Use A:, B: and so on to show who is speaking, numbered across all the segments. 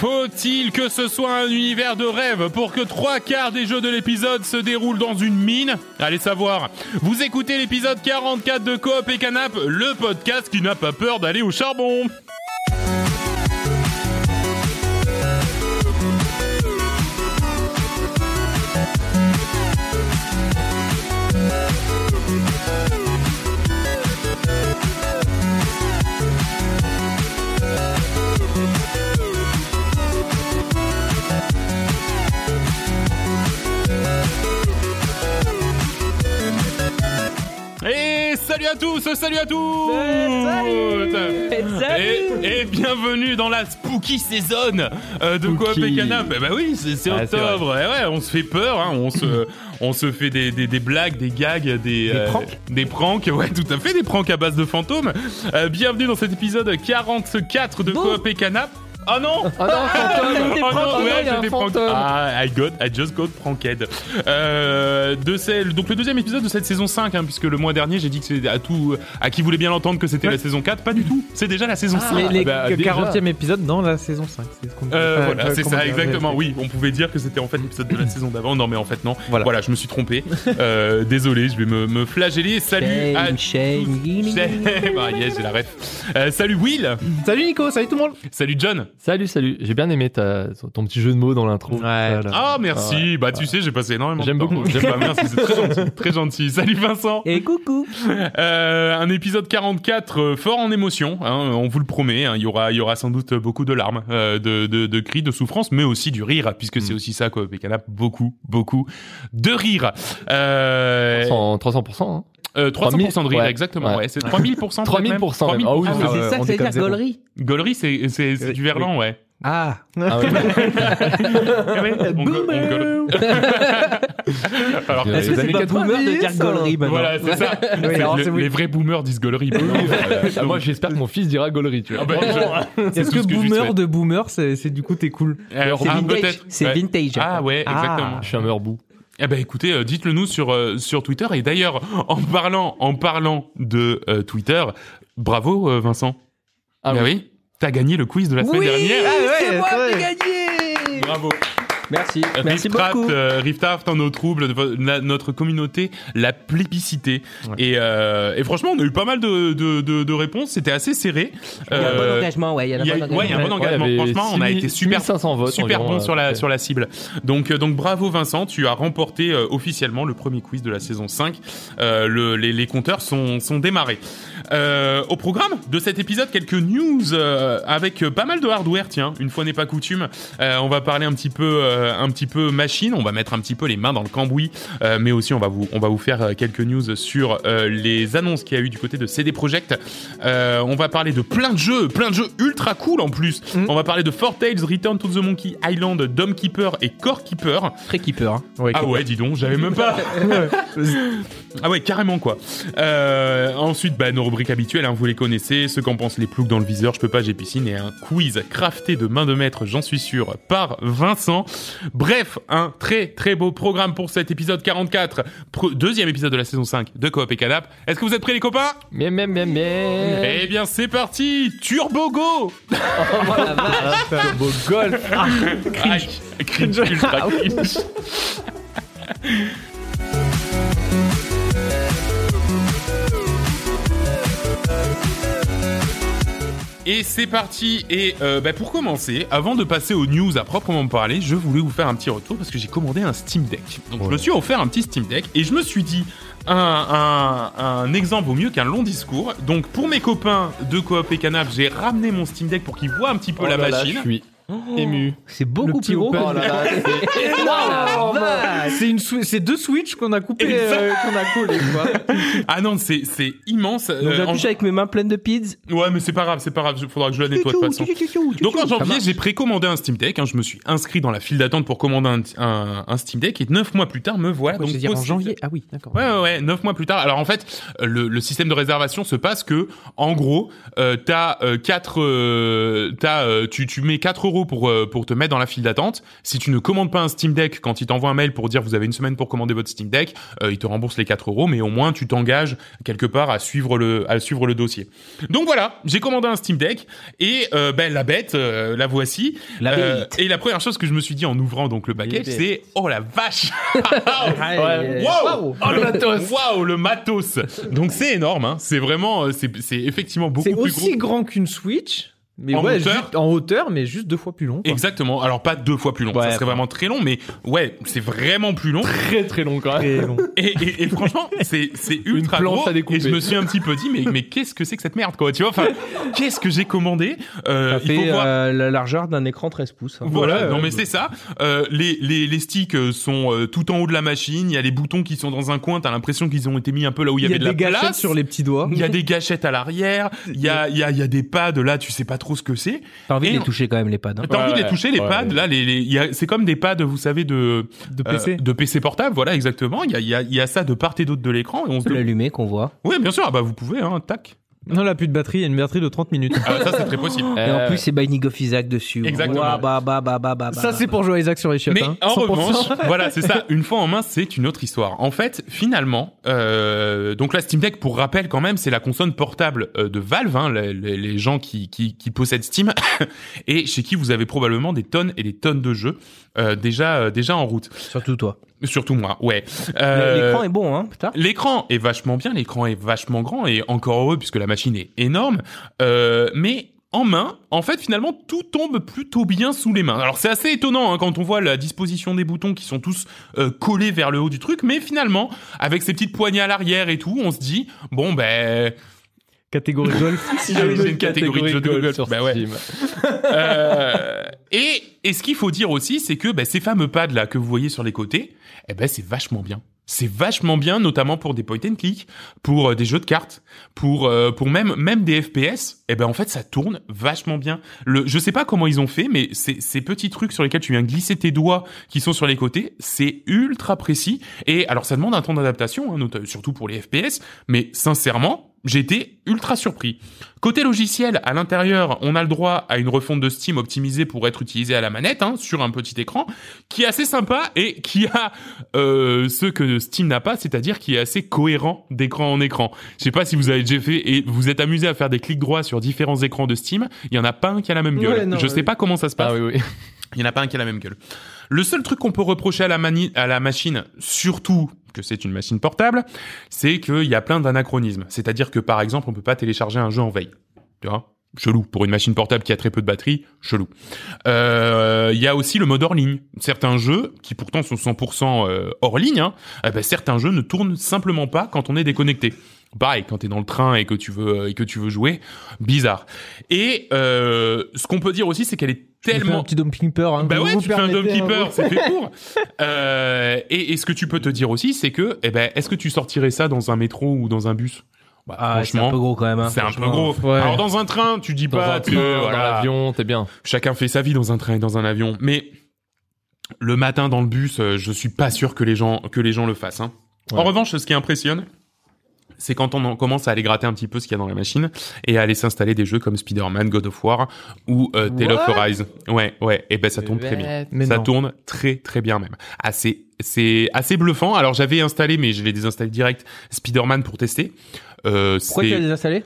A: Faut-il que ce soit un univers de rêve pour que trois quarts des jeux de l'épisode se déroulent dans une mine? Allez savoir. Vous écoutez l'épisode 44 de Coop et Canap, le podcast qui n'a pas peur d'aller au charbon. Salut à tous, salut à tous Et, et bienvenue dans la spooky saison euh, de Coop et Canap. Bah oui, c'est
B: Ah,
A: octobre. Eh ouais, on se fait peur, hein, on se on se fait des, des, des blagues, des gags, des euh,
B: pranks
A: des pranks, ouais, tout à fait, des pranks à base de fantômes. Euh, bienvenue dans cet épisode 44 de Coop et Canap. Oh non
B: Ah non, fantôme
A: Oh non, ouais,
B: il y a un
A: j'étais prank-
B: fantôme.
A: Ah, I got, I just got pranked. Euh, de celle, donc le deuxième épisode de cette saison 5, hein, puisque le mois dernier j'ai dit que c'était à tout, à qui voulait bien l'entendre que c'était la saison 4, pas du tout, c'est déjà la saison 5.
C: Les, les
B: bah,
C: le
B: déjà.
C: 40e épisode dans la saison 5. C'est ce qu'on dit.
A: Euh,
C: Enfin,
A: voilà,
C: euh,
A: c'est
C: comment
A: ça,
C: dire,
A: exactement. Oui, on pouvait dire que c'était en fait l'épisode de la saison d'avant. Non, mais en fait, non. Voilà,
C: Voilà.
A: je me suis trompé. Euh, désolé, je vais me, me flageller. Salut à
D: Shame, shame,
A: tous.
D: shame.
A: Ah, yes, j'ai la ref. Euh, salut Will.
C: Salut Nico, salut tout le monde.
A: Salut John.
B: Salut, salut. J'ai bien aimé ta, ton petit jeu de mots dans l'intro.
C: Ouais.
A: Ah, merci. Bah, tu sais, j'ai passé énormément
B: J'aime
A: de temps.
B: beaucoup.
A: J'aime pas, merci. C'est très gentil. Très gentil. Salut Vincent.
D: Et coucou.
A: Euh, un épisode 44 euh, fort en émotion, hein, on vous le promet. hein, il y aura, il y aura sans doute beaucoup de larmes, euh, de, de, de cris, de souffrance, mais aussi du rire, puisque c'est aussi ça quoi. Pécana, beaucoup, beaucoup de rire. Euh,
B: 300%, 300%. Hein.
A: Euh, 300% de rire,
B: ouais.
A: exactement.
B: Ouais.
A: Ouais, c'est 3000%. peut-être
B: 3000%,
A: même.
B: même. Ah oui,
A: 3000%.
D: Ah, c'est ça que ça veut dire gaulerie.
A: Gaulerie, c'est, c'est, c'est du verlan, ouais.
D: Ah.
B: Ah ouais.
A: On go- on gueule. Alors,
D: que
B: Les
D: c'est
B: années
D: pas boomer de
B: 90,
D: dire gaulerie maintenant
A: voilà, c'est ça.
C: Oui, alors,
A: Le-
C: c'est oui.
A: les vrais boomers disent gaulerie.
B: Ah, moi, j'espère que mon fils dira gaulerie, tu vois.
A: Ah c'est
C: Est-ce que
A: lui
C: boomer de boomer, c'est c'est du coup t'es cool
A: Euh,
D: C'est
A: ah,
D: vintage.
A: Ouais.
D: vintage.
A: Ah ouais,
C: Ah.
A: exactement.
B: Je suis un meurbou.
A: Eh ben écoutez, euh, dites-le nous sur euh, sur Twitter et d'ailleurs en parlant en parlant de euh, Twitter, bravo euh, Vincent.
B: Ah
A: Bah
B: oui.
A: oui, t'as gagné le quiz de la semaine
D: Oui,
A: dernière.
C: Ah ouais,
D: c'est moi qui ai gagné.
A: Bravo.
D: Merci. Merci
A: Riftraft,
D: beaucoup.
A: euh, Riftraft en nos troubles, la- notre communauté l'a plébiscité.
C: Ouais.
A: Et, euh, et franchement, on a eu pas mal de, de, de, de réponses, c'était assez serré.
D: Il y a un bon
A: Euh,
D: engagement, ouais. Il y a un
A: il y a-
D: bon
A: ouais, il y a un
D: engagement.
A: bon.
B: Ouais,
A: Franchement, on a
B: 6000
A: été super
B: 6500 votes
A: super
B: environ,
A: bon sur la
B: euh,
A: sur la cible. Donc euh, donc bravo Vincent, tu as remporté euh, officiellement le premier quiz de la saison 5. Euh, le, les, les compteurs sont sont démarrés. Euh, au programme de cet épisode, quelques news euh, avec euh, pas mal de hardware. Tiens, une fois n'est pas coutume, euh, on va parler un petit peu euh, un petit peu machine. On va mettre un petit peu les mains dans le cambouis, euh, mais aussi on va vous on va vous faire euh, quelques news sur euh, les annonces qu'il y a eu du côté de CD Projekt. Euh, on va parler de plein de jeux, plein de jeux ultra cool en plus.
C: Mm.
A: On va parler de Four Tales, Return to the Monkey Island, Dome Keeper et Core Keeper.
D: Très keeper. hein.
A: Ah ouais, dis donc, j'avais même pas. ah ouais, carrément quoi. Euh, ensuite, bah, nos rubriques habituelles, hein, vous les connaissez. Ce qu'en pensent les ploucs dans le viseur, je peux pas, j'ai piscine et un quiz crafté de main de maître, j'en suis sûr, par Vincent. Bref, un très très beau programme pour cet épisode 44, pre- deuxième épisode de la saison 5 de Coop et Canap. Est-ce que vous êtes prêts les copains?
B: Miam, miam, miam.
A: Eh bien, c'est parti, Turbo Go.
D: Oh la vache.
B: Beau golf. Ah,
A: Cringe, cringe, ultra cringe. Et c'est parti. Et euh, bah, pour commencer, avant de passer aux news à proprement parler, je voulais vous faire un petit retour parce que j'ai commandé un Steam Deck. Donc je me suis offert un petit Steam Deck et je me suis dit un, un, un exemple vaut mieux qu'un long discours. Donc pour mes copains de Coop et Canap, j'ai ramené mon Steam Deck pour qu'ils voient un petit peu
B: Oh
A: la
B: là là,
A: machine.
B: Je suis ému.
D: C'est beaucoup plus gros. Oh c'est
C: une c'est deux Switch qu'on a coupé, euh, qu'on a collé quoi.
A: Ah non, c'est c'est immense.
D: Donc
A: Euh, en-
D: j'appuie avec mes mains pleines de pids.
A: Ouais, mais c'est pas grave, c'est pas grave. Il faudra que je la nettoie de toute façon. Donc en janvier, j'ai précommandé un Steam Deck. hein, je me suis inscrit dans la file d'attente pour commander un, un, un Steam Deck et neuf mois plus tard, me voilà.
C: je
A: donc
C: dire en janvier? Ah oui, d'accord.
A: Ouais, ouais, ouais, neuf mois plus tard. Alors en fait, euh, le, le système de réservation se passe que, en gros, euh, t'as euh, quatre, euh, t'as, euh, tu, tu mets 4 euros euros pour euh, pour te mettre dans la file d'attente. Si tu ne commandes pas un Steam Deck, quand ils t'envoient un mail pour dire vous avez une semaine pour commander votre Steam Deck, euh, ils te remboursent les 4 euros, mais au moins tu t'engages quelque part à suivre le à suivre le dossier. Donc voilà, j'ai commandé un Steam Deck et euh, ben la bête, la voici.
D: La
A: et la première chose que je me suis dit en ouvrant donc le package, c'est oh la vache. Wow
B: Oh, le matos.
A: Waouh, le matos Donc c'est énorme, hein. c'est vraiment, c'est c'est effectivement beaucoup
C: C'est
A: plus
C: aussi
A: gros.
C: grand qu'une Switch, mais
A: En
C: ouais,
A: hauteur
C: juste- en hauteur, mais juste deux fois plus long. quoi.
A: Exactement. Alors pas deux fois plus long, ça
D: Ouais,
A: serait vraiment très long, mais ouais, c'est vraiment plus long.
B: Très très long quand même.
C: Très long.
A: Et, et, et franchement, c'est c'est ultra
B: planche
A: gros.
B: à découper.
A: Et je me suis un petit peu dit, mais mais qu'est-ce que c'est que cette merde, quoi Tu vois? Enfin, qu'est-ce que j'ai commandé? Euh,
D: Ça
A: Il faut voir.
D: euh, la largeur d'un écran 13 pouces. hein.
A: Voilà,
C: Ouais,
A: non
C: ouais.
A: mais c'est ça. Euh, les, les, les sticks euh, sont tout en haut de la machine. Il y a les boutons qui sont dans un coin. T'as l'impression qu'ils ont été mis un peu là où il y
C: Il y
A: avait
C: a
A: de
C: des
A: la
C: gâchettes
A: place.
C: sur les petits doigts.
A: Il y a des gâchettes à l'arrière. Il y a, il y a, il y a des pads là. Tu sais pas trop ce que c'est.
D: T'as envie
A: Et-
D: de les toucher quand même, les pads. hein.
A: T'as envie de les toucher les
B: ouais,
A: pads
B: ouais.
A: là. Les, les, c'est comme des pads, vous savez, de
C: De
A: euh,
C: PC.
A: de PC portable. Voilà, exactement. Il y a, il y a, il y a ça de part et d'autre de l'écran. Et on se
D: peut l'allumer, qu'on voit.
A: Oui, bien sûr. Ah bah vous pouvez. Hein, tac.
C: Non, là, plus de batterie, il y a une batterie de 30 minutes.
A: Ah, ça c'est très possible.
D: Et en
B: Euh,
D: plus, c'est Binding of Isaac dessus.
A: Exactement.
D: Ouah, bah, bah, bah, bah, bah,
C: Ça,
D: bah,
C: c'est
D: bah.
C: pour jouer à Isaac sur les chiottes.
A: Mais
C: hein.
A: en
C: 100%.
A: revanche, voilà, c'est ça. Une fois en main, c'est une autre histoire. En fait, finalement, euh, donc la Steam Deck, pour rappel quand même, c'est la console portable euh, de Valve, hein, les, les- les gens qui, qui, qui possèdent Steam, et chez qui vous avez probablement des tonnes et des tonnes de jeux euh, déjà euh, déjà en route.
D: Surtout toi.
A: Surtout moi, ouais. Euh,
D: L'écran est bon, hein, putain.
A: L'écran est vachement bien, l'écran est vachement grand et encore heureux puisque la machine est énorme. Euh, mais en main, en fait, finalement, tout tombe plutôt bien sous les mains. Alors c'est assez étonnant hein, quand on voit la disposition des boutons qui sont tous euh, collés vers le haut du truc, mais finalement, avec ces petites poignées à l'arrière et tout, on se dit bon ben
C: Catégorie golf.
A: si j'avais une catégorie de jeux de golf,
B: sur
A: bah ouais.
B: Steam.
A: Euh, et, et ce qu'il faut dire aussi, c'est que bah, ces fameux pads là que vous voyez sur les côtés, eh ben c'est vachement bien. C'est vachement bien, notamment pour des point and click, pour euh, des jeux de cartes, pour euh, pour même même des FPS. Eh ben en fait ça tourne vachement bien. Le, je sais pas comment ils ont fait, mais ces ces petits trucs sur lesquels tu viens glisser tes doigts, qui sont sur les côtés, c'est ultra précis. Et alors ça demande un temps d'adaptation, hein, surtout pour les FPS. Mais sincèrement, j'ai été ultra surpris. Côté logiciel, à l'intérieur, on a le droit à une refonte de Steam optimisée pour être utilisée à la manette, hein, sur un petit écran, qui est assez sympa et qui a euh, ce que Steam n'a pas, c'est-à-dire qui est assez cohérent d'écran en écran. Je sais pas si vous avez déjà fait et vous êtes amusé à faire des clics droits sur différents écrans de Steam, il y en a pas un qui a la même gueule.
C: Ouais, non,
A: Je sais
C: oui.
A: pas comment ça se passe.
B: Ah oui, oui.
A: Il y en a pas un qui a la même gueule. Le seul truc qu'on peut reprocher à la, mani- à la machine, surtout que c'est une machine portable, c'est qu'il y a plein d'anachronismes. C'est-à-dire que par exemple, on peut pas télécharger un jeu en veille. Tu vois? Chelou. Pour une machine portable qui a très peu de batterie, chelou. Euh, Il y a aussi le mode hors ligne. Certains jeux, qui pourtant sont 100% euh, hors ligne, certains jeux ne tournent simplement pas quand on est déconnecté. Pareil, quand t'es dans le train et que tu veux et que tu veux jouer, bizarre. Et euh, ce qu'on peut dire aussi, c'est qu'elle est
C: Tu fais
A: tellement
C: un petit dumping peur. Hein,
A: bah ouais, tu fais un Dome
C: hein,
A: c'est fait pour. Euh, et, et ce que tu peux te dire aussi, c'est que, eh ben, est-ce que tu sortirais ça dans un métro ou dans un bus? Bah,
D: Ah, c'est un peu gros quand même. hein,
A: c'est un peu
D: franchement.
A: gros.
C: ouais.
A: Alors dans un train, tu dis
B: Dans
A: pas
B: un
A: que
B: dans
A: voilà,
B: l'avion, t'es bien.
A: chacun fait sa vie dans un train et dans un avion, mais le matin dans le bus, euh, je suis pas sûr que les gens que les gens le fassent. hein. En revanche, ce qui impressionne, c'est quand on en commence à aller gratter un petit peu ce qu'il y a dans la machine et à aller s'installer des jeux comme Spider-Man, God of War ou euh, Tale of Arise. Ouais, ouais, et ben ça tourne très bien.
C: Mais
A: ça
C: non.
A: tourne très très bien même. Assez c'est assez bluffant. Alors j'avais installé mais je l'ai désinstallé direct Spider-Man pour tester. Euh,
D: Pourquoi tu l'as désinstallé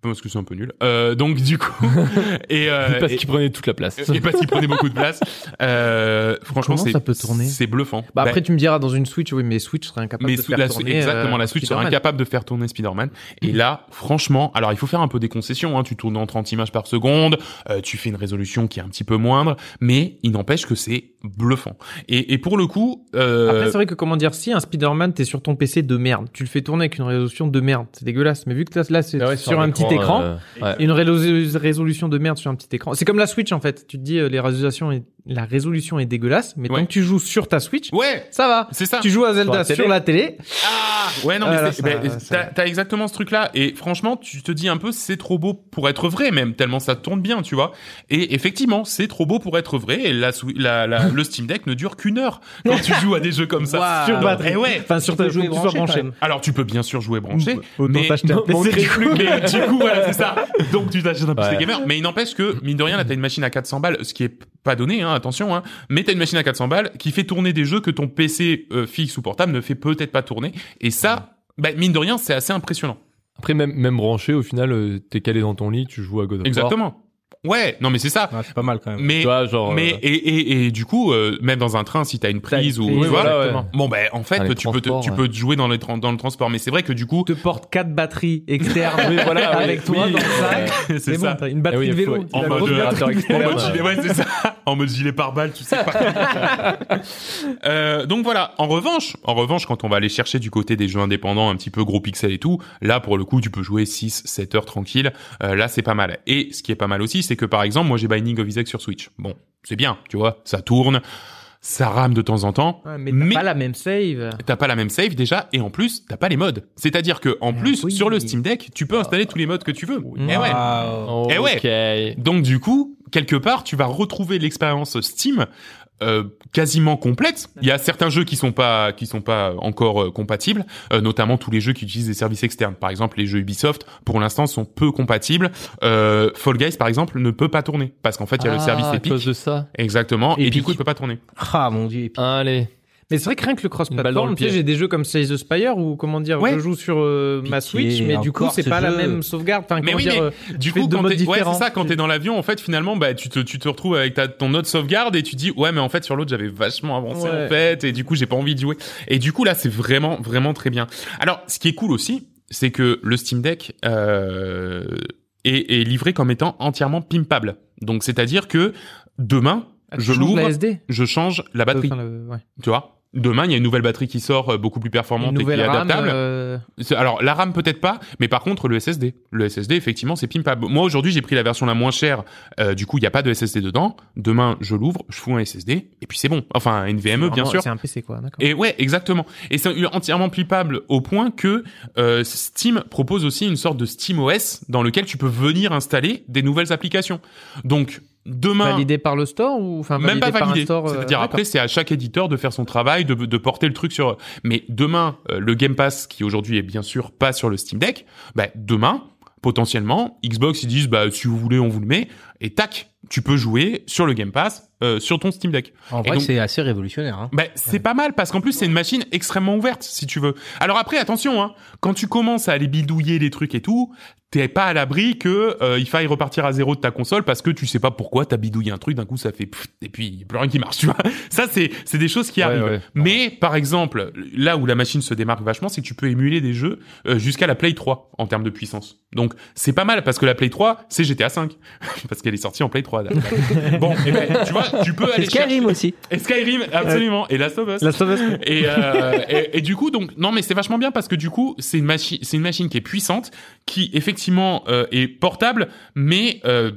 A: parce que c'est un peu nul. Euh, donc du coup et, euh,
B: Parce qu'il prenait toute la place.
A: et parce qu'il prenait beaucoup de place. Euh, franchement,
C: ça peut tourner?
A: C'est bluffant.
C: Bah après, tu me diras dans une Switch, oui, mais Switch serait incapable
A: mais
C: de faire
A: la-
C: tourner.
A: exactement,
C: euh,
A: la Switch serait
C: Spider-Man.
A: incapable de faire tourner Spider-Man. Et là, franchement, alors il faut faire un peu des concessions. Hein. Tu tournes en 30 images par seconde, euh, tu fais une résolution qui est un petit peu moindre, mais il n'empêche que c'est bluffant. Et, et pour le coup, euh,
C: Après, c'est vrai que comment dire, si un Spider-Man, t'es sur ton PC de merde, tu le fais tourner avec une résolution de merde, c'est dégueulasse. Mais vu que là, c'est
B: Ah ouais,
C: sur un petit écran,
B: euh, ouais.
C: une résolu- résolution de merde sur un petit écran. C'est comme la Switch en fait. Tu te dis, euh, les résolutions la résolution est dégueulasse, mais
A: Ouais.
C: tant que tu joues sur ta Switch,
A: ouais,
C: ça va.
A: c'est ça.
C: Tu joues à Zelda
B: Sur
C: sur
B: la
C: télé.
A: Ah ouais non mais
C: Ah, ça-
A: t'as exactement ce truc là et franchement tu te dis un peu c'est trop beau pour être vrai même tellement ça tourne bien tu vois et effectivement c'est trop beau pour être vrai et la, sou- la, la- le Steam Deck ne dure qu'une heure quand tu joues à des jeux comme ça.
C: Sur batterie.
A: eh ouais
C: Enfin, sur ta
D: jouer branché,
C: branché.
A: alors tu peux bien sûr jouer branché mais
C: un
A: mais
C: PC.
A: du coup, mais du coup, voilà c'est ça donc tu t'achètes un PC gamer mais il n'empêche que mine de rien là t'as une machine à 400 balles ce qui est pas donné, hein, attention, hein, mais t'as une machine à 400 balles qui fait tourner des jeux que ton PC euh, fixe ou portable ne fait peut-être pas tourner. Et ça, bah, mine de rien, c'est assez impressionnant.
B: Après, même, même branché, au final, euh, t'es calé dans ton lit, tu joues à God of War.
A: Exactement. Ouais, non mais c'est ça.
D: Ouais, c'est pas mal quand même.
A: Mais
B: Tu vois, genre.
A: mais
B: euh,
A: et, et, et du coup, euh, même dans un train, si t'as une
C: T'as une
A: prise ou
B: oui,
A: vois,
B: voilà, ouais.
A: bon ben en fait,
B: Ah,
A: tu peux te- tu peux te jouer dans le dans le transport, mais c'est vrai que du coup,
C: te porte quatre batteries externes
B: Oui, voilà, oui,
C: avec toi
B: oui.
C: dans le sac.
A: c'est
C: C'est bon,
A: ça.
C: t'as une
B: Eh
C: batterie
B: oui,
C: de vélo.
B: faut-
A: en mode,
B: en
A: mode gilet, ouais, c'est ça. En mode gilet pare-balles, tu sais pas. euh, donc voilà. En revanche, en revanche, quand on va aller chercher du côté des jeux indépendants, un petit peu gros pixels et tout, là, pour le coup, tu peux jouer 6, 7 heures tranquille. Là, c'est pas mal. Et ce qui est pas mal aussi, c'est que par exemple, moi, j'ai Binding of Isaac sur Switch. Bon, c'est bien, tu vois, ça tourne, ça rame de temps en temps.
C: Ouais, mais t'as
A: Mais-
C: pas la même save.
A: T'as pas la même save déjà, et en plus, t'as pas les modes. C'est-à-dire que, en
C: Ah,
A: plus,
C: oui.
A: sur le Steam Deck, tu peux installer tous les modes que tu veux. Eh ouais.
D: Waouh.
A: Eh ouais. Donc du coup, quelque part, tu vas retrouver l'expérience Steam euh, quasiment complète. Il y a certains jeux qui sont pas qui sont pas encore euh, compatibles, euh, notamment tous les jeux qui utilisent des services externes. Par exemple, les jeux Ubisoft, pour l'instant, sont peu compatibles. Euh, Fall Guys, par exemple, ne peut pas tourner parce qu'en fait, il y a le
B: Ah,
A: service
B: à
A: Epic.
B: cause de ça.
A: Exactement. Et du coup, il peut pas tourner.
D: Ah mon dieu.
B: Allez.
C: Mais c'est vrai que rien que le cross-platform,
B: le
C: tu sais, j'ai des jeux comme Slay the Spire ou comment dire,
A: Ouais.
C: je joue sur euh, ma
D: Pitié,
C: Switch, mais du coup, c'est
D: ce
C: pas la même sauvegarde. Enfin,
A: Mais oui,
C: dire,
A: mais
C: euh,
A: Du coup, quand t'es, ouais, c'est
C: différents.
A: ça, quand t'es dans l'avion, en fait, finalement, bah, tu te, tu te retrouves avec ta, ton autre sauvegarde et tu dis, ouais, mais en fait, sur l'autre, j'avais vachement avancé,
C: Ouais.
A: en fait, et du coup, j'ai pas envie de jouer. Et du coup, là, c'est vraiment, vraiment très bien. Alors, ce qui est cool aussi, c'est que le Steam Deck, euh, est, est livré comme étant entièrement pimpable. Donc, c'est-à-dire que demain,
C: Ah,
A: je l'ouvre, je change la batterie,
C: Enfin, le- ouais.
A: tu vois? Demain, il y a une nouvelle batterie qui sort, euh, beaucoup plus
C: Une
A: performante et qui est
C: RAM.
A: adaptable.
C: euh,
A: Alors la RAM peut-être pas, mais par contre le SSD, le SSD effectivement c'est pimpable. Moi aujourd'hui j'ai pris la version la moins chère, euh, du coup il y a pas de SSD dedans. Demain je l'ouvre, je fous un SSD et puis c'est bon. Enfin un NVMe E, bien sûr.
C: C'est un PC, quoi, d'accord.
A: Et ouais exactement. Et c'est entièrement pimpable au point que euh, Steam propose aussi une sorte de SteamOS dans lequel tu peux venir installer des nouvelles applications. Donc demain
C: Validé par le store ou enfin
A: même pas
C: validé euh,
A: C'est-à-dire après, c'est à chaque éditeur de faire son travail, de, de porter le truc sur. Mais demain, euh, le Game Pass, qui aujourd'hui est bien sûr pas sur le Steam Deck, bah, demain, potentiellement, Xbox ils disent bah si vous voulez, on vous le met, et tac, tu peux jouer sur le Game Pass euh, sur ton Steam Deck.
D: En vrai, c'est assez révolutionnaire. Hein.
A: Ben, c'est pas mal parce qu'en plus c'est une machine extrêmement ouverte si tu veux. Alors après attention hein, quand tu commences à aller bidouiller les trucs et tout, t'es pas à l'abri que euh, il faille repartir à zéro de ta console parce que tu sais pas pourquoi t'as bidouillé un truc d'un coup ça fait et puis y a plus rien qui marche tu vois. Ça c'est c'est des choses qui
B: Ouais,
A: arrivent.
B: ouais.
A: Mais par exemple là où la machine se démarque vachement c'est que tu peux émuler des jeux euh, jusqu'à la Play 3 en termes de puissance. Donc c'est pas mal parce que la Play 3 c'est GTA 5 parce qu'elle est sortie en Play 3. bon et ben tu vois tu peux aller
D: Skyrim aussi.
A: et Skyrim, absolument. Et Last of Us.
C: La sauveuse.
A: Et, euh, et, et du coup, donc, non, mais c'est vachement bien parce que du coup, c'est une machine, c'est une machine qui est puissante, qui effectivement euh, est portable, mais euh,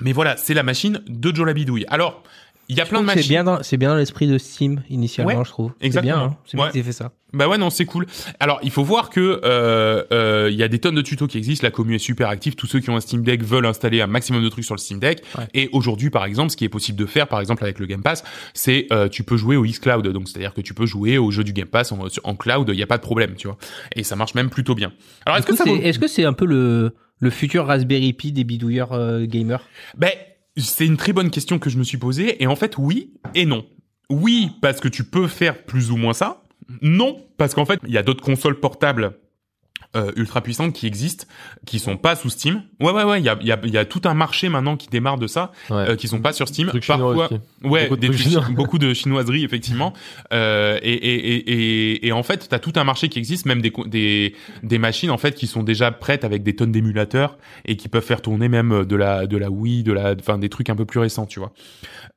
A: mais voilà, c'est la machine de Joe Labidouille. Alors, il y a plein de
D: C'est
A: machines.
D: bien dans, c'est bien dans l'esprit de Steam initialement,
A: Ouais,
D: je trouve. C'est
A: exactement.
D: bien. Hein. C'est bien
A: Ouais.
D: qu'ils aient fait ça.
A: Bah ouais, non, c'est cool. Alors, il faut voir que euh, euh, il y a des tonnes de tutos qui existent. La commune est super active. Tous ceux qui ont un Steam Deck veulent installer un maximum de trucs sur le Steam Deck.
C: Ouais.
A: Et aujourd'hui, par exemple, ce qui est possible de faire, par exemple avec le Game Pass, c'est euh, tu peux jouer au xCloud. Donc, c'est-à-dire que tu peux jouer au jeu du Game Pass en, en cloud. Il y a pas de problème, tu vois. Et ça marche même plutôt bien. Alors, est-ce que ça vaut...
D: c'est- Est-ce que c'est un peu le, le futur Raspberry Pi des bidouilleurs euh, gamers?
A: Ben, c'est une très bonne question que je me suis posée. Et en fait, oui et non. Oui, parce que tu peux faire plus ou moins ça. Non, parce qu'en fait, il y a d'autres consoles portables euh, ultra puissantes qui existent, qui sont pas sous Steam. Ouais, ouais, ouais. Il y a, y, a, y a tout un marché maintenant qui démarre de ça,
B: Ouais.
A: euh, qui sont pas sur Steam.
B: Aussi.
A: Ouais,
B: Beaucoup de
A: des
B: trucs
A: trucs-
B: chinois.
A: beaucoup de chinoiseries effectivement. Euh, et, et, et, et, en fait, t'as tout un marché qui existe, même des, des des machines en fait qui sont déjà prêtes avec des tonnes d'émulateurs et qui peuvent faire tourner même de la de la Wii, de la, enfin des trucs un peu plus récents, tu vois.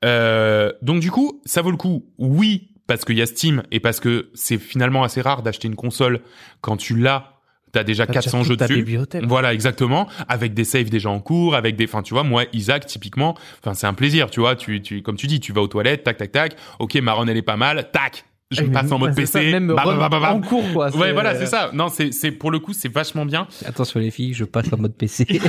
A: Euh, donc du coup, ça vaut le coup. Oui, parce qu'il y a Steam et parce que c'est finalement assez rare d'acheter une console quand tu l'as. T'as déjà
C: T'as
A: 400
C: déjà
A: jeux dessus.
C: bibliothèque.
A: Voilà, exactement. Avec des saves déjà en cours, avec des, enfin, tu vois, moi, Isaac, typiquement, enfin, c'est un plaisir, tu vois, tu, tu, comme tu dis, tu vas aux toilettes, tac, tac, tac. Ok, ma run, elle est pas mal, tac. Je
C: Ah, mais
A: passe en mode
C: c'est ça,
A: PC.
C: Même en cours, quoi.
A: Ouais, voilà, c'est ça. Non, c'est, c'est, pour le coup, c'est vachement bien.
D: Attention les filles, je passe en mode PC.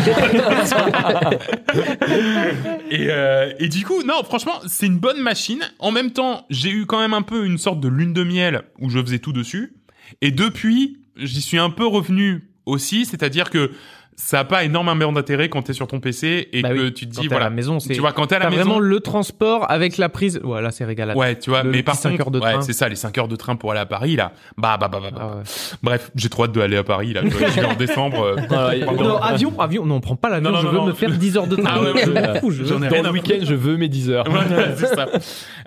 A: Et, euh, et du coup, non, franchement, c'est une bonne machine. En même temps, j'ai eu quand même un peu une sorte de lune de miel où je faisais tout dessus. Et depuis, j'y suis un peu revenu aussi, c'est-à-dire que ça a pas énormément d'intérêt quand t'es sur ton PC et
C: Bah
A: que
C: oui,
A: tu te
C: quand
A: dis
C: t'es à
A: voilà.
C: la maison, c'est
A: tu vois quand t'es à la maison.
C: vraiment le transport avec la prise. Voilà, c'est régal.
A: Ouais, tu vois,
C: Le
A: mais par
C: petit cinq
A: contre,
C: heures de
A: ouais,
C: train.
A: c'est ça, les 5 heures de train pour aller à Paris, là. Bah, bah, bah, bah, bah.
C: Ah ouais.
A: Bref, j'ai trop hâte d'aller à Paris, là. Je vais en décembre. euh,
B: Ah, ouais.
C: Non, avion, avion. Non, on prend pas l'avion.
A: Non, non,
C: Je
A: non,
C: veux
A: non.
C: me faire 10 heures de train.
A: Ah ouais, ouais,
C: Je
A: ouais.
B: Dans le week-end, je veux mes 10 heures.
A: Voilà, c'est ça.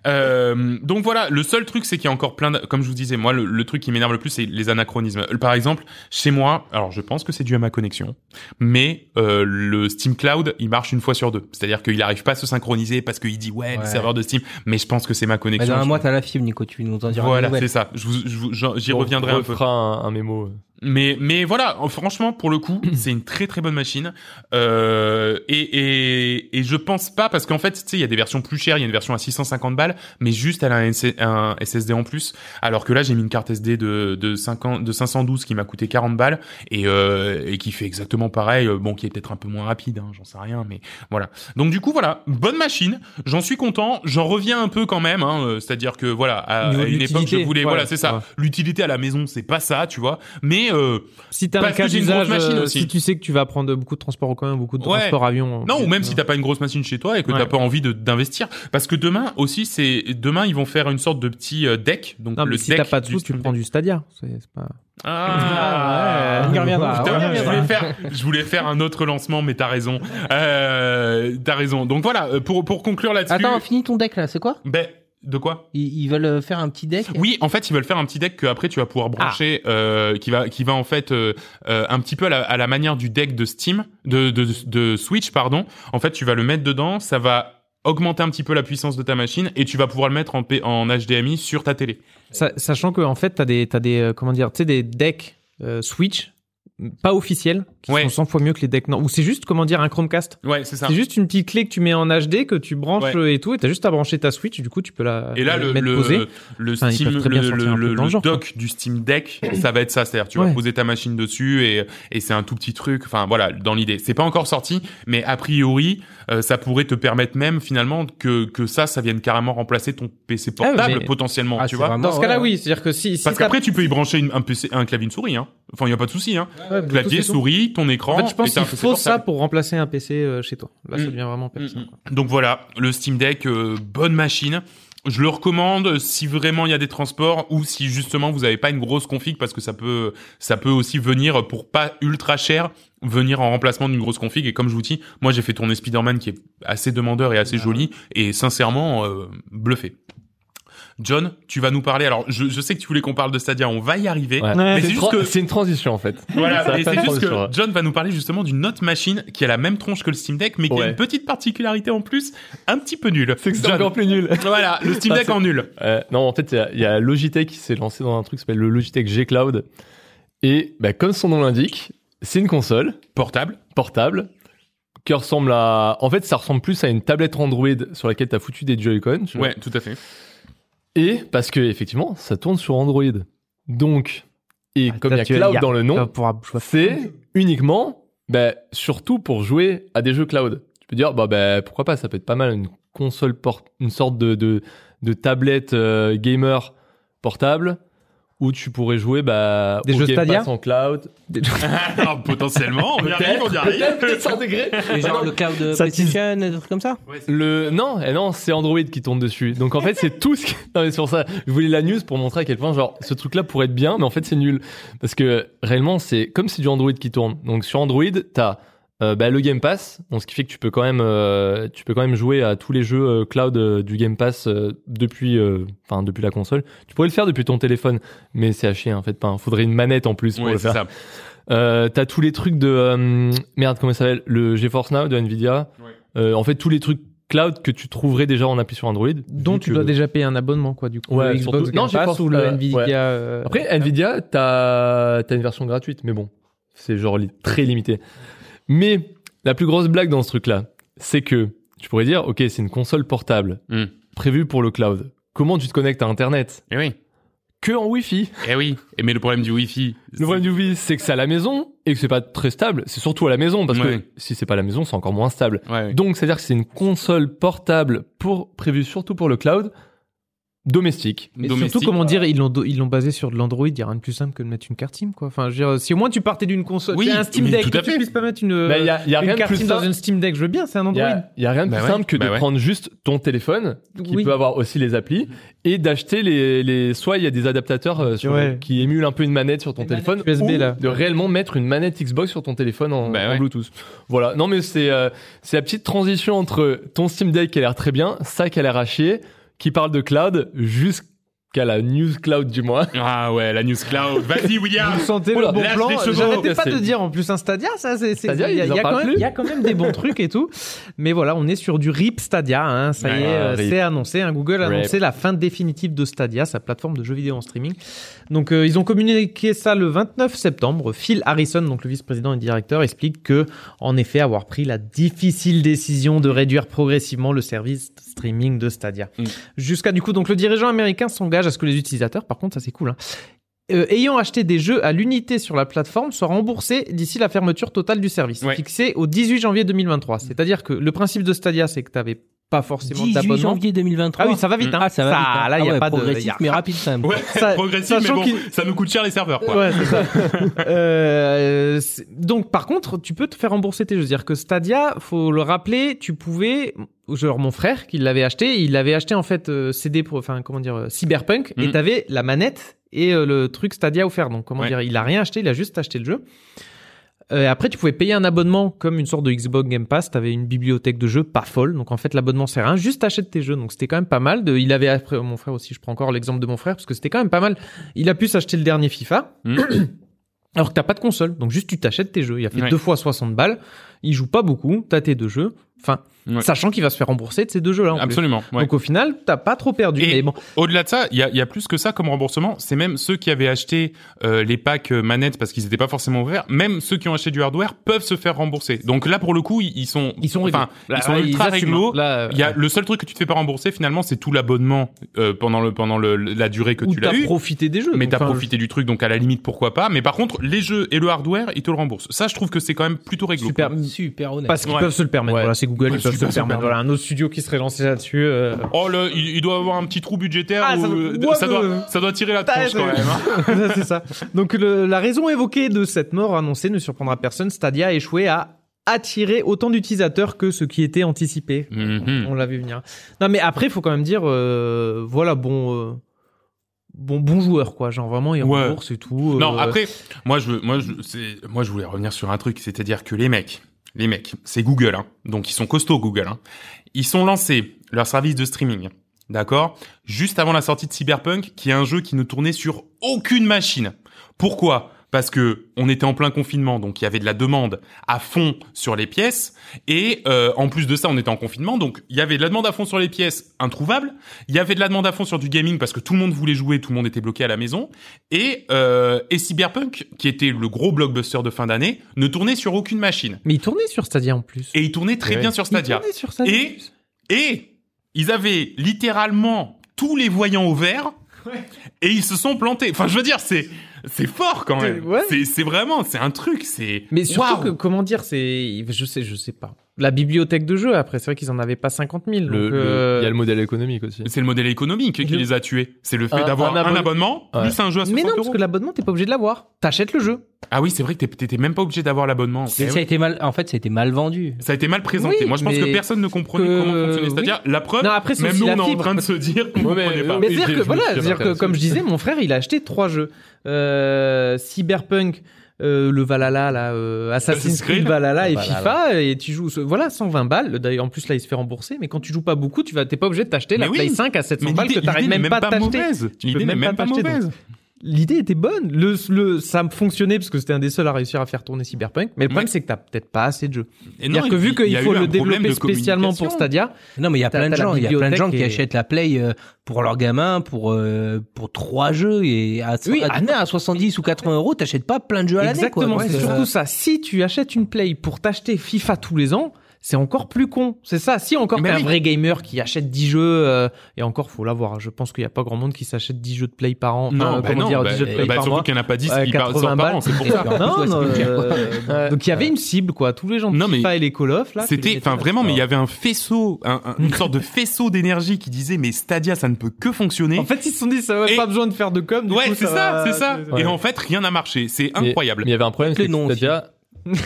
A: Euh, donc voilà, le seul truc, c'est qu'il y a encore plein de, comme je vous disais, moi, le, le truc qui m'énerve le plus, c'est les anachronismes. Par exemple, chez moi, alors je pense que c'est dû à ma connexion, mais euh, le Steam Cloud, il marche une fois sur deux. C'est-à-dire qu'il arrive pas à se synchroniser parce qu'il dit ouais, le serveur de Steam, mais je pense que c'est ma
D: Bah,
A: connexion.
D: dans un
A: Je-
D: mois, t'as la fibre, Nico. Tu nous en diras
A: voilà, c'est ça. Je vous- je vous- j'en- J'y
B: On
A: reviendrai un peu.
B: refera un, un mémo.
A: Mais mais voilà, franchement pour le coup, c'est une très très bonne machine. Euh, et et et je pense pas parce qu'en fait, tu sais, il y a des versions plus chères, il y a une version à 650 balles, mais juste elle a un, SSD en plus. Alors que là, j'ai mis une carte SD de de 50 de 512 qui m'a coûté 40 balles et euh, et qui fait exactement pareil. euh, Bon, qui est peut-être un peu moins rapide, hein, j'en sais rien, mais voilà. Donc du coup, voilà, bonne machine. J'en suis content. J'en reviens un peu quand même. Hein, euh, C'est-à-dire que voilà, à, une époque, je voulais, voilà, c'est ça.
C: ouais.
A: L'utilité à la maison, c'est pas ça, tu vois. Mais euh,
C: Si t'as un
A: Parce
C: cas
A: que j'ai une grosse
C: d'usage,
A: machine
C: euh,
A: aussi.
C: si tu sais que tu vas prendre beaucoup de transport en commun, beaucoup de
A: Ouais.
C: transport avion.
A: Non,
C: euh,
A: ou même si t'as pas une grosse machine chez toi et que
C: Ouais.
A: t'as pas envie de d'investir, parce que demain aussi, c'est demain ils vont faire une sorte de petit euh, deck. Donc
C: Non,
A: le
C: mais si
A: deck
C: t'as pas de sous, tu prends du Stadia. C'est c'est pas.
A: Ah,
C: reviendra,
A: Putain,
C: on y
A: je voulais faire, je voulais faire un autre lancement, mais t'as raison. Euh, t'as raison. Donc voilà, euh, pour pour conclure là-dessus.
D: Attends, finis ton deck là, c'est quoi?
A: Ben de quoi?
D: Ils, ils veulent euh, faire un petit deck?
A: Oui, en fait, ils veulent faire un petit deck que après tu vas pouvoir brancher,
C: Ah.
A: euh, qui va, qui va en fait euh, euh, un petit peu à la, à la manière du deck de Steam, de, de, de Switch, pardon. En fait, tu vas le mettre dedans, ça va augmenter un petit peu la puissance de ta machine et tu vas pouvoir le mettre en, P- en HDMI sur ta télé.
C: Sa- Sachant que en fait, t'as des, t'as des, comment dire, tu sais, des decks euh, Switch pas officiels qui
A: Ouais.
C: sont 100 fois mieux que les decks. Non, ou c'est juste, comment dire, un Chromecast.
A: Ouais, c'est ça.
C: C'est juste une petite clé que tu mets en HD, que tu branches
A: Ouais.
C: et tout, et t'as juste à brancher ta Switch. Du coup, tu peux la
A: Et là, le,
C: mettre posée.
A: le, le
C: Enfin,
A: Steam, le, le,
C: genre,
A: dock du Steam Deck, ça va être ça. C'est-à-dire, tu vas poser ta machine dessus et, et c'est un tout petit truc. Enfin, voilà, dans l'idée. C'est pas encore sorti, mais a priori, euh, ça pourrait te permettre même, finalement, que, que ça, ça vienne carrément remplacer ton PC portable,
C: Ah, mais-
A: potentiellement,
D: Ah,
A: tu vois.
D: vraiment-
C: Dans ce cas-là,
D: ouais.
C: oui. C'est-à-dire que si, si
A: Parce qu'après, tu peux y brancher une- un PC, un clavier, une souris, hein. Enfin, il y a pas de souci, hein.
C: Ouais,
A: Clavier, souris, ton écran.
C: En fait, je pense qu'il faut ça
A: portable.
C: pour remplacer un PC euh, chez toi. Là, ça
A: Mm.
C: devient vraiment pertinent.
A: Mm,
C: quoi.
A: Donc voilà, le Steam Deck, euh, bonne machine. Je le recommande si vraiment il y a des transports ou si justement vous avez pas une grosse config parce que ça peut ça peut aussi venir pour pas ultra cher venir en remplacement d'une grosse config et comme je vous dis, moi j'ai fait tourner Spider-Man qui est assez demandeur et assez joli et sincèrement euh, bluffé. John, tu vas nous parler. Alors, je, je sais que tu voulais qu'on parle de Stadia, on va y arriver.
B: Ouais.
A: Mais
B: c'est
A: juste que
B: c'est une transition en fait.
A: voilà, et c'est juste
B: ouais.
A: que John va nous parler justement d'une autre machine qui a la même tronche que le Steam Deck, mais qui a une petite particularité en plus, un petit peu nulle.
B: C'est que c'est encore plus nul.
A: Voilà, le Steam
B: Ah,
A: Deck en nul.
B: Euh, non, en fait, il y a- il y, a Logitech qui s'est lancé dans un truc qui s'appelle le Logitech G Cloud. Et bah, comme son nom l'indique, c'est une console
A: Portable.
B: portable qui ressemble à. En fait, ça ressemble plus à une tablette Android sur laquelle tu as foutu des Joy-Con.
A: Ouais, tout à fait.
B: Et parce que, effectivement, ça tourne sur Android. Donc, et
C: Ah,
B: comme il y a cloud
C: y a-
B: dans le nom, c'est uniquement, bah, surtout pour jouer à des jeux cloud. Tu peux dire, bah, bah, pourquoi pas, ça peut être pas mal une console une sorte de, de, de tablette euh, gamer portable où tu pourrais jouer bah,
C: Des
B: au
C: jeux
B: Game
C: Stadia
B: Pass en cloud.
A: Alors, potentiellement, on y arrive, on y arrive.
B: Peut-être s'intégrer.
D: Et genre le cloud de
B: Ça
D: PlayStation, des trucs comme ça
B: Le non, eh non, c'est Android qui tourne dessus. Donc en fait, c'est tout ce qui... Non mais c'est pour ça, je voulais la news pour montrer à quel point genre ce truc là pourrait être bien, mais en fait c'est nul parce que réellement c'est comme c'est du Android qui tourne. Donc sur Android, t'as euh, bah, le Game Pass, donc ce qui fait que tu peux quand même euh, tu peux quand même jouer à tous les jeux euh, cloud euh, du Game Pass euh, depuis euh, enfin depuis la console. Tu pourrais le faire depuis ton téléphone, mais c'est à chier en fait. Pas, faudrait une manette en plus pour
A: Ouais,
B: le faire. Euh, t'as tous les trucs de euh, merde comment ça s'appelle? Le GeForce Now de Nvidia.
A: Ouais.
B: Euh, en fait tous les trucs cloud que tu trouverais déjà en appui sur Android.
C: dont tu
B: que-
C: dois déjà payer un abonnement, quoi, du coup.
B: Ouais,
C: le Xbox
B: surtout-
C: Game
B: non,
C: Pass
B: pas-
C: ou le
B: euh,
C: Nvidia.
B: ouais.
C: euh,
B: Après Nvidia t'as as une version gratuite mais bon c'est genre li- très limité. Mais la plus grosse blague dans ce truc là c'est que tu pourrais dire ok c'est une console portable
A: Hmm.
B: prévue pour le cloud. Comment tu te connectes à Internet
A: Eh oui.
B: Que en Wi-Fi.
A: Eh oui. Et mais le problème du Wi-Fi.
B: Le problème du Wi-Fi c'est que c'est à la maison et que c'est pas très stable. C'est surtout à la maison parce
A: Ouais.
B: que si c'est pas à la maison c'est encore moins stable.
A: Ouais, ouais.
B: Donc, c'est-à-dire que c'est une console portable pour, prévue surtout pour le cloud. Domestique.
C: Mais
A: domestique.
C: surtout, comment dire, ils l'ont ils l'ont basé sur de l'Android. Il y a rien de plus simple que de mettre une carte SIM, quoi. Enfin, je veux dire, si au moins tu partais d'une console,
A: Oui,
C: un Steam Deck,
A: tout
C: tu puisses pas mettre une,
B: Bah, il y a, il y a
C: une
B: rien de
C: carte
B: plus
C: SIM dans une Steam Deck, je veux bien, c'est un Android.
B: a, il y a rien de
A: Bah
B: plus
A: ouais,
B: simple que
A: bah
B: de
A: ouais.
B: prendre juste ton téléphone, qui
C: Oui.
B: peut avoir aussi les applis, et d'acheter les, les, soit il y a des adaptateurs euh, sur-
C: Ouais.
B: qui émulent un peu une manette sur ton
C: Les
B: téléphone,
C: USB,
B: ou
C: là.
B: de réellement mettre une manette Xbox sur ton téléphone en,
A: Bah
B: en
A: ouais.
B: Bluetooth. Voilà. Non mais c'est, euh, c'est la petite transition entre ton Steam Deck qui a l'air très bien, ça qui a l'air à chier, qui parle de cloud, jusqu'à la news cloud du mois.
A: Ah ouais, la news cloud. Vas-y, William.
C: Vous sentez
B: Oula,
C: le bon plan. J'arrêtais pas de dire en plus un Stadia, ça c'est
B: Stadia,
C: il y a, y quand même
B: plus
C: il y a quand même des bons trucs et tout. Mais voilà, on est sur du RIP Stadia hein, ça y est, euh,
B: RIP.
C: c'est annoncé, hein, Google a
B: RIP.
C: annoncé la fin définitive de Stadia, sa plateforme de jeux vidéo en streaming. Donc euh, ils ont communiqué ça le 29 septembre. Phil Harrison, donc le vice-président et directeur, explique que en effet avoir pris la difficile décision de réduire progressivement le service streaming de Stadia.
A: Mm.
C: Jusqu'à du coup donc le dirigeant américain s'engage à ce que les utilisateurs, par contre ça c'est cool, hein, euh, ayant acheté des jeux à l'unité sur la plateforme soient remboursés d'ici la fermeture totale du service,
A: Ouais.
C: fixée au 18 janvier 2023. C'est-à-dire que le principe de Stadia, c'est que tu n'avais pas forcément
D: 18
C: d'abonnement.
D: janvier 2023.
C: Ah oui, ça va vite. Hein.
D: Ah, ça va vite. hein.
C: Là, il
D: Ah
C: y a
D: ouais,
C: pas de.
D: progressif,
C: y a-
D: mais rapide quand même.
A: Ouais,
C: Ça-
A: progressif, mais bon,
C: qu'il-
A: ça nous coûte cher les serveurs, quoi.
C: Ouais, c'est ça. Euh, c'est- donc, par contre, tu peux te faire rembourser tes jeux. C'est-à-dire que Stadia, faut le rappeler, tu pouvais. Genre mon frère qui l'avait acheté, il l'avait acheté en fait euh, CD pour, enfin comment dire, euh, Cyberpunk, et
A: Mhm.
C: t'avais la manette et euh, le truc Stadia offert. Donc comment
A: Ouais.
C: dire, il a rien acheté, il a juste acheté le jeu. Euh, après, tu pouvais payer un abonnement comme une sorte de Xbox Game Pass. T'avais une bibliothèque de jeux pas folle, donc en fait l'abonnement c'est rien. Juste achète tes jeux, donc c'était quand même pas mal. De, il avait après mon frère aussi. Je prends encore l'exemple de mon frère parce que c'était quand même pas mal. Il a pu s'acheter le dernier FIFA.
A: Mm.
C: Alors que t'as pas de console, donc juste tu t'achètes tes jeux. Il a fait
A: Ouais.
C: deux fois 60 balles. Il joue pas beaucoup. T'as tes deux jeux. Enfin,
A: Ouais.
C: sachant qu'il va se faire rembourser de ces deux jeux-là. plus.
A: Absolument. ouais.
C: Donc au final, t'as pas trop perdu.
A: Et-
C: Mais bon,
A: Au-delà de ça, il y a, y a plus que ça comme remboursement. C'est même ceux qui avaient acheté euh, les packs euh, manettes parce qu'ils n'étaient pas forcément ouverts. Même ceux qui ont acheté du hardware peuvent se faire rembourser. Donc là, pour le coup, ils, sont,
C: ils sont
A: enfin.
C: Là,
A: ils sont
C: là,
A: ultra réglo.
C: Euh,
A: Il y a le seul truc que tu te fais pas rembourser finalement, c'est tout l'abonnement euh, pendant le pendant le, la durée que
C: où
A: tu l'as
C: t'as
A: eu.
C: profité des jeux.
A: Mais t'as
C: enfin,
A: profité du truc, donc à la limite pourquoi pas. Mais par contre, les jeux et le hardware, ils te le remboursent. Ça, je trouve que c'est quand même plutôt réglo.
C: Super.
D: Super honnête.
C: Parce qu'ils
A: Ouais.
C: peuvent se le permettre.
B: Ouais.
C: Voilà, c'est Google,
A: Ouais,
C: ils peuvent se le permettre.
A: super.
C: Voilà, un autre studio qui serait lancé là-dessus. euh,
A: Oh là, il, il doit avoir un petit trou budgétaire.
C: Ah,
A: où,
C: ça doit-
A: euh,
C: ouais,
A: ça,
C: mais-
A: doit, ça doit tirer la tronche quand même. hein.
C: c'est ça. Donc le- la raison évoquée de cette mort annoncée ne surprendra personne. Stadia a échoué à attirer autant d'utilisateurs que ce qui était anticipé.
A: Mhm.
C: On l'a vu venir. Non, mais après, il faut quand même dire, euh, voilà, bon, euh, bon, bon joueur, quoi. Genre vraiment, il
A: Ouais.
C: rembourse et tout. euh,
A: Non, après, moi je, moi je, c'est, moi je voulais revenir sur un truc, c'est-à-dire que les mecs, les mecs, c'est Google, hein, donc ils sont costauds Google. Hein, ils sont lancés leur service de streaming, d'accord, juste avant la sortie de Cyberpunk, qui est un jeu qui ne tournait sur aucune machine. Pourquoi? Parce que on était en plein confinement, donc il y avait de la demande à fond sur les pièces, et euh, en plus de ça, on était en confinement, donc il y avait de la demande à fond sur les pièces introuvables, il y avait de la demande à fond sur du gaming parce que tout le monde voulait jouer, tout le monde était bloqué à la maison, et, euh, et Cyberpunk, qui était le gros blockbuster de fin d'année, ne tournait sur aucune machine.
C: Mais il tournait sur Stadia en plus.
A: Et il tournait très
B: Ouais.
A: bien sur
C: Il
A: Stadia.
C: tournait sur Stadia.
A: et ils avaient littéralement tous les voyants au vert, et ils se sont plantés. Enfin, je veux dire, c'est c'est fort quand même.
C: Ouais.
A: C'est c'est vraiment, c'est un truc, c'est.
C: Mais surtout que, comment dire, c'est, je sais, je sais pas. La bibliothèque de jeux, après, c'est vrai qu'ils en avaient pas 50 000.
B: Le-
C: donc,
B: le-
C: euh,
B: Il y a le modèle économique aussi.
A: C'est le modèle économique qui
C: Le-
A: les a tués. C'est le fait
B: Un-
A: d'avoir
B: un
A: un,
B: abonne-
A: abonnement
B: Ouais.
A: plus un jeu à 60
C: Mais non,
A: euros.
C: parce que l'abonnement, t'es pas obligé de l'avoir. T'achètes le jeu.
A: Ah oui, c'est vrai que t'étais même pas obligé d'avoir l'abonnement.
D: Mais ça a été mal, en fait, ça a été mal vendu.
A: Ça a été mal présenté.
C: Oui,
A: Moi, je pense que personne ne comprenait
C: que-
A: comment fonctionnait.
C: oui.
A: C'est-à-dire, la preuve,
C: Non, après, c'est
A: même nous,
C: la
A: on est en train de se dire qu'on comprenait pas.
B: Oui,
C: Mais c'est-à-dire
B: je
C: que, voilà, c'est-à-dire que, comme je disais, mon frère, il a acheté trois jeux. Euh, Cyberpunk, euh, le Valhalla, là, euh, Assassin's Creed. Valhalla et
B: Valhalla.
C: FIFA, et tu joues, voilà, 120 balles. D'ailleurs, en plus, là, il se fait rembourser, mais quand tu joues pas beaucoup, tu vas, t'es pas obligé de t'acheter la
A: oui.
C: Play 5 à 700
A: Mais
C: balles que t'arrives même pas à t'acheter. Tu
A: L'idée
C: peux
A: n'est
C: même
A: même
C: pas t'acheter. L'idée était bonne. Le, le, ça fonctionnait parce que c'était un des seuls à réussir à faire tourner Cyberpunk. Mais le problème,
A: Ouais.
C: c'est que t'as peut-être pas assez de jeux.
A: Et non,
C: C'est-à-dire que
A: il-
C: vu qu'il faut le développer spécialement pour. Stadia,
D: Non, mais il y a plein de gens, il y a plein de gens qui achètent la Play euh, pour leur gamin, pour euh, pour trois jeux et à,
C: Oui,
D: à, à, à 70 ou 80 euros, t'achètes pas plein de jeux à l'année. quoi.
C: Exactement, c'est surtout ça. Si tu achètes une Play pour t'acheter FIFA tous les ans, c'est encore plus con. C'est ça. Si encore
A: Mais
C: t'es un
A: oui.
C: vrai gamer qui achète 10 jeux, euh, et encore, faut l'avoir. Je pense qu'il y a pas grand monde qui s'achète 10 jeux de play par an.
A: Non,
C: Enfin,
A: bah
C: comment
A: non,
C: dire,
A: bah,
C: 10 jeux de play
A: bah,
C: par
A: surtout
C: mois.
A: qu'il n'y en a pas 10
C: Ouais,
A: qui par-
C: 80
A: sortent par
C: balles.
A: an, c'est pour ça.
C: Non, non, euh,
B: Ouais.
C: donc il y avait une cible, quoi. Tous les gens de
A: Non, mais
C: FIFA et les Call of, là.
A: C'était, enfin vraiment, mais il y avait un faisceau, un- un- une sorte de faisceau d'énergie qui disait mais Stadia ça ne peut que fonctionner.
C: En fait, ils se sont dit, ça va pas besoin de faire de com.
A: ouais, c'est ça, c'est ça. Et en fait, rien n'a marché. C'est
B: Mais-
A: incroyable.
B: Mais il y avait un problème, c'est que. Stadia,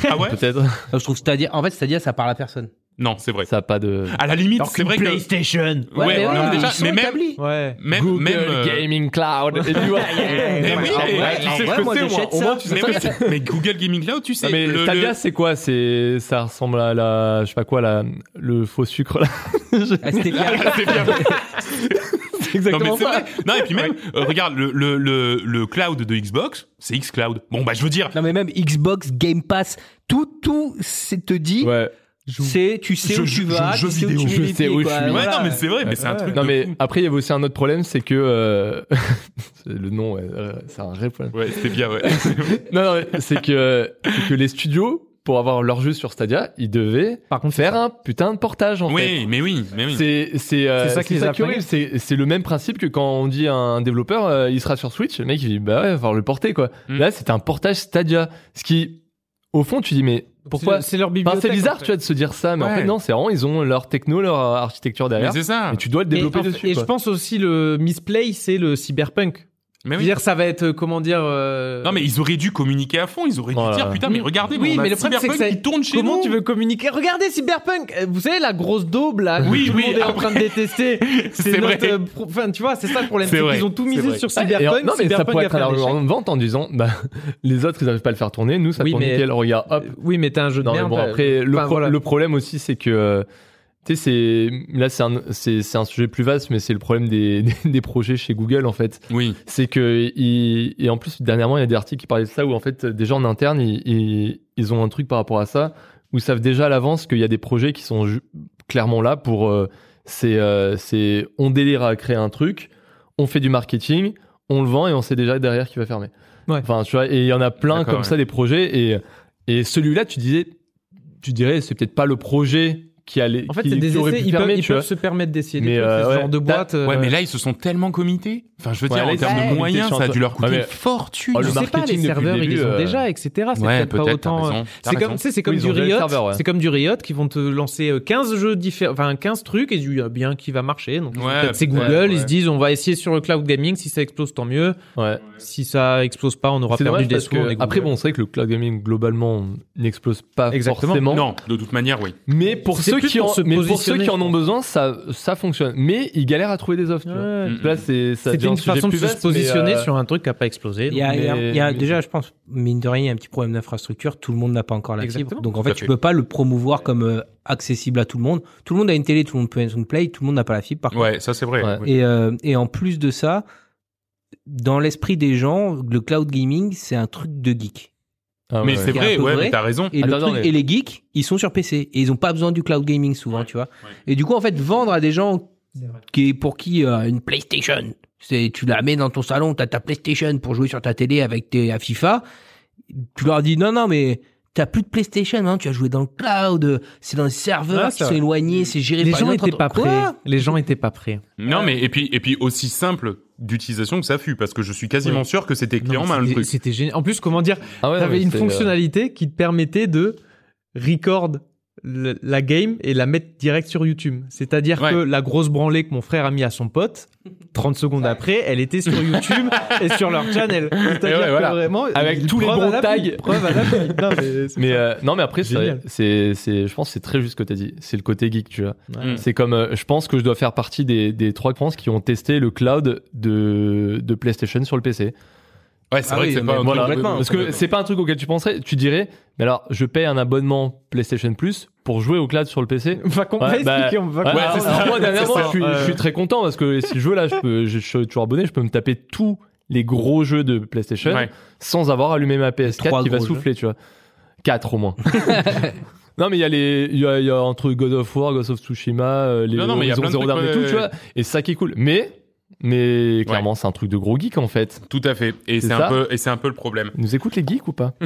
A: Ah ouais
B: peut-être,
D: Je trouve Stadia, en fait, Stadia, ça parle à personne.
A: Non, c'est vrai.
B: ça a pas de.
A: À la limite, c'est vrai que
C: PlayStation.
A: Ouais,
D: mais
A: ouais,
D: oui,
A: mais
D: ils
A: déjà, mais même.
C: Ouais.
A: même,
B: Google
A: même, euh,
B: Gaming Cloud. Et tu vois.
A: Mais oui,
B: ouais,
A: tu sais
D: ouais,
B: ce que c'est, Au
D: ça.
B: moins, tu sais
A: mais,
B: que
A: mais Google Gaming Cloud, tu sais,
B: Non, mais
A: le-
B: Stadia,
A: le-
B: c'est quoi? C'est ça ressemble à la, je sais pas quoi, la, le faux sucre là.
D: Ah, c'était bien.
A: C'est Non, mais
B: exactement
A: c'est
B: ça.
A: vrai. Non, et puis même, euh, regarde, le, le, le, le cloud de Xbox, c'est xCloud. Bon, bah, je veux dire,
D: Non, mais même Xbox, Game Pass, tout, tout, c'est te dit,
B: Ouais.
D: c'est, tu sais
A: Je-
D: où
A: je-
D: tu vas,
A: je-
D: tu
A: jeux
D: sais où tu
B: Je sais
D: pieds,
B: où je suis.
A: ouais,
D: Voilà.
A: non, mais c'est vrai, mais c'est un truc
B: Non
A: de
B: mais
A: fou.
B: après il y avait aussi un autre problème, c'est que euh, le nom, ouais, euh, c'est un vrai problème.
A: Ouais, c'était bien, ouais.
B: Non, non, c'est que c'est que les studios pour avoir leur jeu sur Stadia, ils devaient
C: Par contre,
B: faire un putain de portage en fait.
A: oui, mais oui, mais oui.
B: C'est c'est euh,
C: C'est ça qui.
B: C'est c'est le même principe que quand on dit à un développeur euh, il sera sur Switch, le mec il dit bah ouais, va falloir le porter quoi.
A: Mm.
B: Là c'était un portage Stadia, ce qui au fond tu dis mais pourquoi
C: C'est leur
B: Enfin,
C: bibliothèque.
B: c'est bizarre
C: en fait.
B: tu vois de se dire ça, mais en fait non c'est vraiment ils ont leur techno, leur architecture
A: Mais
B: derrière.
A: c'est ça.
B: Et tu dois le développer
C: fait-
B: dessus.
C: et
B: quoi.
C: je pense aussi le misplay, c'est le cyberpunk.
A: Mais oui.
C: Dire ça va être euh, comment dire. euh,
A: Non, mais ils auraient dû communiquer à fond. Ils auraient dû
B: Voilà.
A: dire, putain, mais regardez,
C: Oui,
A: on a
C: mais le problème, c'est que
A: Cyberpunk
C: ça-
A: tourne chez
C: Comment
A: nous.
C: tu veux communiquer? Regardez Cyberpunk Euh, Vous savez la grosse daube là que
A: Oui,
C: tout
A: oui,
C: le monde est en
A: après-
C: train de détester.
A: C'est
C: notre,
A: vrai.
C: euh, pro- Enfin, tu vois, c'est ça le problème.
A: C'est
C: C'est
A: vrai.
C: qu'ils ont tout
A: C'est
C: misé
A: vrai.
C: sur
B: Ah, et en-
C: Cyberpunk.
B: non mais ça
C: Cyberpunk
B: pourrait
C: a
B: être de vente en disant bah les autres ils n'arrivent pas à le faire tourner, nous ça
C: Oui,
B: tourne
C: mais-
B: nickel. Regarde, hop.
C: Oui, mais t'as un jeu de merde.
B: bon après le, problème aussi c'est que euh, tu sais c'est là c'est un c'est c'est un sujet plus vaste mais c'est le problème des, des des projets chez Google en fait.
A: Oui.
B: C'est que ils, et en plus dernièrement il y a des articles qui parlaient de ça où en fait des gens en interne ils, ils, ils ont un truc par rapport à ça où ils savent déjà à l'avance qu'il y a des projets qui sont ju- clairement là pour euh, c'est euh, c'est on délire à créer un truc, on fait du marketing, on le vend et on sait déjà derrière qui va fermer.
C: Ouais.
B: Enfin tu vois et il y en a plein
A: D'accord,
B: comme
A: ouais.
B: ça des projets et et celui-là tu disais tu dirais c'est peut-être pas le projet qui allait
C: En fait,
B: qui,
C: c'est des essais. Ils peuvent, ils se permettre d'essayer
B: Mais,
C: des trucs,
B: euh,
C: ce
B: ouais.
C: genre de boîte. euh,
A: Ouais, mais là, ils se sont tellement comités. Enfin, je veux
B: Ouais,
A: dire,
B: là,
A: en
B: ils
A: termes de moyens, ça a dû leur coûter
B: Ouais,
A: une
B: mais-
A: fortune.
B: Oh, le
C: je sais pas, les serveurs, ils les ont
B: euh,
C: déjà, etc. C'est
A: Ouais,
C: peut-être pas autant. euh,
A: raison. T'as
C: C'est comme, c'est
B: Oui,
C: du Riot.
B: ouais.
C: C'est comme du Riot qui vont te lancer euh, 15 jeux différents, enfin 15 trucs et il y a bien qui va marcher. Donc
A: Ouais,
C: c'est Google,
A: ouais.
C: ils se disent on va essayer sur le cloud gaming, si ça explose tant mieux.
B: Ouais.
C: Si ça explose pas, on aura perdu des sous.
B: après bon c'est vrai que le cloud gaming globalement n'explose pas
C: Exactement.
B: forcément.
A: Non, de toute manière, oui.
B: Mais pour
C: C'était
B: ceux qui
C: pour
B: en, mais pour ceux qui en ont besoin, ça ça fonctionne. Mais ils galèrent à trouver des offres.
C: Ouais.
B: Là c'est un
C: une façon de se
B: vaste,
C: positionner
B: euh,
C: sur un truc qui a pas explosé.
D: Il y a, il y a-
B: Mais-
D: il y a
B: mais-
D: déjà, je pense, mine de rien, il y a un petit problème d'infrastructure. Tout le monde n'a pas encore la fibre. Donc en fait, tu
A: fait.
D: peux pas le promouvoir comme euh, accessible à tout le monde. Tout le monde a une télé, tout le monde peut être une play, tout le monde n'a pas la fibre. Par contre.
A: Ouais, ça c'est vrai.
B: Ouais.
A: Oui.
D: Et, euh, et en plus de ça, dans l'esprit des gens, le cloud gaming, c'est un truc de geek.
B: Ah
A: Mais
B: ouais,
A: c'est vrai, ouais,
D: vrai.
A: mais t'as raison.
D: Et, le
B: Attends,
D: truc-
B: mais-
D: et les geeks, ils sont sur PC et ils ont pas besoin du cloud gaming souvent, tu vois. Et du coup, en fait, vendre à des gens qui pour qui euh, une PlayStation, c'est tu la mets dans ton salon, t'as ta PlayStation pour jouer sur ta télé avec tes à FIFA. Tu leur dis non non mais t'as plus de PlayStation, hein, tu as joué dans le cloud, c'est dans les serveurs
C: Ah,
D: qui sont éloignés, c'est géré
C: Les
D: par
C: gens
D: une autre
C: étaient pas prêts. Les gens étaient pas prêts.
A: Non, mais et puis et puis aussi simple d'utilisation que ça fut, parce que je suis quasiment
C: Oui.
A: sûr que c'était clé en main le truc.
C: C'était génial. En plus, comment dire,
B: Ah ouais,
C: T'avais une
B: euh,
C: fonctionnalité qui te permettait de record le- la game et la mettre direct sur YouTube. C'est-à-dire
A: Ouais.
C: que la grosse branlée que mon frère a mis à son pote, 30 secondes après, elle était sur YouTube et sur leur channel. C'est-à-dire
B: ouais,
C: que
B: voilà.
C: vraiment,
B: Avec tous les bons tags.
C: Preuve à l'appui. Non, mais
B: Mais euh, non, mais après, c'est, je pense que c'est très juste ce que t'as dit. C'est le côté geek, tu vois.
C: Ouais.
B: C'est comme, euh, je pense que je dois faire partie des, des trois France qui ont testé le cloud de, de PlayStation sur le PC.
A: Ouais, c'est
D: Ah
A: vrai
D: oui,
A: que c'est pas un
D: voilà,
A: truc-
D: complètement.
B: Parce que c'est pas un truc auquel tu penserais. Tu dirais, mais alors, je paye un abonnement PlayStation Plus pour jouer au cloud sur le PC.
C: Va,
B: Ouais, bah,
C: on va
B: Ouais,
C: comprendre.
B: moi, dernièrement, je suis, je
C: Ouais.
B: suis très content parce que si je veux là, je, peux, je, suis toujours abonné, je peux me taper tous les gros jeux de PlayStation
A: Ouais.
B: sans avoir allumé ma PS4
D: Trois
B: qui va souffler, tu vois. 4 au moins. non, mais il y a les, il y a, il y a entre God of War, Ghost of Tsushima, euh, les
A: Non, non, mais il y a plein de trucs,
B: et tout,
A: ouais,
B: tu vois. Et c'est ça qui est cool. Mais, mais clairement, c'est un truc de gros geek en fait.
A: Tout à fait. Et
B: C'est
A: c'est un peu et c'est un peu le problème.
B: Ils nous écoutent les geeks ou pas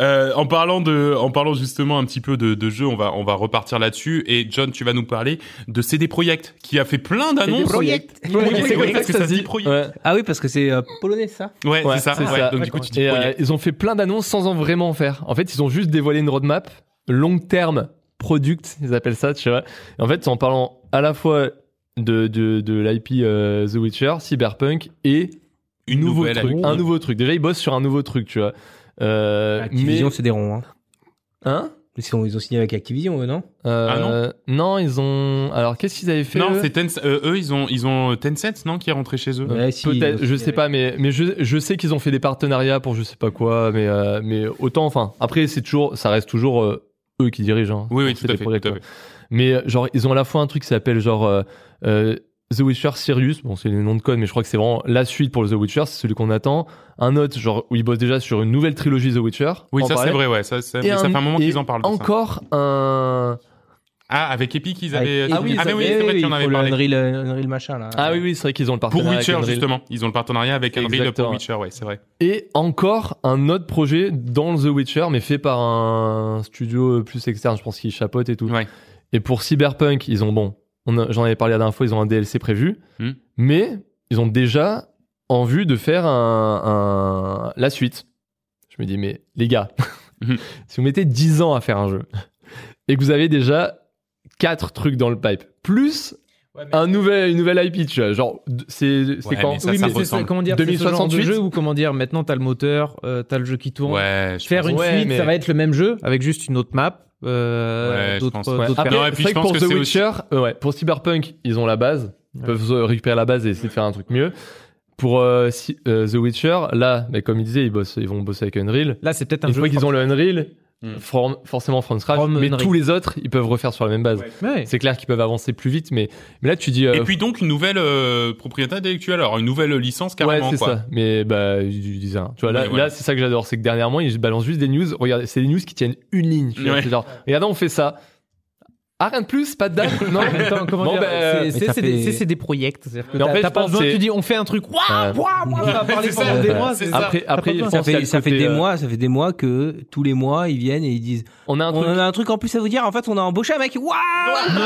A: Euh, en parlant de, en parlant justement un petit peu de, de jeux, on va, on va repartir là-dessus. Et John, tu vas nous parler de CD Projekt, qui a fait plein d'annonces.
D: Projekt.
A: Dit. Projekt.
D: Ah oui, parce que c'est euh, polonais, ça
A: Ouais,
B: Ouais,
A: c'est ça. ouais.
B: ça.
A: Donc du coup, tu dis
B: Et euh,
A: Projekt.
B: ils ont fait plein d'annonces sans en vraiment en faire. En fait, ils ont juste dévoilé une roadmap long terme product, ils appellent ça, tu vois. Et en fait, en parlant à la fois de, de, de l'IP euh, The Witcher, Cyberpunk et
A: Une
B: nouveau
A: nouvelle
B: truc,
A: IP.
B: un nouveau truc. Déjà, ils bossent sur un nouveau truc, tu vois. Euh,
D: Activision,
B: mais
D: c'est des ronds. Hein.
B: hein?
D: Ils, sont- ils ont signé avec Activision, eux, non?
B: Euh, non, ils ont. Alors, qu'est-ce qu'ils avaient fait
A: Non,
B: eux?
A: c'est Tencent. euh, eux, ils ont, ils ont Tencent, non, qui est rentré chez eux?
D: Ouais, si, ils
B: Peut-être,
D: ont
B: je sais
D: avec-
B: pas, mais mais je je sais qu'ils ont fait des partenariats pour je sais pas quoi, mais euh, mais autant, enfin, après c'est toujours, ça reste toujours euh, eux qui dirigent. Hein,
A: Oui, oui,
B: C'est
A: tout à
B: des
A: fait.
B: projets,
A: tout à
B: quoi.
A: fait.
B: Mais euh, genre, ils ont à la fois un truc qui s'appelle genre euh, euh, The Witcher Sirius, bon c'est le nom de code, mais je crois que c'est vraiment la suite pour le The Witcher, c'est celui qu'on attend. Un autre genre où ils bossent déjà sur une nouvelle trilogie The Witcher.
A: Oui, ça c'est vrai, ouais. Ça, ça, fait un moment qu'ils en parlent. de ça.
B: Encore un.
A: Ah, avec Epic, ils
D: Avec
A: avaient.
B: Ah oui,
A: ah, mais oui,
B: eh
A: c'est vrai tu en avais parlé.
D: Unreal, Unreal machin, là.
B: Ah oui oui, c'est vrai qu'ils ont le
A: Pour
B: partenariat.
A: Witcher,
B: avec Unreal.
A: justement. Ils ont le partenariat avec Unreal
B: Exactement.
A: pour Witcher, ouais, c'est vrai.
B: Et encore un autre projet dans The Witcher, mais fait par un studio plus externe, je pense qu'il chapeaute et tout.
A: Ouais.
B: Et pour Cyberpunk, ils ont, bon, j'en avais parlé la dernière fois, ils ont un DLC prévu,
A: Hmm.
B: mais ils ont déjà en vue de faire un, un- la suite. Je me dis, mais les gars,
A: Mhm.
B: si vous mettez 10 ans à faire un jeu, et que vous avez déjà 4 trucs dans le pipe, plus un nouvel, une nouvelle IP, tu vois, genre, c'est c'est
A: Ouais,
B: quand
A: mais ça,
C: oui,
A: ça
C: mais c'est
A: ressemble.
C: ça, comment dire, c'est ce genre de
B: 2068.
C: jeu où comment dire, maintenant t'as le moteur, euh, t'as le jeu qui tourne.
A: Ouais, je
C: Faire
A: pense.
C: une
B: Ouais,
C: suite,
B: mais-
C: ça va être le même jeu avec juste une autre map, euh,
A: Ouais, je
C: d'autres
A: pense.
B: Ouais. Après,
A: Non, et puis
B: c'est vrai
A: je
B: que
A: pense
B: pour
A: que
B: The
A: aussi-
B: Witcher, euh, ouais, pour Cyberpunk, ils ont la base. Ils peuvent euh, récupérer la base et essayer de faire un truc mieux. Pour euh, si- euh, The Witcher, là, mais comme il disait, ils, bossent, ils vont bosser avec Unreal.
C: Là, c'est peut-être un
B: Une
C: jeu.
B: fois qu'ils ont le Unreal,
A: Hmm.
B: from- forcément from scratch,
C: From
B: mais tous les autres, ils peuvent refaire sur la même base.
C: Ouais.
B: C'est clair qu'ils peuvent avancer plus vite, mais, mais là, tu dis. euh,
A: Et puis donc une nouvelle euh, propriété intellectuelle, alors une nouvelle licence
B: ouais,
A: carrément
B: c'est
A: quoi.
B: ça. Mais bah, je disais, hein. tu vois, là,
A: Ouais,
B: là c'est ça que j'adore, c'est que dernièrement, ils balancent juste des news. Regarde, c'est des news qui tiennent une ligne. tu vois.
A: Ouais.
B: C'est genre, regardez, on fait ça. Ah, rien de plus, pas de date. non,
C: Attends, comment
B: Bon,
C: dire,
B: ben,
C: c'est-
D: mais
C: c'est
D: ça
C: c'est
D: fait-
C: des, c'est- c'est des projects. C'est-à-dire que
B: Mais en
C: t'as
B: fait,
C: t'as
B: je
C: pas
B: pense
C: besoin,
B: c'est-
C: tu dis, on fait un truc, waouh,
B: Ouais.
C: waouh, waouh, on va parler
A: C'est
C: pendant
A: ça,
C: des
A: ouais.
C: mois.
A: C'est ça.
B: Après, après, pense
D: Ça
B: qu'il y a
D: fait,
B: le
D: ça fait
B: côté,
D: des
B: euh,
D: mois, ça fait des mois que tous les mois ils viennent et ils disent
B: On a un
D: on
B: truc.
D: en a un truc en plus à vous dire en fait on a embauché un mec waouh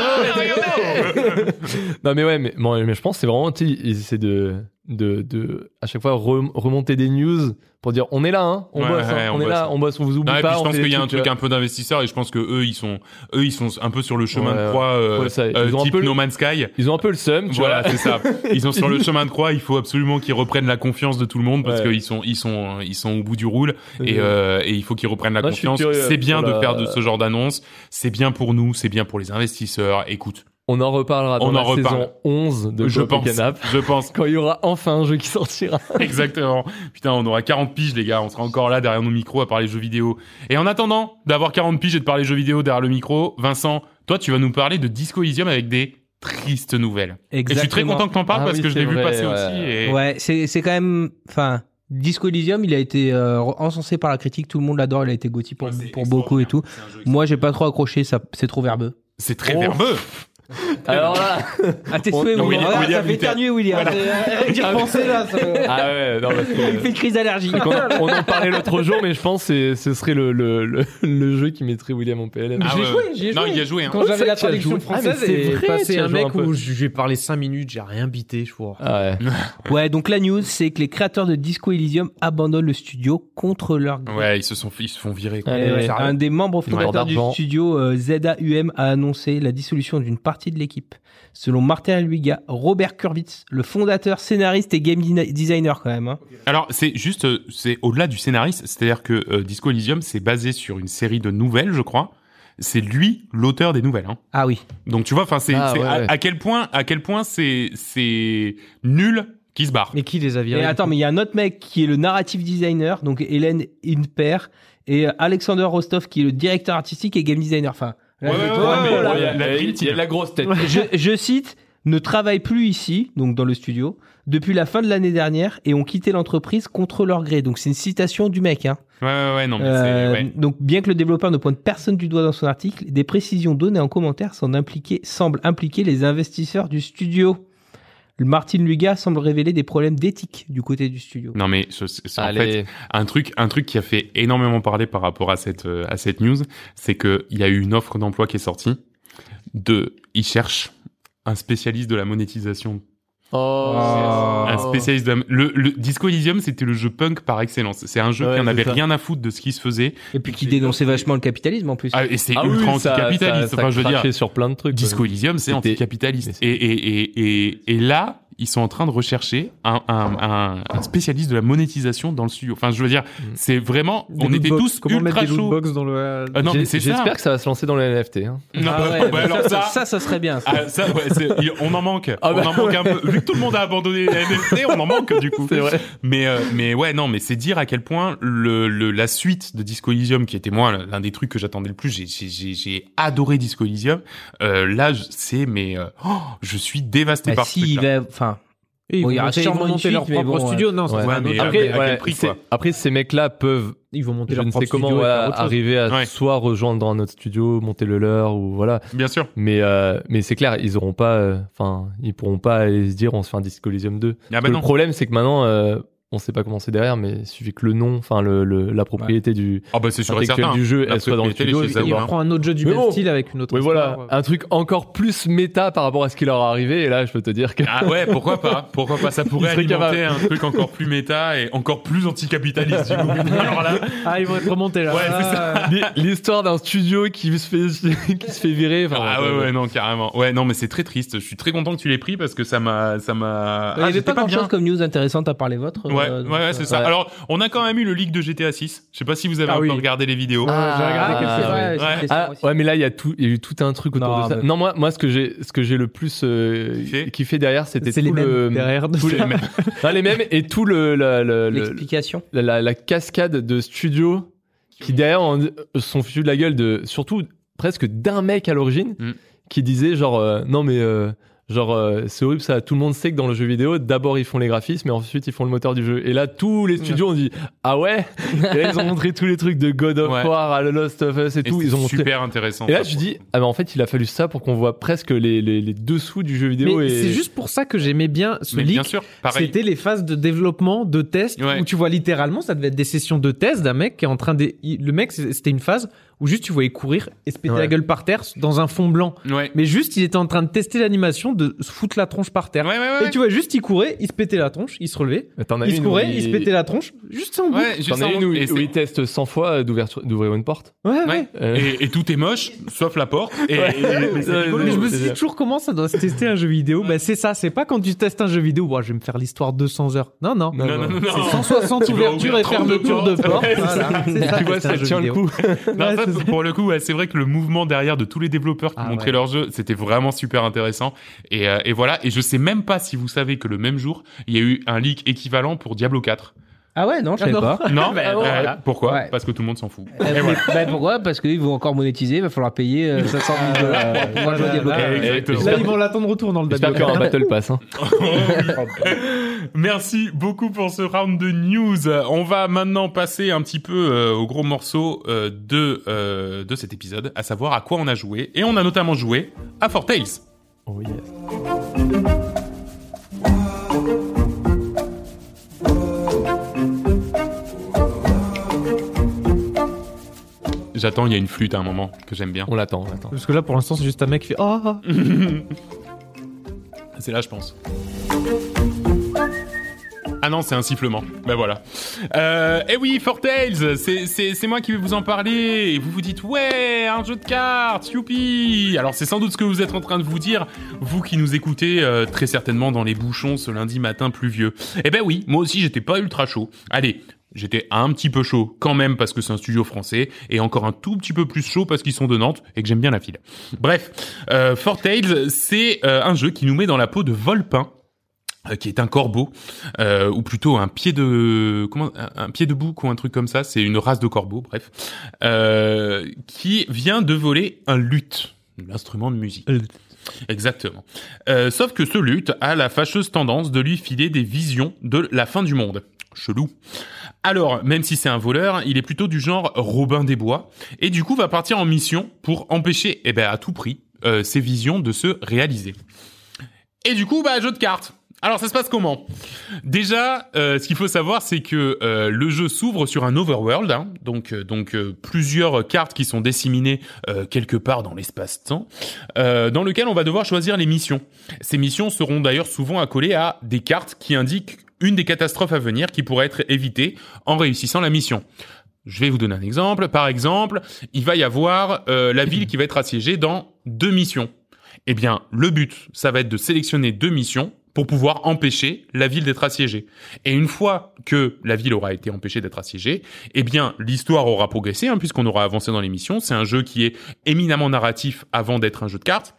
B: non mais ouais, mais, bon, mais je pense que c'est vraiment, tu sais, ils essaient de, de, de, à chaque fois rem- remonter des news pour dire on est là, hein, on
A: Ouais,
B: bosse, hein,
A: ouais,
B: on,
A: on
B: est
A: bosse.
B: là, on bosse, on vous oublie
A: et
B: pas.
A: puis je pense qu'il y a un truc
B: euh,
A: un peu d'investisseurs et je pense que eux ils sont eux ils sont un peu sur le chemin
B: Ouais,
A: de croix euh,
B: ça, ils
A: euh,
B: ont un
A: type
B: peu le-
A: No Man's Sky.
B: Ils ont un peu le seum, tu
A: Voilà, c'est ça. Ils sont sur le chemin de croix. Il faut absolument qu'ils reprennent la confiance de tout le monde parce qu'ils sont, ils sont, ils sont au bout du roule et,
B: Euh,
A: euh, et il faut qu'ils reprennent la
B: Moi,
A: confiance. C'est bien de
B: la-
A: faire de ce genre d'annonce. C'est bien pour nous. C'est bien pour les investisseurs. Écoute,
B: On en reparlera dans
A: On
B: la
A: en reparle.
B: saison 11 de
A: je pense,
B: Canap,
A: je pense
B: quand il y aura enfin un jeu qui sortira.
A: exactement. Putain, on aura 40 piges, les gars. On sera encore là derrière nos micros à parler jeux vidéo. Et en attendant d'avoir 40 piges et de parler jeux vidéo derrière le micro, Vincent, toi, tu vas nous parler de Disco Elysium avec des tristes nouvelles. Et je suis très content que t'en parles
B: Ah
A: parce
B: oui,
A: que je l'ai vu passer
B: ouais.
A: aussi. Et...
D: Ouais, c'est c'est quand même. Enfin, Disco Elysium, il a été euh, encensé par la critique, tout le monde l'adore, il a été Gauthier pour,
A: Ouais, c'est
D: pour beaucoup et tout. Moi, j'ai pas trop accroché, ça, c'est trop verbeux.
A: C'est très
B: Oh.
A: verbeux.
B: Alors là,
D: Ah, t'es
B: On-
D: souhait,
B: non,
D: William.
A: William,
D: Ah,
A: William,
D: ça fait éternuer, William.
C: Rien que d'y repenser, là. ça-
B: ah ouais, non, parce que-
D: Il fait une crise d'allergie.
B: on, on en parlait l'autre jour, mais je pense que c'est- ce serait le, le, le, le jeu qui mettrait William en PLM.
A: Ah
C: J'y ai
A: ouais.
C: joué,
A: Non, il y a joué. Hein.
C: Quand
B: Oh,
C: j'avais
B: c'est
C: la traduction
B: joué. Ah,
C: française
B: c'est
C: et
B: vrai,
C: passé un mec
B: un
C: où j'ai parlé 5 minutes, j'ai rien bité, je vois.
B: Ah ouais.
D: Ouais, donc la news, c'est que les créateurs de Disco Elysium abandonnent le studio contre leur gré.
A: Ouais, ils se sont, ils se font virer. Quoi.
B: Ouais,
D: Et
B: ouais.
D: ouais, un des membres fondateurs du studio euh, ZAUM a annoncé la dissolution d'une partie de l'équipe. Selon Martin Luiga, Robert Kurwitz, le fondateur, scénariste et game designer quand même. hein.
A: Alors, c'est juste, euh, c'est au-delà du scénariste. C'est-à-dire que euh, Disco Elysium, c'est basé sur une série de nouvelles, je crois. C'est lui l'auteur des nouvelles. Hein.
D: Ah oui.
A: Donc tu vois, enfin, c'est
B: Ah, ouais,
A: à,
B: ouais.
A: à quel point, à quel point c'est c'est nul qui se barre.
C: Mais qui les a virés
D: Et attends, mais il y a un autre mec qui est le narrative designer, donc Hélène Inper, et Alexander Rostov qui est le directeur artistique et game designer. Enfin,
A: Ouais, ouais, ouais,
B: il, y a,
A: la
B: de grosse tête.
D: je, je cite, ne travaille plus ici, donc dans le studio, depuis la fin de l'année dernière et ont quitté l'entreprise contre leur gré. Donc c'est une citation du mec. Hein.
A: Ouais, ouais, ouais, non, mais
D: Euh,
A: ouais.
D: Donc bien que le développeur ne pointe personne du doigt dans son article, des précisions données en commentaire semblent impliquer, semblent impliquer les investisseurs du studio. Martin Luga semble révéler des problèmes d'éthique du côté du studio.
A: Non mais c'est- en fait un truc un truc qui a fait énormément parler par rapport à cette euh, à cette news, c'est que il y a eu une offre d'emploi qui est sortie de ils cherchent un spécialiste de la monétisation.
B: Oh.
A: Un spécialiste de le, le Disco Elysium, c'était le jeu punk par excellence. C'est un jeu
B: Ouais,
A: qui en
B: c'est
A: avait
B: ça.
A: rien à foutre de ce qui se faisait.
D: Et puis qui dénonçait vachement le capitalisme en plus.
A: Ah, et c'est
B: Ah oui,
A: ultra
B: ça-
A: anticapitaliste.
B: ça-
A: enfin, je veux dire,
B: crachait sur plein de trucs.
A: Disco. Elysium, c'est anticapitaliste. et, et, et, et là, ils sont en train de rechercher un, un, un, un spécialiste de la monétisation dans le studio. Enfin, je veux dire,
B: Mm.
A: c'est vraiment,
C: Des
A: on était tous
C: Comment
A: ultra
C: mettre des
A: chauds.
C: lootbox dans le.
A: Ah non, mais
B: J'ai-
A: c'est ça.
B: J'espère que ça va se lancer dans les NFT. Hein.
A: Non,
D: Ah
A: bah,
D: ouais,
A: bah, alors ça,
D: ça, ça serait bien. ça.
A: ah, ça, ouais, on en manque.
B: Ah
A: on
B: bah,
A: en manque un peu. Vu que tout le monde a abandonné les NFT, on en manque du coup.
B: C'est vrai.
A: Mais euh, mais ouais, non, mais c'est dire à quel point le, le la suite de Disco Elysium, qui était moi l'un des trucs que j'attendais le plus, j'ai adoré Disco Elysium. Euh, là, c'est mais euh, oh, je suis dévasté
D: Bah,
A: par ce
D: si, il
A: truc-là.
D: va, enfin,
C: Et ils
D: Bon,
C: vont
D: il y aura
C: monter, ils
D: sûrement
C: vont
D: une
C: monter leur propre
D: bon,
C: studio. Non,
B: Ouais.
C: c'est
A: Ouais, mais
C: après,
A: à quel prix, quoi
B: après, ces mecs-là peuvent,
C: Ils vont monter
B: je
C: leur
B: ne
C: propre
B: sais comment, voilà,
C: chose.
B: arriver à
A: Ouais.
B: soit rejoindre dans un autre studio, monter le leur ou voilà.
A: Bien sûr.
B: Mais euh, mais c'est clair, ils auront pas, euh, enfin, ils pourront pas aller se dire on se fait un Disco Elysium 2.
A: Ah bah
B: le problème, c'est que maintenant, euh, on sait pas comment c'est derrière, mais il suffit que le nom, enfin le, le la propriété du
A: Ah bah c'est sûr et
B: intellectuel du jeu,
A: La
B: elle soit dans le studio. et
C: Il prend un autre jeu du
B: Mais
C: même
B: bon.
C: style avec une autre
B: Oui, voilà, un truc encore plus méta par rapport à ce qui leur est arrivé. Et là, je peux te dire que
A: Ah ouais, pourquoi pas Pourquoi pas Ça pourrait alimenter
B: capable.
A: un truc encore plus méta et encore plus anticapitaliste du coup. Alors là,
C: Ah, ils vont être remontés là.
A: Ouais, c'est
C: Ah,
B: l'histoire d'un studio qui se fait qui se fait virer.
A: Ah ouais ouais non carrément. Ouais non mais c'est très triste. Je suis très content que tu l'aies pris parce que ça m'a ça m'a.
D: il y avait
A: j'étais
D: pas grand chose comme news intéressante à part les vôtres.
A: Ouais,
D: euh,
A: ouais,
D: donc,
A: ouais,
D: euh,
A: c'est ça.
B: ouais.
A: Alors, on a quand même eu le leak de GTA 6. Je sais pas si vous avez
C: Ah oui.
A: regardé les vidéos.
B: Ah,
C: j'ai regardé
B: ah, ouais.
D: ouais,
B: Ah, ouais, mais là, il y a tout, il y a eu tout un truc autour
D: Non,
B: de ça.
D: mais-
B: Non, moi, moi, ce que j'ai, ce que j'ai le plus euh,
A: Kiffé
B: kiffé derrière, c'était
C: C'est
B: tout
C: les
B: le,
C: mêmes derrière.
B: tous les, mêmes. Non, les mêmes et tout le, la, le- le-
D: L'explication.
B: la, la- la cascade de studios qui derrière sont foutus de la gueule de, surtout presque d'un mec à l'origine
A: Mm.
B: qui disait genre, euh, non mais euh, genre euh, c'est horrible ça, tout le monde sait que dans le jeu vidéo, d'abord ils font les graphismes et ensuite ils font le moteur du jeu. Et là, tous les studios ont dit ah ouais? Et là, ils ont montré tous les trucs de God of
A: Ouais.
B: War, à Lost of Us et,
A: Et
B: tout.
A: c'est
B: Ils ont montré
A: super intéressant.
B: et là, je dis, ah ben en fait, il a fallu ça pour qu'on voit presque les, les, les dessous du jeu vidéo.
C: Mais
B: et...
C: c'est juste pour ça que j'aimais bien ce
A: Mais bien sûr, pareil.
C: C'était les phases de développement, de test,
A: Ouais.
C: où tu vois littéralement, ça devait être des sessions de test d'un mec qui est en train de... Le mec, c'était une phase où juste tu voyais courir et se péter
B: Ouais.
C: la gueule par terre dans un fond blanc.
A: Ouais.
C: Mais juste, il était en train de tester l'animation de se foutre la tronche par terre.
A: Ouais, ouais, ouais.
C: Et tu vois, juste, il courait, il se pétait la tronche, il se relevait,
B: Mais T'en as
C: il se courait, il se pétait la tronche, juste en boucle.
B: T'en as
A: un-
B: une où, il teste 100 fois d'ouvrir une porte.
C: Ouais, ouais.
A: Ouais.
B: Euh,
A: Et, et tout est moche, sauf la porte. Et,
B: Ouais.
A: et- mais
C: je me
B: c'est
C: suis toujours comment ça doit se tester un jeu vidéo? Bah, c'est ça, c'est pas quand tu testes un jeu vidéo, je vais me faire l'histoire 200 heures. Non, non.
A: Non, non, non, non.
C: C'est 160
A: Tu vas
C: ouvertures et
A: ouvrir 32
C: fermetures de ça,
B: tu vois, ça tient le coup.
A: Pour le coup, ouais, c'est vrai que le mouvement derrière de tous les développeurs qui
C: Ah
A: montraient
C: ouais.
A: leur jeu, c'était vraiment super intéressant. Et, euh, et voilà. Et je sais même pas si vous savez que le même jour, il y a eu un leak équivalent pour Diablo 4.
D: Ah ouais, non, je savais
C: non.
D: pas.
A: Non,
C: Bah,
A: Euh,
C: voilà.
A: pourquoi
D: Ouais.
A: Parce que tout le monde s'en fout.
D: Euh, mais- bah, pourquoi Parce qu'ils vont encore monétiser, il va falloir payer euh, 500 000 dollars pour pouvoir jouer à Diablo
C: Là,
D: 4.
A: Exactement.
C: Là, ils vont l'attendre retour dans le
B: J'espère qu'il y aura un Battle Pass. Hein.
A: Merci beaucoup pour ce round de news. On va maintenant passer un petit peu euh, au gros morceau euh, de euh, de cet épisode, à savoir à quoi on a joué. Et on a notamment joué à Four Tales.
B: Oh yes.
A: J'attends, il y a une flûte à un moment que j'aime bien.
B: On l'attend, on l'attend.
C: Parce que là, pour l'instant, c'est juste un mec qui fait Oh
A: C'est là, je pense. Ah non, c'est un sifflement. Ben voilà. Euh, eh oui, Four Tales, c'est, c'est, c'est moi qui vais vous en parler. Et vous vous dites, ouais, un jeu de cartes, youpi Alors c'est sans doute ce que vous êtes en train de vous dire, vous qui nous écoutez euh, très certainement dans les bouchons ce lundi matin pluvieux. Eh ben oui, moi aussi j'étais pas ultra chaud. Allez, J'étais un petit peu chaud quand même parce que c'est un studio français et encore un tout petit peu plus chaud parce qu'ils sont de Nantes et que j'aime bien la file. Bref, euh, Four Tales, c'est euh, un jeu qui nous met dans la peau de Volpin, euh, qui est un corbeau euh, ou plutôt un pied de comment un, un pied de bouc ou un truc comme ça. C'est une race de corbeau, bref, euh, qui vient de voler un luth, l'instrument de musique. Exactement. Euh, sauf que ce luth a la fâcheuse tendance de lui filer des visions de la fin du monde. Chelou. Alors, même si c'est un voleur, il est plutôt du genre Robin des Bois, et du coup va partir en mission pour empêcher, eh ben à tout prix, euh, ses visions de se réaliser. Et du coup, bah jeu de cartes. Alors ça se passe comment? Déjà, euh, ce qu'il faut savoir, c'est que euh, le jeu s'ouvre sur un overworld, hein, donc donc plusieurs cartes qui sont disséminées quelque part dans l'espace-temps, dans lequel on va devoir choisir les missions. Ces missions seront d'ailleurs souvent accolées à des cartes qui indiquent une des catastrophes à venir qui pourraient être évitées en réussissant la mission. Je vais vous donner un exemple. Par exemple, il va y avoir euh, la ville qui va être assiégée dans deux missions. Eh bien, le but, ça va être de sélectionner deux missions pour pouvoir empêcher la ville d'être assiégée. Et une fois que la ville aura été empêchée d'être assiégée, eh bien, l'histoire aura progressé, hein, puisqu'on aura avancé dans les missions. C'est un jeu qui est éminemment narratif avant d'être un jeu de cartes.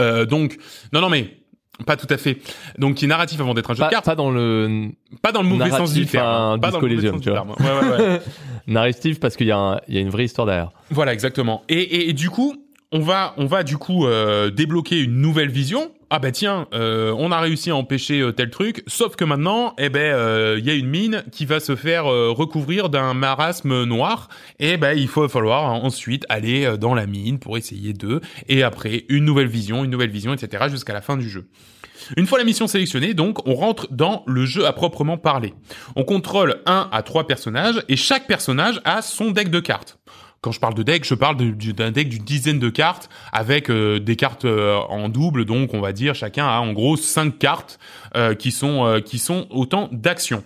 A: Euh, donc, non, non, mais pas tout à fait. Donc, qui est narratif avant d'être un jeu
B: Pas,
A: de cartes.
B: pas dans le
A: Pas dans le mauvais sens du terme. hein. Pas dans le mauvais du terme. Ouais, ouais, ouais.
B: narratif parce qu'il y, a un- il y a une vraie histoire derrière.
A: Voilà, exactement. Et, et, et du coup, on va, on va du coup euh, débloquer une nouvelle vision. Ah bah tiens, euh, on a réussi à empêcher euh, tel truc, sauf que maintenant, eh ben, euh, il y a une mine qui va se faire euh, recouvrir d'un marasme noir, et ben il faut falloir ensuite aller euh, dans la mine pour essayer de, et après une nouvelle vision, une nouvelle vision, etc. jusqu'à la fin du jeu. Une fois la mission sélectionnée, donc, on rentre dans le jeu à proprement parler. On contrôle un à trois personnages et chaque personnage a son deck de cartes. Quand je parle de deck, je parle d'un deck d'une dizaine de cartes avec euh, des cartes euh, en double, donc on va dire chacun a en gros cinq cartes euh, qui sont autant d'actions.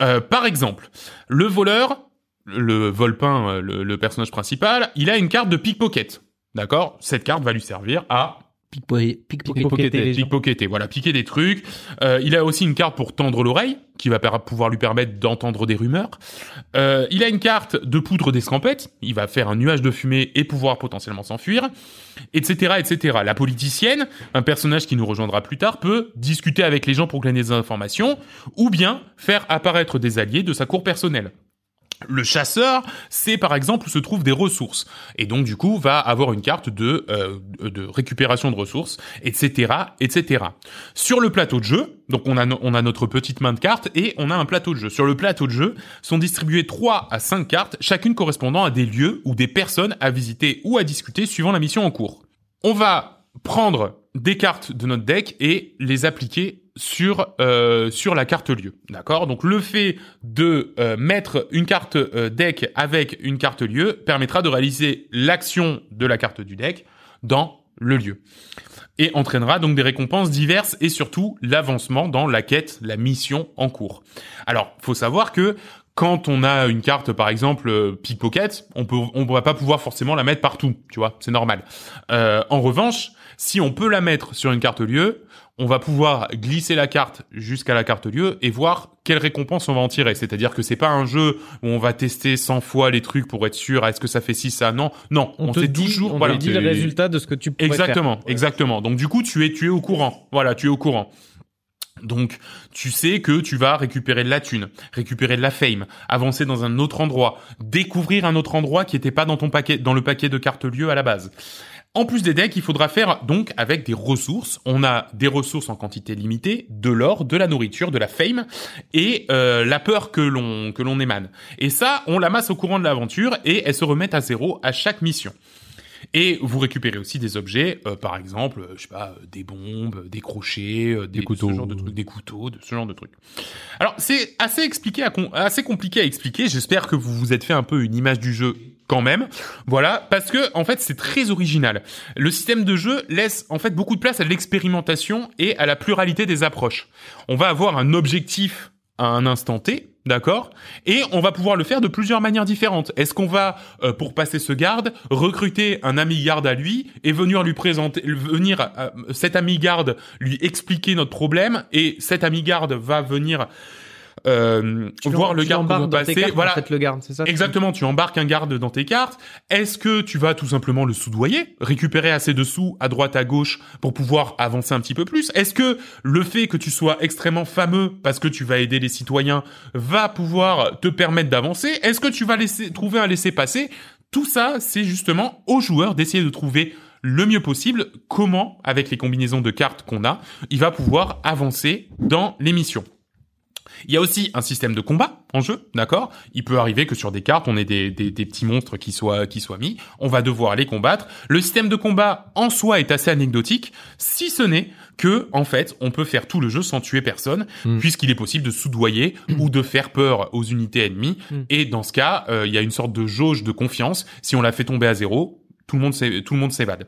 A: Par exemple, le voleur, le volpin, le personnage principal, il a une carte de pickpocket. D'accord? Cette carte va lui servir à
D: Pickpocket. Pickpocket.
C: Pickpocketer
A: voilà, piquer des trucs. Euh, il a aussi une carte pour tendre l'oreille, qui va pouvoir lui permettre d'entendre des rumeurs. Euh, il a une carte de poudre d'escampette, il va faire un nuage de fumée et pouvoir potentiellement s'enfuir, etc., etc. La politicienne, un personnage qui nous rejoindra plus tard, peut discuter avec les gens pour glaner des informations, ou bien faire apparaître des alliés de sa cour personnelle. Le chasseur, c'est par exemple où se trouvent des ressources, et donc du coup va avoir une carte de euh, récupération de ressources, etc., etc. Sur le plateau de jeu, donc on a on a notre petite main de cartes et on a un plateau de jeu. Sur le plateau de jeu sont distribuées 3 à 5 cartes, chacune correspondant à des lieux ou des personnes à visiter ou à discuter suivant la mission en cours. On va prendre des cartes de notre deck et les appliquer sur euh, sur la carte lieu, d'accord? Donc le fait de euh, mettre une carte euh, deck avec une carte lieu permettra de réaliser l'action de la carte du deck dans le lieu et entraînera donc des récompenses diverses et surtout l'avancement dans la quête, la mission en cours. Alors, faut savoir que quand on a une carte, par exemple euh, pickpocket, on peut, on va pas pouvoir forcément la mettre partout, tu vois, c'est normal. En revanche, si on peut la mettre sur une carte lieu, on va pouvoir glisser la carte jusqu'à la carte lieu et voir quelle récompense on va en tirer. C'est-à-dire que c'est pas un jeu où on va tester 100 fois les trucs pour être sûr, est-ce que ça fait ci, ça, non. Non,
C: On,
A: on,
C: te
A: sait
C: dit,
A: toujours,
C: on
A: voilà.
C: te dit le résultat de ce que tu pourrais
A: Exactement,
C: faire.
A: exactement. Donc du coup, tu es tu es au courant. Voilà, tu es au courant. Donc, tu sais que tu vas récupérer de la thune, récupérer de la fame, avancer dans un autre endroit, découvrir un autre endroit qui n'était pas dans ton paquet, dans le paquet de cartes lieu à la base. En plus des decks, il faudra faire donc avec des ressources. On a des ressources en quantité limitée, de l'or, de la nourriture, de la fame et euh, la peur que l'on que l'on émane. Et ça, on l'amasse au courant de l'aventure et elles se remettent à zéro à chaque mission. Et vous récupérez aussi des objets, euh, par exemple, euh, je sais pas, euh, des bombes, des crochets, des,
B: Des couteaux.
A: ce genre de trucs, des couteaux, de ce genre de trucs. Alors c'est assez expliqué, à assez compliqué à expliquer. J'espère que vous vous êtes fait un peu une image du jeu quand même. Voilà, parce que en fait c'est très original. Le système de jeu laisse en fait beaucoup de place à l'expérimentation et à la pluralité des approches. On va avoir un objectif à un instant T, d'accord? Et on va pouvoir le faire de plusieurs manières différentes. Est-ce qu'on va, euh, pour passer ce garde, recruter un ami garde à lui et venir lui présenter, venir euh, cet ami garde lui expliquer notre problème et cet ami garde va venir euh, voir le garde passer.
C: cartes,
A: Voilà,
C: en fait, le garde, c'est ça
A: Exactement, tu embarques un garde dans tes cartes. Est-ce que tu vas tout simplement le soudoyer, récupérer assez de sous à droite à gauche pour pouvoir avancer un petit peu plus? Est-ce que le fait que tu sois extrêmement fameux parce que tu vas aider les citoyens va pouvoir te permettre d'avancer? Est-ce que tu vas laisser trouver un laisser-passer Tout ça, c'est justement aux joueurs d'essayer de trouver le mieux possible comment, avec les combinaisons de cartes qu'on a, il va pouvoir avancer dans l'émission. Il y a aussi un système de combat en jeu, d'accord? Il peut arriver que sur des cartes, on ait des, des, des, petits monstres qui soient qui soient mis. On va devoir les combattre. Le système de combat en soi est assez anecdotique, si ce n'est que en fait, on peut faire tout le jeu sans tuer personne,
B: Mm.
A: puisqu'il est possible de soudoyer ou de faire peur aux unités ennemies.
C: Mm.
A: Et dans ce cas, euh, il y a une sorte de jauge de confiance. Si on la fait tomber à zéro, tout le monde tout le monde s'évade.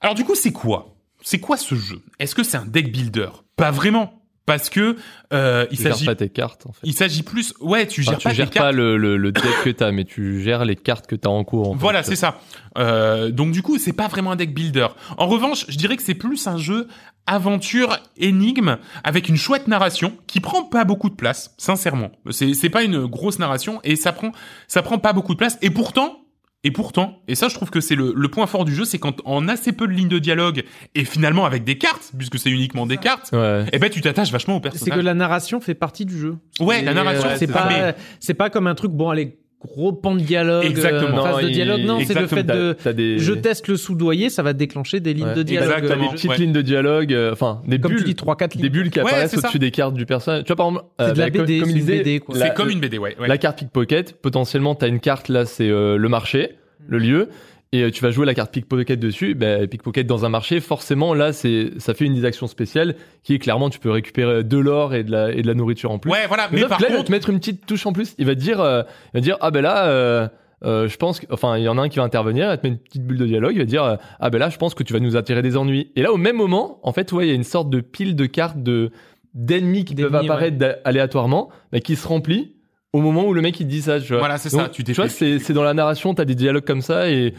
A: Alors du coup, c'est quoi? C'est quoi ce jeu? Est-ce que c'est un deck builder? Pas vraiment, parce que euh, il
B: Tu
A: s'agit
B: pas tes cartes, en fait.
A: il s'agit plus ouais tu
B: Enfin,
A: gères
B: tu
A: pas tes
B: gères
A: cartes.
B: pas le, le, le deck que t'as, mais tu gères les cartes que t'as en cours. en
A: voilà c'est ça. Euh, donc du coup c'est pas vraiment un deck builder. En revanche je dirais que c'est plus un jeu aventure énigme avec une chouette narration qui prend pas beaucoup de place sincèrement. C'est c'est pas une grosse narration et ça prend ça prend pas beaucoup de place. Et pourtant et pourtant, et ça je trouve que c'est le, le point fort du jeu, c'est quand on a assez peu de lignes de dialogue et finalement avec des cartes, puisque c'est uniquement des cartes,
B: Ouais.
A: eh ben tu t'attaches vachement au
C: C'est
A: personnage.
C: que la narration fait partie du jeu.
A: Ouais, la
C: Et,
A: narration,
C: euh, c'est
A: c'est-
C: pas, c'est pas comme un truc. Bon, allez, gros pan de dialogue,
A: Exactement.
C: euh, phase de dialogue. Non, c'est le
A: exactement.
C: fait de.
B: Des...
C: Je teste le soudoyer, ça va déclencher des lignes
B: Ouais.
C: de dialogue.
B: T'as des
A: Exactement.
B: petites
A: Ouais.
B: lignes de dialogue, euh, enfin, des
C: Comme
B: bulles.
C: tu dis, 3-4
B: des
C: lignes.
B: bulles qui
A: Ouais,
B: apparaissent au-dessus des cartes du personnage. Tu vois, par exemple,
C: C'est de la
B: bah,
C: BD,
B: comme
C: c'est
B: il
C: une
B: disait,
C: BD,
B: la-
A: C'est comme une BD, ouais. ouais.
B: La carte pickpocket, potentiellement, t'as une carte là, c'est euh, le marché, le lieu, et euh, tu vas jouer la carte pickpocket dessus. Ben, pickpocket dans un marché, forcément, là, c'est ça fait une des actions spéciales qui est clairement, tu peux récupérer de l'or et de la et de la nourriture en plus.
A: Ouais, voilà.
B: Mais,
A: Mais
B: sauf
A: par
B: là, il va te mettre une petite touche en plus. Il va te dire, euh, il va te dire, ah ben là. euh, euh, je pense que, enfin, il y en a un qui va intervenir, il va te mettre une petite bulle de dialogue, il va dire, euh, ah ben là, je pense que tu vas nous attirer des ennuis. Et là, au même moment, en fait, ouais, il y a une sorte de pile de cartes de d'ennemis qui peuvent apparaître aléatoirement, bah, qui se remplit au moment où le mec il dit ça. Tu vois.
A: Voilà, c'est ça, tu
B: tu vois, c'est dans la narration, t'as des dialogues comme ça et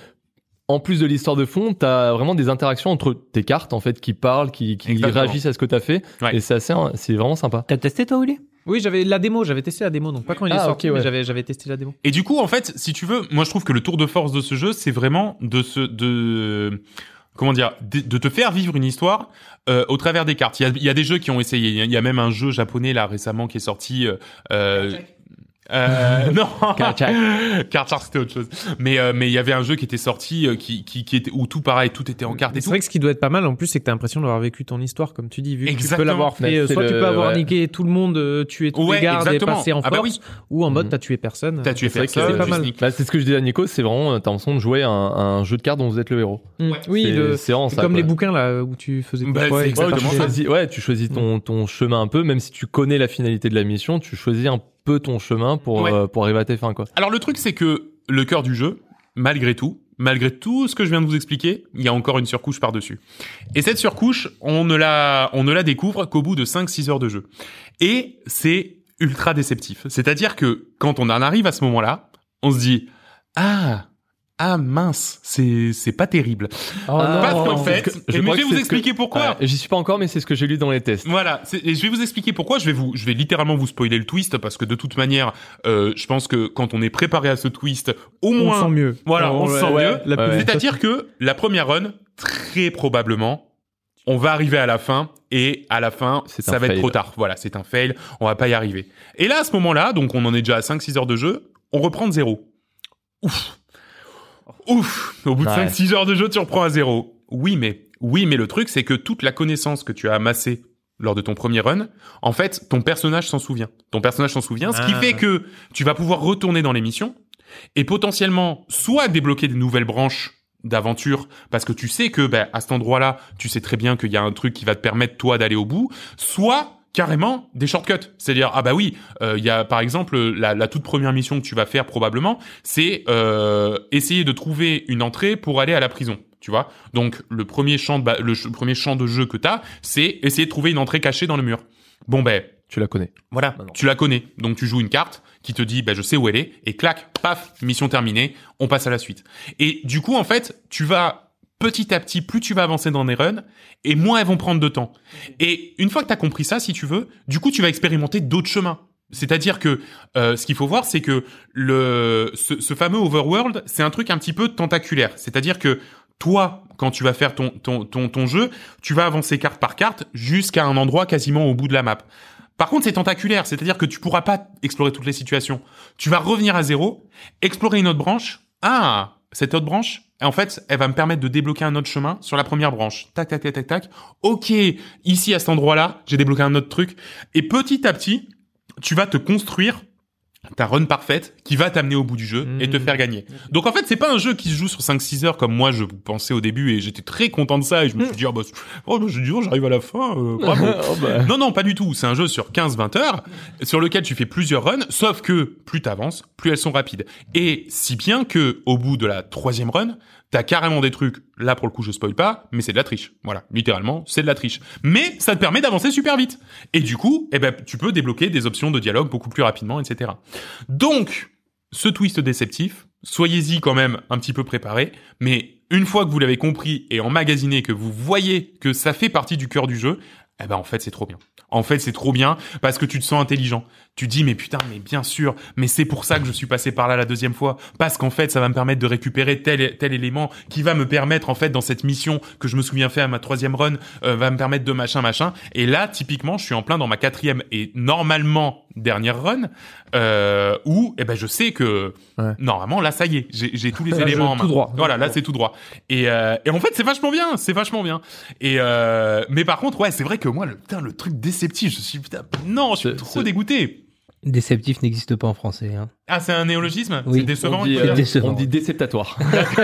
B: en plus de l'histoire de fond, t'as vraiment des interactions entre tes cartes en fait qui parlent, qui, qui réagissent à ce que t'as fait
A: Ouais.
B: et c'est assez, c'est vraiment sympa.
D: T'as testé toi, Willy
C: Oui, j'avais la démo, j'avais testé la démo, donc pas quand il est
B: Ah,
C: sorti,
B: ouais.
C: mais j'avais, j'avais testé la démo.
A: Et du coup, en fait, si tu veux, moi je trouve que le tour de force de ce jeu, c'est vraiment de se, de, comment dire, de, de te faire vivre une histoire euh, au travers des cartes. Il y a, il y a des jeux qui ont essayé. Il y a- il y a même un jeu japonais là récemment qui est sorti. Euh, euh, euh, non,
B: Shark,
A: c'était autre chose. Mais euh, mais il y avait un jeu qui était sorti euh, qui, qui qui était où tout pareil, tout était en cartes et
C: C'est vrai que ce qui doit être pas mal en plus, c'est que t'as l'impression d'avoir vécu ton histoire, comme tu dis, vu que tu peux l'avoir
B: Mais
C: fait. euh,
B: c'est
C: Soit tu peux avoir
B: ouais.
C: niqué tout le monde, euh, tué tous
A: Ouais,
C: les gardes
A: exactement.
C: et passé en
A: Ah bah
C: force, ou en mode
B: Mhm.
C: t'as tué personne.
A: T'as tué personne,
C: c'est pas mal.
B: Bah, c'est ce que je disais à Nico, c'est vraiment, euh, t'as l'impression de jouer un, un jeu de cartes dont vous êtes le héros.
A: Ouais.
C: Oui,
B: C'est-
C: le-
B: ça,
C: comme
B: quoi.
C: les bouquins là où tu faisais.
A: Bah,
B: Ouais,
A: exactement
B: tu choisis, ouais, tu choisis ton, ton chemin un peu, même si tu connais la finalité de la mission, tu choisis un peu ton chemin pour,
A: Ouais.
B: euh, pour arriver à tes fins, quoi.
A: Alors le truc c'est que le cœur du jeu, malgré tout, malgré tout ce que je viens de vous expliquer, il y a encore une surcouche par-dessus. Et cette surcouche, on ne la, on ne la découvre qu'au bout de 5-6 heures de jeu. Et c'est ultra déceptif. C'est-à-dire que quand on en arrive à ce moment-là, on se dit ah ah mince, c'est c'est pas terrible.
B: Ah,
A: Parce
B: non,
A: qu'en
B: c'est
A: fait,
B: ce que-
A: et mais je vais vous expliquer
B: que-
A: pourquoi.
B: J'y suis pas encore, mais c'est ce que j'ai lu dans les tests.
A: Voilà, et je vais vous expliquer pourquoi. Je vais vous, je vais littéralement vous spoiler le twist parce que de toute manière, euh, je pense que quand on est préparé à ce twist, au
C: On
A: moins,
C: le sent mieux.
A: voilà, on se sent
B: ouais,
A: mieux.
B: Ouais.
A: C'est-à-dire que la première run, très probablement, on va arriver à la fin et à la fin,
B: C'est
A: ça va être
B: fail.
A: trop tard. Voilà, c'est un fail. On va pas y arriver. Et là, à ce moment-là, donc on en est déjà à 5-6 heures de jeu, on reprend de zéro. Ouf. Ouf. Au bout de
B: Ouais.
A: 5-6 heures de jeu, tu reprends à zéro. Oui, mais, oui, mais le truc, c'est que toute la connaissance que tu as amassée lors de ton premier run, en fait, ton personnage s'en souvient. Ton personnage s'en souvient, ce qui
C: Ah.
A: fait que tu vas pouvoir retourner dans les missions et potentiellement soit débloquer des nouvelles branches d'aventure parce que tu sais que ben, à cet endroit-là, tu sais très bien qu'il y a un truc qui va te permettre toi d'aller au bout, soit carrément des shortcuts. C'est-à-dire ah bah oui, euh, il y a par exemple la, la toute première mission que tu vas faire probablement, c'est euh, essayer de trouver une entrée pour aller à la prison. Tu vois Donc le premier champ de le premier champ de jeu que t'as, c'est essayer de trouver une entrée cachée dans le mur. Bon ben
B: Tu la connais.
A: voilà,
B: Maintenant.
A: tu la connais. Donc tu joues une carte qui te dit, bah, je sais où elle est, et clac, paf, mission terminée, on passe à la suite. Et du coup, en fait, tu vas petit à petit, plus tu vas avancer dans les runs, et moins elles vont prendre de temps. Et une fois que tu as compris ça, si tu veux, du coup, tu vas expérimenter d'autres chemins. C'est-à-dire que euh, ce qu'il faut voir, c'est que le ce, ce fameux overworld, c'est un truc un petit peu tentaculaire. C'est-à-dire que toi, quand tu vas faire ton, ton, ton, ton jeu, tu vas avancer carte par carte jusqu'à un endroit quasiment au bout de la map. Par contre, c'est tentaculaire, c'est-à-dire que tu pourras pas explorer toutes les situations. Tu vas revenir à zéro, explorer une autre branche. Ah, cette autre branche, en fait, elle va me permettre de débloquer un autre chemin sur la première branche. Tac, tac, tac, tac, tac. Ok, ici à cet endroit-là, j'ai débloqué un autre truc. Et petit à petit, tu vas te construire ta run parfaite qui va t'amener au bout du jeu et te
C: Mmh.
A: faire gagner. Donc en fait, c'est pas un jeu qui se joue sur 5-6 heures comme moi je pensais au début et j'étais très content de ça et je me suis dit, oh, bah, oh, bah, oh, j'arrive à la fin, euh.
B: Oh, bah.
A: Non, non, pas du tout. C'est un jeu sur 15-20 heures, sur lequel tu fais plusieurs runs, sauf que plus t'avances, plus elles sont rapides. Et si bien que, au bout de la troisième run, t'as carrément des trucs, là pour le coup je spoil pas, mais c'est de la triche. Voilà, littéralement, c'est de la triche. Mais ça te permet d'avancer super vite. Et du coup, eh ben, tu peux débloquer des options de dialogue beaucoup plus rapidement, etc. Donc, ce twist déceptif, soyez-y quand même un petit peu préparé, mais une fois que vous l'avez compris et emmagasiné, que vous voyez que ça fait partie du cœur du jeu, eh ben en fait c'est trop bien. En fait c'est trop bien parce que tu te sens intelligent. Tu dis mais putain mais bien sûr, mais c'est pour ça que je suis passé par là la deuxième fois parce qu'en fait ça va me permettre de récupérer tel tel élément qui va me permettre en fait dans cette mission que je me souviens faire à ma troisième run euh, va me permettre de machin machin. Et là typiquement je suis en plein dans ma quatrième et normalement dernière run euh, où eh ben je sais que
B: Ouais.
A: normalement là ça y est j'ai j'ai tous les
C: Là,
A: éléments en main.
C: tout droit.
A: Voilà là c'est tout droit. Et, euh, et en fait c'est vachement bien, c'est vachement bien. Et euh, mais par contre ouais c'est vrai que moi le putain le truc déceptif je suis putain non je suis trop dégoûté.
D: Déceptif n'existe pas en français. Hein.
A: Ah c'est un néologisme
D: Oui.
A: c'est décevant.
B: on dit, euh,
A: dire
D: décevant.
B: on dit déceptatoire.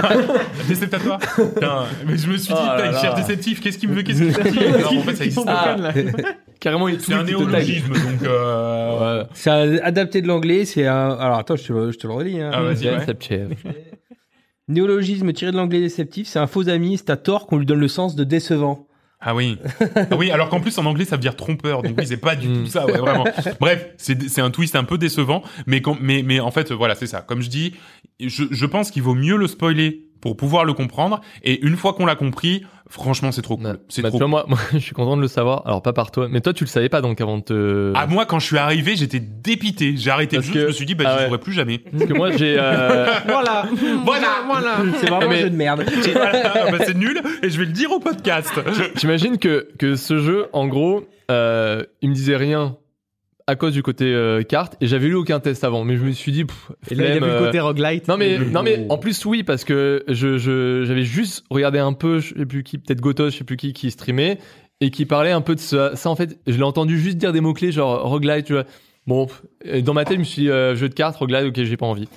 A: Déceptatoire. Putain, mais je me suis dit
B: Oh là
A: putain il
B: là.
A: cherche déceptif qu'est-ce qu'il me veut qu'est-ce qu'il dit Non, en fait ça existe
B: Ah.
A: pas.
B: Carrément, il
A: C'est un néologisme donc euh...
B: Ouais.
D: C'est un- adapté de l'anglais, c'est un... Alors attends, je te le, je te le relis. Hein.
A: Ah, vas-y, ouais.
B: Déceptif.
D: Néologisme tiré de l'anglais déceptif, c'est un faux ami, c'est à tort qu'on lui donne le sens de décevant.
A: Ah oui. Ah oui, alors qu'en plus en anglais ça veut dire trompeur, donc oui c'est pas du tout
B: Mm.
A: ça, ouais, vraiment. Bref, c'est c'est un twist un peu décevant, mais quand, mais mais en fait voilà c'est ça. Comme je dis, je je pense qu'il vaut mieux le spoiler pour pouvoir le comprendre, et une fois qu'on l'a compris, franchement c'est trop cool,
B: Ouais.
A: c'est
B: Bah,
A: trop.
B: tu vois, moi, moi, je suis content de le savoir. Alors, pas par toi, mais toi, tu le savais pas donc avant de te.
A: Ah moi quand je suis arrivé j'étais dépité, j'ai arrêté le
B: Parce
A: jeu, je
B: que-
A: me suis dit bah
B: Ah
A: j'y
B: ouais.
A: jouerai plus jamais.
B: Parce que moi, j'ai. euh,
C: Voilà.
A: Voilà.
C: Voilà.
D: C'est vraiment
B: Mais-
D: un jeu de merde.
A: Voilà, bah, c'est nul, et je vais le dire au podcast.
B: J'imagine que, que ce jeu, en gros, euh, il me disait rien à cause du côté euh, carte et j'avais lu aucun test avant, mais je me suis dit. pff,
C: Et là, il a
B: flemme,
C: vu le
B: euh,
C: côté roguelite.
B: Non mais non mais en plus oui parce que je je j'avais juste regardé un peu je sais plus qui peut-être Gotos je sais plus qui qui streamait et qui parlait un peu de ça ça en fait je l'ai entendu juste dire des mots clés genre roguelite tu vois bon et dans ma tête je me suis dit euh, jeu de cartes roguelite ok j'ai pas envie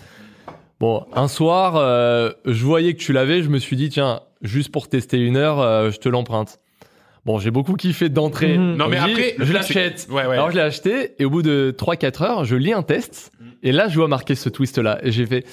B: bon un soir euh, je voyais que tu l'avais je me suis dit tiens juste pour tester une heure euh, je te l'emprunte bon j'ai beaucoup kiffé d'entrée
C: Mhm.
A: Non mais
B: dit,
A: après
B: je l'achète
A: Ouais ouais.
B: alors je l'ai acheté et au bout de 3-4 heures je lis un test et là je vois marquer ce twist là et j'ai fait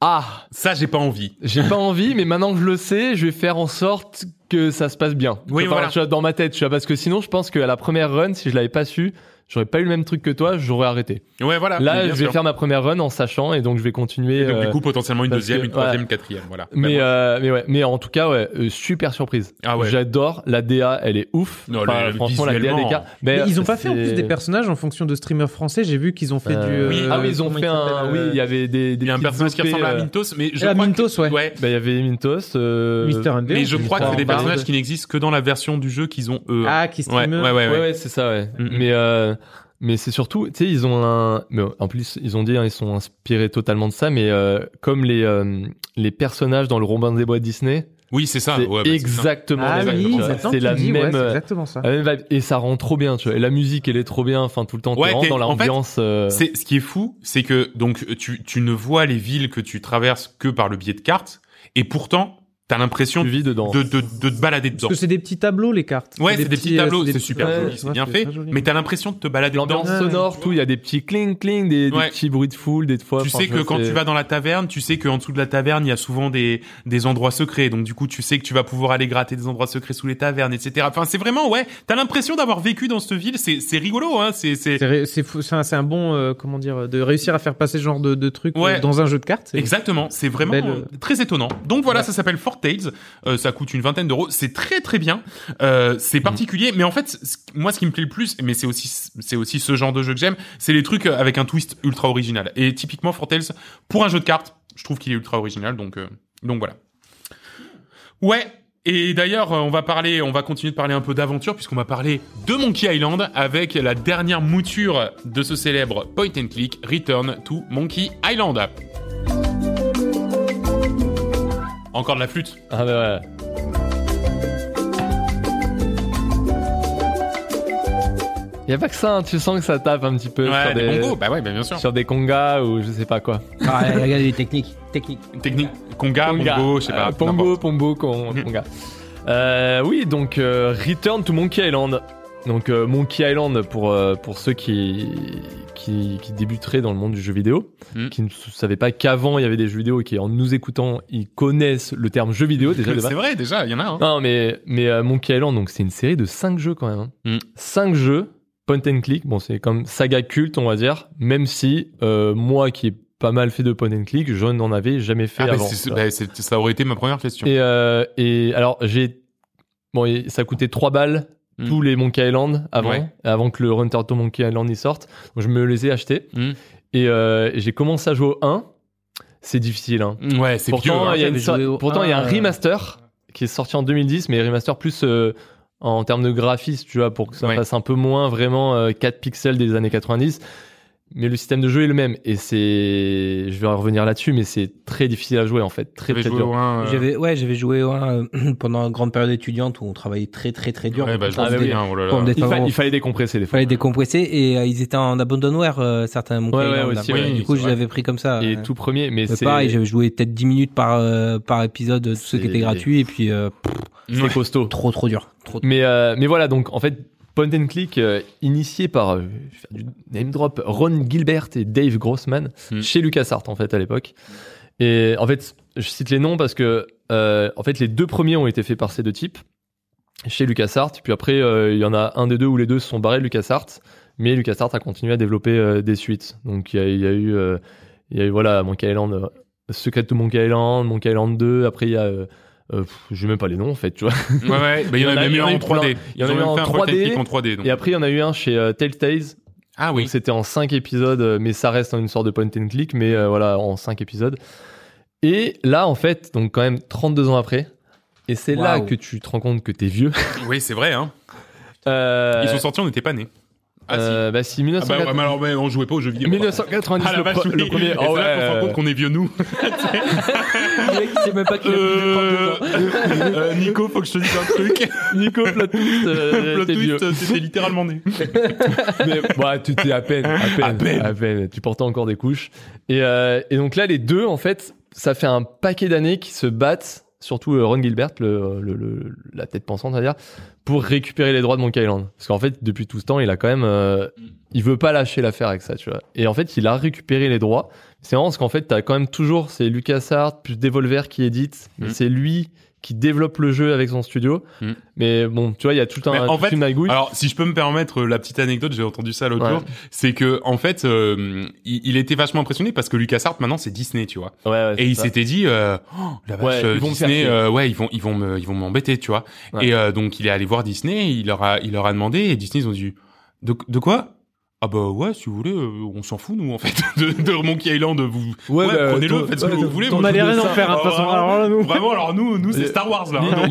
B: ah
A: Ça j'ai pas envie.
B: j'ai pas envie, mais maintenant que je le sais, je vais faire en sorte que ça se passe bien.
A: Oui,
B: Enfin,
A: voilà.
B: tu vois, dans ma tête, tu vois, parce que sinon, je pense qu'à la première run, si je l'avais pas su, j'aurais pas eu le même truc que toi, j'aurais arrêté.
A: Ouais voilà.
B: Là, je vais
A: sûr.
B: faire ma première run en sachant, et donc je vais continuer.
A: Et donc,
B: euh,
A: du coup, potentiellement une deuxième,
B: que-
A: une troisième,
B: ouais.
A: une quatrième, voilà.
B: mais,
A: Bah,
B: euh, mais ouais, mais en tout cas, ouais, euh, super surprise.
A: Ah ouais.
B: J'adore la DA, elle est ouf.
A: Non,
B: Enfin,
A: le-
B: franchement, la DA des
A: visuellement.
B: cartes.
C: Mais ils ont pas fait en plus des personnages en fonction de streamers français. J'ai vu qu'ils ont fait
B: Euh,
C: du.
A: Oui.
C: euh,
B: Ah oui, ils ont fait un. Oui,
C: euh,
B: il y avait des. des
A: il y a un personnage qui ressemble à
B: euh,
A: Mintos, mais je
C: Ah,
A: crois
C: Mintos, ouais.
A: ouais.
B: Bah, il y avait Mintos. euh,
C: Mister.
A: Mais je crois que c'est des personnages qui n'existent que dans la version du jeu qu'ils ont eux.
C: Ah, qui
A: ouais,
C: stream.
A: ouais, ouais,
B: Ouais,
A: ouais.
B: ouais, c'est ça, ouais.
A: Mm, mm.
B: Mais, euh, mais c'est surtout, tu sais, ils ont un. Mais en plus, ils ont dit, hein, ils sont inspirés totalement de ça, mais euh, comme les, euh, les personnages dans le Robin des Bois de Disney,
A: Oui, c'est ça.
B: c'est
A: ouais, bah,
B: exactement
C: Ah
B: la même
C: oui,
B: C'est la
C: dis, ouais,
B: même.
C: c'est
B: euh,
C: exactement ça.
B: la même vibe. Et ça rend trop bien, tu vois. Et la musique, elle est trop bien. Enfin, tout le temps, t'es
A: Ouais, t'es-
B: dans
A: en fait,
B: l'ambiance. euh,
A: C'est ce qui est fou, c'est que donc tu tu ne vois les villes que tu traverses que par le biais de cartes, et pourtant t'as l'impression de, de, de, de te balader dedans.
C: Parce que c'est des petits tableaux, les cartes.
A: Ouais, c'est des petits tableaux, c'est super
C: ouais,
A: joli, c'est
C: ouais,
A: bien fait,
C: joli.
A: mais t'as l'impression de te balader dedans.
B: L'ambiance sonore, tout, il y a des petits cling cling, des, petits bruits de foule, des fois.
A: Tu
B: enfin,
A: sais que quand tu vas dans la taverne, tu sais qu'en dessous de la taverne, il y a souvent des, des endroits secrets. Donc du coup, tu sais que tu vas pouvoir aller gratter des endroits secrets sous les tavernes, etc. Enfin, c'est vraiment, ouais, t'as l'impression d'avoir vécu dans cette ville. C'est, c'est rigolo, hein. C'est, c'est...
C: C'est ré- C'est fou- c'est un, bon, euh, comment dire, de réussir à faire passer ce genre de, de truc
A: Ouais.
C: euh, dans un jeu de cartes.
A: Exactement, c'est vraiment euh, très étonnant. Donc voilà, ça s'appelle Tales, euh, ça coûte une vingtaine d'euros, c'est très très bien, euh, c'est particulier, mais en fait, moi ce qui me plaît le plus, mais c'est aussi c'est aussi ce genre de jeu que j'aime, c'est les trucs avec un twist ultra original. Et typiquement Four Tales, pour un jeu de cartes, je trouve qu'il est ultra original, donc euh, donc voilà. Ouais. Et d'ailleurs, euh, on va parler, on va continuer de parler un peu d'aventure puisqu'on va parler de Monkey Island avec la dernière mouture de ce célèbre point and click Return to Monkey Island. Encore de la flûte.
B: Ah bah ouais. Y a pas que ça, hein, tu sens que ça tape un petit peu
A: Ouais,
B: sur,
A: des
B: des,
A: bongos, bah ouais, bah bien sûr.
B: sur des congas ou je sais pas quoi.
D: Ah, regarde les techniques. Techniques.
A: Technique, conga,
B: Conga.
A: bongo, je sais pas.
B: Euh, Pongo. Pombo, con- conga. Euh, oui, donc euh, Return to Monkey Island. Donc euh, Monkey Island pour euh, pour ceux qui, qui qui débuteraient dans le monde du jeu vidéo,
A: Mm.
B: qui ne savaient pas qu'avant il y avait des jeux vidéo et qui en nous écoutant ils connaissent le terme jeu vidéo déjà.
A: C'est vrai, déjà, il y en a un.
B: Non, mais, mais euh, Monkey Island, donc c'est une série de 5 jeux quand même.
A: Mm.
B: 5 jeux, point and click. Bon, c'est comme saga culte, on va dire. Même si moi qui ai pas mal fait de point and click, je n'en avais jamais fait
A: Ah,
B: avant.
A: c'est- bah, ça aurait été ma première question.
B: et, et alors, j'ai. Bon, ça coûtait 3 balles.
A: Mm.
B: Tous les Monkey Island avant,
A: Ouais.
B: avant que le Runter to Monkey Island y sorte. Donc, je me les ai achetés.
A: Mm.
B: Et, euh, et j'ai commencé à jouer au 1. C'est difficile, hein.
A: Ouais, c'est hein.
B: y so- pourtant, il y a un
D: 1,
B: remaster qui est sorti en 2010, mais remaster plus euh, en termes de graphisme, tu vois, pour que ça
A: Ouais.
B: fasse un peu moins vraiment euh, 4 pixels des années 90. Mais le système de jeu est le même. Et c'est. Je vais revenir là-dessus, mais c'est très difficile à jouer en fait. Très très dur.
A: euh,
D: J'avais, ouais, j'avais joué au un, euh, pendant une grande période étudiante où on travaillait très très très dur.
A: Ouais, bah,
B: Ah, bah
A: oh là là.
B: Il, fa- il fallait décompresser des
D: Il
B: fois.
D: fallait décompresser et euh, ils étaient en abandonware euh, certains
B: Ouais, aussi,
A: ouais,
D: du coup je l'avais pris comme ça.
B: Et tout premier, mais c'est.
D: pareil, j'avais joué peut-être 10 minutes par euh, par épisode, tous ceux qui étaient gratuits et puis euh,
B: c'est costaud.
D: trop trop dur. Trop,
B: Mais, euh, mais voilà, donc en fait, Point and Click, euh, initié par, euh, du name drop, Ron Gilbert et Dave Grossman,
A: Hmm.
B: chez LucasArts en fait à l'époque. Et en fait, je cite les noms parce que euh, en fait, les deux premiers ont été faits par ces deux types, chez LucasArts. Puis après, il y en a un des deux où les deux se sont barrés de LucasArts, mais LucasArts a continué à développer des suites. Donc il y a, il y a eu, il y a eu voilà, Monkey Island, Secret to Monkey Island, Monkey Island 2. Après, il y a euh, j'ai même pas les noms en fait, tu vois.
A: Ouais, ouais, bah, il y en a même eu un en 3D.
B: Il y en a eu en
A: un point
B: 3D,
A: technique en 3D. donc.
B: Et après, il y en a eu un chez euh, Telltales.
A: Ah oui.
B: Donc, C'était en 5 épisodes, euh, mais ça reste une sorte de point and click, mais euh, voilà, en 5 épisodes. Et là, en fait, donc quand même 32 ans après, et c'est là que tu te rends compte que t'es vieux.
A: Oui, c'est vrai, hein.
B: Euh,
A: Ils sont sortis, on n'était pas nés. Ah, si.
B: euh, bah si,
A: Ah, bah,
B: 1980
A: ouais, mais alors, mais on jouait pas aux jeux vidéo.
B: 1990,
A: Ah la
B: le,
A: vache, oui.
B: le premier.
A: Et
B: Oh,
A: c'est là qu'on se rend
B: ouais,
A: compte qu'on est vieux, nous.
D: c'est même pas qu'il a
A: Euh, euh, Nico, faut que je te dise un truc.
B: Nico plot twist, euh,
A: Plot
B: t'es vieux.
A: twist, c'était littéralement né.
B: mais bah, tu t'es à peine, à peine,
A: À peine.
B: à peine. Tu portais encore des couches. Et, euh, et donc là, les deux, en fait, ça fait un paquet d'années qui se battent, surtout euh, Ron Gilbert, le, le- le- la tête pensante, va dire, pour récupérer les droits de Monkey Island. Parce qu'en fait, depuis tout ce temps, il a quand même, euh, il veut pas lâcher l'affaire avec ça, tu vois. Et en fait, il a récupéré les droits. C'est marrant parce qu'en fait, t'as quand même toujours, c'est LucasArts plus Devolver qui édite, mais
A: Mm.
B: c'est lui qui développe le jeu avec son studio.
A: Mm.
B: Mais bon, tu vois, il y a tout un,
A: Mais en fait,
B: une.
A: Alors, si je peux me permettre euh, la petite anecdote, j'ai entendu ça l'autre
B: Ouais.
A: jour, c'est que en fait, euh, il, il était vachement impressionné parce que LucasArts maintenant c'est Disney, tu vois.
B: Ouais, ouais,
A: Et il s'était dit, euh, oh, la vache,
B: ils vont
A: Disney, euh, ouais, ils vont, ils vont me, ils vont m'embêter, tu vois. Et donc il est allé voir Disney, il leur a, il leur a demandé, et Disney ils ont dit, de, de quoi? Ah bah ouais, si vous voulez, euh, on s'en fout nous en fait de, de Monkey Island, vous, ouais,
B: Ouais, bah,
A: prenez-le, faites ce
B: ouais,
A: que vous voulez.
C: On
A: moi, je
C: allait
A: vous
C: rien en faire, hein,
A: Ah,
C: façon.
A: vraiment,
C: Alors là, nous.
A: Vraiment, alors nous, nous c'est Star Wars là. hein,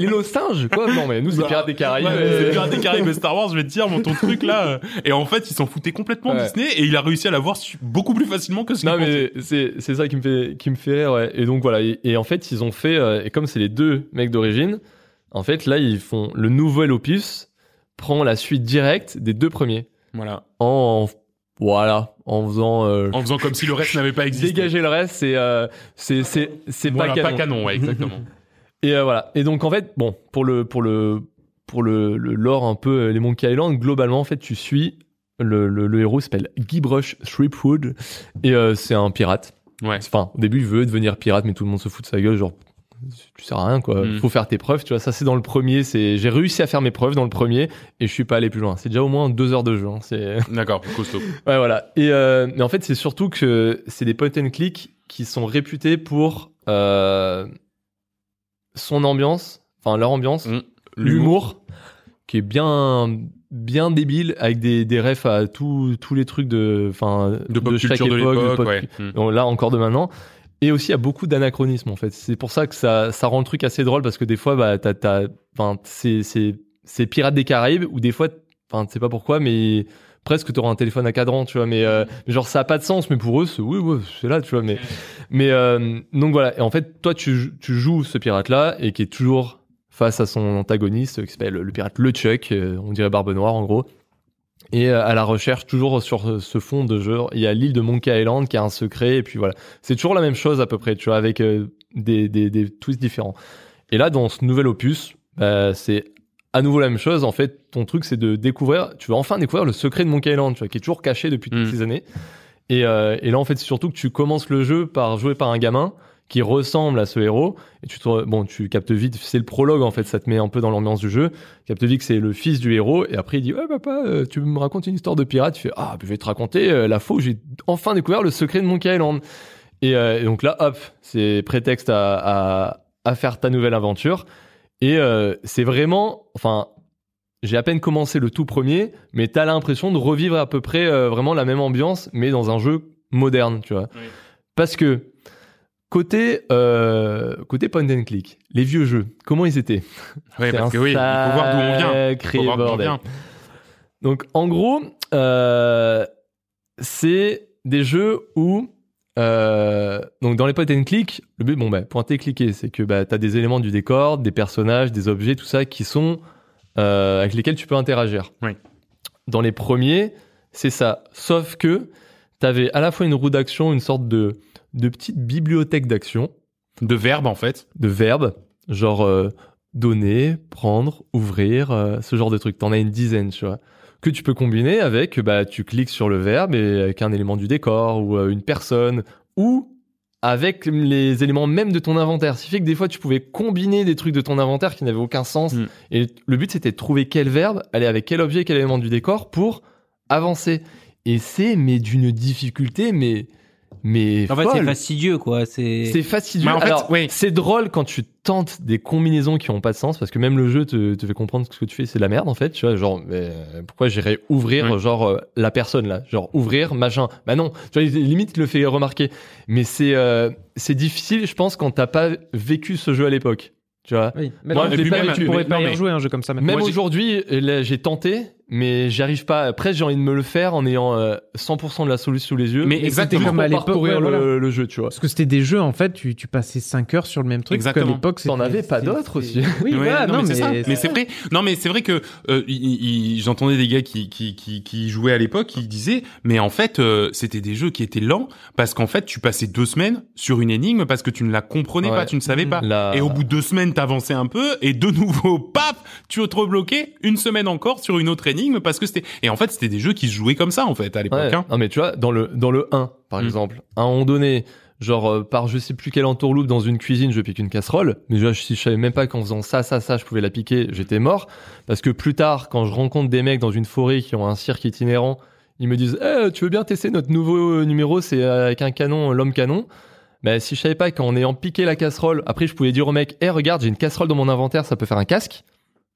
A: donc-
B: aux singes, quoi Non, mais nous, c'est
A: Bah,
B: Pirates des Caraïbes.
A: Ouais, c'est Pirates des Caraïbes et Star Wars, je vais te dire, mon ton truc là. euh, Et en fait, ils s'en foutaient complètement. Disney et il a réussi à l'avoir beaucoup plus facilement que ce
B: Non, mais c'est c'est ça qui me fait qui me fait rire, ouais. Et donc voilà. Et, et en fait, ils ont fait euh, et comme c'est les deux mecs d'origine, en fait là ils font le nouvel opus prend la suite directe des deux premiers
A: Voilà.
B: en, voilà en faisant euh,
A: En faisant comme si le reste n'avait pas existé.
B: dégager le reste. C'est euh, c'est c'est c'est
A: Voilà,
B: pas canon.
A: ouais, exactement.
B: Et euh, voilà. Et donc en fait, bon, pour le pour le pour le, le lore un peu les Monkey Island, globalement en fait, tu suis le, le, le héros s'appelle Guybrush Threepwood et euh, c'est un pirate.
A: Ouais.
B: Enfin, au début, il veut devenir pirate, mais tout le monde se fout de sa gueule, genre tu sers à rien quoi.
A: Mm.
B: Faut faire tes preuves, tu vois. Ça c'est dans le premier. C'est j'ai réussi à faire mes preuves dans le premier et je suis pas allé plus loin. C'est déjà au moins deux heures de jeu. hein. C'est
A: D'accord, costaud.
B: Ouais, voilà. Et euh, mais en fait, c'est surtout que c'est des point and click qui sont réputés pour euh, son ambiance, enfin leur ambiance,
A: Mm.
B: l'humour, qui est bien bien débile avec des des refs à tous tous les trucs de enfin
A: De pop
B: chaque
A: culture de
B: pop-
A: ouais. Mm.
B: donc là encore de maintenant. Et aussi, a beaucoup d'anachronismes en fait. C'est pour ça que ça, rend le truc assez drôle parce que des fois, bah, t'as, c'est, Pirates des Caraïbes ou des fois, enfin, sais pas pourquoi, mais presque t'auras un téléphone à cadran, tu vois. Mais euh, genre ça a pas de sens, mais pour eux, oui, oui, c'est là, tu vois. Mais mais euh, donc voilà. Et en fait, toi, tu, tu joues ce pirate-là et qui est toujours face à son antagoniste qui s'appelle le pirate LeChuck, euh, on dirait Barbe Noire en gros. Et euh, à la recherche, toujours sur ce fond de jeu, il y a l'île de Monkey Island qui a un secret, et puis voilà. C'est toujours la même chose à peu près, tu vois, avec euh, des, des, des twists différents. Et là, dans ce nouvel opus, bah, c'est à nouveau la même chose. En fait, ton truc, c'est de découvrir, tu vas enfin découvrir le secret de Monkey Island, tu vois, qui est toujours caché depuis toutes
A: Mm.
B: ces années. Et, euh, et là, en fait, c'est surtout que tu commences le jeu par jouer par un gamin qui ressemble à ce héros. Et tu te, bon, tu captes vite, c'est le prologue, en fait, ça te met un peu dans l'ambiance du jeu. Tu captes vite que c'est le fils du héros. Et après, il dit, ouais, papa, euh, tu me racontes une histoire de pirate. Tu fais, ah, je vais te raconter euh, la fois où j'ai enfin découvert le secret de Monkey Island. Et, euh, et donc là, hop, c'est prétexte à, à, à faire ta nouvelle aventure. Et euh, c'est vraiment, enfin, j'ai à peine commencé le tout premier, mais t'as l'impression de revivre à peu près euh, vraiment la même ambiance, mais dans un jeu moderne, tu vois.
A: Oui.
B: Parce que côté euh, côté point and click, les vieux jeux, comment ils étaient? C'est
A: parce que oui, il faut voir d'où on vient.
B: sacré
A: Faut voir d'où on
B: bordel.
A: vient.
B: Donc en gros, euh, c'est des jeux où euh, donc dans les point and click, le but bon bah pointer cliquer, c'est que bah t'as des éléments du décor, des personnages, des objets, tout ça qui sont avec lesquels tu peux interagir.
A: Oui.
B: Dans les premiers, c'est ça. Sauf que t'avais à la fois une roue d'action, une sorte de de petite bibliothèque d'action
A: De verbes, en fait.
B: de verbes, genre euh, donner, prendre, ouvrir, euh, ce genre de trucs. T'en as une dizaine, tu vois. Que tu peux combiner avec, bah, tu cliques sur le verbe et avec un élément du décor ou euh, une personne ou avec les éléments même de ton inventaire. Ce qui fait que des fois, tu pouvais combiner des trucs de ton inventaire qui n'avaient aucun sens.
A: Mm.
B: Et le but, c'était de trouver quel verbe, aller avec quel objet, quel élément du décor pour avancer. Et c'est, mais d'une difficulté, mais, mais
D: En fait, c'est fastidieux, quoi. C'est.
B: C'est fastidieux.
A: Mais en fait, oui.
B: c'est drôle quand tu tentes des combinaisons qui ont pas de sens parce que même le jeu te, te fait comprendre que ce que tu fais c'est de la merde en fait. Tu vois, genre, mais euh, pourquoi j'irais ouvrir
A: Ouais.
B: genre euh, la personne là, genre ouvrir machin. Bah non, tu vois, limite il le fait remarquer. Mais c'est euh, c'est difficile, je pense, quand t'as pas vécu ce jeu à l'époque. Tu vois.
C: Oui. Mais
B: Moi,
C: non,
B: je l'ai pas
C: pourrais-
B: vécu,
C: tu pourrais
A: mais-
C: pas y rejouer un jeu comme ça maintenant.
B: Même aujourd'hui, j'ai tenté, mais j'y arrive pas. Après, j'ai envie de me le faire en ayant euh, 100% de la solution sous les yeux.
A: Mais
C: c'était
A: exactement.
C: comme à l'époque,
B: parcourir
C: ouais, voilà.
B: le, le jeu, tu vois.
C: Parce que c'était des jeux, en fait, tu, tu passais 5 heures sur le même truc.
A: Exactement.
C: l'époque,
B: T'en avais pas d'autres aussi.
C: Oui,
A: Ouais,
C: voilà,
A: non,
C: non,
A: mais c'est
C: mais
A: Mais vrai. Non, mais c'est vrai que euh, j'entendais des gars qui, qui, qui, qui jouaient à l'époque, qui disaient, mais en fait, euh, c'était des jeux qui étaient lents parce qu'en fait, tu passais deux semaines sur une énigme parce que tu ne la comprenais
B: Ouais.
A: pas, tu ne savais pas.
B: La-
A: Et au bout de deux semaines, t'avançais un peu et de nouveau, paf, tu te rebloquais une semaine encore sur une autre énigme parce que c'était. Et en fait, c'était des jeux qui se jouaient comme ça en fait à l'époque.
B: Ouais.
A: hein.
B: Non mais tu vois, dans le dans le 1 par
A: Mm.
B: exemple, à un moment donné, genre euh, par je sais plus quelle entourloupe dans une cuisine, je pique une casserole, mais déjà si je savais même pas qu'en faisant ça ça ça, je pouvais la piquer, j'étais mort parce que plus tard quand je rencontre des mecs dans une forêt qui ont un cirque itinérant, ils me disent "Eh, tu veux bien tester notre nouveau euh, numéro, c'est avec un canon, euh, l'homme canon." Mais si je savais pas qu'en ayant piqué la casserole, après je pouvais dire au mec "Eh, regarde, j'ai une casserole dans mon inventaire, ça peut faire un casque."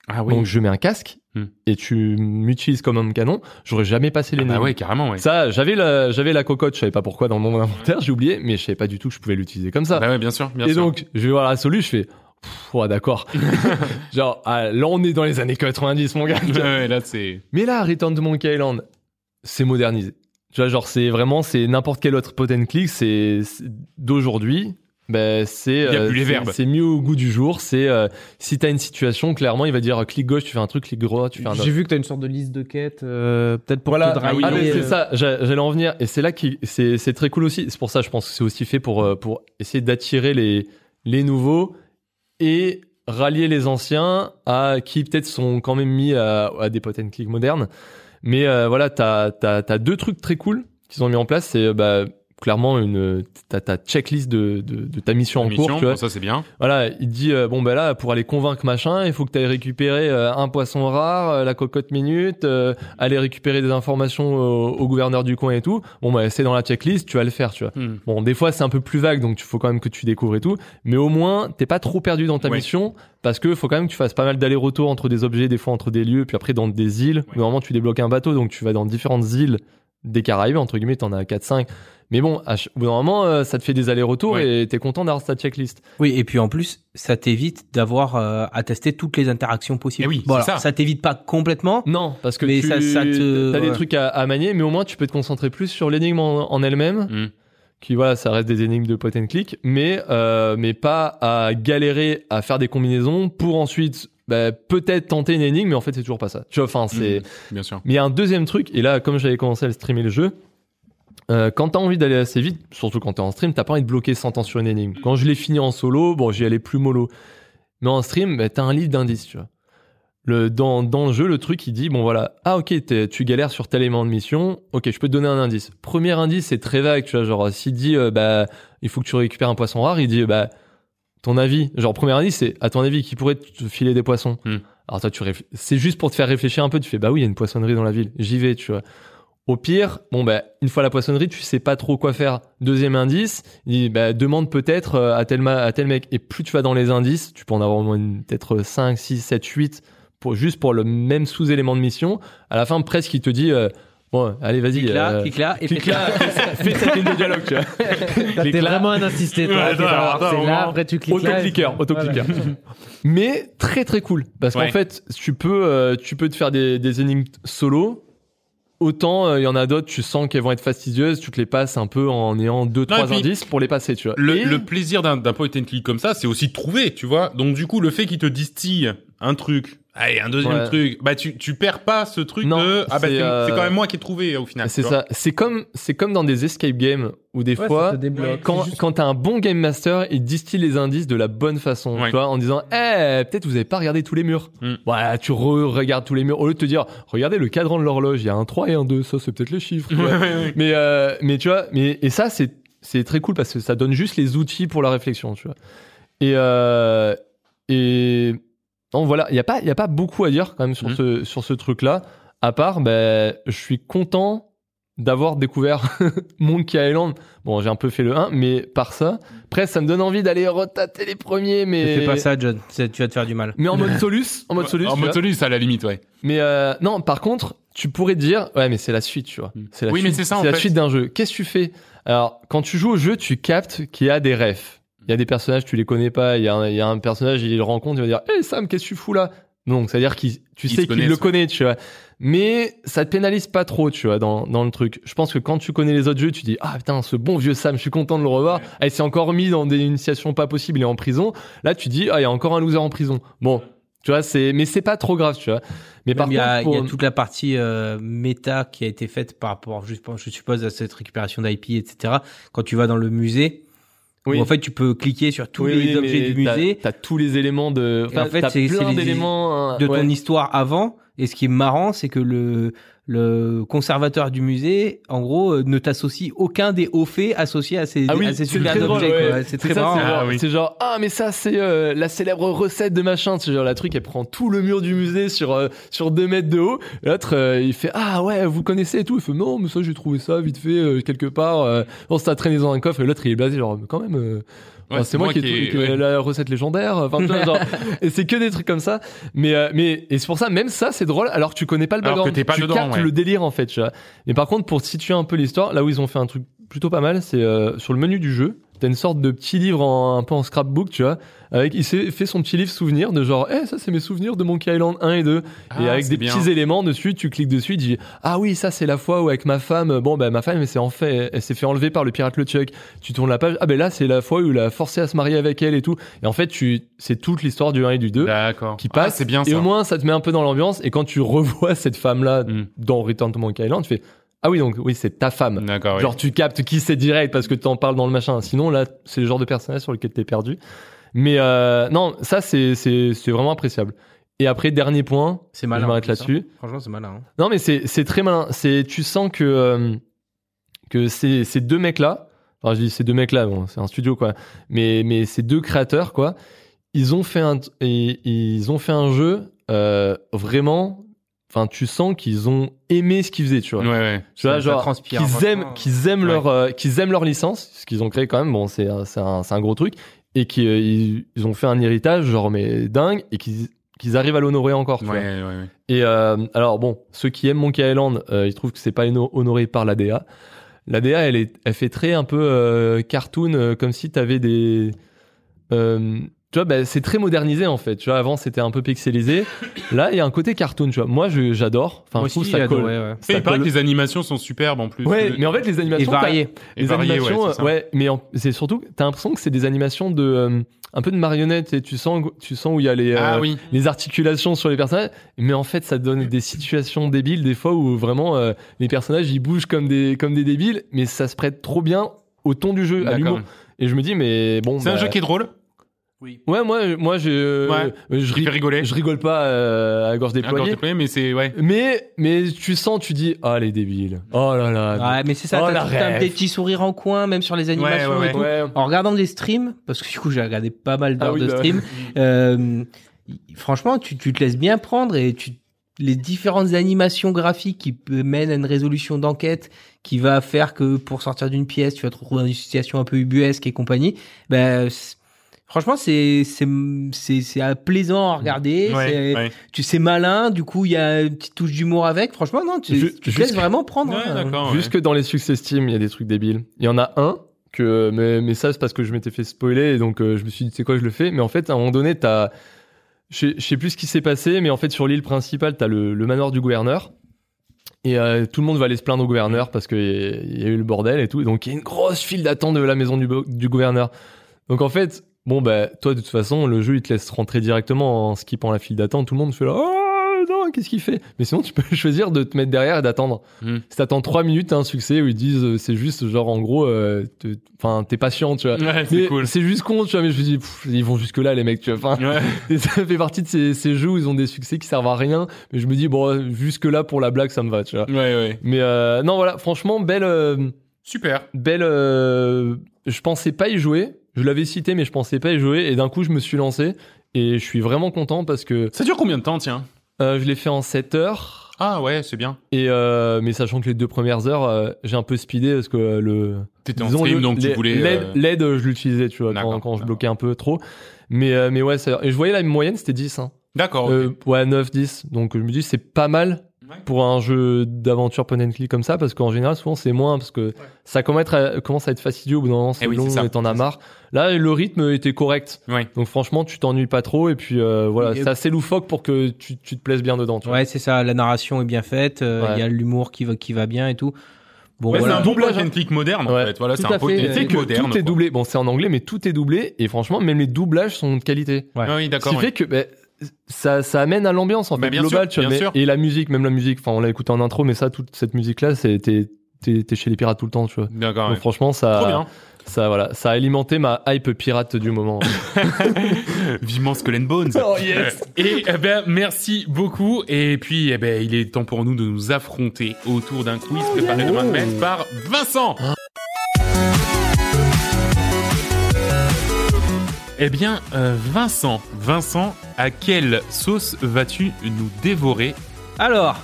A: Ah oui.
B: Donc je mets un casque
A: Mm.
B: et tu m'utilises comme homme canon, j'aurais jamais passé
A: Ah
B: les
A: bah ouais, carrément, ouais.
B: ça, j'avais la, j'avais la cocotte, je savais pas pourquoi dans mon inventaire, j'ai oublié, mais je savais pas du tout que je pouvais l'utiliser comme ça.
A: Bah ouais, bien sûr, bien
B: et
A: sûr.
B: donc, je vais voir la solu, je fais, ouais, d'accord. Genre, ah, là, on est dans les années 90, mon gars.
A: Ouais, là, c'est.
B: mais là, Return to Monkey Island, c'est modernisé. Tu vois, genre, c'est vraiment, c'est n'importe quel autre pot and click, c'est d'aujourd'hui. Ben, c'est,
A: Il y a
B: euh,
A: plus les
B: c'est-
A: verbes.
B: c'est mieux au goût du jour. C'est, euh, si t'as une situation, clairement, il va dire, clic gauche, tu fais un truc, clic droit, tu fais un autre.
C: J'ai vu que t'as une sorte de liste de quêtes, euh, peut-être pour
B: Voilà,
C: te driver.
B: ah, mais c'est
C: euh,
B: ça, j'a- j'allais en venir. Et c'est là qui, c'est, c'est très cool aussi. C'est pour ça, je pense que c'est aussi fait pour, euh, pour essayer d'attirer les, les nouveaux et rallier les anciens à qui peut-être sont quand même mis à, à des pot and click modernes. Mais euh, voilà, t'as, t'as, t'as deux trucs très cool qu'ils ont mis en place. C'est euh, bah, clairement une, t'as ta checklist de, de, de ta mission en
A: Mission,
B: cours. Tu vois.
A: ça c'est bien.
B: Voilà, il dit euh, bon ben là pour aller convaincre machin, il faut que tu ailles récupérer euh, un poisson rare, euh, la cocotte minute, aller récupérer des informations au, au gouverneur du coin et tout. Bon ben c'est dans la checklist, tu vas le faire, tu vois.
A: Hmm.
B: Bon, des fois c'est un peu plus vague donc il faut quand même que tu découvres et tout, mais au moins t'es pas trop perdu dans ta
A: Ouais.
B: mission parce que faut quand même que tu fasses pas mal d'allers-retours entre des objets, des fois entre des lieux, puis après dans des îles.
A: Ouais.
B: Normalement tu débloques un bateau donc tu vas dans différentes îles des Caraïbes, entre guillemets, t'en as 4-5. Mais bon, au bout d'un moment, euh, ça te fait des allers-retours
A: Ouais.
B: et t'es content d'avoir ta checklist.
D: Oui, et puis en plus, ça t'évite d'avoir euh, à tester toutes les interactions possibles.
A: Eh oui,
D: Bon, alors,
A: ça.
D: t'évite pas complètement.
B: Non, parce que
D: Mais
B: tu
D: ça- ça te-
B: as des trucs à, à manier, mais au moins tu peux te concentrer plus sur l'énigme en, en elle-même,
A: Mm.
B: qui voilà, ça reste des énigmes de point and click, mais euh, mais pas à galérer à faire des combinaisons pour ensuite bah, peut-être tenter une énigme, mais en fait c'est toujours pas ça. Tu vois, enfin c'est.
A: Mm. Bien sûr.
B: Mais il y a un deuxième truc, et là, comme j'avais commencé à streamer le jeu, euh, quand t'as envie d'aller assez vite, surtout quand t'es en stream, t'as pas envie de bloquer 100 ans sur une énigme. Quand je l'ai fini en solo, bon, j'y allais plus mollo. Mais en stream, bah, t'as un livre d'indices, tu vois. Le, dans, dans le jeu, le truc, il dit, bon voilà, ah ok, tu galères sur tel élément de mission, ok, je peux te donner un indice. Premier indice, c'est très vague, tu vois, genre, s'il dit, euh, bah, il faut que tu récupères un poisson rare, il dit, bah, ton avis, genre, premier indice, c'est, à ton avis, qui pourrait te filer des poissons?
A: Hmm.
B: Alors toi, tu réfl- c'est juste pour te faire réfléchir un peu, tu fais, bah oui, il y a une poissonnerie dans la ville, j'y vais, tu vois. Au pire, bon, bah, une fois la poissonnerie, tu sais pas trop quoi faire. Deuxième indice, il dit, bah, demande peut-être euh, à tel, ma- à tel mec. Et plus tu vas dans les indices, tu peux en avoir au moins une- peut-être 5, 6, 7, 8, pour, juste pour le même sous-élément de mission. À la fin, presque, il te dit, euh, bon, allez, vas-y.
D: Clique là,
B: euh,
D: clique là, et
B: clique
D: fais
B: là, fais cette ligne de dialogue, tu vois.
C: T'es vraiment un insisté, toi.
A: Ouais,
C: c'est là, après tu cliques là.
B: Autocliqueur,
C: et-
B: autocliqueur. Mais très très cool parce
A: Ouais.
B: qu'en fait, tu peux euh, tu peux te faire des, des énigmes solo. Autant euh, il y en a d'autres, tu sens qu'elles vont être fastidieuses, tu te les passes un peu en ayant deux
A: et
B: trois
A: puis,
B: indices pour les passer, tu vois.
A: Le,
B: Et-
A: le plaisir d'un point and click comme ça, c'est aussi de trouver, tu vois. Donc du coup, le fait qu'il te distille un truc, allez, un deuxième
B: Ouais.
A: truc, bah tu tu perds pas ce truc
B: Non,
A: de ah bah
B: c'est,
A: c'est
B: euh,
A: quand même moi qui ai trouvé au final.
B: c'est ça, c'est comme c'est comme dans des escape games où des
C: Ouais,
B: fois quand,
C: juste-
B: quand t'as un bon game master, il distille les indices de la bonne façon,
A: Ouais.
B: tu vois, en disant, eh, peut-être vous avez pas regardé tous les murs.
A: Mm.
B: Ouais, tu re-regardes tous les murs au lieu de te dire, regardez le cadran de l'horloge, il y a un 3 et un 2, ça c'est peut-être les chiffres. tu vois.
A: Ouais, ouais, ouais.
B: mais euh, mais tu vois, mais et ça c'est c'est très cool parce que ça donne juste les outils pour la réflexion, tu vois. Et euh, et non voilà, il y a pas il y a pas beaucoup à dire quand même sur
A: Mhm.
B: ce sur ce truc là. À part, ben, je suis content d'avoir découvert Monkey Island. Bon, j'ai un peu fait le 1, mais par ça, presque ça me donne envie d'aller retater les premiers,
D: Ne
B: mais
D: fais pas ça, John. Tu vas te faire du mal.
B: Mais en mode solus, en mode solus.
A: En mode solus, à la limite, ouais.
B: Mais euh, non, par contre, tu pourrais te dire, ouais, mais c'est la suite, tu vois. C'est la
A: Oui, mais
B: suite-
A: c'est ça, en
B: la
A: fait.
B: suite d'un jeu. Qu'est-ce que tu fais? Alors, quand tu joues au jeu, tu captes qu'il y a des refs. Il y a des personnages, tu les connais pas. Il y a un, il y a un personnage, il le rencontre, il va dire, hé Sam, qu'est-ce que tu fous là? Donc, c'est-à-dire qu'il, tu sais qu'il le
A: ouais.
B: connaît, tu vois. Mais ça te pénalise pas trop, tu vois, dans, dans le truc. Je pense que quand tu connais les autres jeux, tu dis, ah putain, ce bon vieux Sam, je suis content de le revoir. Ah, il s'est encore mis dans des initiations pas possibles, il est en prison. Là, tu dis, ah, il y a encore un loser en prison. Bon. Tu vois, c'est, mais c'est pas trop grave, tu vois. Mais par
D: il y, a,
B: contre,
D: il y a toute la partie euh, méta qui a été faite par rapport, je suppose, à cette récupération d'IP, etc. Quand tu vas dans le musée,
B: Oui.
D: où en fait tu peux cliquer sur tous
B: Oui,
D: les
B: oui,
D: objets du musée
B: T'as tous les éléments de.
D: Et en
B: Enfin,
D: fait, c'est-
B: plein d'éléments. euh,
D: de ton
B: ouais.
D: histoire avant. Et ce qui est marrant, c'est que le, le conservateur du musée, en gros, euh, ne t'associe aucun des hauts faits associés à ces,
B: Ah oui,
D: à ces
B: c'est
D: super
B: très drôle,
D: objets.
B: ouais.
D: C'est très
B: ça,
D: marrant.
B: C'est genre,
A: Ah oui.
B: genre, ah, mais ça, c'est euh, la célèbre recette de machin. C'est genre, la truc, elle prend tout le mur du musée sur, euh, sur deux mètres de haut. L'autre, euh, il fait, ah ouais, vous connaissez et tout. Il fait, non, mais ça, j'ai trouvé ça vite fait, euh, quelque part. Euh, on s'est traîné dans un coffre. Et l'autre, il est blasé, genre, mais quand même.
A: Ouais,
B: c'est moi, qui ai
A: ouais.
B: la recette légendaire. Enfin, genre, et c'est que des trucs comme ça. Mais, euh, mais, et c'est pour ça, même ça, c'est drôle, alors que tu connais pas le background.
A: que pas
B: tu
A: dedans,
B: captes
A: ouais.
B: le délire, en fait, tu vois. Mais par contre, pour situer un peu l'histoire, là où ils ont fait un truc plutôt pas mal, c'est euh, sur le menu du jeu. T'as une sorte de petit livre en, un peu en scrapbook, tu vois. Avec, il s'est fait son petit livre souvenir de genre, eh, ça c'est mes souvenirs de Monkey Island 1 et 2. et
A: Ah,
B: avec des
A: bien.
B: petits éléments dessus, tu cliques dessus, tu dis, ah oui, ça c'est la fois où avec ma femme, bon, ben ma femme, elle s'est en fait, elle s'est fait enlever par le pirate LeChuck. Tu tournes la page, ah ben là c'est la fois où il a forcé à se marier avec elle et tout. Et en fait, tu, c'est toute l'histoire du 1 et du 2
A: D'accord.
B: qui
A: Ah,
B: passe.
A: c'est bien
B: Et
A: ça.
B: au moins, ça te met un peu dans l'ambiance. Et quand tu revois cette femme-là
A: Mm.
B: dans Return to Monkey Island, tu fais Ah oui, donc oui, c'est ta femme.
A: D'accord. oui.
B: Genre, tu captes qui c'est direct parce que t'en parles dans le machin. Sinon, là, c'est le genre de personnage sur lequel t'es perdu. Mais euh, non, ça, c'est c'est- c'est vraiment appréciable. Et après, dernier point,
D: C'est
B: je
D: malin.
B: m'arrête
D: tout ça.
B: là-dessus.
D: Franchement, c'est malin. hein.
B: Non, mais c'est c'est très malin. C'est Tu sens que, euh, que ces, ces deux mecs-là, enfin, je dis ces deux mecs-là, bon, c'est un studio, quoi. Mais, mais ces deux créateurs, quoi, ils ont fait un, ils ont fait un jeu euh, vraiment. Enfin, tu sens qu'ils ont aimé ce qu'ils faisaient, tu vois.
A: Ouais, ouais.
B: Tu vois,
D: Ça-
B: genre,
D: transpire,
B: qu'ils aiment, qu'ils aiment
A: Ouais.
B: leur, euh, qu'ils aiment leur licence, ce qu'ils ont créé quand même. Bon, c'est un, c'est un, c'est un gros truc, et qu'ils ils ont fait un héritage genre mais dingue, et qu'ils qu'ils arrivent à l'honorer encore. tu
A: Ouais,
B: vois.
A: ouais, ouais.
B: Et euh, alors bon, ceux qui aiment Monkey Island, euh, ils trouvent que c'est pas hono- honoré par la DA. La DA, elle est, elle fait très un peu euh, cartoon, euh, comme si t'avais des, euh, tu vois, bah, c'est très modernisé en fait. Tu vois, avant c'était un peu pixelisé. Là, il y a un côté cartoon. Tu vois, moi, je- j'adore. Enfin,
C: Moi
B: je trouve
C: aussi,
B: ça colle.
C: ouais.
B: Ça
A: Et il paraît que les animations sont superbes en plus.
B: Ouais, mais en fait, les animations, t'as-
D: varié.
A: Et
B: les
A: variées,
B: animations,
A: ouais,
B: euh, ouais, mais en- c'est surtout, t'as l'impression que c'est des animations de, euh, un peu de marionnettes. Et tu sens, tu sens où il y a les, euh,
A: Ah oui.
B: les articulations sur les personnages, mais en fait, ça donne des situations débiles des fois où vraiment euh, les personnages ils bougent comme des comme des débiles, mais ça se prête trop bien au ton du jeu, à
A: D'accord.
B: l'humour. Et je me dis, mais bon,
A: C'est un
B: bah,
A: jeu qui est drôle.
B: Ouais, moi, moi, je,
A: Ouais.
B: je,
A: rigoler.
B: je rigole pas euh, à gorge déployée.
A: déployé, mais c'est ouais.
B: Mais, mais tu sens, tu dis, ah les débiles, oh là là.
D: Ouais, mais c'est ça,
B: Oh,
D: t'as un petits sourires en coin, même sur les animations
A: ouais,
D: et tout.
B: Ouais.
D: En regardant des streams, parce que du coup j'ai regardé pas mal d'heures
B: Ah oui,
D: de
B: bah
D: streams, euh, franchement tu, tu te laisses bien prendre et tu les différentes animations graphiques qui mènent à une résolution d'enquête qui va faire que pour sortir d'une pièce tu vas te retrouver dans une situation un peu ubuesque et compagnie. Ben franchement c'est c'est c'est c'est euh, plaisant à regarder.
A: Ouais,
D: tu c'est malin. Du coup il y a une petite touche d'humour avec. Franchement non tu,
B: Ju-
D: tu te laisses vraiment prendre.
A: Ouais,
D: hein.
B: Jusque dans les succès Steam, il y a des trucs débiles. Il y en a un que, mais, mais ça c'est parce que je m'étais fait spoiler et donc euh, je me suis dit c'est quoi je le fais? Mais en fait à un moment donné t'as, je sais- je sais plus ce qui s'est passé, mais en fait sur l'île principale t'as le, le manoir du gouverneur et euh, tout le monde va aller se plaindre au gouverneur parce qu'il y a eu le bordel et tout. Et donc il y a une grosse file d'attente de la maison du gouverneur. Donc en fait bon bah toi de toute façon le jeu il te laisse rentrer directement en skippant la file d'attente. Tout le monde fait là oh non qu'est-ce qu'il fait? Mais sinon tu peux choisir de te mettre derrière et d'attendre.
A: Hmm.
B: Si t'attends 3 minutes, t'as un succès où ils disent euh, c'est juste genre en gros, euh, enfin t'es patient, tu vois.
A: Ouais, c'est cool.
B: c'est juste con, tu vois. Mais je me dis, pff, ils vont jusque là les mecs, tu vois. Enfin,
A: Ouais.
B: et ça fait partie de ces, ces jeux où ils ont des succès qui servent à rien. Mais je me dis bon, jusque là pour la blague ça me va, tu vois.
A: Ouais, ouais.
B: Mais euh, non voilà, franchement belle,
A: Super.
B: belle. je pensais pas y jouer. Je l'avais cité mais je pensais pas y jouer. Et d'un coup je me suis lancé et je suis vraiment content parce que
A: Ça dure combien de temps, tiens?
B: euh, je l'ai fait en 7 heures.
A: Ah ouais, c'est bien.
B: Et euh, mais sachant que les deux premières heures, euh, j'ai un peu speedé parce que le
A: T'étais en stream,
B: le-
A: donc tu voulais.
B: l'aide, je l'utilisais, tu vois, quand, je bloquais un peu trop. Mais mais ouais, ça, et je voyais la moyenne, c'était 10 hein.
A: D'accord.
B: ouais, 9 10. Donc je me dis c'est pas mal
A: Ouais.
B: pour un jeu d'aventure point and click comme ça parce qu'en général souvent c'est moins parce que ça commence à, être, commence à être fastidieux au bout d'un moment, c'est
A: Eh oui,
B: long et t'en as marre. Là, le rythme était correct.
A: Ouais.
B: Donc franchement, tu t'ennuies pas trop et puis euh, voilà, c'est assez loufoque pour que tu, tu te plaises bien dedans, tu.
D: Ouais, c'est ça. La narration est bien faite. euh, Il
B: Ouais.
D: y a l'humour qui va, qui va bien et tout. Bon,
A: Ouais,
D: voilà.
A: c'est un
B: Doublage,
A: point and click moderne en
B: Ouais.
A: fait. Voilà, c'est un
D: fait,
A: moderne.
B: tout est
A: quoi.
B: doublé. Bon, c'est en anglais, mais tout est doublé. Et franchement, même les doublages sont de qualité.
A: Ah oui,
B: Ce
A: d'accord.
B: qui
A: ouais.
B: fait que ben, ça, ça amène à l'ambiance en
A: Bah,
B: fait
A: bien
B: globale.
A: sûr,
B: tu vois,
A: bien
B: mais-
A: sûr.
B: Et la musique, même la musique. Enfin, on l'a écouté en intro, mais ça, toute cette musique-là, c'est t'es chez les pirates tout le temps, tu vois.
A: D'accord.
B: Donc
A: ouais.
B: franchement,
A: Trop
B: ça,
A: bien.
B: ça, voilà, ça a alimenté ma hype pirate du moment.
A: Vivement Skull and Bones.
B: Oh, yes.
A: Et eh ben merci beaucoup. Et puis eh ben il est temps pour nous de nous affronter autour d'un quiz préparé de main de maître par Vincent. Eh bien, euh, Vincent, Vincent, à quelle sauce vas-tu nous dévorer?
D: Alors,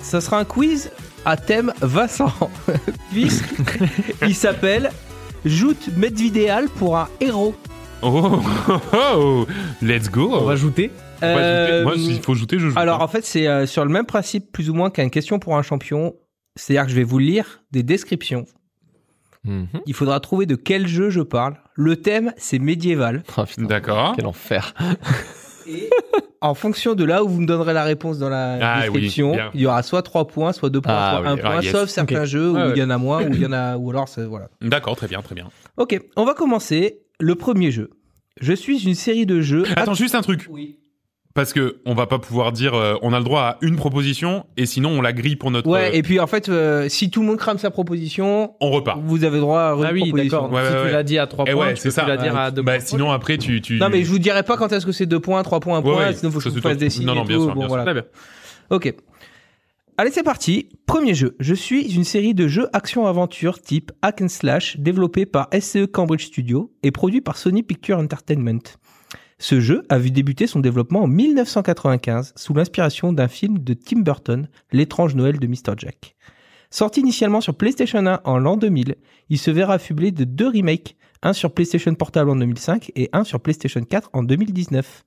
D: ça sera un quiz à thème Vincent. Puisqu'il s'appelle Joute Medvidéal pour un héros.
A: oh, oh, oh, let's go.
C: On va
A: pas
D: Euh.
A: Moi, s'il faut ajouter, je joue.
D: Alors, en fait, c'est euh, sur le même principe, plus ou moins, qu'une question pour un champion. C'est-à-dire que je vais vous lire des descriptions.
B: Mhm.
D: Il faudra trouver de quel jeu je parle. Le thème, c'est médiéval.
B: Ah, putain,
A: D'accord.
B: Quel enfer.
D: Et en fonction de là où vous me donnerez la réponse dans la
A: Ah,
D: description,
A: oui,
D: il y aura soit 3 points, soit 2 points,
B: Ah,
D: soit 1
B: oui,
A: ah,
D: point,
A: yes.
D: sauf certains jeux où
C: Ah, ouais.
D: il y en a moins, où il y en a, ou alors c'est- voilà.
A: D'accord, très bien, très bien.
D: Ok, on va commencer. Le premier jeu. Je suis une série de jeux.
A: Attends, juste un truc.
D: Oui.
A: Parce que on va pas pouvoir dire euh, on a le droit à une proposition et sinon on la grille pour notre.
D: Ouais,
A: euh,
D: et puis en fait, euh, si tout le monde crame sa proposition,
A: on repart.
D: vous avez droit à une
C: Ah oui,
D: proposition.
C: d'accord.
A: Ouais,
C: si
A: ouais,
C: tu
A: ouais.
C: l'as dit à 3
A: Eh
C: points,
A: ouais,
C: tu
A: c'est
C: peux
A: ça.
C: plus la dire à 2
A: Bah
C: points.
A: sinon après tu tu.
D: Non, mais je vous dirai pas quand est-ce que c'est 2 points, 3 points, 1
A: Ouais,
D: point,
A: ouais,
D: sinon faut que je vous fasse
A: toi.
D: des signes.
A: Non, non, bien
D: tout.
A: sûr,
D: Bon,
A: bien
D: voilà.
C: Très bien.
D: Ok. Allez, c'est parti. Premier jeu. Je suis une série de jeux action-aventure type hack and slash développé par SCE Cambridge Studio et produit par Sony Picture Entertainment. Ce jeu a vu débuter son développement en 1995 sous l'inspiration d'un film de Tim Burton, L'étrange Noël de Mr. Jack. Sorti initialement sur PlayStation 1 en l'an 2000, il se verra affublé de deux remakes, un sur PlayStation Portable en 2005 et un sur PlayStation 4 en 2019.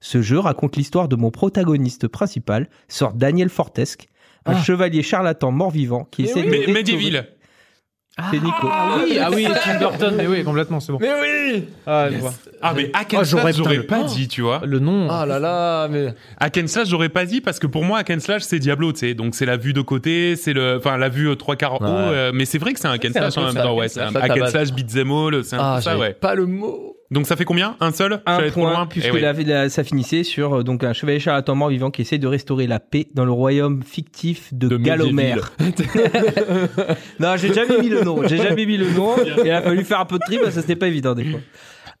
D: Ce jeu raconte l'histoire de mon protagoniste principal, sort Daniel Fortesque, un
B: Ah.
D: chevalier charlatan mort-vivant qui
C: Mais
D: essaie
C: oui.
D: de
A: Mais.
D: C'est Nico.
C: Ah oui, ah oui, Tim Burton, mais oui, complètement, c'est bon.
B: Mais oui
C: Ah, je vois.
A: Ah, mais Hack
C: Oh, j'aurais-
A: Slash, j'aurais pas
C: le-
A: dit, tu vois.
C: Le nom.
B: Ah là là, mais...
A: Hack and Slash, j'aurais pas dit parce que pour moi, Hack and Slash, c'est Diablo, tu sais. Donc, c'est la vue de côté, c'est le, enfin, la vue euh, trois quarts haut.
B: Ouais.
A: euh, mais c'est vrai que c'est un Hack and
C: C'est un
A: Slash en
C: peu
A: même
C: ça,
A: temps, ouais. C'est un
B: slash.
A: Hack and
B: Ça,
A: Slash, beat'em all, c'est un
B: Ah,
A: peu ça,
B: j'avais
A: ouais.
B: pas le mot.
A: Donc, ça fait combien? Un seul?
D: Un point,
A: loin
D: puisque
A: Eh oui.
D: la- la- ça finissait sur euh, donc un chevalier charlatan mort-vivant qui essaie de restaurer la paix dans le royaume fictif de,
B: De
D: Galomer. non, j'ai jamais mis le nom. J'ai jamais mis le nom. Il a fallu faire un peu de tri parce que c'était pas évident des fois.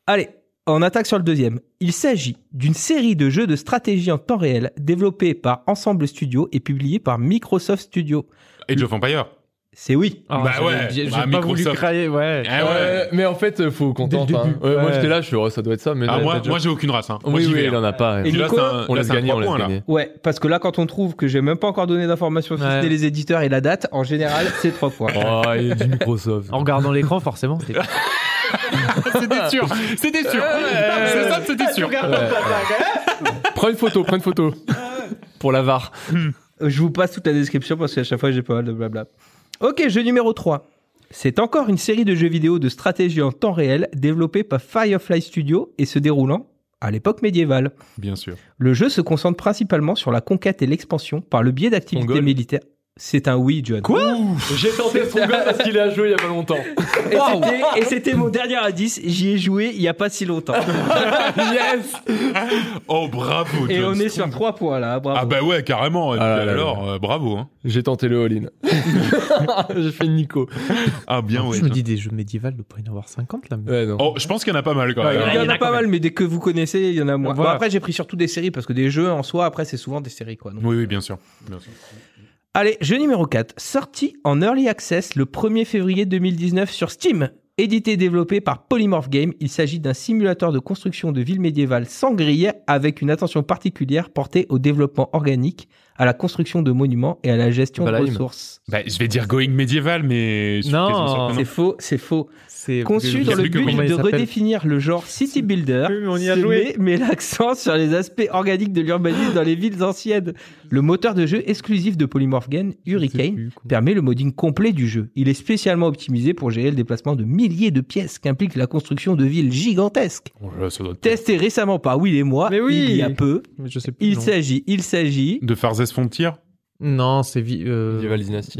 D: Allez, on attaque sur le deuxième. Il s'agit d'une série de jeux de stratégie en temps réel développés par Ensemble Studio et publiés par Microsoft Studio.
A: Age of Empire.
D: C'est oui.
C: Ah,
A: Bah ouais,
C: J'ai j'ai
A: bah,
C: pas voulu
A: Microsoft.
C: crailler, ouais.
A: Ah ouais.
B: Ouais, mais en fait, faut qu'on tente. hein. Ouais, Moi, j'étais là, je suis, oh, ça doit être ça, mais
A: Ah,
B: non,
A: moi, moi, j'ai aucune race, hein. Moi,
B: Oui,
A: j'y
B: oui,
A: vais,
B: il en
A: hein.
B: a pas.
D: Et
A: là, un-
B: on laisse gagner,
A: trois
B: on laisse
A: points, là.
B: gagner.
D: Ouais, parce que là, quand on trouve que j'ai même pas encore donné d'informations, n'est les éditeurs et la date, en général, c'est trois points.
B: Oh, il est du Microsoft.
C: En regardant l'écran, forcément. c'était-
A: C'était sûr. C'était sûr. C'est ça, c'était sûr.
B: Prends une photo, prends une photo. Pour la VAR.
D: Je vous passe toute la description parce qu'à chaque fois j'ai pas mal de blabla. Ok, jeu numéro 3. C'est encore une série de jeux vidéo de stratégie en temps réel développée par Firefly Studio et se déroulant à l'époque médiévale.
A: Bien sûr.
D: Le jeu se concentre principalement sur la conquête et l'expansion par le biais d'activités
B: Mongol.
D: militaires. C'est un oui, John. Quoi
B: J'ai tenté son gars parce qu'il a joué il y a pas longtemps.
D: Et c'était- Et c'était mon dernier indice. J'y ai joué il y a pas si longtemps.
B: yes
A: Oh, bravo,
D: Et
A: John
D: on est
A: Strong.
D: sur 3 points là. Bravo.
A: Ah bah ouais, carrément. Et
B: Ah
A: puis
B: là là
A: alors, euh, bravo. Hein.
B: J'ai tenté le all-in. J'ai fait Nico.
A: Ah bien, ouais.
C: Je me dis des jeux médiévaux, il doit pas y en avoir 50 là. mais-
B: Ouais, non.
A: Oh, je pense qu'il y en a pas mal quand
D: Ouais,
A: même.
D: il y en
C: il y en
D: a
C: a
D: pas mal, mais dès que vous connaissez, il y en a moins.
C: Voilà.
D: Bon, après, j'ai pris surtout des séries parce que des jeux en soi, après, c'est souvent des séries quoi. donc.
A: Oui, oui, bien sûr. Bien sûr.
D: Allez, jeu numéro 4. Sorti en Early Access le 1er février 2019 sur Steam. Édité et développé par Polymorph Game, il s'agit d'un simulateur de construction de villes médiévales sans grille avec une attention particulière portée au développement organique, à la construction de monuments et à la gestion de
B: Valheim.
D: ressources.
A: Bah, je vais dire Going médiéval, mais. je suis
C: Non,
D: C'est faux, c'est faux.
C: C'est
D: Conçu dans le but de redéfinir le genre City Builder,
C: Oui, mais on y a
D: se
C: joué.
D: met, met l'accent sur les aspects organiques de l'urbanisme dans les villes anciennes. Le moteur de jeu exclusif de Polymorph Game, Hurricane, permet le modding complet du jeu. Il est spécialement optimisé pour gérer le déplacement de milliers de pièces qu'implique la construction de villes gigantesques.
A: Oh là
D: Testé récemment par Will et moi,
C: Mais oui.
D: il y a peu.
C: Mais Je sais plus.
D: Il s'agit, il s'agit.
A: De Farzes Frontier
C: Non, c'est vi- euh,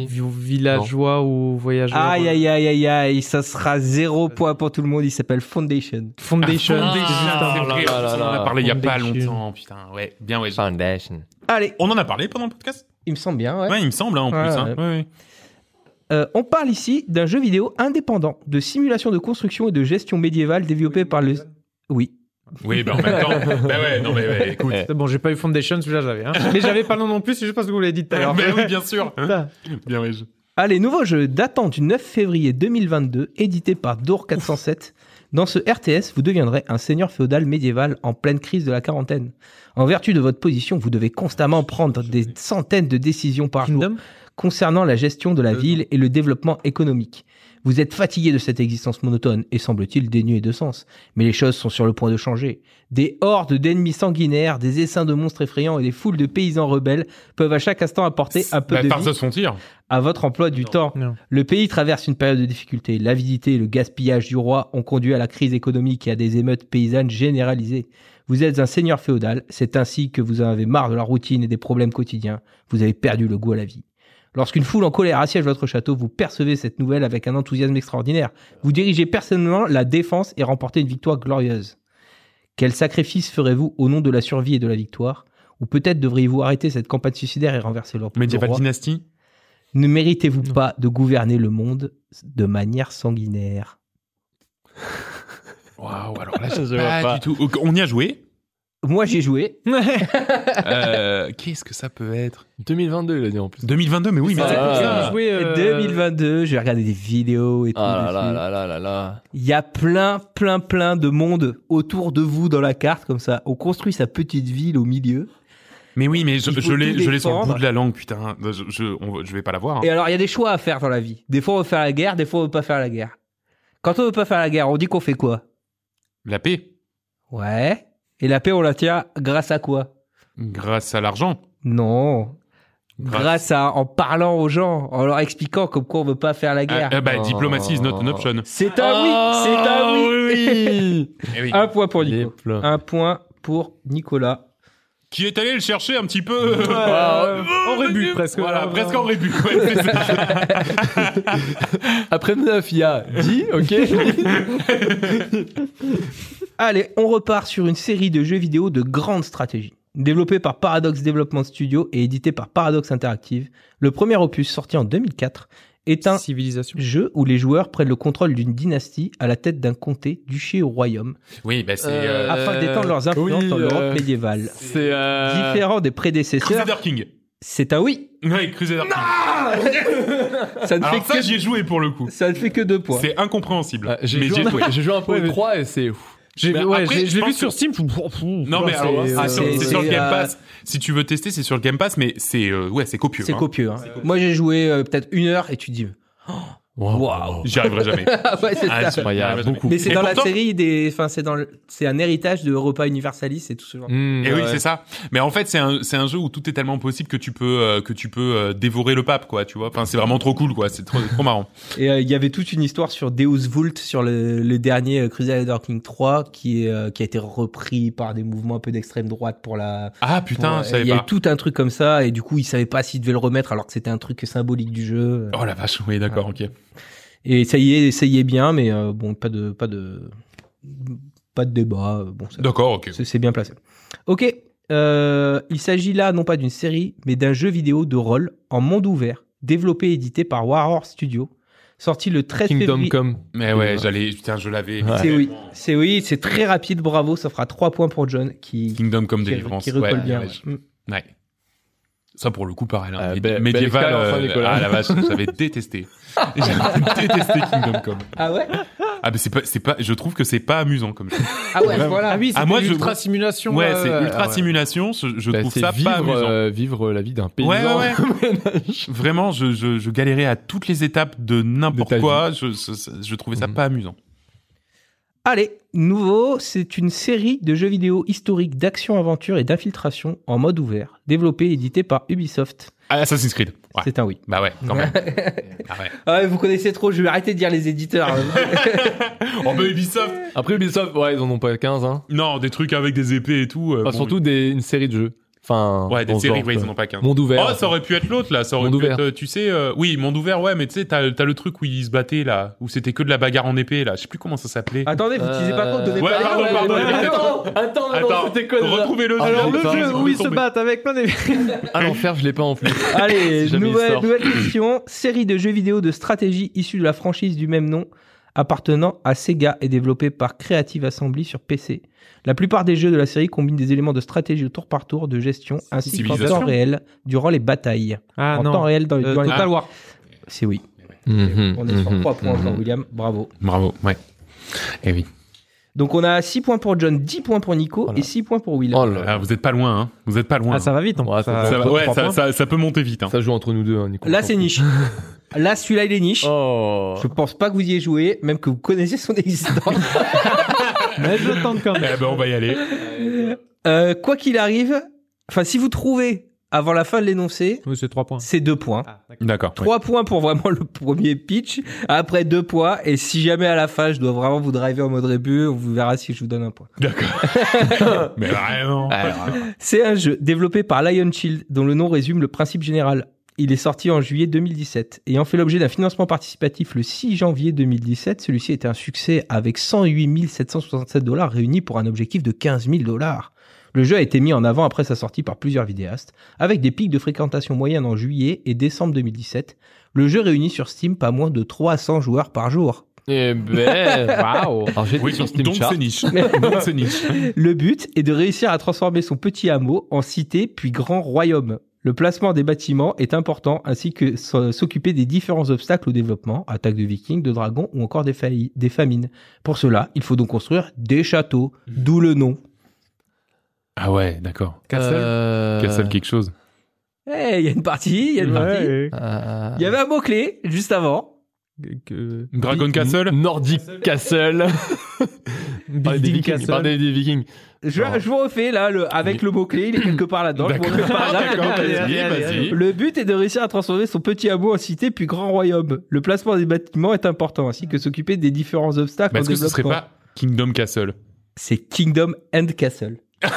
C: villageois ou voyageurs.
D: Aïe aïe aïe aïe aïe, ça sera zéro point pour tout le monde. Il s'appelle Foundation.
C: Foundation.
A: Ah, Foundation, on en a parlé il y a pas
C: Foundation.
A: longtemps, putain. Ouais, bien, ouais.
B: Foundation.
D: Allez,
A: On en a parlé pendant le podcast?
D: Il me semble bien. ouais.
A: Ouais, il me semble, hein, en
D: Ouais,
A: plus. hein.
D: ouais.
A: Ouais, ouais.
D: Euh, on parle ici d'un jeu vidéo indépendant de simulation de construction et de gestion médiévale développé par le. Oui.
A: Oui, bah en même temps. bah ouais, non, mais ouais, écoute.
C: C'est Bon, j'ai pas eu Foundation, celui-là j'avais. Hein. Mais j'avais pas le nom non plus, c'est juste parce que vous l'avez dit tout à l'heure.
A: Mais oui, bien sûr. hein. Bien, je-
D: Allez, nouveau jeu datant du 9 février 2022, édité par Door 407. Dans ce RTS, vous deviendrez un seigneur féodal médiéval en pleine crise de la quarantaine. En vertu de votre position, vous devez constamment prendre des centaines de décisions par jour concernant la gestion de la ville et le développement économique. Vous êtes fatigué de cette existence monotone et semble-t-il dénuée de sens. Mais les choses sont sur le point de changer. Des hordes d'ennemis sanguinaires, des essaims de monstres effrayants et des foules de paysans rebelles peuvent à chaque instant apporter un peu
A: Bah,
D: de vie
A: Frontier.
D: à votre emploi du temps.
C: Non.
D: Le pays traverse une période de difficulté. L'avidité et le gaspillage du roi ont conduit à la crise économique et à des émeutes paysannes généralisées. Vous êtes un seigneur féodal, c'est ainsi que vous en avez marre de la routine et des problèmes quotidiens. Vous avez perdu le goût à la vie. Lorsqu'une foule en colère assiège votre château, vous percevez cette nouvelle avec un enthousiasme extraordinaire. Vous dirigez personnellement la défense et remportez une victoire glorieuse. Quel sacrifice ferez-vous au nom de la survie et de la victoire? Ou peut-être devriez-vous arrêter cette campagne suicidaire et renverser le le
A: Medieval
D: roi?
A: Dynasty?
D: ne méritez-vous pas de gouverner le monde de manière sanguinaire
A: Waouh, alors là,
B: Je
A: pas,
B: pas.
A: du tout. On y a joué.
D: Moi, j'ai joué.
A: Euh, Qu'est-ce que ça peut être?
B: 2022, il a dit en plus.
A: 2022, mais oui, mais
B: Ah,
A: c'est pour ça.
C: joué, euh,
D: 2022, j'ai regardé des vidéos et tout.
B: Ah là là là là là là.
D: Il y a plein, plein, plein de monde autour de vous dans la carte, comme ça. On construit sa petite ville au milieu.
A: Mais oui, mais je, je l'ai sur le bout de la langue, putain. Je, je, on- je vais pas la voir. hein.
D: Et alors, il y a des choix à faire dans la vie. Des fois, on veut faire la guerre, des fois, on veut pas faire la guerre. Quand on veut pas faire la guerre, on dit qu'on fait quoi?
A: La paix.
D: Ouais. Et la paix, on la tient grâce à quoi?
A: Grâce à l'argent.
D: Non.
A: Grâce-
D: Grâce à, en parlant aux gens, en leur expliquant comme quoi on veut pas faire la guerre.
A: Ah, ah, bah,
B: Oh.
A: diplomatie is not an option.
D: C'est un oui, c'est un oui.
B: oui.
A: Eh oui.
D: Un point pour Nico. Un point pour Nicolas.
A: Qui est allé le chercher un petit peu
C: Euh, en rébut, presque.
A: Voilà, presque en rébut. ouais.
B: Après 9, il y a 10, ok
D: Allez, on repart sur une série de jeux vidéo de grande stratégie. Développé par Paradox Development Studio et édité par Paradox Interactive, le premier opus sorti en 2004 est un
C: Civilisation.
D: jeu où les joueurs prennent le contrôle d'une dynastie à la tête d'un comté, duché ou royaume,
A: Oui, bah c'est
B: Euh,
A: euh,
D: afin d'étendre leurs influences
B: oui,
D: dans l'Europe
B: euh,
D: médiévale.
B: C'est... euh,
D: Différent des prédécesseurs,
A: Crusader King.
D: c'est un oui.
A: Ouais, Crusader King.
D: Ça ne,
A: Alors
D: fait
A: ça,
D: que,
A: j'y ai joué pour le coup.
D: ça ne fait que deux points.
A: C'est incompréhensible.
B: euh, j'ai joué,
A: joué.
B: j'ai joué un peu
C: Ouais,
B: au
C: mais-
B: 3 et c'est...
C: J'ai ouais,
A: je
C: l'ai vu
A: que-
C: sur Steam.
A: Non, mais
C: c'est-
A: alors,
C: euh,
A: c'est sur,
D: c'est-
A: c'est le
D: c'est,
A: Game
D: euh,
A: Pass. Si tu veux tester, c'est sur le Game Pass, mais c'est euh, ouais, c'est copieux.
D: C'est
A: hein.
D: copieux. hein. Moi, j'ai joué euh, peut-être une heure et tu te dis, Waouh.
A: J'y arriverai jamais.
D: ah ouais, c'est
A: Ah,
D: ça.
B: Ouais, beaucoup.
D: Mais c'est dans la
A: pourtant-
D: série des, enfin c'est dans, le- c'est un héritage de Europa Universalis et tout ce genre.
B: Mmh,
A: Et oui,
B: ouais.
A: c'est ça. Mais en fait, c'est un, c'est un jeu où tout est tellement possible que tu peux, euh, que tu peux euh, dévorer le pape, quoi. Tu vois. Enfin, c'est vraiment trop cool, quoi. C'est trop, trop marrant.
D: Et euh, il y avait toute une histoire sur Deus Vult, sur le, le dernier euh, Crusader King 3, qui est, euh, qui a été repris par des mouvements un peu d'extrême droite pour la.
A: Ah putain,
D: pour-
A: je savais
D: il y a eu tout un truc comme ça et du coup ils savaient pas s'ils devaient le remettre alors que c'était un truc symbolique du jeu.
A: Oh la vache. Oui, d'accord, ok.
D: Et ça y est, ça y est bien, mais euh, bon, pas de, pas de, pas de débat. euh, Bon,
A: D'accord, ok.
D: C'est bien placé. Ok. Euh, il s'agit là non pas d'une série, mais d'un jeu vidéo de rôle en monde ouvert, développé et édité par Warhorse Studio, sorti le 13
B: Kingdom
D: février.
B: Come.
A: Mais ouais, j'allais, putain, je l'avais.
B: Ouais.
D: C'est oui, c'est oui, c'est très rapide, bravo, ça fera 3 points pour John qui,
A: Kingdom Come
D: qui,
A: Deliverance.
D: qui recolle
A: ouais,
D: bien.
A: ouais,
D: ouais.
A: Ça pour le coup pareil. Hein.
B: Euh,
A: Médi-
B: belle-
A: médiéval.
B: belle expérience, hein,
A: euh,
B: Nicolas.
A: ah la vache, j'avais détesté. J'avais détesté Kingdom Come.
D: Ah ouais?
A: Ah mais c'est pas, c'est pas. Je trouve que c'est pas amusant comme jeu.
D: Ah ouais, voilà.
C: Ah oui,
A: Ah,
C: c'est
A: je-
C: ultra simulation.
A: Ouais,
C: euh,
A: c'est ultra
C: ouais.
A: simulation. Je, je
B: Bah,
A: trouve
B: c'est
A: ça
B: vivre,
A: pas amusant.
B: euh, vivre la vie d'un paysan.
A: Ouais, ouais, ouais. Vraiment, je, je, je galérais à toutes les étapes de n'importe quoi. Je, je, je trouvais ça
B: Mhm.
A: pas amusant.
D: Allez, nouveau, c'est une série de jeux vidéo historiques d'action-aventure et d'infiltration en mode ouvert, développé et édité par Ubisoft.
A: Ah, Assassin's Creed. Ouais.
D: C'est un oui.
A: Bah ouais, quand même. ah ouais.
D: Ah ouais, vous connaissez trop, je vais arrêter de dire les éditeurs.
A: Oh bah Ubisoft.
B: Après Ubisoft, ouais, ils en ont pas 15, hein.
A: Non, des trucs avec des épées et tout. euh,
B: Enfin,
A: bon,
B: surtout des, une série de jeux. Enfin,
A: Ouais, des séries, ouais, ils en ont pas qu'un.
B: Monde ouvert.
A: Oh, ça aurait pu être l'autre là, ça aurait
B: Monde
A: pu
B: ouvert.
A: être, euh, tu sais, euh, oui, monde ouvert, ouais, mais tu sais, t'as, t'as le truc où ils se battaient là, où c'était que de la bagarre en épée là, je sais plus comment ça s'appelait.
D: Attendez, vous utilisez pas compte, donnez
A: Ouais,
D: pas les
A: pardon, pardon,
B: ouais, attends, attends, attends, c'était quoi déjà
A: retrouvez-le.
B: Ah,
A: jeu.
C: Alors le jeu
B: je
C: où ils se battent avec plein d'épées.
B: À l'enfer, je l'ai pas en plus.
D: Allez, nouvelle question. Série de jeux vidéo de stratégie issue de la franchise du même nom, appartenant à Sega et développée par Creative Assembly sur PC. La plupart des jeux de la série combinent des éléments de stratégie au tour par tour, de gestion, ainsi qu'en temps réel durant les batailles.
C: Ah
D: en temps réel dans,
C: Euh,
D: dans les
C: Total War.
D: C'est oui.
B: Mhm,
D: On est sur
B: mhm,
D: 3 points encore,
B: mhm.
D: William. Bravo.
A: Bravo, ouais. Eh oui.
D: Donc on a 6 points pour John, 10 points pour Nico
B: Voilà.
D: et 6 points pour William.
B: Oh là
A: Ah, vous êtes pas loin, hein. Vous êtes pas loin.
C: Ah ça va vite. hein.
B: Ouais, ça
A: Ça va-
C: trois
A: ouais,
C: points.
A: ça, ça, ça peut monter vite. Hein.
B: Ça joue entre nous deux, hein, Nico.
D: Là c'est niche. Là celui-là il est niche.
B: Oh.
D: Je pense pas que vous y ayez joué, même que vous connaissez son existence.
C: Mais je le tente quand
A: Eh
C: même.
A: ben, on va y aller.
D: Euh, quoi qu'il arrive, enfin si vous trouvez avant la fin de l'énoncé,
C: Oui, c'est 3 points.
D: c'est 2 points.
C: Ah, d'accord.
A: D'accord. ouais.
D: 3 points pour vraiment le premier pitch, après 2 points, et si jamais à la fin je dois vraiment vous driver en mode rébut, on vous verra si je vous donne un point.
A: D'accord. Mais vraiment.
D: C'est un jeu développé par Lion Shield, dont le nom résume le principe général. Il est sorti en juillet 2017. Ayant fait l'objet d'un financement participatif le 6 janvier 2017, celui-ci était un succès avec 108 767 dollars réunis pour un objectif de 15 000 dollars. Le jeu a été mis en avant après sa sortie par plusieurs vidéastes, avec des pics de fréquentation moyenne en juillet et décembre 2017. Le jeu réunit sur Steam pas moins de 300 joueurs par jour.
B: Eh ben, waouh.
A: Oui,
B: sur
A: donc
B: Steam
A: donc
B: Chart.
A: c'est niche. donc c'est niche.
D: Le but est de réussir à transformer son petit hameau en cité puis grand royaume. Le placement des bâtiments est important ainsi que s'occuper des différents obstacles au développement, attaques de vikings, de dragons ou encore des, famines. Pour cela, il faut donc construire des châteaux, d'où le nom.
A: Ah ouais, d'accord.
C: Castle.
B: Euh,
A: Castle quelque chose.
D: Eh, il y a une partie, il y a une partie.
B: Euh,
D: Il y avait un mot-clé juste avant.
C: Que-
A: Dragon Castle
B: Nordic Castle. Parler des Vikings. Des Vikings.
D: Je, vous refais là, le, avec le mot-clé, il est quelque part là-dedans. Le but est de réussir à transformer son petit hameau en cité puis grand royaume. Le placement des bâtiments est important, ainsi que s'occuper des différents obstacles
A: Mais est-ce que ce serait pas Kingdom Castle?
D: C'est Kingdom and Castle.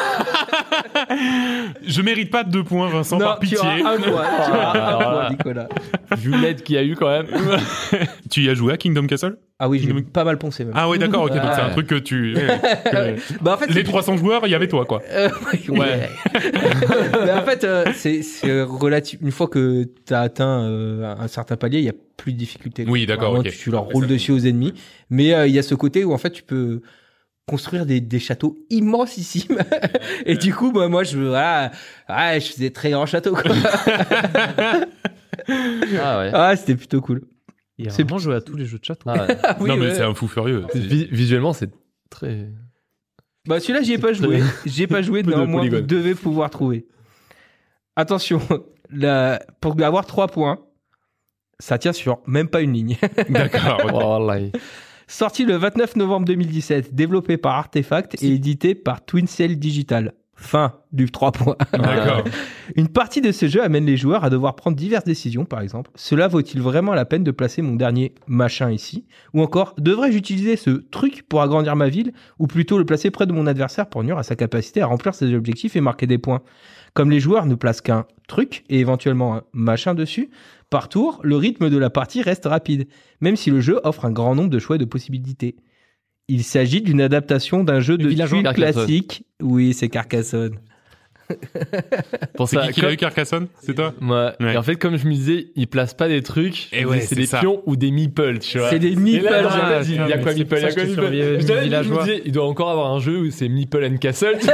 A: Je mérite pas de deux points, Vincent, par
D: tu
A: pitié.
D: auras un point. Tu auras un
B: Ah,
D: point. Nicolas.
B: Vu l'aide qu'il y a eu quand même.
A: Tu y as joué à Kingdom Castle?
D: Ah oui, j'ai
A: Kingdom-
D: pas mal poncé même.
A: Ah oui, d'accord, ok. Donc c'est un
B: Ouais.
A: truc que tu. que-
D: Bah en fait,
A: Les
D: c'est-
A: 300 joueurs, il y avait toi, quoi.
D: Euh, ouais. Mais en fait, euh, c'est c'est relatif. Une fois que tu as atteint euh, un certain palier, il y a plus de difficulté.
A: Oui, d'accord,
D: Vraiment,
A: ok.
D: Tu, tu leur roules dessus aux ennemis. Mais euh, il y a ce côté où en fait tu peux construire des, des châteaux immensissimes. Et du coup, moi, moi je voilà, ouais, je faisais très grand château. Quoi.
B: Ah ouais.
D: ah, c'était plutôt cool. C'est-
C: vraiment joué à tous les jeux de château.
B: Ah ouais.
D: Ah oui,
A: non, mais
D: ouais.
A: c'est un fou furieux.
B: Vi- Visuellement, c'est très.
D: Bah celui-là, j'y ai pas joué. J'y ai pas joué,
B: Peu de
D: néanmoins, vous devez pouvoir trouver. Attention, la... pour avoir 3 points, ça tient sur même pas une ligne.
A: D'accord.
B: Oh.
D: Sorti le 29 novembre 2017, développé par Artefact et édité par Twin Cell Digital. Fin du 3 points.
A: D'accord.
D: Une partie de ce jeu amène les joueurs à devoir prendre diverses décisions, par exemple. Cela vaut-il vraiment la peine de placer mon dernier machin ici? Ou encore, devrais-je utiliser ce truc pour agrandir ma ville Ou plutôt le placer près de mon adversaire pour nuire à sa capacité à remplir ses objectifs et marquer des points? Comme les joueurs ne placent qu'un truc et éventuellement un machin dessus, par tour, le rythme de la partie reste rapide, même si le jeu offre un grand nombre de choix et de possibilités. Il s'agit d'une adaptation d'un jeu de tuiles classique. Oui, c'est Carcassonne.
B: Pour
A: C'est
B: ça,
A: qui qui l'a eu, Carcassonne? C'est toi?
B: Ouais.
A: Ouais.
B: Et en fait, comme je me disais, ils placent pas des trucs.
A: Et ouais,
B: c'est
A: c'est
B: des
A: ça.
B: pions ou des meeples, tu vois.
D: C'est des meeples,
B: là,
D: ah,
B: il y a
C: mais
B: quoi meeple, il y a quoi meeple. Je me disais, il doit encore avoir un jeu où c'est meeple and castle.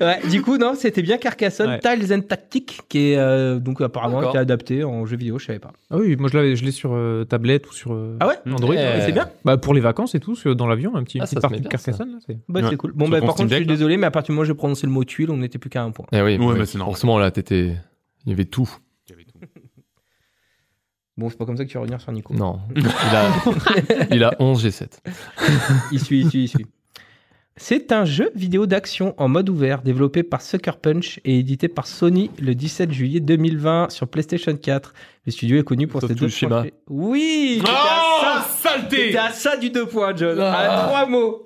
D: Ouais, du coup, non, c'était bien Carcassonne
C: Ouais.
D: Tiles and Tactics, qui est euh, donc apparemment
B: D'accord.
D: été adapté en jeu vidéo, je savais pas.
C: Ah oui, moi je l'avais, je l'ai sur euh, tablette ou sur euh,
D: Ah ouais
C: Android.
B: Eh.
D: C'est bien
C: Bah pour les vacances et tout, sur- dans l'avion, un petit,
B: Ah,
C: petite partie de. Carcassonne.
D: Bah, c'est cool. Bon, bah, par contre, je suis désolé, mais à partir du moment où j'ai prononcé le mot tuile, on n'était plus qu'à un point.
B: Eh oui,
A: Ouais, bah, c'est normal.
B: Forcément, là, t'étais. Il y avait tout.
D: Bon, c'est pas comme ça que tu vas revenir sur Nico.
B: Non. Il a, il a 11 G7.
D: Il suit, il suit, il suit. C'est un jeu vidéo d'action en mode ouvert développé par Sucker Punch et édité par Sony le 17 juillet 2020 sur PlayStation 4. Le studio est connu pour
B: Sauf
D: ses deux
B: le schéma.
D: projets. Oui,
A: Oh,
D: à ça.
A: saleté
D: T'étais à ça du deux points, John.
B: Ah.
D: À trois mots.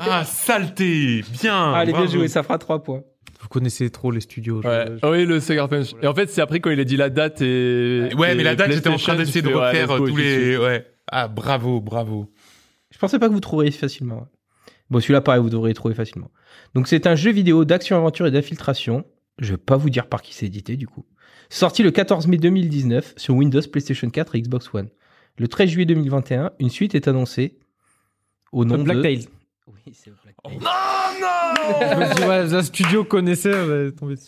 A: Ah, saleté Bien
D: Allez, bien joué, ça fera trois points.
C: Vous connaissez trop les studios.
B: Ouais.
C: je-
B: Oui, le Sucker Punch. Et en fait, c'est après quand il a dit la date et.
A: Ouais,
B: et
A: mais la date, j'étais en train d'essayer de
B: ouais,
A: refaire
B: go,
A: tous les. Ouais. Ah, bravo, bravo.
D: Je pensais pas que vous trouveriez facilement. Bon, celui-là, pareil, vous devriez trouver facilement. Donc, c'est un jeu vidéo d'action-aventure et d'infiltration. Je vais pas vous dire par qui c'est édité, du coup. Sorti le 14 mai 2019 sur Windows, PlayStation 4 et Xbox One. Le 13 juillet 2021, une suite est annoncée au nom
C: Black
D: de...
C: Tails.
D: Oui, c'est Black Tails.
C: je me dis, ouais, un studio connaissait, on va tomber dessus.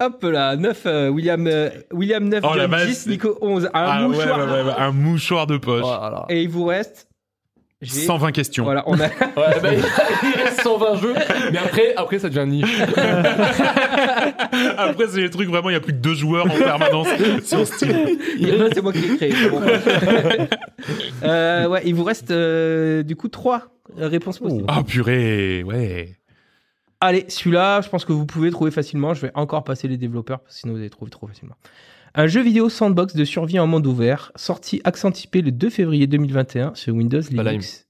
D: Hop là, 9, euh, William, euh, William 9,
A: Oh, la
D: John
A: vache,
D: 10,
A: c'est-
D: Nico 11. Un
A: Ah, ouais,
D: mouchoir.
A: ouais, ouais, ouais, un mouchoir de poche.
B: Voilà.
D: Et il vous reste... j'ai-
A: 120 questions.
D: Voilà, on a...
B: Ouais, bah, il reste 120 jeux, mais après, après ça devient niche.
A: Après, c'est les trucs vraiment, il y a plus que deux joueurs en permanence sur Steam.
D: Il c'est moi qui l'ai créé. bon. Euh, ouais, il vous reste euh, du coup trois réponses possibles.
A: Ah, purée, ouais.
D: Allez, celui-là, je pense que vous pouvez trouver facilement. Je vais encore passer les développeurs parce que sinon vous allez trouver trop facilement. Un jeu vidéo sandbox de survie en monde ouvert, sorti accent typé le 2 février 2021 sur Windows
B: Valheim.
D: Linux.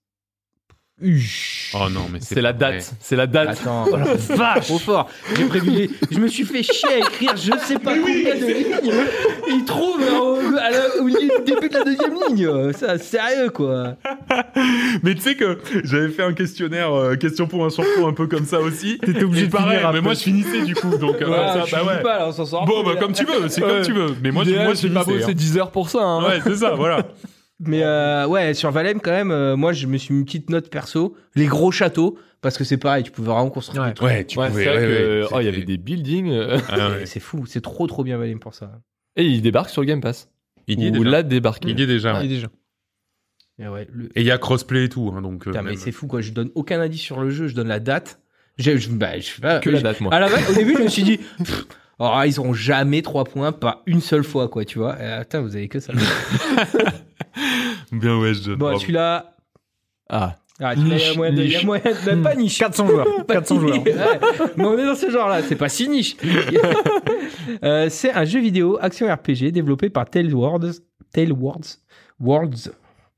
A: Oh non, mais
B: C'est la
A: vrai.
B: date. C'est la date.
D: Attends, oh la vache, trop fort. J'ai prévu, je me suis fait chier à écrire je sais pas combien de lignes. Il trouve à la- au début de la deuxième ligne. Ça, sérieux quoi.
A: Mais tu sais que j'avais fait un questionnaire, euh, question pour un champion, un peu comme ça aussi.
C: T'étais obligé de
A: pareil, mais moi je finissais du coup, donc euh, ça, bah ouais.
D: pas là, on s'en sort.
A: Bon, bah comme tu veux, c'est
B: Ouais.
A: comme tu veux. Mais moi, je, moi je
B: j'ai pas bossé
A: hein.
B: 10 heures pour ça. Hein.
A: Ouais, c'est ça, voilà.
D: Mais euh, ouais, sur Valheim quand même, euh, moi je me suis mis une petite note perso, les gros châteaux, parce que c'est pareil, tu pouvais vraiment construire
C: Ouais.
D: des trucs.
A: Ouais, tu
B: Ouais,
A: pouvais.
B: c'est vrai
A: ouais,
B: que
A: ouais,
B: oh, il y avait des buildings euh,
A: Ah, ouais.
D: Et C'est fou, c'est trop trop bien Valheim pour ça.
B: et il débarque sur le Game Pass.
A: Il y est
B: Ou
A: déjà.
B: l'a débarqué.
A: Il y est déjà.
C: Il est déjà.
D: Et ouais, le...
A: Et il y a crossplay et tout, hein, donc. euh,
D: Putain, mais
A: même-
D: c'est fou quoi, je donne aucun indice sur le jeu, je donne la date. Je, je, bah, je sais pas.
B: Que la
D: je-
B: date, moi.
D: À la base, au début, je me suis dit, pff, oh, ils auront jamais trois points, pas une seule fois quoi, tu vois. Et, attends, vous avez que ça.
A: Bien ouais, je donne.
D: Bon, celui-là,
B: Ah.
D: Ah, il y a moyen de- il y a moyen de- même pas niche.
C: 400 joueurs. 400 joueurs.
D: Ouais, mais on est dans ce genre-là, c'est pas si niche. Euh, c'est un jeu vidéo action RPG développé par Tailwords, Tailwords Worlds,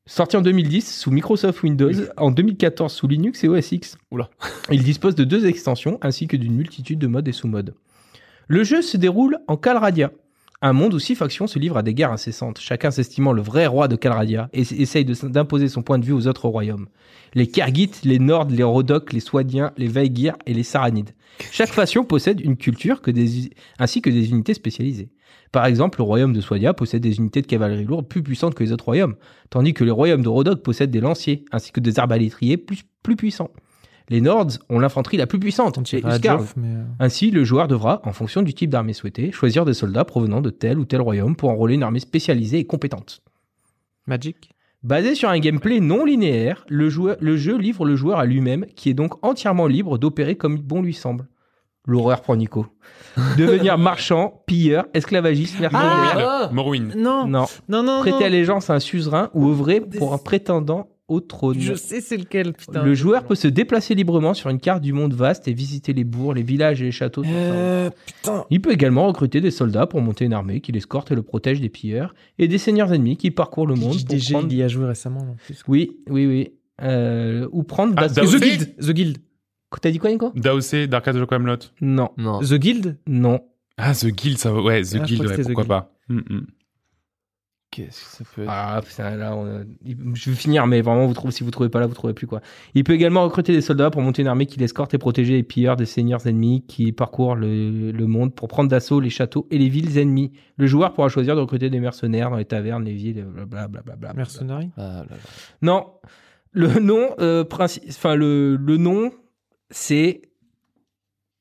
D: sorti en 2010 sous Microsoft Windows, en 2014 sous Linux et OS X.
B: Oula.
D: Il dispose de deux extensions ainsi que d'une multitude de modes et sous-modes. Le jeu se déroule en Calradia, un monde où six factions se livrent à des guerres incessantes, chacun s'estimant le vrai roi de Calradia et essaye d'imposer son point de vue aux autres royaumes. Les Kergites, les Nords, les Rhodoks, les Swadiens, les Vaegir et les Saranides. Chaque faction possède une culture ainsi que des unités spécialisées. Par exemple, le royaume de Swadia possède des unités de cavalerie lourde plus puissantes que les autres royaumes, tandis que le royaume de Rhodok possède des lanciers ainsi que des arbalétriers plus puissants. Les Nords ont l'infanterie la plus puissante, chez
C: mais, euh,
D: Ainsi, le joueur devra, en fonction du type d'armée souhaitée, choisir des soldats provenant de tel ou tel royaume pour enrôler une armée spécialisée et compétente.
C: Magic?
D: Basé sur un gameplay non linéaire, le, joueur- le jeu livre le joueur à lui-même, qui est donc entièrement libre d'opérer comme bon lui semble. L'horreur pour Nico. Devenir marchand, pilleur, esclavagiste, mercenaire.
B: Ah
A: Morrowind.
C: Non,
D: Non.
C: non, non.
D: Prêter
C: non.
D: allégeance à un suzerain ou œuvrer pour un prétendant au trône.
C: Je sais c'est lequel, putain.
D: Le joueur peut se déplacer librement sur une carte du monde vaste et visiter les bourgs, les villages et les châteaux.
C: Euh, putain.
D: Il peut également recruter des soldats pour monter une armée qui l'escorte et le protège des pilleurs et des seigneurs ennemis qui parcourent le monde pour prendre...
C: il y a joué récemment. en plus.
D: Oui, oui, oui. Euh, ou prendre...
A: Ah,
C: The Guild. The Guild.
D: T'as dit quoi, Nico?
A: Daosé, Dark Age of Camelot.
D: Non,
B: Non.
C: The Guild?
D: non.
A: Ah, The Guild, ça va. Ouais, The
C: Ah,
A: Guild, ouais,
C: The
A: pourquoi
C: Guild.
A: pas. Mm, mm.
B: Qu'est-ce que ça peut être
D: Ah putain, là, on- je vais finir, mais vraiment, vous trouvez, si vous trouvez pas là, vous trouvez plus quoi. Il peut également recruter des soldats pour monter une armée qui l'escorte et protéger les pilleurs des seigneurs ennemis qui parcourent le, le monde pour prendre d'assaut les châteaux et les villes ennemies. Le joueur pourra choisir de recruter des mercenaires dans les tavernes, les villes, blablabla. Bla, bla,
C: Mercenary.
B: Ah.
D: Non, le nom, euh, princi- enfin le, le nom, c'est,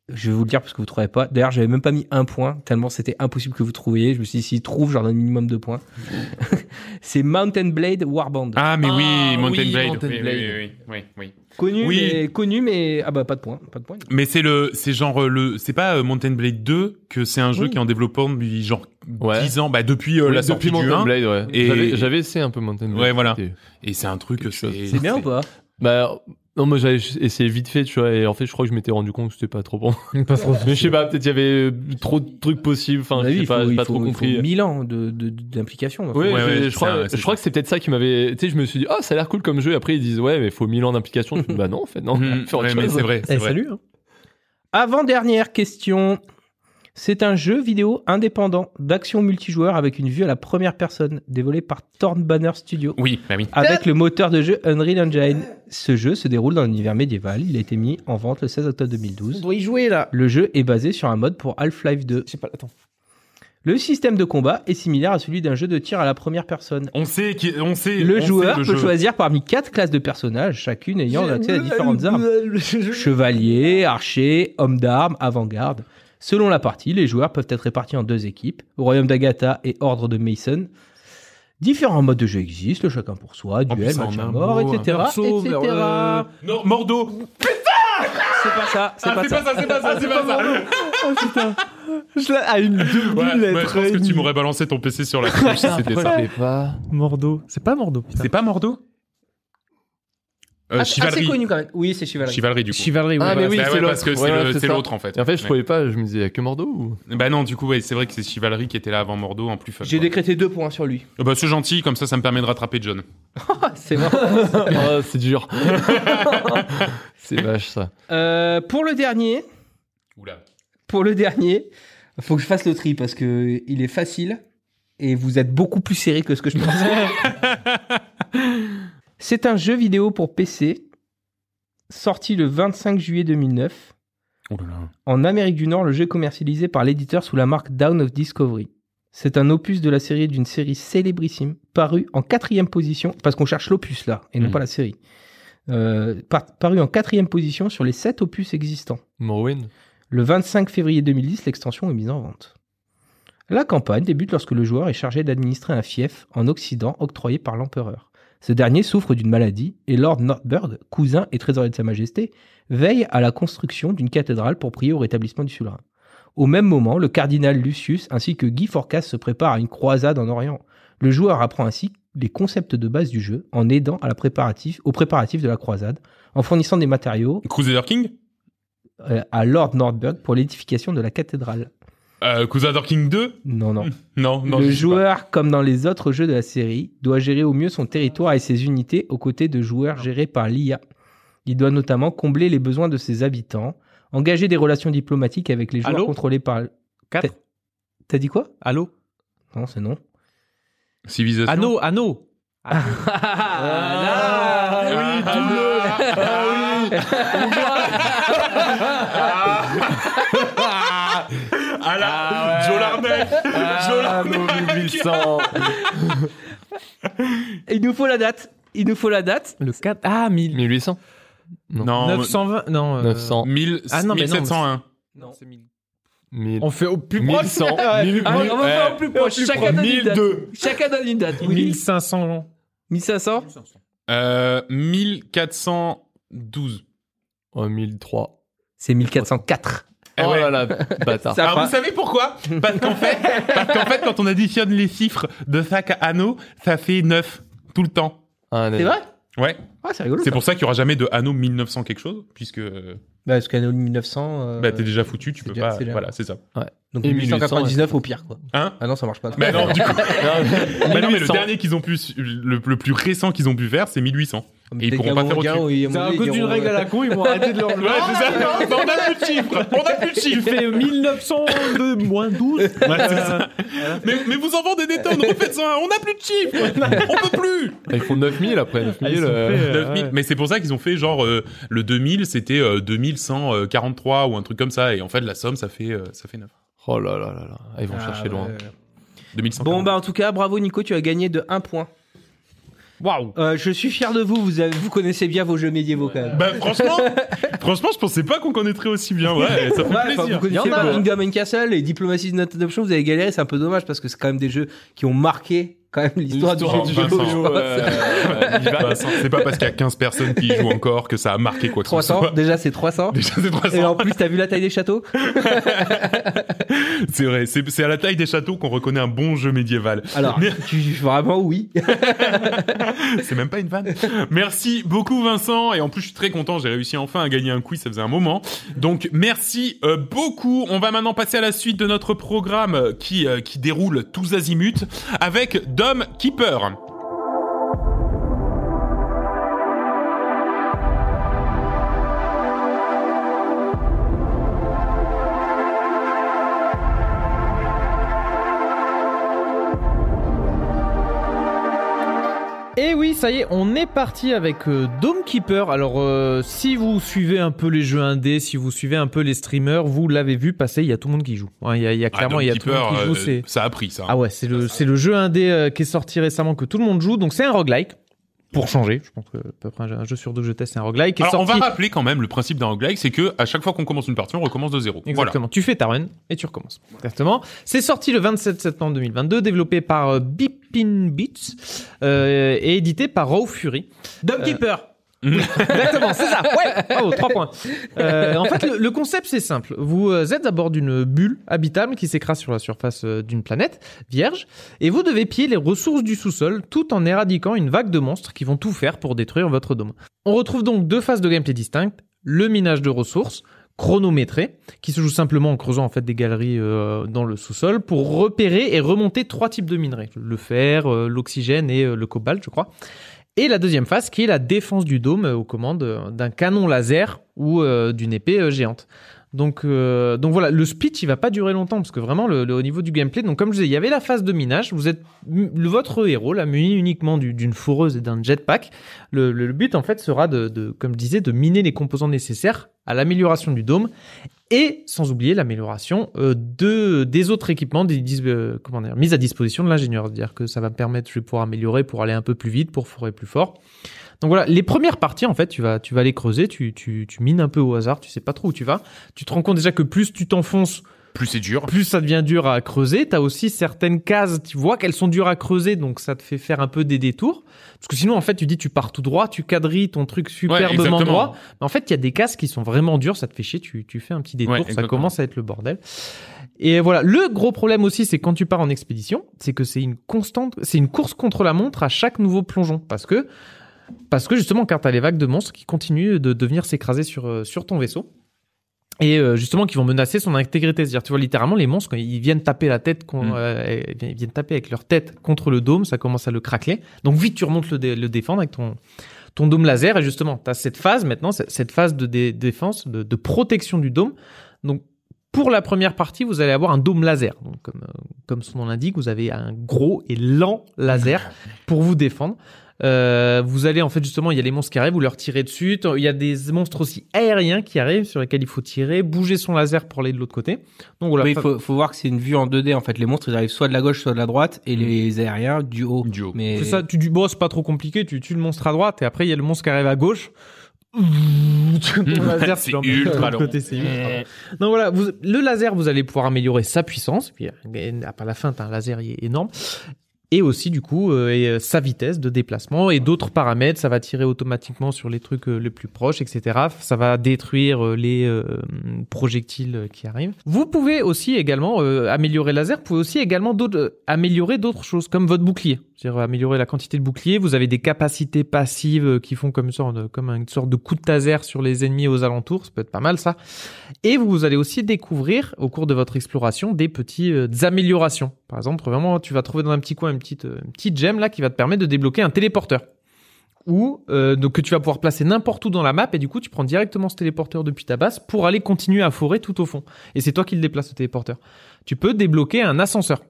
D: je vais vous le dire parce que vous trouvez pas. D'ailleurs, j'avais même pas mis un point tellement c'était impossible que vous trouviez. Je me suis dit s'il trouve, j'en donne minimum de points. c'est Mountain Blade Warband,
A: Ah, mais oui,
B: Ah,
A: Mountain
B: oui,
A: Blade.
B: Mountain
A: oui,
B: Blade.
A: Oui, oui, oui, oui, oui.
D: connu,
A: oui.
D: mais connu, mais ah bah pas de points, pas de points.
A: Mais c'est le, c'est genre euh, le, c'est pas euh, Mountain Blade 2 que c'est un jeu
D: Oui.
A: qui est en développement depuis genre
B: Ouais.
A: 10 ans, bah depuis euh,
B: Oui,
A: la sortie
B: depuis
A: du
B: Mountain
A: 1.
B: Blade, ouais.
A: Et-
B: J'avais- essayé un peu Mountain Blade.
A: Ouais, voilà. Et c'est un truc. C'est
D: bien ou pas?
B: Bah, non, moi j'avais essayé vite fait, tu vois, et en fait, je crois que je m'étais rendu compte que c'était pas trop bon.
C: Pas trop.
B: Mais je sais pas, peut-être il y avait trop de trucs possibles, enfin,
D: mon
B: je sais pas,
D: faut-
B: j'ai pas
D: faut-
B: trop compris.
D: 1000 ans de- de- d'implication.
B: Oui,
A: Ouais,
B: je,
A: ouais,
B: je
A: c'est
B: crois,
A: un- c'est
B: je crois que c'est peut-être ça qui m'avait. Tu sais, je me suis dit, ah, ça a l'air cool comme jeu. Après, ils disent, ouais, mais il faut 1000 ans d'implication. Je me dis, bah non, en fait, non. Autre
A: ouais, mais c'est vrai.
C: Eh,
A: vrai.
C: salut. hein.
D: Avant-dernière question. C'est un jeu vidéo indépendant d'action multijoueur avec une vue à la première personne, dévoilé par Thorn Banner Studio.
A: Oui, bah oui.
D: Avec le moteur de jeu Unreal Engine. Ce jeu se déroule dans l'univers médiéval. Il a été mis en vente le 16 octobre
C: On
D: 2012.
C: doit y jouer là.
D: Le jeu est basé sur un mode pour Half-Life 2.
C: Je sais pas. Attends.
D: Le système de combat est similaire à celui d'un jeu de tir à la première personne.
A: On sait, qui, on sait.
D: Le
A: on sait
D: joueur
A: le
D: peut
A: jeu.
D: choisir parmi quatre classes de personnages, chacune ayant accès à différentes armes. Chevalier, archer, homme d'armes, avant-garde. Selon la partie, les joueurs peuvent être répartis en deux équipes, Royaume d'Agatha et Ordre de Mason. Différents modes de jeu existent, le chacun pour soi, duel,
A: plus, en
D: match à
A: un
D: mort,
A: mot,
D: etc.
C: perso,
D: etc.
C: vers
A: Non, Mordo.
D: C'est pas ça, c'est
A: Ah,
D: pas
A: c'est
D: ça.
A: pas ça, c'est pas ça, c'est pas ça.
C: Oh putain. Je l'ai à une
A: Ouais,
C: demi
A: ouais,
C: lettre.
A: je pense que tu m'aurais balancé ton PC sur la couche si c'était ça.
B: pas
C: Mordo. C'est pas Mordo. putain.
A: C'est pas Mordo? Euh,
D: Assez- assez
A: Chivalry.
D: connu quand même. Oui, c'est Chivalry.
A: Chivalry, du coup.
C: Chivalry.
B: Ah,
C: ouais,
B: mais
C: voilà.
B: oui,
A: Bah
B: c'est
A: ouais,
B: l'autre.
A: parce que
B: Ouais, c'est
A: l'autre, en fait.
B: Et en fait, je
A: Ouais.
B: trouvais pas, je me disais, il y a que Mordo ou?
A: Bah non, du coup, ouais, c'est vrai que c'est Chivalry qui était là avant Mordo en plus fun.
D: J'ai décrété deux points sur lui.
A: Euh, Bah c'est gentil, comme ça, ça me permet de rattraper John.
D: c'est vrai.
B: Ah, c'est dur. c'est vache ça.
D: Euh, pour le dernier,
A: Oula.
D: pour le dernier, faut que je fasse le tri parce que il est facile et vous êtes beaucoup plus serré que ce que je pensais. C'est un jeu vidéo pour PC sorti le 25 juillet 2009.
A: Oh là là.
D: En Amérique du Nord, le jeu est commercialisé par l'éditeur sous la marque Down of Discovery. C'est un opus de la série d'une série célébrissime, paru en quatrième position, parce qu'on cherche l'opus là, et non
A: Mhm.
D: pas la série. Euh, par- paru en quatrième position sur les sept opus existants.
B: Morrowind.
D: Le 25 février 2010, l'extension est mise en vente. La campagne débute lorsque le joueur est chargé d'administrer un fief en Occident octroyé par l'empereur. Ce dernier souffre d'une maladie et Lord Northbird, cousin et trésorier de Sa Majesté, veille à la construction d'une cathédrale pour prier au rétablissement du souverain. Au même moment, le cardinal Lucius ainsi que Guy Forcas se préparent à une croisade en Orient. Le joueur apprend ainsi les concepts de base du jeu en aidant à la préparatif, au préparatif de la croisade, en fournissant des matériaux
A: Crusader King?
D: euh, à Lord Nordberg pour l'édification de la cathédrale.
A: Euh, Crusader King 2
D: Non, non.
A: Non, non.
D: le joueur, comme dans les autres jeux de la série, doit gérer au mieux son territoire et ses unités aux côtés de joueurs gérés par l'IA. Il doit notamment combler les besoins de ses habitants, engager des relations diplomatiques avec les joueurs
C: Allô
D: contrôlés par...
C: 4
D: T'as dit quoi?
C: Allô
D: Non, c'est non.
A: Civilisation.
C: Anneau, anneau.
D: Ah,
A: Ah, oui. Ah là, Joe Larnay. Joe Larnay.
B: 1800.
D: Il nous faut la date. Il nous faut la date.
C: Le 4. Ah, 1000.
B: 1800.
A: Non,
C: 920. Non. euh,
B: 900.
A: 1000,
C: Ah non, mais non,
A: 1701.
C: Non, c'est 1000.
B: 1000.
C: On fait au plus proche.
B: 1100.
C: Ouais.
B: 1000.
D: Ah, on va faire au plus proche. Chacun donne une date.
A: 1002.
D: Chacun donne une date.
C: 1500.
D: 1500
A: Euh, 1412.
B: Oh, 1003.
D: C'est 1404.
A: Eh
B: oh
A: ouais.
B: là là, bâtard.
D: Ça
A: Alors
D: fera-
A: vous savez pourquoi? Parce qu'en fait, parce qu'en fait, quand on additionne les chiffres de chaque anneau, ça fait 9 tout le temps.
B: Ah,
D: C'est vrai?
A: Ouais.
D: Ah, c'est rigolo.
A: C'est
D: ça.
A: pour ça qu'il y aura jamais de anneau 1900 quelque chose, puisque euh,
D: Bah, parce qu'année 1900. euh,
A: bah, t'es déjà foutu, tu
D: c'est
A: peux
D: déjà-
A: pas.
D: déjà-
A: Voilà, c'est ça.
D: Donc
B: Et
D: 1899 au pire, quoi.
A: Hein?
D: Ah non, ça marche pas.
A: Mais non, du coup. Bah non, mais le
B: 1800.
A: dernier qu'ils ont pu, le, le plus récent qu'ils ont pu faire, c'est 1800. Et ils pourront pas faire
D: moment,
A: au-dessus.
D: il y a un
C: C'est à cause d'une règle à
D: euh,
C: la con, ils vont arrêter de leur
A: Ouais, c'est ça. Bah, on a plus de chiffres. On a plus de
C: Tu
A: chiffres.
C: fais 1902 moins 12.
A: Ouais, c'est ça. Mais, mais vous en vendez des tonnes, refaites-en un. On a plus de chiffres. On peut plus.
B: Ils font 9000 après. 9000.
C: Ah,
B: euh,
C: faits, euh,
A: 9000.
C: ouais.
A: Mais c'est pour ça qu'ils ont fait genre euh, le 2000, c'était euh, 2143 ou un truc comme ça. Et en fait, la somme, ça fait euh, ça fait 9.
B: Oh là là là là. Ils vont
D: Ah,
B: chercher
D: ouais.
B: loin.
A: 2140.
D: Bon, bah, en tout cas, bravo Nico, tu as gagné de 1 point.
C: Waouh.
D: Euh, je suis fier de vous, vous, avez- vous connaissez bien vos jeux médiévaux quand même.
A: Bah franchement, franchement, je pensais pas qu'on connaîtrait aussi bien. Ouais, ça fait
D: Ouais, enfin,
A: plaisir.
D: vous connaissez
C: Il y en a,
D: pas. Kingdom and Castle et Diplomacy is not an option, vous avez galéré, c'est un peu dommage parce que c'est quand même des jeux qui ont marqué quand même l'histoire du jeu du vidéo,
B: euh,
A: c'est pas parce qu'il y a 15 personnes qui y jouent encore que ça a marqué quoi que ce
D: 300,
A: soit.
D: déjà c'est 300.
A: Déjà, c'est 300.
D: Et en plus, t'as vu la taille des châteaux?
A: C'est vrai, c'est c'est à la taille des châteaux qu'on reconnaît un bon jeu médiéval.
D: Alors, tu, vraiment oui.
A: C'est même pas une vanne. Merci beaucoup Vincent et en plus je suis très content, j'ai réussi enfin à gagner un quiz, ça faisait un moment. Donc merci euh, beaucoup. On va maintenant passer à la suite de notre programme qui euh, qui déroule tous azimuts avec Dom Keeper.
C: Et oui, ça y est, on est parti avec euh, Dome Keeper. Alors, euh, si vous suivez un peu les jeux indés, si vous suivez un peu les streamers, vous l'avez vu passer, il y a tout le monde qui joue. Ouais, Il y y a clairement,
A: Ah,
C: il y a tout le monde qui joue.
A: euh, ça a pris ça.
C: Ah ouais, c'est le, c'est le jeu indé euh, qui est sorti récemment que tout le monde joue. Donc, c'est un roguelike. Pour changer, je pense que à peu près un jeu- sur deux que je teste, c'est un roguelike. qui est
A: Alors on va rappeler quand même le principe d'un roguelike, c'est que à chaque fois qu'on commence une partie, on recommence de zéro.
C: Exactement. Tu fais ta run et tu recommences. Exactement. C'est sorti le 27 septembre 2022, développé par euh, Bipin Beats euh, et édité par Raw Fury.
D: Dom Keeper.
C: Exactement, c'est ça. Ouais. Bravo, trois points. Euh, en fait, le, le concept c'est simple. Vous euh, êtes à bord d'une bulle habitable qui s'écrase sur la surface euh, d'une planète vierge, et vous devez piller les ressources du sous-sol tout en éradiquant une vague de monstres qui vont tout faire pour détruire votre dôme. On retrouve donc deux phases de gameplay distinctes le minage de ressources chronométré qui se joue simplement en creusant en fait des galeries euh, dans le sous-sol pour repérer et remonter trois types de minerais le fer, euh, l'oxygène et euh, le cobalt, je crois. Et la deuxième phase qui est la défense du dôme euh, aux commandes euh, d'un canon laser ou euh, d'une épée géante. Donc, euh, donc voilà, le speech il va pas durer longtemps parce que vraiment le, le- au niveau du gameplay, donc comme je disais, il y avait la phase de minage. Vous êtes votre héros, là, muni uniquement du- d'une foreuse et d'un jetpack. Le, le- but en fait sera de, de, comme je disais, de miner les composants nécessaires à l'amélioration du dôme et sans oublier l'amélioration euh, de des autres équipements des euh, comment dire mis à disposition de l'ingénieur c'est-à-dire que ça va me permettre je vais pouvoir améliorer pour aller un peu plus vite pour forer plus fort donc voilà les premières parties en fait tu vas tu vas les creuser tu, tu tu mines un peu au hasard tu sais pas trop où tu vas tu te rends compte déjà que plus tu t'enfonces
A: Plus c'est dur.
C: plus ça devient dur à creuser. T'as aussi certaines cases, tu vois qu'elles sont dures à creuser, donc ça te fait faire un peu des détours. Parce que sinon, en fait, tu dis tu pars tout droit, tu quadrilles ton truc superbement droit. Mais en fait, il y a des cases qui sont vraiment dures, ça te fait chier, tu, tu fais un petit détour,
A: Ouais,
C: ça commence à être le bordel. Et voilà, le gros problème aussi, c'est quand tu pars en expédition, c'est que c'est une constante, c'est une course contre la montre à chaque nouveau plongeon, parce que parce que justement, car t'as les vagues de monstres qui continuent de, de venir s'écraser sur euh, sur ton vaisseau. Et euh, justement, qui vont menacer son intégrité. C'est-à-dire, tu vois, littéralement, les monstres, quand ils viennent taper la tête,
A: Mm.
C: euh, ils viennent taper avec leur tête contre le dôme, ça commence à le craquer. Donc, vite, tu remontes le, dé- le défendre avec ton, ton dôme laser. Et justement, tu as cette phase maintenant, cette phase de dé- défense, de, de protection du dôme. Donc, pour la première partie, vous allez avoir un dôme laser. Donc, comme, comme son nom l'indique, vous avez un gros et lent laser pour vous défendre. Euh, vous allez en fait justement, il y a les monstres qui arrivent, vous leur tirez dessus. Il y a des monstres aussi aériens qui arrivent sur lesquels il faut tirer, bouger son laser pour aller de l'autre côté. Donc voilà.
D: Oui, il faut, faut voir que c'est une vue en 2D en fait. Les monstres ils arrivent soit de la gauche, soit de la droite, et les aériens du haut.
A: Du haut.
D: Mais
C: C'est ça, tu dis bon, c'est pas trop compliqué, tu tues le monstre à droite et après il y a le monstre qui arrive à gauche. Laser,
A: C'est ultra long.
C: côté, c'est ultra. Donc voilà, vous, le laser, vous allez pouvoir améliorer sa puissance. Puis à la fin, t'as un laser il est énorme. Et aussi, du coup, euh, et, euh, sa vitesse de déplacement et d'autres paramètres. Ça va tirer automatiquement sur les trucs euh, les plus proches, etc. Ça va détruire les projectiles qui arrivent. Vous pouvez aussi également améliorer le laser. Vous pouvez aussi également améliorer d'autres choses, comme votre bouclier. C'est-à-dire améliorer la quantité de bouclier. Vous avez des capacités passives qui font comme une sorte de, comme une sorte de coup de taser sur les ennemis aux alentours. Ça peut être pas mal, ça. Et vous allez aussi découvrir au cours de votre exploration des petits euh, améliorations. Par exemple, vraiment, tu vas trouver dans un petit coin une petite euh, petite gemme là qui va te permettre de débloquer un téléporteur. Ou euh, donc que tu vas pouvoir placer n'importe où dans la map et du coup tu prends directement ce téléporteur depuis ta base pour aller continuer à forer tout au fond. Et c'est toi qui le déplaces le téléporteur. Tu peux débloquer un ascenseur.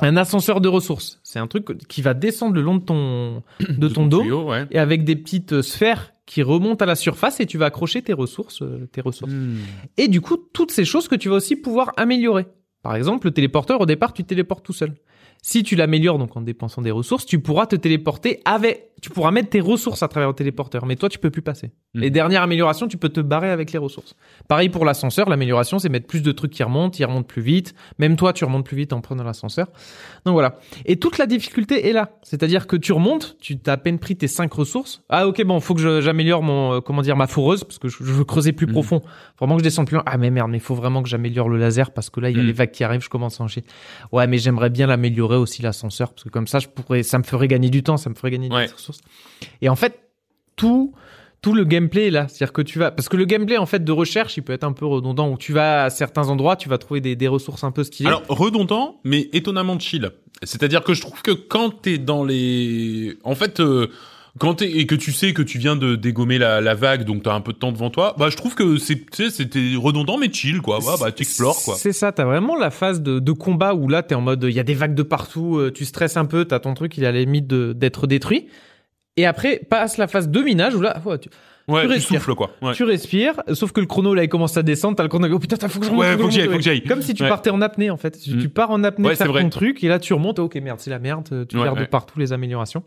C: Un ascenseur de ressources. C'est un truc qui va descendre le long de ton de ton dos
A: Tuyau, ouais.
C: et avec des petites euh, sphères qui remontent à la surface et tu vas accrocher tes ressources, euh, tes ressources. Et du coup, toutes ces choses que tu vas aussi pouvoir améliorer. Par exemple, le téléporteur, au départ, tu téléportes tout seul. Si tu l'améliores donc en dépensant des ressources, tu pourras te téléporter avec, tu pourras mettre tes ressources à travers le téléporteur, mais toi tu peux plus passer.
A: Mhm.
C: Les dernières améliorations, tu peux te barrer avec les ressources. Pareil pour l'ascenseur, l'amélioration c'est mettre plus de trucs qui remontent, ils remontent plus vite. Même toi tu remontes plus vite en prenant l'ascenseur. Donc voilà. Et toute la difficulté est là, c'est-à-dire que tu remontes, tu t'as à peine pris tes cinq ressources. Ah ok bon, faut que j'améliore mon euh, comment dire ma foreuse parce que je, je veux creuser plus
A: Mhm.
C: profond. Faut Vraiment que je descende plus loin. Ah mais merde, mais il faut vraiment que j'améliore le laser parce que là il y a
A: Mhm.
C: les vagues qui arrivent, je commence à en chier. Ouais, mais j'aimerais bien l'améliorer aussi l'ascenseur parce que comme ça je pourrais ça me ferait gagner du temps, ça me ferait gagner
A: Ouais.
C: des ressources. Et en fait, tout tout le gameplay est là, c'est-à-dire que tu vas parce que le gameplay en fait de recherche, il peut être un peu redondant où tu vas à certains endroits, tu vas trouver des, des ressources un peu stylées.
A: Alors redondant, mais étonnamment chill. C'est-à-dire que je trouve que quand t'es dans les, en fait, euh, quand t'es et que tu sais que tu viens de dégommer la, la vague, donc t'as un peu de temps devant toi, bah je trouve que c'est, c'était redondant mais chill quoi. Ouais, bah t'explores quoi.
C: C'est ça, t'as vraiment la phase de, de combat où là t'es en mode il y a des vagues de partout, euh, tu stresses un peu, t'as ton truc il est à la limite d'être détruit. Et après passe la phase de minage où là ouais, tu,
A: Ouais,
C: tu
A: tu,
C: respires.
A: souffles quoi. Ouais.
C: tu respires, sauf que le chrono là il commence à descendre, t'as le chrono oh putain t'as- faut que je remonte,
A: Ouais, faut que
C: je
A: j'y aille,
C: remonte.
A: faut que j'y aille.
C: Comme si tu partais en apnée en fait. Tu,
A: Mm.
C: tu pars en apnée faire ton truc et là tu remontes, ok merde c'est la merde, tu perds de partout les améliorations.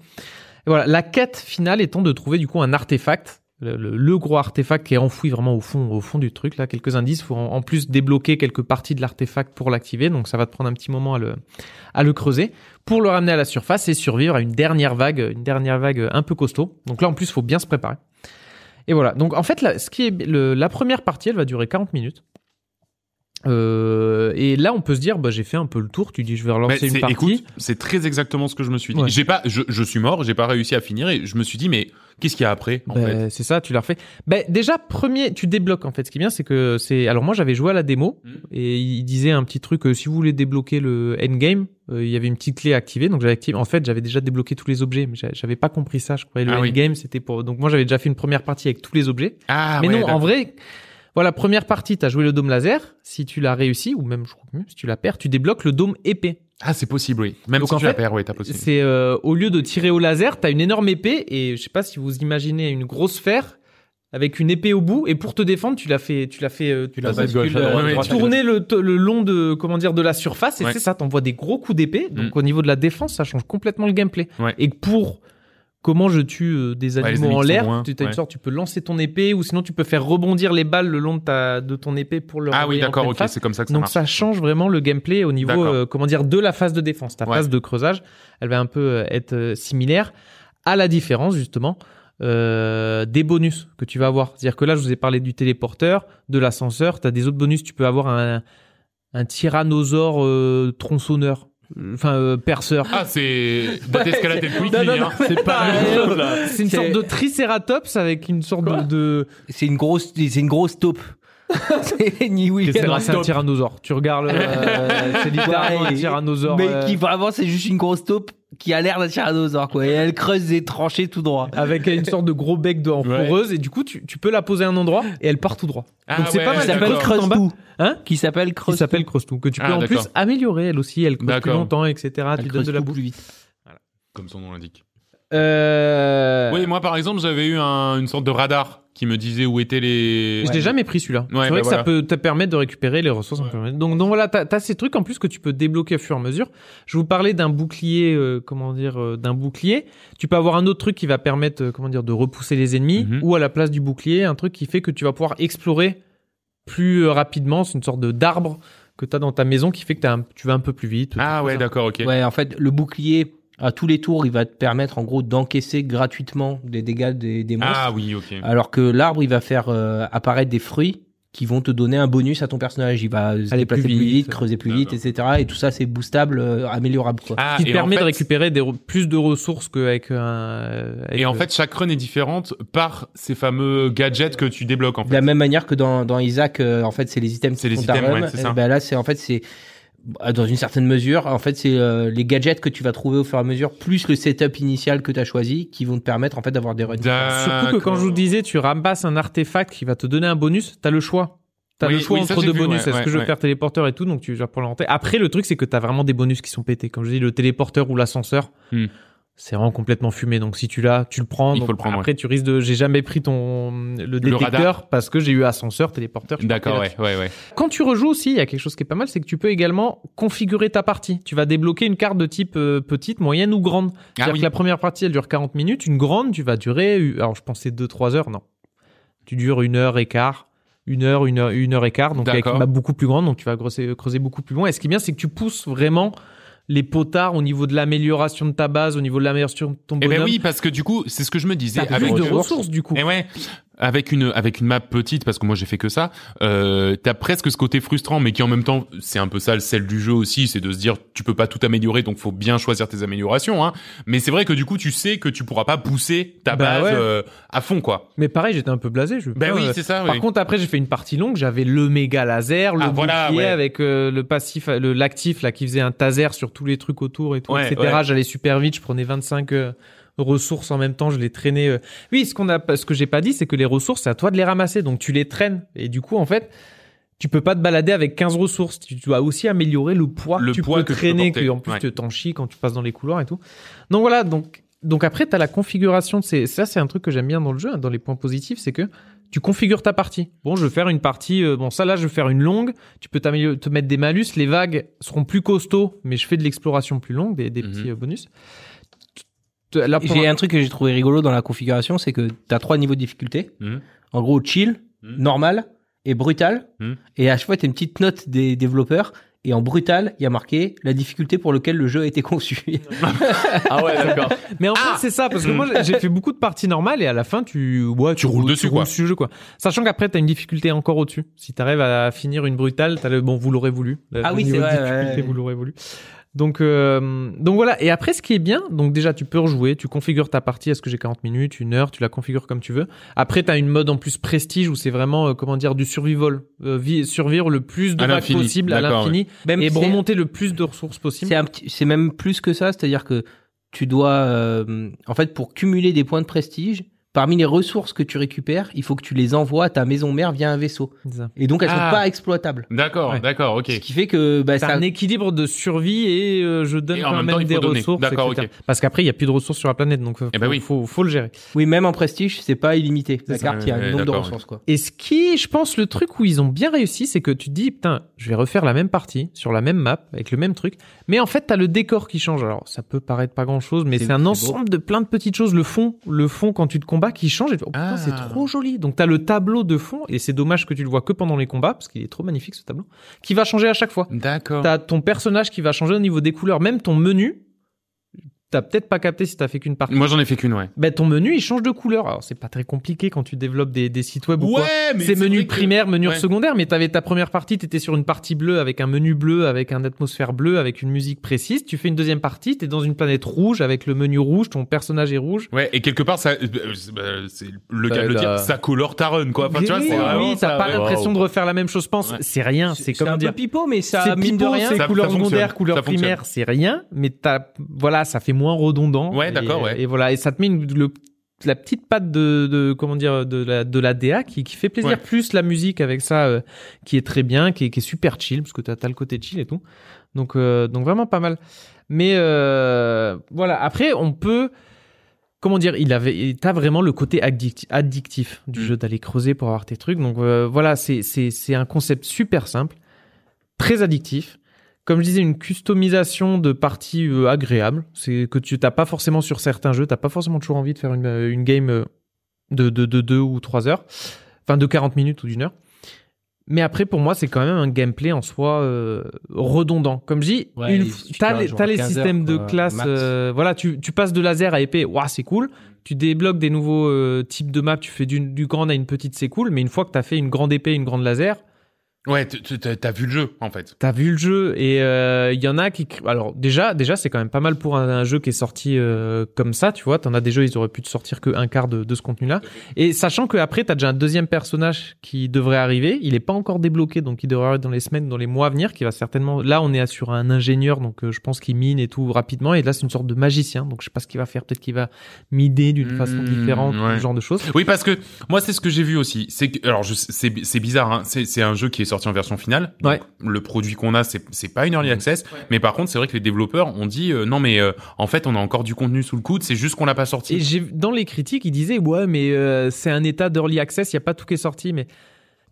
C: Et voilà, la quête finale étant de trouver du coup un artefact. Le, le- le gros artefact qui est enfoui vraiment au fond, au fond du truc là, quelques indices. Faut en, en plus débloquer quelques parties de l'artefact pour l'activer, donc ça va te prendre un petit moment à le, à le creuser pour le ramener à la surface et survivre à une dernière vague, une dernière vague un peu costaud. Donc là en plus faut bien se préparer. Et voilà. Donc en fait, là, ce qui est le- la première partie, elle va durer 40 minutes. Euh, et là, on peut se dire, bah, j'ai fait un peu le tour. Tu dis, je vais relancer une partie.
A: écoute, c'est très exactement ce que je me suis dit.
C: Ouais.
A: J'ai pas, je, je suis mort, j'ai pas réussi à finir et je me suis dit mais qu'est-ce qu'il y a après en
C: Ben,
A: fait
C: c'est ça, tu l'as refait. Ben, déjà, premier, tu débloques en fait. Ce qui est bien, c'est que c'est. Alors moi, j'avais joué à la démo
A: Mm.
C: et il disait un petit truc. euh, si vous voulez débloquer le endgame, euh, il y avait une petite clé à activer. Donc j'avais activé. En fait, j'avais déjà débloqué tous les objets, mais j'a- j'avais pas compris ça. Je croyais le
A: Ah oui.
C: endgame, c'était pour. Donc moi, j'avais déjà fait une première partie avec tous les objets.
A: Ah
C: mais
A: ouais,
C: non, en vrai. Voilà, première partie, t'as joué le dôme laser. Si tu l'as réussi, ou même, je crois que si tu la perds, tu débloques le dôme épée.
A: Ah c'est possible oui. Même
C: Donc,
A: si
C: en
A: tu la perds, oui, t'as possible.
C: C'est euh, au lieu de tirer au laser, t'as une énorme épée et je sais pas si vous imaginez une grosse sphère avec une épée au bout et pour te défendre, tu l'as fait, tu l'as fait, euh, tu l'as
B: à
C: euh,
B: droite
A: à
C: tourner le, le long de comment dire de la surface et
A: Ouais.
C: c'est ça, t'envoies des gros coups d'épée. Donc
A: Mm.
C: au niveau de la défense, ça change complètement le gameplay.
A: Ouais.
C: Et pour comment je tue euh, des animaux en l'air, tu as une
A: ouais.
C: sorte, tu peux lancer ton épée ou sinon tu peux faire rebondir les balles le long de ta de ton épée pour le
A: Ah oui d'accord, ok, c'est comme ça que ça
C: Donc
A: marche.
C: ça change vraiment le gameplay au niveau, euh, comment dire, de la phase de défense. Ta
A: Ouais.
C: phase de creusage, elle va un peu euh, être similaire, à la différence justement euh, des bonus que tu vas avoir. C'est-à-dire que là, je vous ai parlé du téléporteur, de l'ascenseur. Tu as des autres bonus. Tu peux avoir un, un tyrannosaure tronçonneur, enfin euh, perceur.
A: Ah, c'est That Escalated Quickly, hein.
B: C'est pas la même chose, là.
C: c'est une sorte de tricératops avec une sorte de, de...
D: C'est une grosse, c'est une grosse taupe. c'est ni oui.
C: C'est un tyrannosaure. Tu regardes, euh, c'est littéralement un tyrannosaure.
D: Mais
C: euh,
D: qui vraiment, c'est juste une grosse taupe qui a l'air d'un tyrannosaure, quoi. Et elle creuse des tranchées tout droit.
C: avec une sorte de gros bec de en
A: Ouais.
C: et du coup tu, tu peux la poser à un endroit et elle part tout droit.
A: Ah
C: Donc c'est
A: ouais,
C: pas mal.
D: Qui s'appelle
C: peux
A: d'accord.
C: tout.
D: Creuse-tout.
C: Hein
D: Qui s'appelle
C: Qui
D: Creuse.
C: s'appelle creuse tout que tu peux
A: Ah,
C: en plus
A: d'accord.
C: améliorer elle aussi. Elle creuse plus
A: D'accord.
C: longtemps etc.
D: Elle
C: tu donnes
D: creuse
C: de la bouffe.
D: plus vite.
A: Comme son nom l'indique.
C: Euh...
A: Oui, moi, par exemple, j'avais eu un- une sorte de radar qui me disait où étaient les...
C: Je l'ai jamais pris celui-là.
A: Ouais,
C: c'est vrai
A: bah
C: que
A: voilà.
C: ça peut te permettre de récupérer les ressources. en permanence. Donc, donc voilà, t'as as ces trucs en plus que tu peux débloquer au fur et à mesure. Je vous parlais d'un bouclier, euh, comment dire, euh, d'un bouclier. Tu peux avoir un autre truc qui va permettre, euh, comment dire, de repousser les ennemis,
A: Mhm.
C: ou à la place du bouclier, un truc qui fait que tu vas pouvoir explorer plus euh, rapidement. C'est une sorte de d'arbre que tu as dans ta maison qui fait que t'as un- tu vas un peu plus vite.
A: Ah ouais, d'accord, ok.
D: Ouais, en fait, le bouclier, à tous les tours, il va te permettre, en gros, d'encaisser gratuitement des dégâts des, des monstres.
A: Ah oui, ok.
D: Alors que l'arbre, il va faire euh, apparaître des fruits qui vont te donner un bonus à ton personnage. Il va se
C: Aller
D: déplacer
C: plus
D: plus vite, creuser plus vite, etc. Et tout ça, c'est boostable, euh, améliorable, quoi.
A: Ah,
C: qui te
A: en
C: permet de récupérer des, re- plus de ressources qu'avec un. euh, avec,
A: Et en
C: euh,
A: fait, chaque run est différente par ces fameux gadgets que tu débloques, en
D: De
A: fait.
D: la même manière que dans, dans Isaac, euh, en fait, c'est les items
A: C'est
D: qui
A: les
D: font ta
A: items,
D: run.
A: ouais, c'est
D: Eh
A: ça.
D: ben là, c'est en fait c'est dans une certaine mesure, en fait, c'est euh, les gadgets que tu vas trouver au fur et à mesure, plus le setup initial que tu as choisi, qui vont te permettre en fait d'avoir des runs.
C: Surtout que quand je vous disais, tu ramasses un artefact qui va te donner un bonus, t'as le choix. T'as
A: Oui,
C: le choix
A: oui,
C: entre deux
A: vu,
C: bonus.
A: ouais,
C: Est-ce
A: ouais,
C: que je veux
A: ouais.
C: faire téléporteur et tout Donc tu vas pour. Après, le truc, c'est que t'as vraiment des bonus qui sont pétés. Comme je dis, le téléporteur ou l'ascenseur,
A: Hmm.
C: C'est vraiment complètement fumé. Donc si tu l'as, tu le prends.
A: Il
C: Donc,
A: faut le prendre,
C: Après, tu risques de. J'ai jamais pris ton le détecteur parce que j'ai eu ascenseur, téléporteur.
A: D'accord, ouais, ouais, ouais.
C: Quand tu rejoues aussi, il y a quelque chose qui est pas mal, c'est que tu peux également configurer ta partie. Tu vas débloquer une carte de type euh, petite, moyenne ou grande. C'est-à-dire
A: Ah oui.
C: que la première partie, elle dure 40 minutes. Une grande, tu vas durer, alors je pensais 2-3 heures, non. Tu dures une heure et quart. Une heure, une heure, une heure et quart. Donc avec une map beaucoup plus grande, donc tu vas creuser, creuser beaucoup plus loin. Et ce qui est bien, c'est que tu pousses vraiment les potards au niveau de l'amélioration de ta base, au niveau de l'amélioration de ton
A: Eh
C: bonhomme.
A: ben oui, parce que du coup, c'est ce que je me disais.
C: T'as
A: Avec
C: plus de
A: ressources.
C: ressources du coup.
A: Et ouais, avec une avec une map petite parce que moi j'ai fait que ça, euh, t'as presque ce côté frustrant, mais qui en même temps c'est un peu ça le sel du jeu aussi, c'est de se dire tu peux pas tout améliorer, donc faut bien choisir tes améliorations. Hein. Mais c'est vrai que du coup tu sais que tu pourras pas pousser ta
C: Bah
A: base
C: ouais.
A: euh, à fond quoi.
C: Mais pareil, j'étais un peu blasé. Je, putain,
A: oui,
C: euh,
A: c'est ça.
C: Par
A: oui.
C: contre, après, j'ai fait une partie longue. J'avais le méga laser, le
A: Ah, voilà,
C: bouclier
A: ouais.
C: avec euh, le passif, le l'actif là qui faisait un taser sur tous les trucs autour et tout,
A: Ouais,
C: etc. J'allais super vite. Je prenais 25 euh, ressources en même temps. Je les traînais. euh. Oui, ce qu'on a, ce que j'ai pas dit, c'est que les ressources, c'est à toi de les ramasser. Donc tu les traînes. Et du coup, en fait. Tu peux pas te balader avec 15 ressources. Tu tu dois aussi améliorer le poids
A: Le
C: que tu
A: poids
C: peux
A: que tu peux
C: traîner,
A: porter.
C: que en plus
A: Ouais.
C: tu t'en chies quand tu passes dans les couloirs et tout. Donc voilà, donc donc après tu as la configuration de ces ça c'est un truc que j'aime bien dans le jeu, hein, dans les points positifs, c'est que tu configures ta partie. Bon, je vais faire une partie euh, bon ça là je vais faire une longue, tu peux te mettre des malus, les vagues seront plus costauds, mais je fais de l'exploration plus longue, des, des
A: Mhm.
C: petits euh, bonus.
D: J'ai un truc que j'ai trouvé rigolo dans la configuration, c'est que tu as trois niveaux de difficulté.
A: Mhm.
D: En gros, chill,
A: Mhm.
D: normal et brutal.
A: Mhm.
D: Et à chaque fois, tu as une petite note des développeurs. Et en brutal, il y a marqué la difficulté pour laquelle le jeu a été conçu.
B: Ah ouais, d'accord.
C: Mais en
A: Ah
C: fait, c'est ça, parce que moi, j'ai fait beaucoup de parties normales et à la fin, tu, ouais,
A: Tu roules dessus, quoi.
C: sur le jeu, quoi. Sachant qu'après, t'as une difficulté encore au-dessus. Si t'arrives à finir une brutale, t'as le, bon, vous l'aurez voulu.
D: Ah
C: le
D: oui, c'est vrai,
C: difficulté,
D: ouais, ouais.
C: vous l'aurez voulu. Donc, euh, donc voilà. Et après, ce qui est bien, donc déjà, tu peux rejouer, tu configures ta partie. Est-ce que j'ai 40 minutes, une heure, tu la configures comme tu veux. Après, t'as une mode en plus prestige où c'est vraiment, euh, comment dire, du survival. Euh, vi- survivre le plus de vagues possible à l'infini
D: Même
C: et remonter le plus de ressources possible.
D: C'est un petit- c'est même plus que ça, c'est-à-dire que tu dois, euh, en fait, pour cumuler des points de prestige, parmi les ressources que tu récupères, il faut que tu les envoies à ta maison mère via un vaisseau. Et donc elles
A: Ah.
D: sont pas exploitables.
A: D'accord,
C: Ouais.
A: d'accord, ok.
D: Ce qui fait que bah, ça,
C: un équilibre de survie et euh, je donne
A: Et en
C: quand
A: même
C: même,
A: temps,
C: des ressources.
A: D'accord,
C: etc.
A: ok.
C: Parce qu'après, il y a plus de ressources sur la planète, donc faut,
A: Eh ben oui.
C: faut, faut le gérer.
D: oui, même en prestige, c'est pas illimité. La carte, il y a un nombre de ressources quoi.
C: Et ce qui, je pense, le truc où ils ont bien réussi, c'est que tu te dis, putain, je vais refaire la même partie sur la même map avec le même truc, mais en fait, t'as le décor qui change. Alors, ça peut paraître pas grand chose, mais
D: C'est-
C: un
D: beau.
C: ensemble de plein de petites choses. Le fond, le fond quand tu te combats qui change. Et tu fais, oh, putain,
A: Ah.
C: c'est trop joli. Donc, t'as le tableau de fond, et c'est dommage que tu le vois que pendant les combats, parce qu'il est trop magnifique ce tableau, qui va changer à chaque fois.
A: D'accord.
C: T'as ton personnage qui va changer au niveau des couleurs, même ton menu. T'as peut-être pas capté si t'as fait qu'une partie.
A: Moi, j'en ai fait qu'une, ouais.
C: Ben, ton menu, il change de couleur. Alors, c'est pas très compliqué quand tu développes des, des sites web ou quoi.
A: mais
C: C'est menu
A: vrai que-
C: primaire, menu
A: ouais.
C: secondaire, mais t'avais ta première partie, t'étais sur une partie bleue avec un menu bleu, avec une atmosphère bleue, avec une musique précise. Tu fais une deuxième partie, t'es dans une planète rouge avec le menu rouge, ton personnage est rouge.
A: Ouais, et quelque part, ça, euh, c'est bah, c'est le cas de le dire, ça colore ta run, quoi. Enfin, tu vois,
C: oui,
A: c'est
C: oui, t'as pas
A: ouais.
C: l'impression de refaire la même chose, pense.
A: Ouais.
C: C'est rien, c'est
D: C'est
C: comment
D: un
C: dire.
D: peu pipeau, mais ça,
C: C'est
D: mine de
C: pipeau,
D: rien.
C: c'est couleur secondaire, couleur primaire, c'est rien, mais t'as, voilà, ça fait moins redondant.
A: Ouais, d'accord, ouais.
C: Et voilà, et ça te met une- le, la petite patte de, de, comment dire, de la, de la DA qui, qui fait plaisir
A: Ouais.
C: plus la musique avec ça, euh, qui est très bien, qui est, qui est super chill, parce que t'as, t'as le côté chill et tout. Donc, euh, donc vraiment pas mal. Mais, euh, voilà. Après, on peut, comment dire, il avait, t'as vraiment le côté addictif, addictif du
A: Mm.
C: jeu d'aller creuser pour avoir tes trucs. Donc voilà, c'est c'est c'est un concept super simple, très addictif. Comme je disais, une customisation de parties euh, agréable. C'est que tu t'as pas forcément sur certains jeux, t'as pas forcément toujours envie de faire une, euh, une game euh, de, de, de deux ou trois heures, enfin de 40 minutes ou d'une heure. Mais après, pour moi, c'est quand même un gameplay en soi euh, redondant. Comme je dis,
D: Ouais,
C: une, t'as les,
D: à
C: les
D: 15
C: systèmes
D: heures,
C: de classe. euh, voilà, tu, tu passes de laser à épée, waouh, c'est cool. Tu débloques des nouveaux euh, types de maps, tu fais du, du grand à une petite, c'est cool. Mais une fois que t'as fait une grande épée, une grande laser,
A: Ouais, t'as vu le jeu, en fait.
C: T'as vu le jeu et euh, il y en a qui alors déjà déjà c'est quand même pas mal pour un, un jeu qui est sorti euh, comme ça tu vois t'en as des jeux ils auraient pu te sortir que un quart de, de ce contenu là et sachant que après t'as déjà un deuxième personnage qui devrait arriver il est pas encore débloqué donc il devrait arriver dans les semaines dans les mois à venir qui va certainement là on est sur un ingénieur donc euh, je pense qu'il mine et tout rapidement et là c'est une sorte de magicien donc je sais pas ce qu'il va faire peut-être qu'il va mider d'une façon
A: Mmh,
C: différente
A: ouais.
C: ce genre de choses
A: Oui, parce que moi, c'est ce que j'ai vu aussi. C'est alors, je- c'est bizarre. Hein. C'est c'est un jeu qui est sorti en version finale. Donc,
C: Ouais.
A: Le produit qu'on a, c'est c'est pas une early access. Mais par contre, c'est vrai que les développeurs ont dit euh, non, mais euh, en fait, on a encore du contenu sous le coude. C'est juste qu'on l'a pas sorti.
C: Et j'ai dans les critiques, ils disaient ouais, mais euh, c'est un état d'early access, il y a pas tout qui est sorti, mais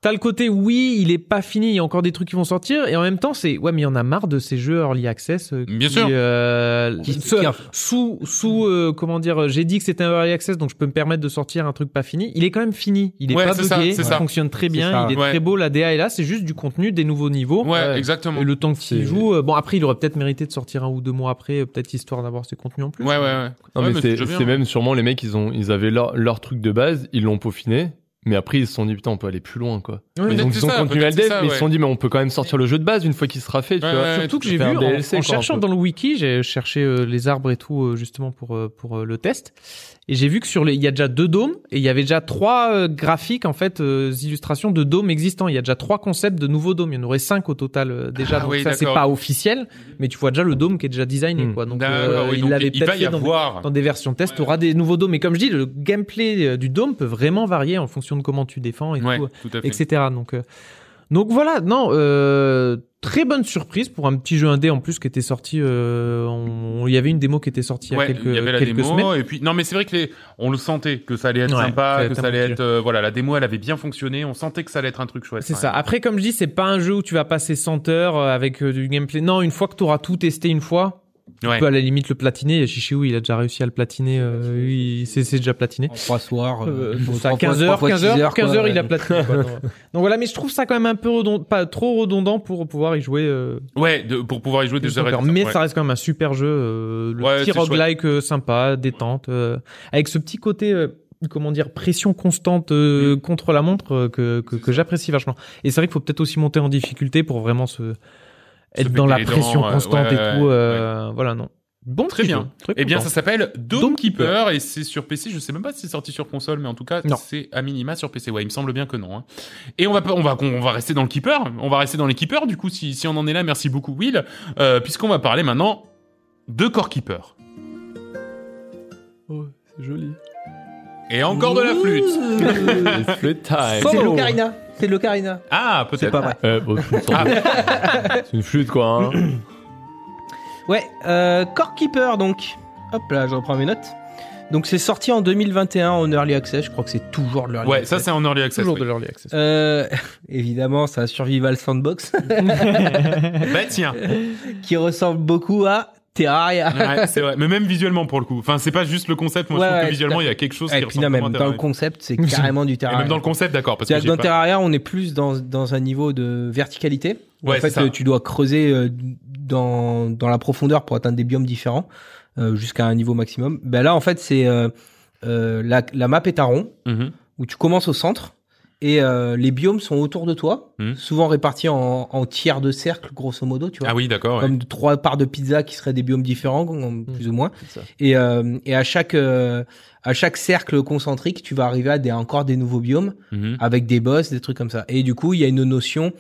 C: t'as le côté oui, il est pas fini, il y a encore des trucs qui vont sortir, et en même temps c'est ouais, mais il y en a marre de ces jeux early access. euh,
A: Bien
C: qui,
A: sûr.
C: euh,
D: Qui-
C: ce-
D: qui-
C: sous sous euh, comment dire, j'ai dit que c'était un early access, donc je peux me permettre de sortir un truc pas fini. Il est quand même fini, il est
A: Ouais,
C: pas
A: c'est ça,
C: buggé,
A: c'est
C: il
A: ça.
C: fonctionne très bien,
D: ça.
C: il est
A: Ouais.
C: très beau, la DA est là, c'est juste du contenu, des nouveaux niveaux.
A: Ouais, exactement.
C: Et le temps que tu
B: C'est-
C: joues, euh, bon après il aurait peut-être mérité de sortir un ou deux mois après, euh, peut-être histoire d'avoir ses contenus en plus.
A: Ouais, ouais, ouais.
B: Non,
A: Ouais,
B: mais
A: mais
B: c'est
A: bien.
B: c'est même sûrement les mecs, ils ont, ils avaient leur, leur truc de base, ils l'ont peaufiné. Mais après, ils se sont dit, putain, on peut aller plus loin, quoi.
C: Ouais,
B: Mais
A: peut-être
B: donc,
A: c'est
B: ils ont
A: ça,
B: continué à le dev, mais ils se sont dit, mais on peut quand même sortir le jeu de base une fois qu'il sera fait, tu
A: Ouais,
B: vois.
C: Surtout que j'ai vu en,
B: DLC,
C: cherchant dans le wiki, j'ai cherché euh, les arbres et tout euh, justement pour euh, pour le test, et j'ai vu que sur les, il y a déjà deux dômes et il y avait déjà trois euh, graphiques en fait, euh, illustrations de dômes existants. Il y a déjà trois concepts de nouveaux dômes. Il y en aurait cinq au total euh, déjà.
A: Ah
C: donc
A: oui,
C: ça c'est pas officiel, mais tu vois déjà le dôme qui est déjà designé
B: Hmm.
C: quoi. Donc, euh,
A: oui,
C: il
A: donc
C: l'avait
A: il
C: peut-être
A: y
C: fait dans des-
A: avoir.
C: dans des versions test, tu auras des nouveaux dômes. Et comme je dis, le gameplay euh, du dôme peut vraiment varier en fonction de comment tu défends et
A: Ouais,
C: tout
A: tout à fait.
C: etc. Donc, euh, donc voilà, non, euh, très bonne surprise pour un petit jeu indé en plus qui était sorti. euh, on- il y avait une démo qui était sortie il y quelques,
A: y avait la
C: quelques
A: démo
C: semaines.
A: et puis non mais c'est vrai que les on le sentait que ça allait être
C: Ouais,
A: sympa, que ça allait être euh, voilà la démo elle avait bien fonctionné, on sentait que ça allait être un truc chouette.
C: C'est
A: ouais.
C: ça. Après, comme je dis, c'est pas un jeu où tu vas passer 100 heures avec du gameplay. Non, une fois que tu auras tout testé une fois,
A: Ouais.
C: tu peux à la limite le platiner. Chichiou, il a déjà réussi à le platiner. euh, il- c'est déjà platiné.
D: En trois soirs.
C: Euh,
D: euh,
C: ça,
D: trois
C: 15
D: fois-
C: heures,
D: trois fois
C: 15
D: six
C: heures, 15
D: quoi,
C: heures, il a platiné. quoi. Donc, voilà, mais je trouve ça quand même un peu redondant, pas trop redondant pour pouvoir y jouer. euh,
A: Ouais, de- pour pouvoir y jouer des heures
C: mais
A: ouais.
C: ça reste quand même un super jeu, euh, le
A: Ouais,
C: petit roguelike euh, sympa, détente, euh, avec ce petit côté, euh, comment dire, pression constante euh,
A: Mm.
C: contre la montre euh, que, que, que j'apprécie vachement. Et c'est vrai qu'il faut peut-être aussi monter en difficulté pour vraiment se être dans la pression
A: dents, euh,
C: constante
A: ouais,
C: et
A: ouais,
C: tout. euh, Voilà, non. Bon,
A: Très bien.
C: jeu, très
A: Eh bien, ça s'appelle Dome,
C: Dome
A: Keeper et c'est sur PC. Je sais même pas si c'est sorti sur console, mais en tout cas, c'est à minima sur PC. Ouais, il me semble bien que non. hein. Et on va, on va, on va rester dans le Keeper. On va rester dans les Keepers. Du coup, si, si on en est là, merci beaucoup Will, euh, puisqu'on va parler maintenant de Core Keeper.
B: Oh, c'est joli.
A: Et encore de la flûte.
B: It's flute time.
D: C'est l'ocarina. C'est de l'ocarina.
A: Ah,
D: C'est
A: peut-être.
D: pas vrai.
B: Euh, bon, c'est une c'est flûte, quoi. Hein.
D: Ouais, euh, Core Keeper donc. Hop là, je reprends mes notes. Donc c'est sorti en 2021 en Early Access, je crois que c'est toujours de l'Early
A: Ouais,
D: Access.
A: ça c'est en early access.
C: toujours
A: oui.
C: de l'early access.
D: Euh, évidemment, c'est un Survival Sandbox
A: Bah tiens.
D: qui ressemble beaucoup à Terraria.
A: Ouais, c'est vrai. Mais même visuellement pour le coup. Enfin, c'est pas juste le concept. Moi,
D: Ouais,
A: je trouve que visuellement, il y a quelque chose
D: Et
A: qui ressemble
D: non, même
A: à
D: dans le concept, c'est carrément du
A: Et
D: Terraria.
A: même dans le concept, d'accord. Parce que
D: dans
A: pas-
D: Terraria, on est plus dans, dans un niveau de verticalité. où
A: Ouais,
D: en fait,
A: ça.
D: tu dois creuser euh, dans, dans la profondeur pour atteindre des biomes différents. euh, jusqu'à un niveau maximum. Ben là, en fait, c'est euh, la, la map est à rond
A: Mhm.
D: où tu commences au centre et euh, les biomes sont autour de toi,
A: Mhm.
D: souvent répartis en, en tiers de cercle, grosso modo, tu vois.
A: Ah oui, d'accord.
D: Comme trois parts de pizza qui seraient des biomes différents, comme- plus ou moins. Et, euh, et à chaque euh, à chaque cercle concentrique, tu vas arriver à des, encore des nouveaux biomes
A: Mhm.
D: avec des boss, des trucs comme ça. Et du coup, il y a une notion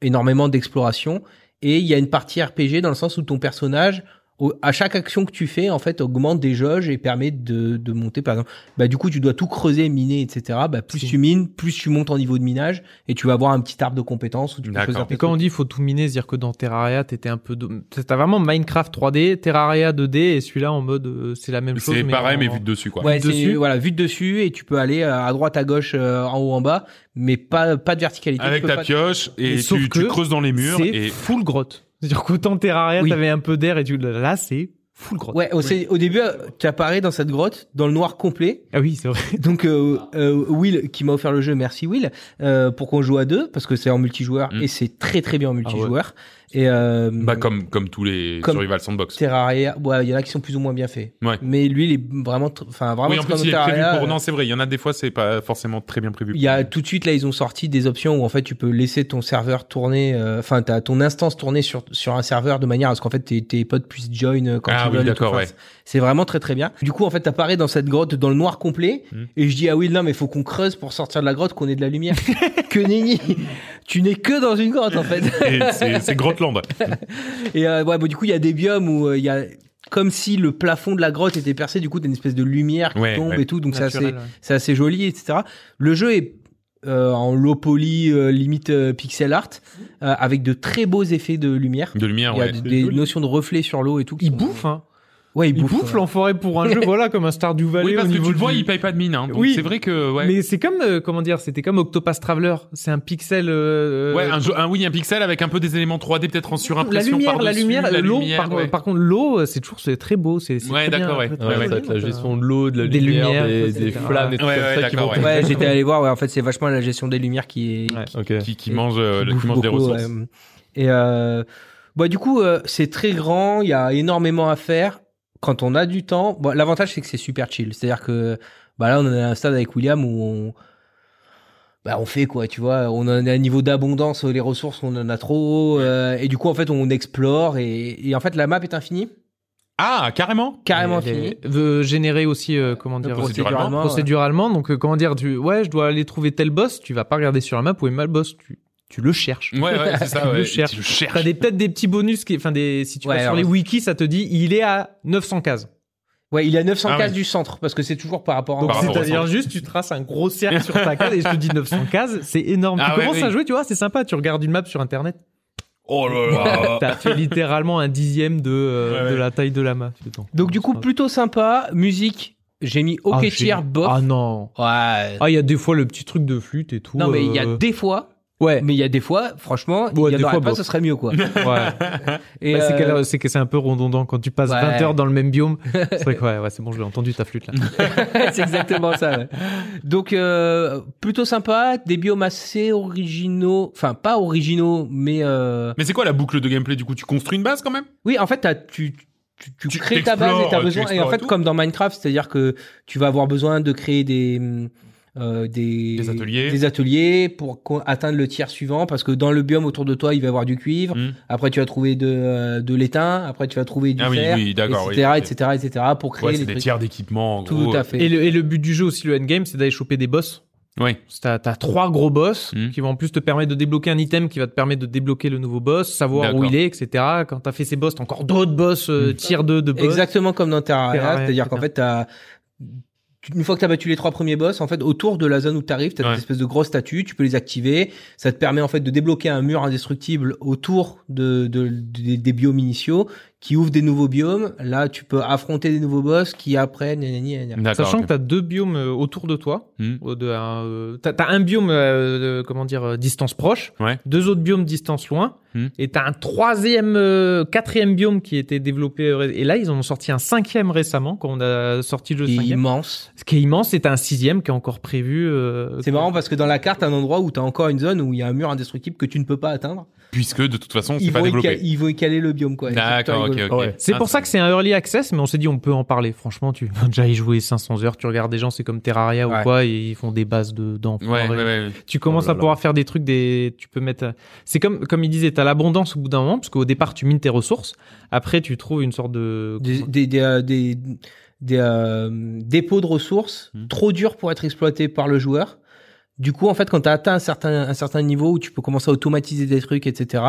D: énormément d'exploration et il y a une partie RPG dans le sens où ton personnage au- à chaque action que tu fais, en fait, augmente des jauges et permet de, de monter, par exemple. Bah, du coup, tu dois tout creuser, miner, etc. Bah, plus
C: Si.
D: tu mines, plus tu montes en niveau de minage et tu vas avoir un petit arbre de compétences où tu peux
C: Et quand on dit faut tout miner, c'est-à-dire que dans Terraria, t'étais un peu, de... t'as vraiment Minecraft 3D, Terraria 2D, et celui-là en mode, euh, c'est la même chose.
A: C'est pareil,
C: en-
A: mais vu de dessus, quoi.
D: Ouais,
C: dessus.
D: voilà, vue de dessus et tu peux aller euh, à droite, à gauche, euh, en haut, en bas, mais pas pas de verticalité.
A: Avec ta pioche et
C: sauf
A: tu, tu creuses dans les murs
C: C'est
A: et
C: full grotte. C'est-à-dire qu'autant Terraria,
D: Oui.
C: t'avais un peu d'air et tu, là, c'est full grotte.
D: Ouais, au, début, tu apparais dans cette grotte, dans le noir complet.
C: Ah oui, c'est vrai.
D: Donc euh, euh, Will, qui m'a offert le jeu, merci Will, euh, pour qu'on joue à deux, parce que c'est en multijoueur
A: Mm.
D: et c'est très très bien en
C: ouais.
D: Et euh,
A: bah comme comme tous les
D: Comme-
A: survival sandbox.
D: Terraria, ouais, il y en a qui sont plus ou moins bien faits.
A: Ouais.
D: Mais lui, il est vraiment, enfin vraiment.
A: Oui, en plus il est prévu pour.
D: euh,
A: Non, c'est vrai. Il y en a des fois, c'est pas forcément très bien prévu.
D: Il y a tout de suite là, ils ont sorti des options où en fait tu peux laisser ton serveur tourner, euh, enfin t'as ton instance tourner sur sur un serveur de manière à ce qu'en fait tes, tes potes puissent join euh, quand
A: Ah
D: ils
A: oui,
D: veulent.
A: d'accord, ouais.
D: c'est- vraiment très très bien. Du coup en fait t'apparais dans cette grotte dans le noir complet
A: Mm.
D: et je dis ah oui non mais faut qu'on creuse pour sortir de la grotte qu'on ait de la lumière. que nenni, tu n'es que dans une grotte en fait.
A: C'est c'est Grotland.
D: Et euh, ouais, bon, du coup, il y a des biomes où euh, il y a comme si le plafond de la grotte était percé, du coup, t'as une espèce de lumière qui
A: Ouais,
D: tombe
A: ouais.
D: et tout, donc c'est assez, c'est assez joli, etc. Le jeu est euh, en low poly, euh, limite euh, pixel art, euh, avec de très beaux effets de lumière.
A: De lumière,
D: Il y a
A: ouais.
D: des, des notions de reflets sur l'eau et tout. qui
C: Il bouffe, hein.
D: Ouais, il
C: Il
D: bouffe.
C: bouffe
D: ouais.
C: l'enfoiré pour un jeu, voilà, comme un Stardew Valley
A: Oui, parce
C: au
A: que
C: niveau
A: tu le vois,
C: du-
A: il paye pas de mine. Hein. Donc
C: Oui.
A: c'est vrai que ouais.
C: Mais c'est comme, euh, comment dire, c'était comme Octopass Traveler. C'est un pixel. euh,
A: Ouais, un, jeu, un oui, un pixel avec un peu des éléments 3D peut-être en
C: la
A: surimpression
C: lumière, la lumière,
A: la
C: l'eau.
A: lumière,
C: Par,
A: ouais.
C: par contre, l'eau, euh, c'est toujours, c'est très beau. C'est, c'est
A: Ouais, d'accord, ouais.
C: très, très
B: Ouais, ça la gestion de l'eau, de la
C: des
B: lumière,
C: lumières,
B: des, des flammes et tout
A: Ouais,
B: comme
A: ouais,
B: ça qui vont.
D: Ouais, j'étais allé voir, ouais, en fait, c'est vachement la gestion des lumières qui qui-
B: Ok.
A: qui, mange, euh,
D: qui
A: qui
D: bouffe
A: mange des ressources.
D: Et euh, bah, du coup, c'est très grand, il y a énormément à faire. Quand on a du temps, bon, l'avantage c'est que c'est super chill. C'est-à-dire que bah là, on est à un stade avec William où on, bah, on fait quoi, tu vois? On en a un niveau d'abondance, les ressources, on en a trop. euh, et du coup, en fait, on explore et, et en fait, la map est infinie,
A: Ah, carrément?
D: Carrément
C: est- veut générer aussi, euh, comment dire,
A: Procéduralement.
C: procéduralement. Donc, euh, comment dire, tu, ouais, je dois aller trouver tel boss. Tu vas pas regarder sur la map où est mal boss. Tu, tu le cherches.
A: Ouais, ouais, c'est ça.
C: Tu
A: ouais.
C: le cherches.
A: Tu le cherches.
C: T'as des, peut-être des petits bonus qui, enfin, des, si tu
D: Ouais,
C: vas sur les wikis, ça te dit, il est à 900 cases.
D: Ouais, il y a 900
A: Ah
D: cases du centre parce que c'est toujours par rapport à
C: Donc, c'est-à-dire juste, tu traces un gros cercle sur ta case et je te dis 900 cases. C'est énorme.
A: Ah
C: tu
A: ouais,
C: commences
A: oui.
C: à jouer, tu vois, c'est sympa. Tu regardes une map sur internet.
A: Oh là là.
C: T'as fait littéralement un dixième de, euh,
A: Ouais, ouais.
C: de la taille de la map.
D: Donc du coup, plutôt sympa. Musique, j'ai mis OK
C: Ah,
D: tier, bof.
C: Ah non.
D: Ouais.
C: Ah, il y a des fois le petit truc de flûte et tout.
D: non, mais il y a
C: euh,
D: des fois,
C: Ouais.
D: mais il y a des fois, franchement, il
C: Ouais,
D: y en
C: des
D: aurait
C: fois,
D: pas, ce serait mieux, quoi.
C: Ouais.
D: Et,
C: Bah, c'est
D: euh,
C: qu'elle- c'est que c'est un peu redondant quand tu passes
D: Ouais.
C: 20 heures dans le même biome. C'est vrai que ouais, ouais, c'est bon, je l'ai entendu ta flûte là.
D: c'est exactement ça. ouais. Donc euh, plutôt sympa, des biomes assez originaux, enfin pas originaux, mais euh,
A: Mais c'est quoi la boucle de gameplay du coup? Tu construis une base quand même?
D: Oui, en fait, t'as- tu tu, tu
A: Tu
D: crées ta base et t'as
A: t'explores,
D: besoin et en fait
A: et
D: comme dans Minecraft, c'est-à-dire que tu vas avoir besoin de créer des euh, des,
A: Des ateliers.
D: des ateliers pour atteindre le tiers suivant parce que dans le biome autour de toi il va y avoir du cuivre
A: Hmm.
D: après tu vas trouver de, euh, de l'étain après tu vas trouver du
A: Ah oui,
D: fer
A: oui,
D: etc
A: oui.
D: etc etc pour créer
A: Ouais,
D: des
A: c'est des
D: trucs
A: tiers d'équipement en
D: tout
A: gros.
D: à fait
C: Et le, et le but du jeu aussi, le endgame, c'est d'aller choper des boss.
A: Oui.
C: T'as as trois gros boss
A: Mhm.
C: qui vont en plus te permettre de débloquer un item qui va te permettre de débloquer le nouveau boss, savoir où il est, etc. Quand t'as fait ces boss, t'as encore d'autres boss, euh, tier 2 de boss.
D: Exactement comme dans Terraria, c'est-à-dire qu'en
C: etc.
D: fait, t'as une fois que tu as battu les trois premiers boss, en fait, autour de la zone où tu arrives, tu as
A: Ouais.
D: des espèces de grosses statues, tu peux les activer. Ça te permet en fait de débloquer un mur indestructible autour de, de- de- des biomes initiaux qui ouvrent des nouveaux biomes. Là, tu peux affronter des nouveaux boss qui après, gna gna gna gna.
A: D'accord.
C: Sachant que t'as deux biomes euh, autour de toi.
A: Hmm.
C: euh, De, un, t'as, t'as un biome, euh, de- comment dire, euh, distance proche.
A: Ouais.
C: Deux autres biomes distance loin.
A: Hmm.
C: Et t'as un troisième, euh, quatrième biome qui était développé. Et là, ils en ont sorti un cinquième récemment quand on a sorti le jeu
D: Qui est immense.
C: Ce qui est immense, c'est un sixième qui est encore prévu. euh,
D: C'est marrant parce que dans la carte, t'as un endroit où tu as encore une zone où il y a un mur indestructible que tu ne peux pas atteindre.
A: Puisque de toute façon, c'est pas développé.
D: ils vont y caler le biome, quoi.
A: D'accord, D'accord, ok,
D: rigolo.
A: ok.
B: Ouais.
C: C'est
A: Ah,
C: pour ça que c'est un early access, mais on s'est dit on peut en parler. Franchement, tu vas déjà y jouer 500 heures, tu regardes des gens, c'est comme Terraria
D: Ouais.
C: ou quoi, et ils font des bases de d'enfants.
A: Ouais, ouais, ouais.
C: Tu commences
B: Oh là
C: à pouvoir faire des trucs, des, tu peux mettre. C'est comme comme il disait, t'as l'abondance au bout d'un moment, parce qu'au départ tu mines tes ressources. Après, tu trouves une sorte de.
D: Des, des, des, euh, des, des, euh, dépôts de ressources
A: Mhm.
D: trop durs pour être exploités par le joueur. Du coup, en fait, quand tu as atteint un certain, un certain niveau où tu peux commencer à automatiser des trucs, etc.,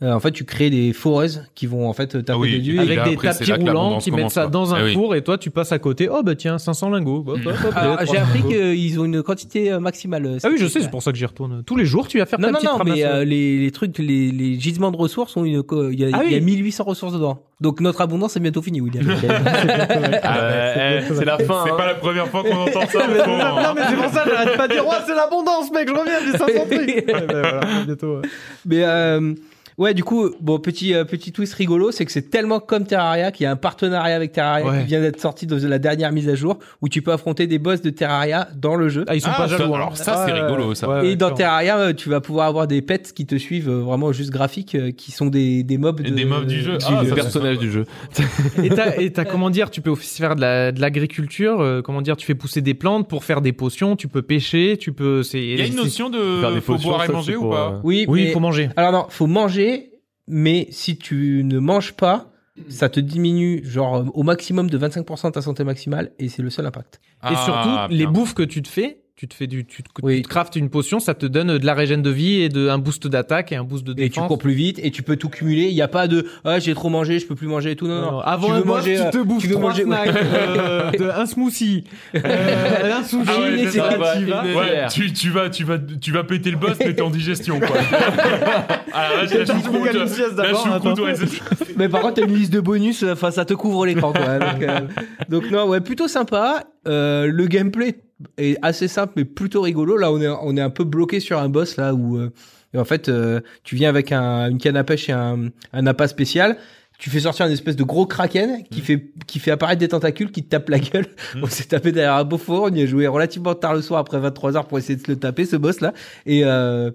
D: euh, en fait, tu crées des foreuses qui vont en fait taper
A: Ah oui,
D: dessus.
C: Avec
A: là,
C: des
A: après,
C: tapis roulants qui mettent ça
A: quoi.
C: dans un
A: Ah oui.
C: four et toi tu passes à côté. Oh bah tiens, 500 lingots. Les
D: j'ai
C: 300
D: appris qu'ils ont une quantité euh, maximale. euh,
C: Ah oui, je sais, c'est pour ça que j'y retourne. Tous les jours, tu vas faire
D: Non,
C: ta
D: non,
C: petite
D: non, mais euh, les, les trucs, les, les gisements de ressources ont une, il y a,
C: Ah
D: il y a
C: oui.
D: 1800 ressources dedans. Donc notre abondance est bientôt finie, William.
B: Ouais, eh, c'est la fin.
A: C'est
B: hein.
A: pas la première fois qu'on entend ça.
C: Mais
A: bon,
C: non,
A: hein.
C: non, mais c'est pour ça que j'arrête pas de dire, oh, c'est l'abondance, mec, je reviens, j'ai 500 trucs. Ouais, ben voilà, bientôt, ouais.
D: Mais euh, ouais, du coup, bon petit euh, petit twist rigolo, c'est que c'est tellement comme Terraria qu'il y a un partenariat avec Terraria
C: Ouais.
D: qui vient d'être sorti dans la dernière mise à jour où tu peux affronter des boss de Terraria dans le jeu.
C: Ah, ils sont
A: Ah,
C: pas jaloux.
A: alors ça, c'est rigolo, ça.
C: ouais,
D: Et dans. Terraria, euh, tu vas pouvoir avoir des pets qui te suivent euh, vraiment juste graphiques, qui sont des, des mobs. De-
A: des mobs du jeu.
D: du
A: Ah,
B: personnage du jeu.
C: Et t'as, et t'as, comment dire, tu peux aussi faire de, la, de l'agriculture, euh, comment dire, tu fais pousser des plantes pour faire des potions, tu peux pêcher, tu peux, c'est,
A: Il y a une notion
B: Faire
A: de
B: des
A: faut
B: potions,
A: boire et manger ou pas?
D: Oui,
C: Oui, il
D: mais-
C: faut manger.
D: Alors non, faut manger, mais si tu ne manges pas, ça te diminue genre au maximum de 25% de ta santé maximale et c'est le seul impact.
C: Et surtout,
A: Ah,
C: les
A: bien.
C: bouffes que tu te fais, tu te fais du, tu te,
D: Oui.
C: tu te craftes une potion, ça te donne de la régène de vie et de, un boost d'attaque et un boost de
D: Et tu
C: défense.
D: cours plus vite et tu peux tout cumuler. Il n'y a pas de ah j'ai trop mangé, je peux plus manger et tout. Non, non.
C: Non, Avant
D: tu
C: un
D: veux
C: boss,
D: manger,
C: tu te
D: euh,
C: bouffes
D: tu veux manger-
C: snacks, euh, de- un smoothie, euh, un sushi,
A: Ah ouais, ça,
B: bah,
C: tu vas.
A: Ouais, tu, tu vas, tu vas, tu vas péter le boss, mais t'es en digestion, quoi. ah, là, la choucroute. La choucroute, ouais, c'est-
D: Mais par contre, t'as une liste de bonus, enfin, ça te couvre l'écran, quoi. Donc, euh, donc, non, ouais, plutôt sympa. Euh, le gameplay est assez simple, mais plutôt rigolo. Là, on est, un peu bloqué sur un boss, là, où, euh, en fait, euh, tu viens avec un, une canne à pêche et un, un appât spécial. Tu fais sortir une espèce de gros kraken qui fait, qui fait apparaître des tentacules qui te tapent la gueule. On s'est tapé derrière un beau four. On y a joué relativement tard le soir après 23 heures pour essayer de se le taper, ce boss-là. Et, euh,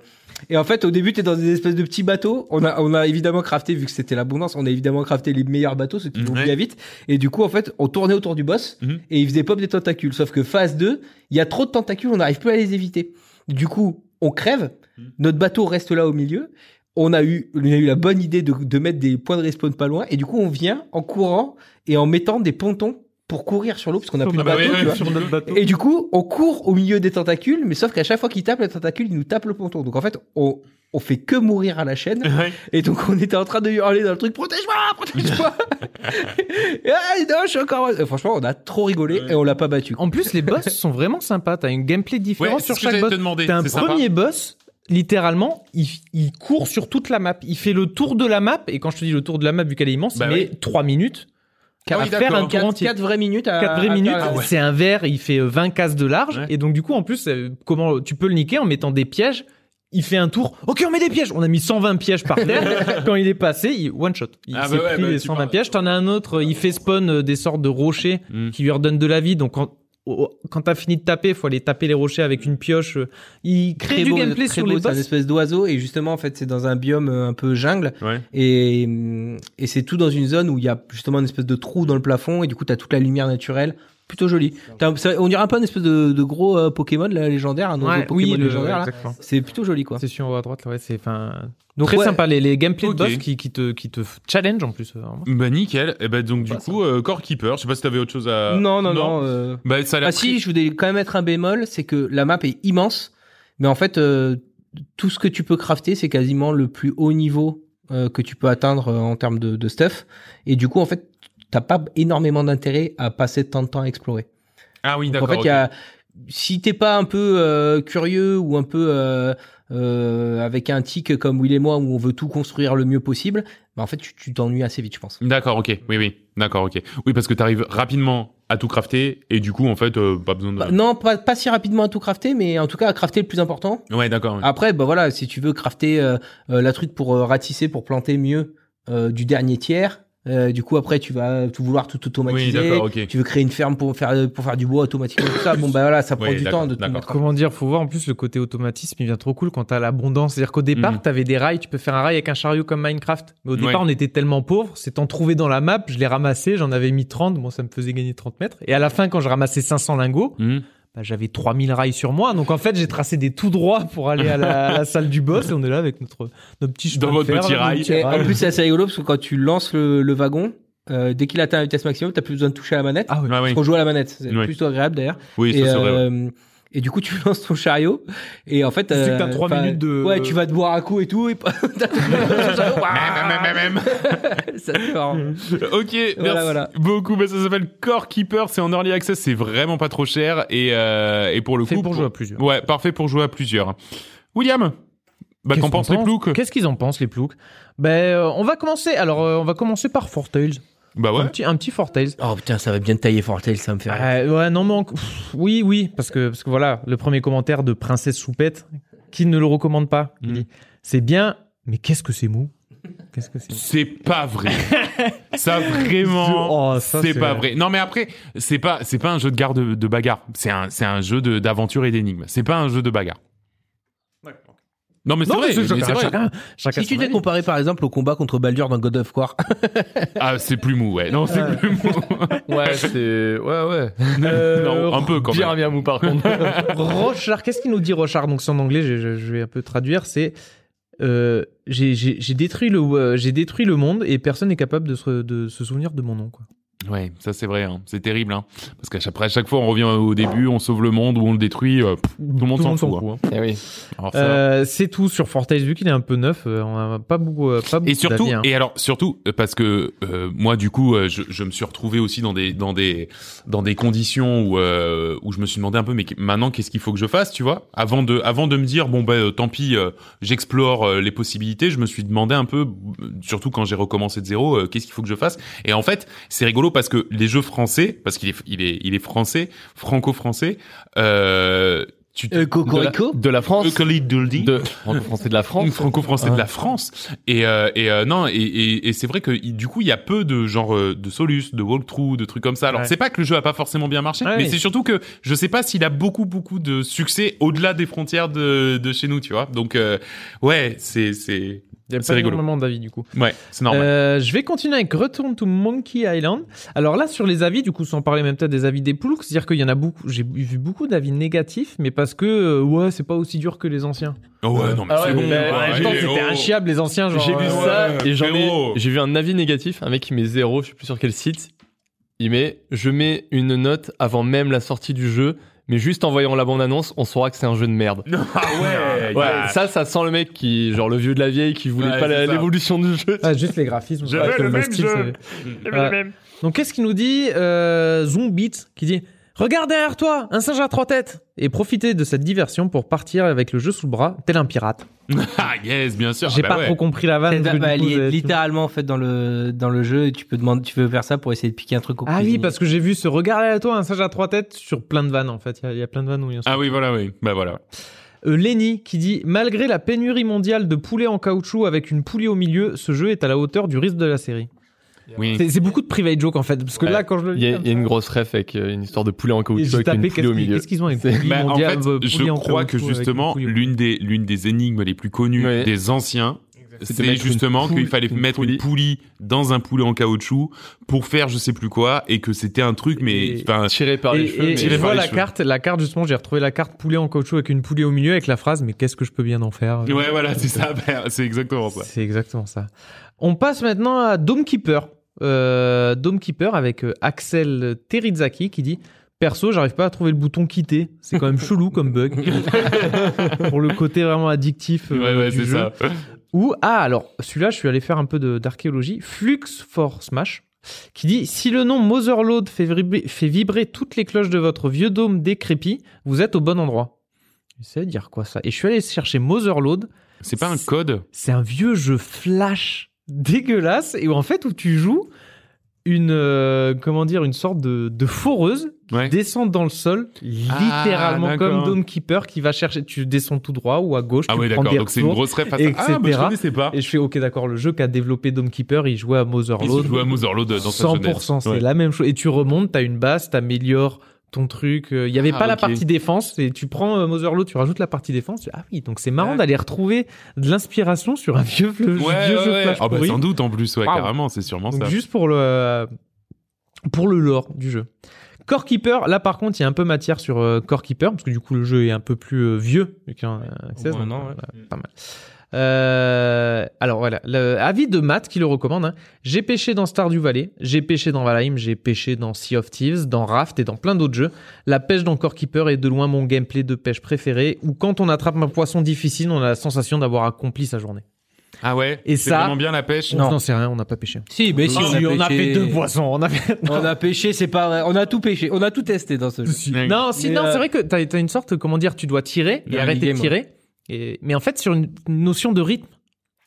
D: et en fait, au début, t'es dans des espèces de petits bateaux. On a, on a évidemment crafté, vu que c'était l'abondance, on a évidemment crafté les meilleurs bateaux, ceux qui vont
A: Ouais.
D: bien vite. Et du coup, en fait, on tournait autour du boss et il faisait pop des tentacules. Sauf que phase 2, il y a trop de tentacules, on n'arrive plus à les éviter. Du coup, on crève. Notre bateau reste là au milieu. On a eu, on a eu la bonne idée de, de mettre des points de respawn pas loin. Et du coup, on vient en courant et en mettant des pontons pour courir sur l'eau, parce qu'on a plus de bateau,
A: oui,
D: tu vois.
A: oui,
C: sur notre bateau.
D: Et du coup, on court au milieu des tentacules, mais sauf qu'à chaque fois qu'il tape les tentacules, il nous tape le ponton. Donc en fait, on, on fait que mourir à la chaîne.
A: Ouais.
D: Et donc on était en train de hurler dans le truc, protège-moi, protège-moi. et, ah, non, je suis encore. Et franchement, on a trop rigolé et on l'a pas battu.
C: En plus, les boss sont vraiment sympas. T'as une gameplay différente
A: Ouais,
C: sur chaque boss. T'as un
A: sympa.
C: premier boss, littéralement, il, il court sur toute la map. Il fait le tour de la map. Et quand je te dis le tour de la map, vu qu'elle est immense,
A: Bah
C: il met
A: oui.
C: 3 minutes
A: Ah
C: à
A: oui,
C: faire un tour
D: 4,
C: entier.
D: vraies minutes à.
C: 4 vraies
D: à
C: minutes, c'est un verre, il fait euh, 20 cases de large.
A: Ouais.
C: Et donc, du coup, en plus, euh, comment tu peux le niquer en mettant des pièges? Il fait un tour. Ok, on met des pièges. On a mis 120 pièges par terre. Quand il est passé, il one shot. Il
A: Ah
C: s'est
A: bah ouais,
C: pris
A: bah,
C: les
A: tu
C: 120
A: parles.
C: pièges. T'en as un autre. Il fait spawn euh, des sortes de rochers
A: Mm.
C: qui lui redonnent de la vie. Donc quand quand t'as fini de taper, faut aller taper les rochers avec une pioche. Il crée
D: Très
C: du
D: beau,
C: gameplay
D: très
C: sur
D: beau,
C: les
D: C'est un
C: boss.
D: espèce d'oiseau et justement en fait c'est dans un biome euh, un peu jungle
A: Ouais.
D: et, hum, et c'est tout dans une zone où il y a justement une espèce de trou dans le plafond et du coup t'as toute la lumière naturelle plutôt joli. On dirait un peu une espèce de, de gros euh, Pokémon là, légendaire, un
C: Ouais,
D: Pokémon
C: oui,
D: légendaire. C'est plutôt joli quoi.
C: C'est sur à droite là, ouais, c'est enfin
D: Donc
C: très
D: ouais,
C: sympa les, les gameplays
A: Ok.
C: de boss qui, qui te qui te challenge en plus. euh, vraiment.
A: Bah nickel. Et bah donc du
C: Bah,
A: coup, euh, Core Keeper. Je sais pas si t'avais autre chose à.
D: Non non non. euh,
A: Bah ça a l'air.
D: Ah si, je voulais quand même mettre un bémol, c'est que la map est immense, mais en fait, euh, tout ce que tu peux crafter, c'est quasiment le plus haut niveau euh, que tu peux atteindre euh, en termes de, de stuff. Et du coup, en fait, t'as pas énormément d'intérêt à passer tant de temps à explorer.
A: Ah oui,
D: Donc, en
A: d'accord.
D: fait, il y a, si t'es pas un peu euh, curieux ou un peu euh, euh, avec un tic comme Will et moi où on veut tout construire le mieux possible, bah en fait, tu t'ennuies assez vite, je pense.
A: D'accord, ok. Oui, oui. D'accord, ok. Oui, parce que t'arrives rapidement à tout crafter et du coup, en fait, euh, pas besoin de.
D: Bah, non, pas, pas si rapidement à tout crafter, mais en tout cas à crafter le plus important.
A: Ouais, d'accord.
D: Après, bah voilà, si tu veux crafter euh, euh, la truc pour ratisser, pour planter mieux du dernier tiers, Euh, du coup, après, tu vas tout vouloir tout automatiser.
A: Oui, d'accord, ok.
D: Tu veux créer une ferme pour faire pour faire du bois automatiquement tout ça. Bon bah voilà, ça prend
A: Oui,
D: du temps de tout mettre.
C: Comment dire, faut voir en plus le côté automatisme, il vient trop cool quand t'as l'abondance. C'est-à-dire qu'au départ,
A: Mhm.
C: t'avais des rails, tu peux faire un rail avec un chariot comme Minecraft. Mais au
A: Ouais.
C: départ, on était tellement pauvres, c'est en trouvé dans la map, je l'ai ramassé, j'en avais mis 30, bon, ça me faisait gagner 30 mètres. Et à la fin, quand je ramassais 500 lingots,
A: Hmm.
C: Bah, j'avais 3000 rails sur moi. Donc en fait, j'ai tracé des tout droits pour aller à la, à la salle du boss et on est là avec notre, notre petit chemin
A: Dans
C: de
A: votre
C: fer,
A: petit rail.
D: Et
C: rail.
D: en plus, c'est assez rigolo parce que quand tu lances le, le wagon, euh, dès qu'il atteint la vitesse maximum, t'as plus besoin de toucher à la manette.
C: Ah oui.
A: Ah oui.
D: Jouer à la manette, c'est plutôt agréable d'ailleurs.
A: Oui, ça
D: et,
A: c'est vrai. ouais.
D: euh, et du coup, tu lances ton chariot et en fait,
C: Tu sais que trois
D: enfin,
C: minutes de-
D: Ouais, tu vas te boire un coup et tout. Et t'as ton chariot,
A: Même, même, même, même.
D: Ça.
A: Ok, merci
D: Voilà, voilà.
A: beaucoup. Bah, ça s'appelle Core Keeper, c'est en early access, c'est vraiment pas trop cher et euh, et pour le
C: Fait
A: coup
C: pour jouer à plusieurs.
A: Ouais, parfait pour jouer à plusieurs. William, bah qu'en pensent les ploucs?
C: Qu'est-ce qu'ils en pensent, les ploucs? Ben, euh, on va commencer. Alors, euh, on va commencer par Four Tales.
A: Bah ouais.
C: Un petit, un petit Four Tales.
D: Oh putain, ça va bien tailler Fortail, ça me fait rire.
C: Euh, ouais, non, mais pff, oui, oui, parce que, parce que voilà, le premier commentaire de Princesse Soupette, qui ne le recommande pas, il
A: Mm.
C: dit c'est bien, mais qu'est-ce que c'est mou? Qu'est-ce que c'est
A: C'est pas vrai. ça vraiment,
C: Oh, ça,
A: c'est pas vrai. Non mais après, c'est pas c'est pas un jeu de garde de, de bagarre. C'est un c'est un jeu d'aventure et d'énigmes. C'est pas un jeu de bagarre. Non mais c'est vrai.
C: mais chacun,
A: vrai.
C: chacun, chacun
D: Si tu
C: avis.
D: comparé par exemple au combat contre Baldur dans God of War,
A: Ah c'est plus mou ouais. Non c'est plus mou.
B: Ouais, c'est. Ouais, ouais.
A: non un peu quand
B: Bien,
A: même.
B: bien mou par contre.
C: Rochard, qu'est-ce qu'il nous dit Rochard Donc c'est en anglais, je, je- je vais un peu traduire. C'est euh, j'ai détruit le euh, j'ai détruit le monde et personne n'est capable de se, de se souvenir de mon nom. Quoi.
A: Ouais, ça c'est vrai, hein. c'est terrible, hein. parce qu'à chaque, chaque fois on revient au début, on sauve le monde ou on le détruit, euh, pff, tout le monde s'en fout. hein.
B: Eh oui.
C: Euh, c'est tout sur Fortnite vu qu'il est un peu neuf. euh, on a pas beaucoup, euh, pas beaucoup
A: Et surtout,
C: hein.
A: et alors surtout parce que euh, moi du coup, je, je me suis retrouvé aussi dans des dans des dans des conditions où euh, où je me suis demandé un peu, mais maintenant qu'est-ce qu'il faut que je fasse, tu vois? Avant de avant de me dire bon ben tant pis, euh, j'explore euh, les possibilités, je me suis demandé un peu, surtout quand j'ai recommencé de zéro, euh, qu'est-ce qu'il faut que je fasse? Et en fait, c'est rigolo parce que les jeux français, parce qu'il est il est il est français, franco-français, euh, tu
D: euh,
B: De la,
D: Cocorico,
B: de la France.
A: Eucalyptus.
B: De français de la France.
A: franco-français de la France et euh, et euh, non et, et, et c'est vrai que du coup il y a peu de genre euh, de solus de walkthrough de trucs comme ça alors
C: Ouais.
A: c'est pas que le jeu a pas forcément bien marché
C: Ouais,
A: mais
C: oui.
A: c'est surtout que je sais pas s'il a beaucoup beaucoup de succès au-delà des frontières de, de chez nous tu vois donc euh, ouais c'est c'est
C: Il y a
A: c'est
C: pas
A: rigolo.
C: énormément d'avis du coup.
A: ouais c'est normal
C: Euh, je vais continuer avec Return to Monkey Island. Alors là, sur les avis, du coup, sans parler même peut-être des avis des ploucs, c'est-à-dire qu'il y en a beaucoup, j'ai vu beaucoup d'avis négatifs, mais parce que, euh, ouais, c'est pas aussi dur que les anciens.
A: oh ouais non mais
B: Ah
A: c'est
B: ouais,
A: bon
B: mais-
A: ouais,
C: c'était
A: oh.
C: inchiable, les anciens, genre.
B: J'ai vu
C: euh,
B: ça
A: ouais,
B: et j'en ai. J'ai vu un avis négatif, un mec qui met zéro, je sais plus sur quel site. Il met Je mets une note avant même la sortie du jeu, mais juste en voyant la bande-annonce, on saura que c'est un jeu de merde.
A: ah ouais,
B: Ouais,
A: yeah.
B: ça, ça sent le mec qui, genre le vieux de la vieille, qui voulait
A: Ouais,
B: pas l'évolution du jeu.
C: Ah, juste les graphismes. Avec
A: veux le même
C: style,
A: jeu.
C: ça- Ouais. Donc, qu'est-ce qu'il nous dit euh, Zombit qui dit Regarde derrière toi, un singe à trois têtes Et profitez de cette diversion pour partir avec le jeu sous le bras, tel un pirate.
A: ah yes bien sûr
C: J'ai
A: Ah, bah
C: pas
A: ouais.
C: trop compris la vanne. Que
D: bah,
C: coup, j'ai-
D: littéralement en fait dans le dans le jeu, tu peux demander, tu peux faire ça pour essayer de piquer un truc au
C: Ah oui, parce que j'ai vu ce Regarde derrière toi, un singe à trois têtes sur plein de vannes en fait. Il y a- il y, a plein de vannes où il y a
A: ah oui voilà oui bah voilà
C: Euh, Lenny qui dit Malgré la pénurie mondiale de poulets en caoutchouc avec une poulie au milieu, ce jeu est à la hauteur du risque de la série.
A: Oui
C: C'est beaucoup de private joke en fait, parce que
B: Ouais.
C: là quand je le
B: Il y, a, il y a une grosse ref avec euh, une histoire de poulet en caoutchouc avec une
C: qu'est-ce
B: au
C: qu'ils
B: milieu.
C: qu'est-ce qu'ils ont avec
B: C'est-
C: poulie
A: Bah, en fait,
C: euh,
A: je crois que justement l'une des l'une des énigmes les plus connues
B: Ouais.
A: des anciens,
B: C'était
A: c'est justement qu'il fallait
B: une
A: mettre une poulie dans un poulet en caoutchouc pour faire je sais plus quoi et que c'était un truc mais enfin
B: Tiré par
C: Et,
B: les cheveux.
C: et- je vois
A: les
C: la
A: cheveux.
C: carte, la carte justement, j'ai retrouvé la carte poulet en caoutchouc avec une poulie au milieu avec la phrase mais qu'est-ce que je peux bien en faire?
A: Ouais voilà c'est ça c'est exactement ça.
C: C'est exactement ça. On passe maintenant à Dome Keeper. Euh, Dome Keeper avec euh, Axel Terizaki qui dit Perso, j'arrive pas à trouver le bouton quitter. C'est quand même chelou comme bug. Pour le côté vraiment addictif euh,
A: Ouais ouais
C: du jeu.
A: ça.
C: Ou, ah, alors, celui-là, je suis allé faire un peu d'archéologie. Flux for Smash, qui dit Si le nom Motherload fait vibrer, fait vibrer toutes les cloches de votre vieux dôme décrépit, vous êtes au bon endroit. Ça veut dire quoi ça Et je suis allé chercher Motherload.
A: C'est pas un code
C: C'est un vieux jeu flash dégueulasse et où en fait, où tu joues une euh, comment dire une sorte de, de foreuse
A: Ouais.
C: descend dans le sol littéralement
A: Ah,
C: comme
A: d'accord.
C: Dome Keeper qui va chercher tu descends tout droit ou à gauche
A: Ah
C: tu
A: ouais,
C: prends des
A: Donc c'est une grosse ref à
C: etc.
A: Ah, bah, je connaissais pas.
C: et je fais ok d'accord le jeu qu'a développé Dome Keeper il jouait à
A: Il
C: Motherload
A: se joue à Motherload dans sa
C: 100% c'est.
A: Ouais.
C: la même chose et tu remontes t'as une base t'améliores ton truc il y avait
A: Ah,
C: pas la partie défense et tu prends euh, tu rajoutes la partie défense tu- ah oui donc c'est marrant d'aller retrouver de l'inspiration sur un vieux, vieux
A: Ouais,
C: jeu
A: ouais.
C: Flash
A: Ah bah sans doute en plus, ouais, carrément, c'est sûrement
C: Donc
A: ça.
C: juste pour le pour le lore du jeu. Core Keeper, là par contre, il y a un peu matière sur euh, Core Keeper parce que du coup le jeu est un peu plus euh, vieux qu'un euh, Access,
B: moins
C: donc, voilà, pas mal. Euh, alors voilà, le avis de Matt qui le recommande. hein. J'ai pêché dans Stardew Valley, j'ai pêché dans Valheim, j'ai pêché dans Sea of Thieves, dans Raft et dans plein d'autres jeux. La pêche dans Core Keeper est de loin mon gameplay de pêche préféré. Où quand on attrape un poisson difficile, on a la sensation d'avoir accompli sa journée.
A: Ah ouais?
C: Et
A: C'est
C: ça-
A: vraiment bien la pêche?
C: On n'en sait rien, on n'a pas pêché.
D: Si, mais si, on,
C: on,
D: a
C: fait deux poissons. On a fait...
D: On a pêché, c'est pas vrai. On a tout pêché. On a tout testé dans ce jeu.
C: Non, si, non,
D: euh,
C: c'est vrai que t'as as une sorte, comment dire, tu dois tirer et arrêter de tirer. Et, mais en fait, sur une notion de rythme.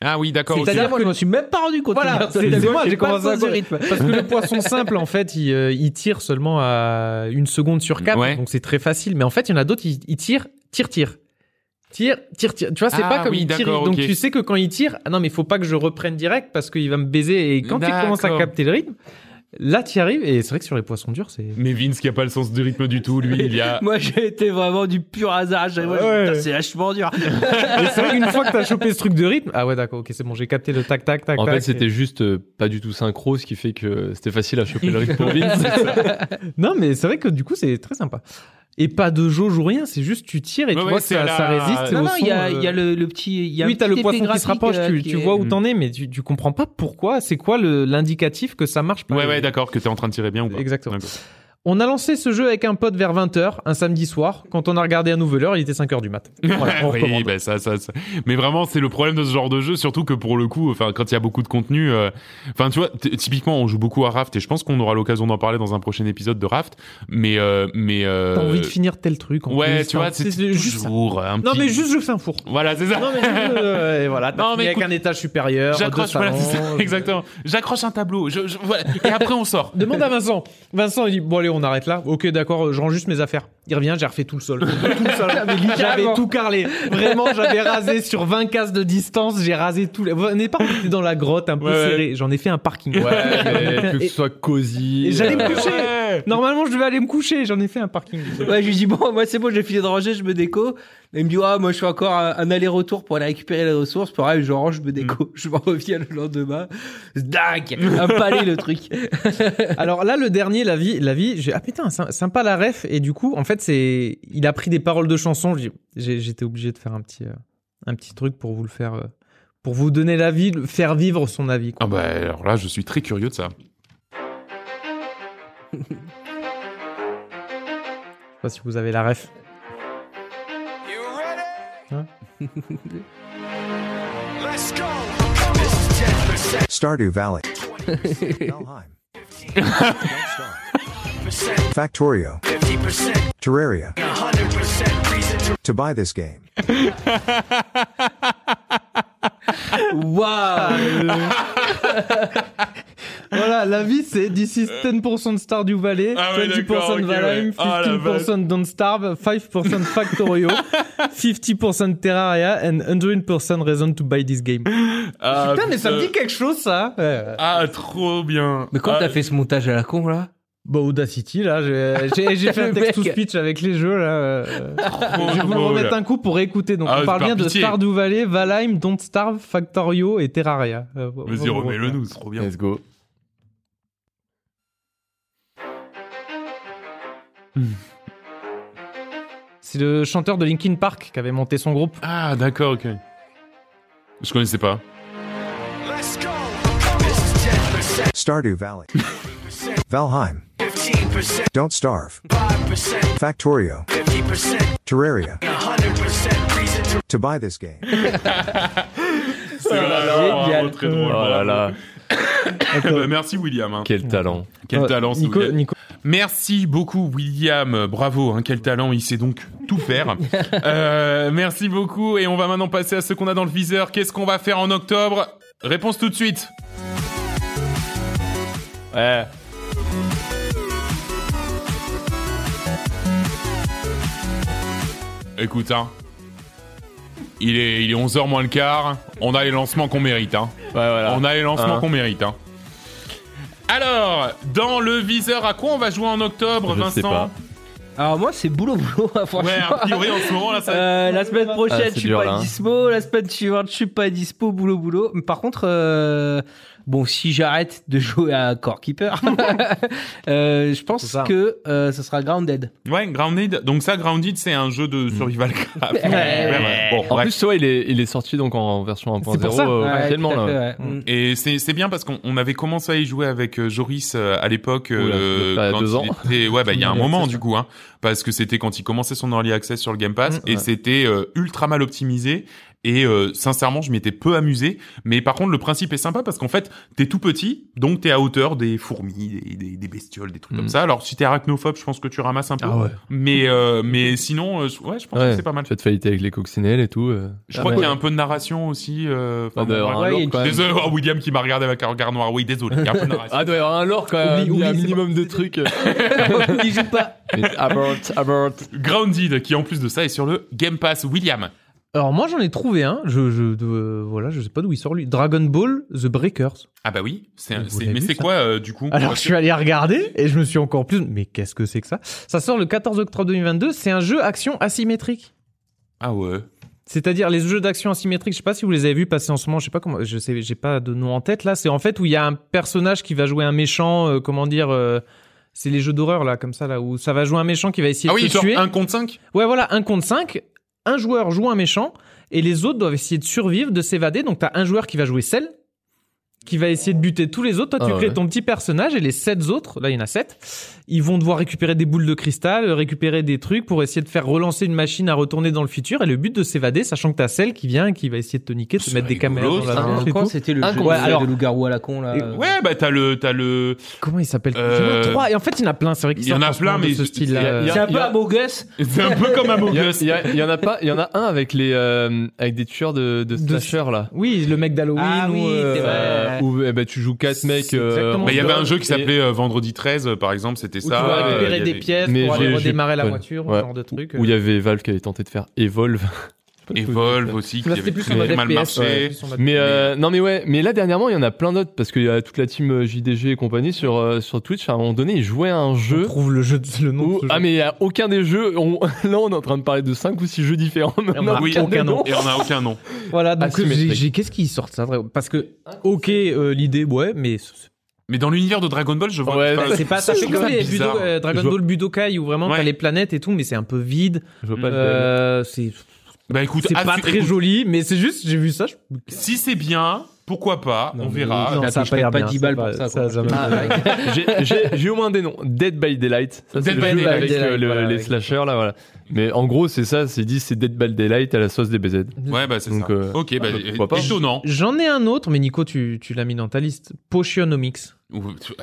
A: Ah oui, d'accord.
D: C'est-à-dire, moi, je m'en suis même pas rendu compte.
C: Voilà,
D: C'est-
C: moi, j'ai commencé à
D: rythme.
C: Parce que le poisson simple, en fait, il, euh, il tire seulement à une seconde sur quatre.
A: Ouais.
C: Donc c'est très facile. Mais en fait, il y en a d'autres, ils, ils tirent, tire, tire. Tire, tire, tire. Tu vois, c'est
A: Ah,
C: pas comme
A: oui,
C: il tire. Donc tu sais que quand il tire, ah non, mais il faut pas que je reprenne direct parce qu'il va me baiser. Et quand tu commences à capter le rythme, là, tu y arrives. Et c'est vrai que sur les poissons durs, c'est.
A: Mais Vince qui a pas le sens du rythme du tout, lui, il y a.
D: Moi, j'ai été vraiment du pur hasard. J'ai- moi,
C: Ouais.
D: putain, C'est vachement dur.
C: Et c'est vrai qu'une fois que t'as chopé ce truc de rythme, ah ouais, d'accord, ok, c'est bon, j'ai capté le tac, tac, tac.
B: En
C: tac,
B: fait, c'était juste euh, pas du tout synchro, ce qui fait que c'était facile à choper le rythme pour Vince.
C: Non, mais c'est vrai que du coup, c'est très sympa. Et pas de jauge ou rien, c'est juste tu tires et
A: Ouais,
C: tu vois que ça,
A: à la-
C: ça résiste.
D: Non, non, il y a, il y a
C: euh,
D: le, le petit. Y a
C: oui, t'as le poisson qui se rapproche,
D: euh,
C: tu,
D: qui
C: tu
D: est-
C: vois où t'en es, mais tu, tu comprends pas pourquoi, c'est quoi l'indicatif que ça marche pas.
A: Ouais, ouais, d'accord, que t'es en train de tirer bien ou pas.
C: Exactement. On a lancé ce jeu avec un pote vers 20h, un samedi soir. Quand on a regardé à Nouvelle Heure, il était 5h du mat. Voilà,
A: oui, bah ça, ça, ça. Mais vraiment, c'est le problème de ce genre de jeu, surtout que pour le coup, enfin, quand il y a beaucoup de contenu, euh, enfin, tu vois, typiquement, on joue beaucoup à Raft et je pense qu'on aura l'occasion d'en parler dans un prochain épisode de Raft. Mais, euh, mais. Euh...
C: T'as envie de finir tel truc. En
A: Ouais,
C: plus,
A: tu vois, c'est
C: juste
A: toujours un
C: Non, mais juste je fais un four.
A: Voilà, c'est ça.
C: Non, mais juste, et voilà,
A: Non, mais
C: avec
A: écoute,
C: un étage supérieur.
A: J'accroche, voilà, exactement. J'accroche un tableau, je, je- voilà, et après on sort.
C: Demande à Vincent. Vincent, il dit Bon, allez, on arrête là. Ok, d'accord, je rends juste mes affaires. Il revient, j'ai refait tout le sol. tout le sol. J'avais tout carrelé. Vraiment, j'avais rasé sur 20 cases de distance. J'ai rasé tout. les- Vous n'êtes pas on dans la grotte un peu
A: Ouais, ouais.
C: serré. J'en ai fait un parking.
B: Ouais, mais que ce soit cosy.
C: et j'allais me
B: euh,
C: coucher.
A: Ouais.
C: Normalement, je devais aller me coucher. J'en ai fait un parking.
D: Ouais, je lui dis bon, moi c'est bon, j'ai fini de ranger, je me déco. Et il me dit ah, moi je fais encore un, un aller-retour pour aller récupérer les ressources. Pareil, je range, je me déco, je m'en reviens le lendemain. Dingue, un palais le truc.
C: Alors là, le dernier, la vie, la vie, j'ai ah putain, sy- sympa la ref. Et du coup, en fait, c'est, il a pris des paroles de chansons. J'étais obligé de faire un petit, euh, un petit truc pour vous le faire, euh, pour vous donner l'avis, faire vivre son avis. quoi.
A: Ah bah alors là, je suis très curieux de ça.
C: Je sais pas si vous avez la ref. Hein?
E: Stardew Valley. Factorio. Terraria. To buy this game.
D: Waouh.
C: Voilà, la vie, c'est this is 10% Stardew Valley,
A: Ah ouais,
C: 20%
A: d'accord, ok,
C: Valheim,
A: ouais. Ah, la
C: 15% Don't Starve, 5% Factorio, 50% Terraria, and 100% Reason to buy this game.
A: Ah,
C: Putain, mais ça me dit quelque chose, ça. Ouais.
A: Ah, trop bien.
D: Mais quand
A: Ah,
D: t'as fait ce montage à la con là?
C: Bah, Audacity, là, j'ai fait un
D: Le
C: text to
D: mec.
C: speech avec les jeux, là. euh, Je vais remettre un coup pour écouter. Donc,
A: Ah,
C: on parle
A: par
C: bien de. Stardew Valley, Valheim, Don't Starve, Factorio et Terraria. Euh,
A: Vas-y, remets-le nous, c'est trop bien.
B: Let's go.
C: C'est le chanteur de Linkin Park qui avait monté son groupe.
A: Ah, d'accord, ok. Je connaissais pas.
E: Stardew Valley. Valheim. Don't Starve. Factorio. Terraria. To buy this game.
A: C'est vraiment
D: génial.
A: très drôle.
B: Oh là là,
A: Bah, merci William. hein.
B: quel talent.
A: Quel talent,
C: Nico. Nico.
A: Merci beaucoup William, bravo, hein, quel talent, il sait donc tout faire. Euh, merci beaucoup et on va maintenant passer à ce qu'on a dans le viseur. Qu'est-ce qu'on va faire en octobre? Réponse tout de suite.
B: Ouais.
A: Écoute, hein. Il est, il est 11h moins le quart. On a les lancements qu'on mérite, hein.
B: Ouais, voilà.
A: On a les lancements
B: Hein.
A: qu'on mérite, hein. Alors, dans le viseur, à quoi on va jouer en octobre,
B: Je
A: Vincent
B: sais pas.
D: Alors moi, c'est boulot boulot, franchement.
A: Ouais, a priori, en ce moment, là, ça...
D: Euh, la semaine prochaine,
B: Ah, c'est
D: je suis
B: dur,
D: pas
B: là, hein.
D: dispo. La semaine suivante, je suis pas dispo. Boulot, boulot. Mais par contre, euh, bon, si j'arrête de jouer à Core Keeper, euh, je pense
C: ça.
D: que euh, ce sera Grounded.
A: Ouais, Grounded. Donc ça, Grounded, c'est un jeu de survival craft.
D: Ouais.
A: ouais. Bon,
B: En
A: bref.
B: plus, ouais, il est, il est sorti donc en version 1.0
C: C'est pour ça.
B: euh,
D: Ouais,
B: officiellement.
D: Mm.
A: Et c'est bien parce qu'on on avait commencé à y jouer avec euh, Joris euh, à l'époque. Euh,
B: ça doit faire
A: quand
B: deux
A: il
B: ans.
A: était- ouais, bah il y a un
C: Early
A: moment
C: access,
A: du coup, hein, parce que c'était quand il commençait son early access sur le Game Pass
C: Mm,
A: et
C: ouais.
A: c'était euh, ultra mal optimisé. Et euh, sincèrement, je m'y étais peu amusé. Mais par contre, le principe est sympa parce qu'en fait, t'es tout petit, donc t'es à hauteur des fourmis, des, des, des bestioles, des trucs
B: Mm.
A: comme ça. Alors, si t'es arachnophobe, je pense que tu ramasses un peu.
C: Ah ouais.
A: Mais euh, mais sinon, euh, ouais, je pense que c'est pas mal.
B: Tu vas te fighter avec les coccinelles et tout. euh.
A: Je
D: Ah
A: crois
D: ouais.
A: qu'il y a un peu de narration aussi. Euh,
B: Ah,
A: bon,
B: un lore.
A: Désolé, oh, William qui m'a regardé avec un regard noir. Oui, désolé, il y a un peu de narration.
B: Ah, doit y avoir un lore quand même.
D: Oublie-
B: il y a un minimum de trucs.
D: Il joue pas.
B: Mais abort, abort.
A: Grounded, qui en plus de ça est sur le Game Pass. William.
C: Alors moi j'en ai trouvé un. Je, je voilà, je sais pas d'où il sort lui. Dragon Ball The Breakers.
A: Ah bah oui, c'est, mais c'est quoi euh, du coup
C: Alors je suis allé regarder et je me suis encore plus. Mais qu'est-ce que c'est que ça? Ça sort le 14 octobre 2022. C'est un jeu action asymétrique.
A: que- Ah ouais.
C: C'est-à-dire les jeux d'action asymétrique, je sais pas si vous les avez vus passer en ce moment, je sais pas comment, je sais, j'ai pas de nom en tête là. C'est en fait où il y a un personnage qui va jouer un méchant, euh, comment dire, euh, c'est les jeux d'horreur là, comme ça là, où ça va jouer un méchant qui va essayer
A: Ah
C: de
A: oui,
C: te tuer.
A: 1 contre 5
C: Ouais, voilà, un contre 5. Un joueur joue un méchant et les autres doivent essayer de survivre, de s'évader. Donc t'as un joueur qui va jouer celle, qui va essayer de buter tous les autres. Toi, tu
B: Ah
C: crées
B: ouais.
C: ton petit personnage et les sept autres, là il y en a sept, ils vont devoir récupérer des boules de cristal, euh, récupérer des trucs pour essayer de faire relancer une machine à retourner dans le futur. Et le but de s'évader, sachant que t'as celle qui vient et qui va essayer de te niquer, de te mettre des caméras dans la et tout.
D: c'était le jeu
C: cinq. Alors-
D: de loup-garou à la con là.
C: Et-
A: Ouais, bah t'as le, t'as le.
C: Comment il s'appelle?
A: Euh,
C: Il y en a trois. Et en fait, il y en a plein. C'est vrai qu'il
A: il y en a plein, mais
C: ce
B: a-
D: C'est un peu
B: a-
D: Among Us.
A: C'est un peu comme Among
B: Il y, a-
A: Us.
B: il y en a pas, il y en a un avec les, euh, avec des tueurs de, de slasher là.
C: Oui, le mec d'Halloween.
D: Ah
C: ou,
D: oui,
C: euh,
D: c'est vrai.
B: Euh, où eh ben, tu joues quatre mecs. Euh,
A: Bah, il y avait un jeu qui
B: et-
A: s'appelait euh, Vendredi 13, euh, par exemple, c'était ça.
C: tu
A: euh,
C: récupérer
A: y
C: des
A: avait-
C: pièces
B: Mais
C: pour aller redémarrer la voiture,
B: ouais.
C: ce genre de truc.
B: Où il y avait Valve qui avait tenté de faire Evolve.
A: Evolve aussi, qui avait
C: plus
A: très mal
C: FPS,
A: marché.
C: ouais,
B: Mais euh, non mais ouais, mais là dernièrement il y en a plein d'autres parce qu'il y a toute la team euh, JDG et compagnie sur euh, sur Twitch à un moment donné ils jouaient à un
C: On
B: jeu
C: trouve le jeu, de- le nom.
B: où
C: de ce
B: ah
C: jeu.
B: mais il y a aucun des jeux on- là on est en train de parler de 5 ou 6 jeux différents mais
C: on a
A: Oui,
C: aucun nom.
A: Et on a aucun nom.
C: Voilà, donc qu'est-ce qu'ils sortent ça Parce que, ok, euh, l'idée, ouais, mais
A: Mais dans l'univers de Dragon Ball, je vois.
B: Ouais,
C: c'est pas ça. fait comme les. Budo- euh, Dragon Ball Budokai où vraiment
A: Ouais.
C: t'as les planètes et tout, mais c'est un peu vide.
B: je vois pas le
C: Euh, c'est,
A: Bah écoute,
C: c'est
A: ah,
C: pas très
A: écoute,
C: joli, mais c'est juste, j'ai vu ça. je-
A: Si c'est bien, pourquoi pas On verra.
C: Non,
D: Là,
C: ça a
D: je
C: pas
D: pas
C: bien.
D: 10
C: ça
D: balles pour ça,
C: ça, ça
B: Ah, j'ai- j'ai j'ai au moins des noms Dead by Daylight ça c'est
A: Dead
B: le
A: by
B: jeu
A: Daylight,
B: avec euh, le-
C: voilà,
B: les
C: avec-
B: slashers là voilà mais en gros c'est ça c'est dit c'est Dead by Daylight à la sauce des BZ
A: Ouais, bah c'est
B: Donc,
A: ça.
B: euh,
A: ok, bah
B: bah, pourquoi pas.
A: étonnant.
C: J'en ai un autre, mais Nico, tu, tu l'as mis dans ta liste. Potionomics.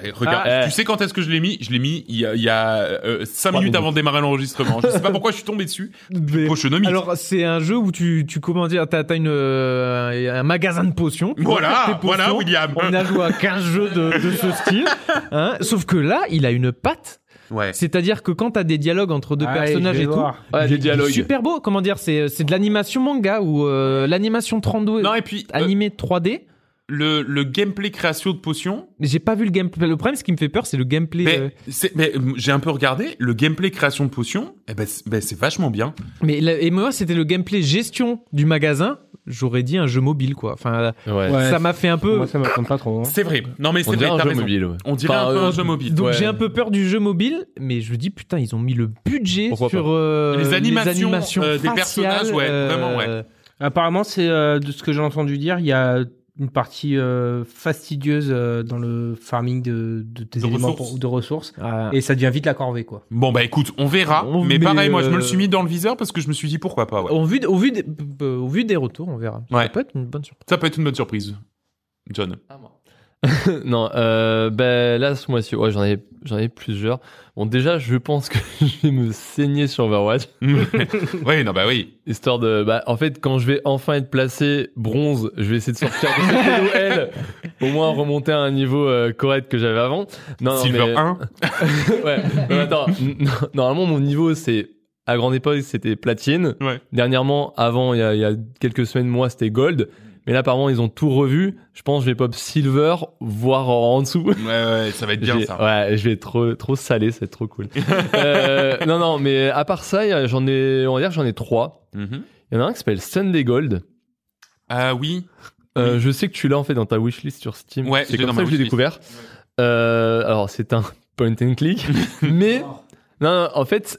A: Eh, Regarde,
B: Ah,
A: tu sais quand est-ce que je l'ai mis? Je l'ai mis il y a, il y a 5
B: Trois
A: minutes
B: minutes.
A: avant de démarrer l'enregistrement. Je sais pas pourquoi je suis tombé dessus. Potionomics.
C: Alors, c'est un jeu où tu, tu comment dire, t'as, une, euh, un magasin de potions.
A: Voilà, voilà, William.
C: On a joué à 15 jeux de, de ce style. Hein. Sauf que là, il a une patte.
A: Ouais.
C: C'est-à-dire que quand t'as des dialogues entre deux
D: Allez,
C: personnages et tout,
D: voir.
B: ouais, des
C: est
B: dialogues
C: super beau. Comment dire, c'est, c'est de l'animation manga ou euh, l'animation 32
A: Non, et puis euh,
C: animé 3D.
A: le, le gameplay création de potions,
C: j'ai pas vu le gameplay. Le problème, ce qui me fait peur, c'est le gameplay.
A: mais,
C: euh,
A: c'est- mais, euh, j'ai un peu regardé, le gameplay création de potions, eh ben, c'est ben, c'est vachement bien.
C: Mais la- et moi, c'était le gameplay gestion du magasin. J'aurais dit un jeu mobile, quoi. Enfin,
B: ouais,
C: ça m'a fait un peu.
D: Moi, ça me tente pas trop. hein.
A: C'est vrai. Non, mais
B: on
A: c'est
B: dirait
A: vrai,
B: un
A: t'as
B: jeu
A: raison.
B: mobile ouais.
A: On dirait
B: Enfin,
A: un peu
B: euh,
A: un jeu mobile.
C: Donc
B: Ouais.
C: j'ai un peu peur du jeu mobile, mais je dis putain, ils ont mis le budget
B: Pourquoi
C: sur euh,
A: Les animations,
C: animations
A: euh, des personnages, ouais,
C: euh,
A: vraiment, ouais.
D: Apparemment, c'est euh, de ce que j'ai entendu dire, il y a une partie euh, fastidieuse euh, dans le farming de, de tes
A: De
D: éléments
A: ressources.
D: pour- de ressources.
C: ah,
D: Et ça devient vite la corvée, quoi.
A: Bon, bah écoute, on verra.
C: On-
A: mais
C: mais,
A: pareil, moi, je me le suis mis dans le viseur parce que je me suis dit pourquoi pas, ouais.
C: au, vu, de- au, vu des, euh, au vu des retours, on verra.
A: Ouais.
C: Ça peut être une bonne surprise.
A: Ça peut être une bonne surprise. John.
B: non, euh, ben là ce mois-ci, ouais, j'en ai, j'en ai plusieurs. Bon, déjà, je pense que je vais me saigner sur Overwatch,
A: oui, non, bah oui.
B: histoire de, bah, en fait, quand je vais enfin être placé bronze, je vais essayer de sortir de cette Noël, au moins remonter à un niveau euh, correct que j'avais avant. Non, non,
A: Silver
B: mais-
A: 1.
B: ouais. Attends, normalement, mon niveau, c'est à grande époque, c'était platine.
A: Ouais.
B: Dernièrement, avant, il y a, il y a quelques semaines, moi, c'était gold. Mais là, apparemment, ils ont tout revu. Je pense que je vais pop silver, voire en, dessous.
A: Ouais, ouais, ça va être bien
B: J'ai-
A: ça.
B: Ouais, je vais être trop, trop salé, c'est trop cool. euh, non, non, mais à part ça, j'en ai, on va dire que j'en ai trois.
A: Mhm.
B: Il y en a un qui s'appelle Sunday Gold.
A: Ah oui.
B: Euh, Je sais que tu l'as en fait dans ta wishlist sur Steam.
A: Ouais,
B: c'est comme ça que je l'ai
A: wishlist.
B: découvert. Euh, alors c'est un point and click, mais non, non, en fait,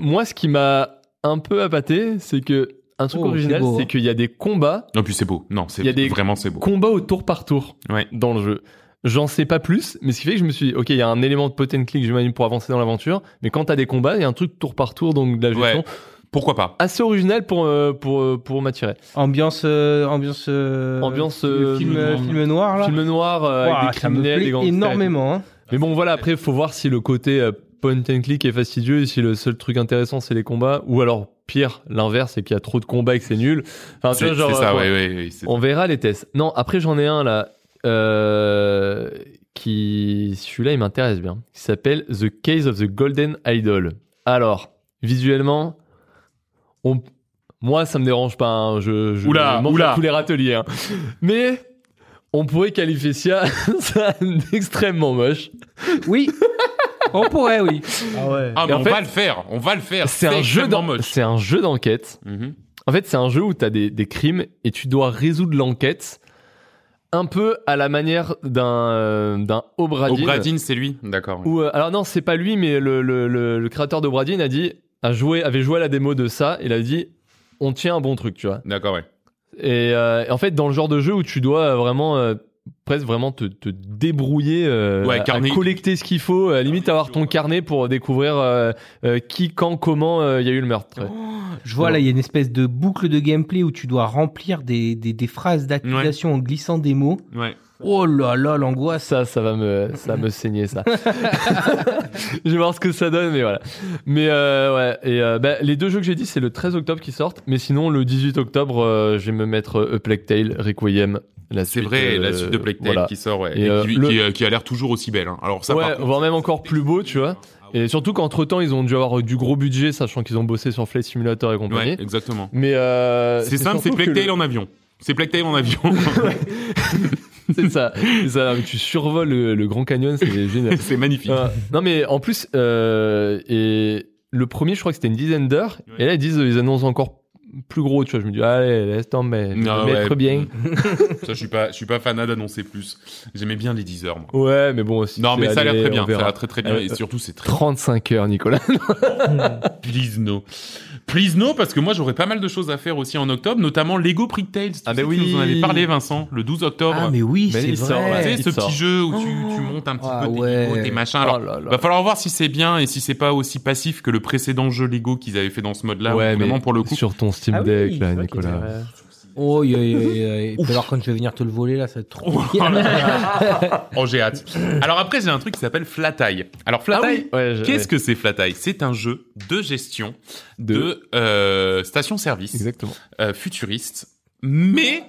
B: moi ce qui m'a un peu appâté, c'est que un truc
D: Oh,
B: original,
D: c'est hein.
B: qu'il y a des combats,
A: Non, puis c'est beau. Non, c'est
B: Il y a des
A: vraiment c'est beau.
B: combats au tour par tour
A: Ouais.
B: dans le jeu. J'en sais pas plus, mais ce qui fait que je me suis dit, ok, il y a un élément de point and click, j'imagine, pour avancer dans l'aventure, mais quand t'as des combats, il y a un truc tour par tour, donc de la gestion,
A: Ouais. Pourquoi pas
B: assez original pour, euh, pour, euh, pour m'attirer.
D: Ambiance, euh, ambiance, euh,
B: Ambiance, euh,
D: film,
B: noir.
D: film noir là.
B: Film noir, euh,
D: Ouah,
B: avec des
D: ça me
B: criminels,
D: plaît
B: des
D: énormément. Hein.
B: Mais bon, voilà, après, faut voir si le côté euh, point and click est fastidieux et si le seul truc intéressant, c'est les combats. Ou alors, pire, l'inverse, c'est qu'il y a trop de combats et que c'est nul. Enfin, tu
A: C'est
B: vois, genre,
A: c'est ça, ouais, ouais, ouais, c'est-
B: On verra les tests. Non, après, j'en ai un là, euh, qui, celui-là, il m'intéresse bien. Il s'appelle The Case of the Golden Idol. Alors, visuellement, on... moi, ça me dérange pas. hein. Je, je
A: Oula,
B: tous les râteliers. hein. Mais on pourrait qualifier ça, ça d'extrêmement moche.
D: Oui, on pourrait, oui.
C: Ah ouais.
A: Ah, mais on
B: fait,
A: va le faire. On va le faire.
B: C'est un jeu
A: moche.
B: C'est un jeu d'enquête.
A: Mhm.
B: En fait, c'est un jeu où tu as des, des crimes et tu dois résoudre l'enquête un peu à la manière d'un euh, d'un Obradin.
A: Obradin, c'est lui. D'accord.
B: Euh, alors non, c'est pas lui, mais le, le, le, le créateur d'Obradin a dit, a joué, avait joué à la démo de ça. Il a dit, on tient un bon truc, tu vois.
A: D'accord, ouais.
B: Et, euh, en fait, dans le genre de jeu où tu dois vraiment euh, presque vraiment te, te débrouiller euh,
A: Ouais,
B: à- collecter ce qu'il faut, à limite avoir ton carnet pour découvrir euh, euh, qui, quand, comment euh, il y a eu le meurtre.
D: Je vois là, il y a une espèce de boucle de gameplay où tu dois remplir des, des, des phrases d'accusation en glissant des mots.
A: Ouais.
D: Oh là là, l'angoisse.
B: Ça, ça va me, ça va me saigner ça. je vais voir ce que ça donne, mais voilà. Mais euh, ouais, et euh, bah, les deux jeux que j'ai dit, c'est le 13 octobre qui sortent, mais sinon le 18 octobre, euh, je vais me mettre euh, A Plague Tale Requiem.
A: C'est vrai,
B: euh,
A: la suite de Plague Tale
B: voilà.
A: qui sort, ouais.
B: Et,
A: Et,
B: euh,
A: qui,
B: le-
A: qui, euh, qui a l'air toujours aussi belle. hein. Alors ça,
B: ouais,
A: par contre,
B: voire même encore plus beau, tu vois. Et surtout qu'entre temps, ils ont dû avoir du gros budget, sachant qu'ils ont bossé sur Flight Simulator et compagnie.
A: Ouais, exactement.
B: Mais euh,
A: C'est simple, c'est Plague
B: le-
A: Tale en avion. C'est Plague Tale en avion.
B: C'est ça. Ça. Tu survoles le, le Grand Canyon, c'est génial.
A: c'est magnifique.
B: Euh, non mais en plus euh, et le premier je crois que c'était une dizaine d'heures et là ils disent ils annoncent encore plus gros tu vois je me dis allez laisse tomber me mettre
A: ouais.
B: bien
A: Ça, je suis pas, je suis pas fanat d'annoncer plus. J'aimais bien les 10 heures, moi.
B: ouais mais bon aussi
A: Non, mais ça a l'air très bien. Ça a l'air très très bien.
B: Euh,
A: Et surtout, c'est très
B: 35 heures Nicolas
A: Please no. Please no, parce que moi j'aurais pas mal de choses à faire aussi en octobre, notamment Lego Prick Tales. Tu
B: Ah
A: sais,
B: bah
A: Tu nous en
B: oui.
A: avais parlé, Vincent, le 12 octobre.
D: Ah, mais oui,
B: Mais
D: c'est
B: il sort, là.
D: vrai.
A: Tu sais,
B: il
A: ce
B: sort.
A: petit jeu où tu, tu montes un petit
D: Ah
A: peu tes
D: ouais.
A: Lego, tes machins. Alors,
B: Oh là là.
A: va falloir voir si c'est bien et si c'est pas aussi passif que le précédent jeu Lego qu'ils avaient fait dans ce mode-là.
B: ouais mais
A: vraiment pour le coup.
B: sur ton Steam
C: Ah oui,
B: Deck là Nicolas
C: était-
D: Oh, y a- y a- y a- et puis alors quand je vais venir te le voler là, ça va être trop
A: Oh j'ai hâte. Alors après, j'ai un truc qui s'appelle Flatai. Alors
B: ah
A: Flatai,
B: oui ouais, je-
A: qu'est-ce que c'est Flatai C'est un jeu de gestion
B: De-
A: de, euh, station-service
B: exactement
A: euh, futuriste, mais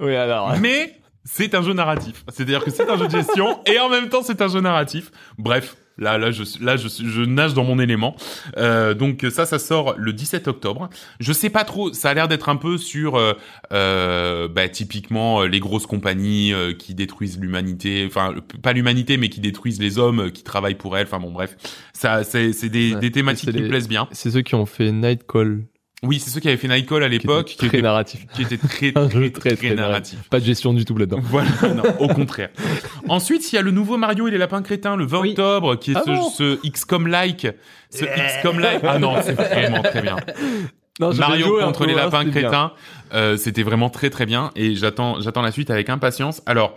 B: oui alors
A: mais c'est un jeu narratif. C'est-à-dire que c'est un jeu de gestion et en même temps c'est un jeu narratif. Bref, là là je là je, je nage dans mon élément. Euh, donc ça ça sort le 17 octobre. Je sais pas trop, ça a l'air d'être un peu sur euh, euh, bah, typiquement euh, les grosses compagnies euh, qui détruisent l'humanité, enfin pas l'humanité mais qui détruisent les hommes qui travaillent pour elles. Enfin bon bref, ça c'est des,
B: Ouais.
A: des thématiques qui me plaisent bien.
B: c'est ceux qui ont fait Nightcall
A: Oui, c'est ceux qui avaient fait Nightcall à
B: qui
A: l'époque,
B: était
A: qui
B: très
A: était
B: narratif
A: qui était très très très,
B: très très
A: narratif.
B: pas de gestion du tout là-dedans
A: Voilà, non, au contraire. Ensuite, il y a le nouveau Mario et les lapins crétins le 20
C: Oui.
A: octobre, qui est
B: Ah
A: ce,
B: bon
A: ce XCOM-like. Ce XCOM-like. Ah non, c'est vraiment très bien.
B: Non,
A: Mario contre les lapins crétins, euh, c'était vraiment très très bien et j'attends j'attends la suite avec impatience. Alors,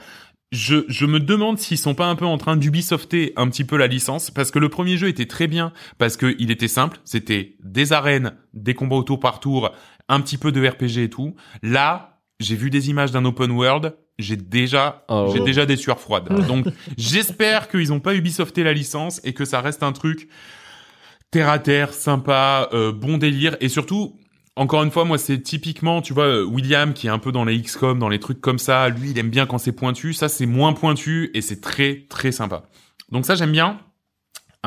A: je, je me demande s'ils sont pas un peu en train d'Ubisofter un petit peu la licence parce que le premier jeu était très bien parce que il était simple, c'était des arènes, des combats au tour par tour, un petit peu de RPG et tout. Là, j'ai vu des images d'un open world, j'ai déjà,
B: Oh.
A: j'ai déjà des sueurs froides. Donc, j'espère qu'ils ont pas Ubisofté la licence et que ça reste un truc terre à terre, sympa, euh, bon délire et surtout. Encore une fois, moi, c'est typiquement, tu vois, euh, William qui est un peu dans les XCOM, dans les trucs comme ça. Lui, il aime bien quand c'est pointu. Ça, c'est moins pointu et c'est très, très sympa. Donc ça, j'aime bien.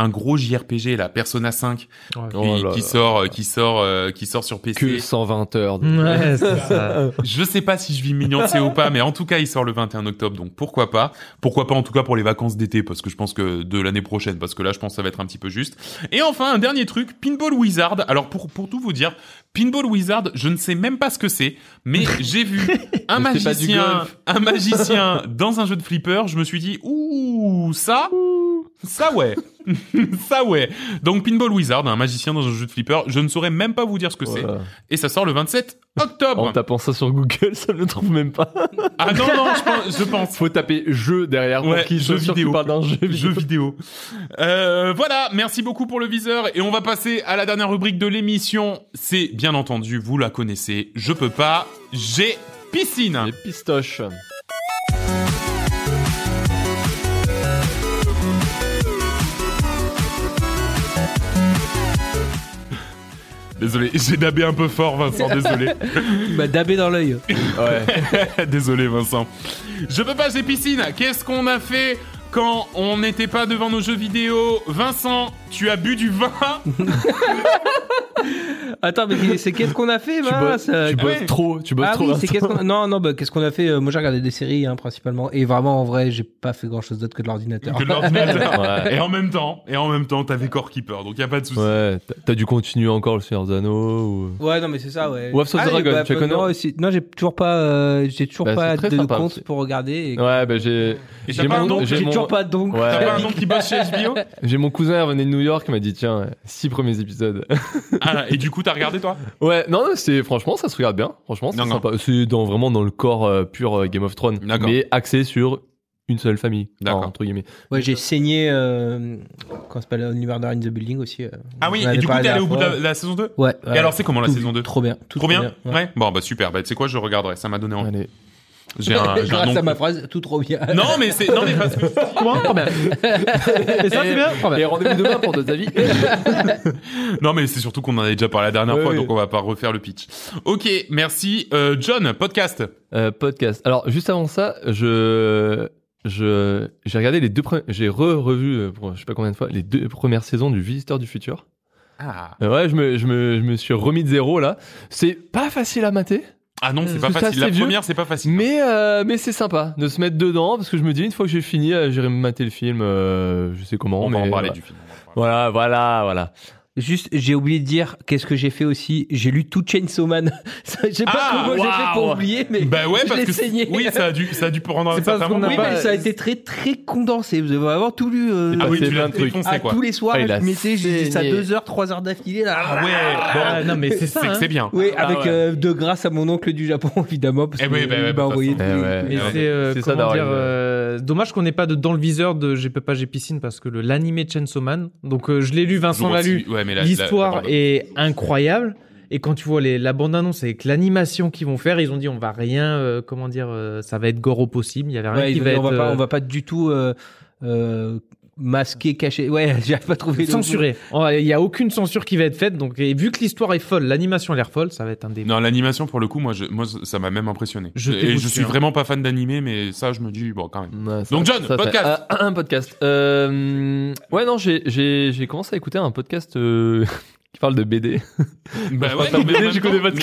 A: Un gros JRPG, la Persona 5, qui,
B: Oh là
A: qui
B: là.
A: sort, euh, qui sort, euh, qui sort sur PC.
B: Que 120 heures.
C: Ouais, c'est ça.
A: Je sais pas si je vis mignon c'est ou pas, mais en tout cas, il sort le 21 octobre, donc pourquoi pas. Pourquoi pas en tout cas pour les vacances d'été, parce que je pense que de l'année prochaine, parce que là, je pense que ça va être un petit peu juste. Et enfin, un dernier truc, Pinball Wizard. Alors pour pour tout vous dire, Pinball Wizard, je ne sais même pas ce que c'est, mais j'ai vu un magicien, un magicien dans un jeu de flipper. Je me suis dit, ouh, ça, ça ouais. ça ouais. Donc Pinball Wizard, un magicien dans un jeu de flipper, je ne saurais même pas vous dire ce que
B: Voilà.
A: c'est. Et ça sort le 27 octobre.
B: En tapant ça sur Google, ça ne le trouve même pas.
A: Ah non, non, je pense. Je pense.
B: Faut taper jeu derrière
A: Ouais,
B: pour qu'il
A: jeu vidéo.
B: d'un jeu vidéo.
A: Euh, voilà, merci beaucoup pour le viseur et on va passer à la dernière rubrique de l'émission. C'est bien entendu, vous la connaissez. Je peux pas, j'ai piscine.
B: Les pistoches.
A: Désolé, j'ai dabé un peu fort, Vincent. Désolé,
D: Bah, dabé dans l'œil.
B: Ouais.
A: désolé, Vincent. Je peux pas, j'ai piscine. Qu'est-ce qu'on a fait quand on n'était pas devant nos jeux vidéo Vincent, tu as bu du vin
D: Attends, mais c'est qu'est-ce qu'on a fait,
B: Tu bosses, tu bosses
A: ouais.
B: trop, tu bosses
D: Ah
B: trop.
D: oui, c'est qu'est-ce qu'on non non bah qu'est-ce qu'on a fait Euh, Moi j'ai regardé des séries hein, principalement et vraiment en vrai j'ai pas fait grand chose d'autre que de l'ordinateur.
A: que de l'ordinateur.
B: Ouais.
A: Et en même temps, et en même temps, t'avais Core Keeper, donc y a pas de souci.
B: Ouais, t'as- dû continuer encore le Seigneur des Anneaux ou...
D: Ouais non mais c'est ça ouais.
B: Wolf of the
D: Ah,
B: Dragon,
D: bah,
B: tu
D: bah,
B: connais
D: Non, aussi- non, j'ai toujours pas euh, j'ai toujours
B: Bah,
D: pas de
B: sympa
D: compte pour regarder. Et...
B: Ouais, bah j'ai... J'ai
A: pas un
B: mon-
A: nom
B: j'ai
D: J'ai
B: mon-
D: toujours pas donc.
B: Ouais.
A: T'as pas un nom qui bosse chez HBO
B: J'ai mon cousin revenu de New York qui m'a dit tiens, six premiers épisodes.
A: ah, Et du coup, t'as regardé toi?
B: Ouais, non, non, c'est franchement ça se regarde bien. Franchement, c'est sympa. C'est dans vraiment dans le corps euh, pur euh, Game of Thrones, mais axé sur une seule famille.
A: D'accord.
B: Enfin, entre guillemets.
D: Ouais j'ai saigné euh, quand c'est pas Only Murder in the Building aussi. euh,
A: Ah oui, et du coup, t'es allé au bout de la, la saison 2
D: Ouais.
A: Et alors, c'est comment la
D: Tout-
A: saison 2
D: Trop bien. Tout
A: Trop bien
D: ouais.
A: ouais? Bon, bah super. Bah, tu sais quoi, je regarderai. Ça m'a donné envie.
B: Allez.
A: J'ai un, j'ai un
D: Grâce à ma phrase, tout trop bien.
A: Non, mais c'est, non, mais parce que,
C: Trop bien. Et ça, c'est bien Trop bien.
B: Et rendez-vous demain pour d'autres avis.
A: non, mais c'est surtout qu'on en avait déjà parlé la dernière
B: Ouais,
A: fois,
B: ouais.
A: donc on va pas refaire le pitch. Ok, merci. Euh, John, podcast.
B: Euh, podcast. Alors juste avant ça, je je j'ai regardé les deux premières, j'ai re-revu euh, pour je sais pas combien de fois les deux premières saisons du Visiteur du futur.
A: Ah.
B: Euh, ouais, je me je me je me suis remis de zéro là. C'est pas facile à mater,
A: Ah non, c'est pas
B: Tout ça,
A: facile. La
B: vieux.
A: première, c'est pas facile.
B: mais euh, mais c'est sympa de se mettre dedans parce que je me dis une fois que j'ai fini, euh, j'irai me mater le film. euh, je sais comment.
A: on va en parler
B: voilà.
A: du film.
B: Voilà, voilà, voilà.
D: Juste, j'ai oublié de dire qu'est-ce que j'ai fait aussi. J'ai lu tout Chainsaw Man. Je sais pas
A: Ah,
D: comment j'ai fait pour oublier, mais
A: Bah ouais,
D: je
A: parce
D: l'ai
A: que
D: saigné.
A: oui, ça a dû, ça a dû rendre un certain
D: Oui,
C: pas-
D: mais ça a été très très condensé. Vous avez avoir tout lu. euh,
A: Ah oui,
B: passé
A: tu l'as
D: à
A: quoi.
D: tous les soirs,
B: Ah,
D: je mettais, j'ai dit ça
B: saigné.
D: 2 heures, 3 heures d'affilée là.
A: Ah ouais. Bon,
C: Ah, non, mais c'est ça.
A: c'est que
C: hein.
A: c'est bien.
D: Oui,
B: Ah
D: avec
B: ouais.
D: euh, de grâce à mon oncle du Japon évidemment parce
A: Eh
D: que
A: oui, bah bah,
D: m'a envoyé.
B: Eh.
C: Mais
A: Ouais.
C: c'est euh,
B: C'est ça
C: comment dire
B: d'arriver.
C: Euh, dommage qu'on n'ait pas de dans le viseur de j'ai peux pas j'ai piscine parce que le l'animé Chainsaw Man donc euh, je l'ai lu Vincent
A: Jour
C: l'a lu.
A: Ouais,
C: l'histoire est incroyable. Et quand tu vois les, la bande annonce avec l'animation qu'ils vont faire ils ont dit on va rien euh, comment dire euh, ça va être gore au possible. Il y avait rien
D: Ouais,
C: qui va
D: dit,
C: être
D: on va pas, on va pas du tout euh, masquer, cacher. Ouais, j'arrive pas mot.
C: censuré il y a aucune censure qui va être faite donc et vu que l'histoire est folle l'animation a l'air folle ça va être un des
A: Non, l'animation pour le coup, moi, je, moi, ça m'a même impressionné.
C: Je
A: et je suis vraiment pas fan d'animé, mais ça, je me dis bon, quand même.
B: Ouais,
A: Donc, John,
B: ça,
A: podcast.
B: un podcast. Euh, ouais, non, j'ai j'ai j'ai commencé à écouter un podcast euh, qui parle de BD.
A: Bah ouais,
B: Pas
A: mais
B: BD, je connais pas de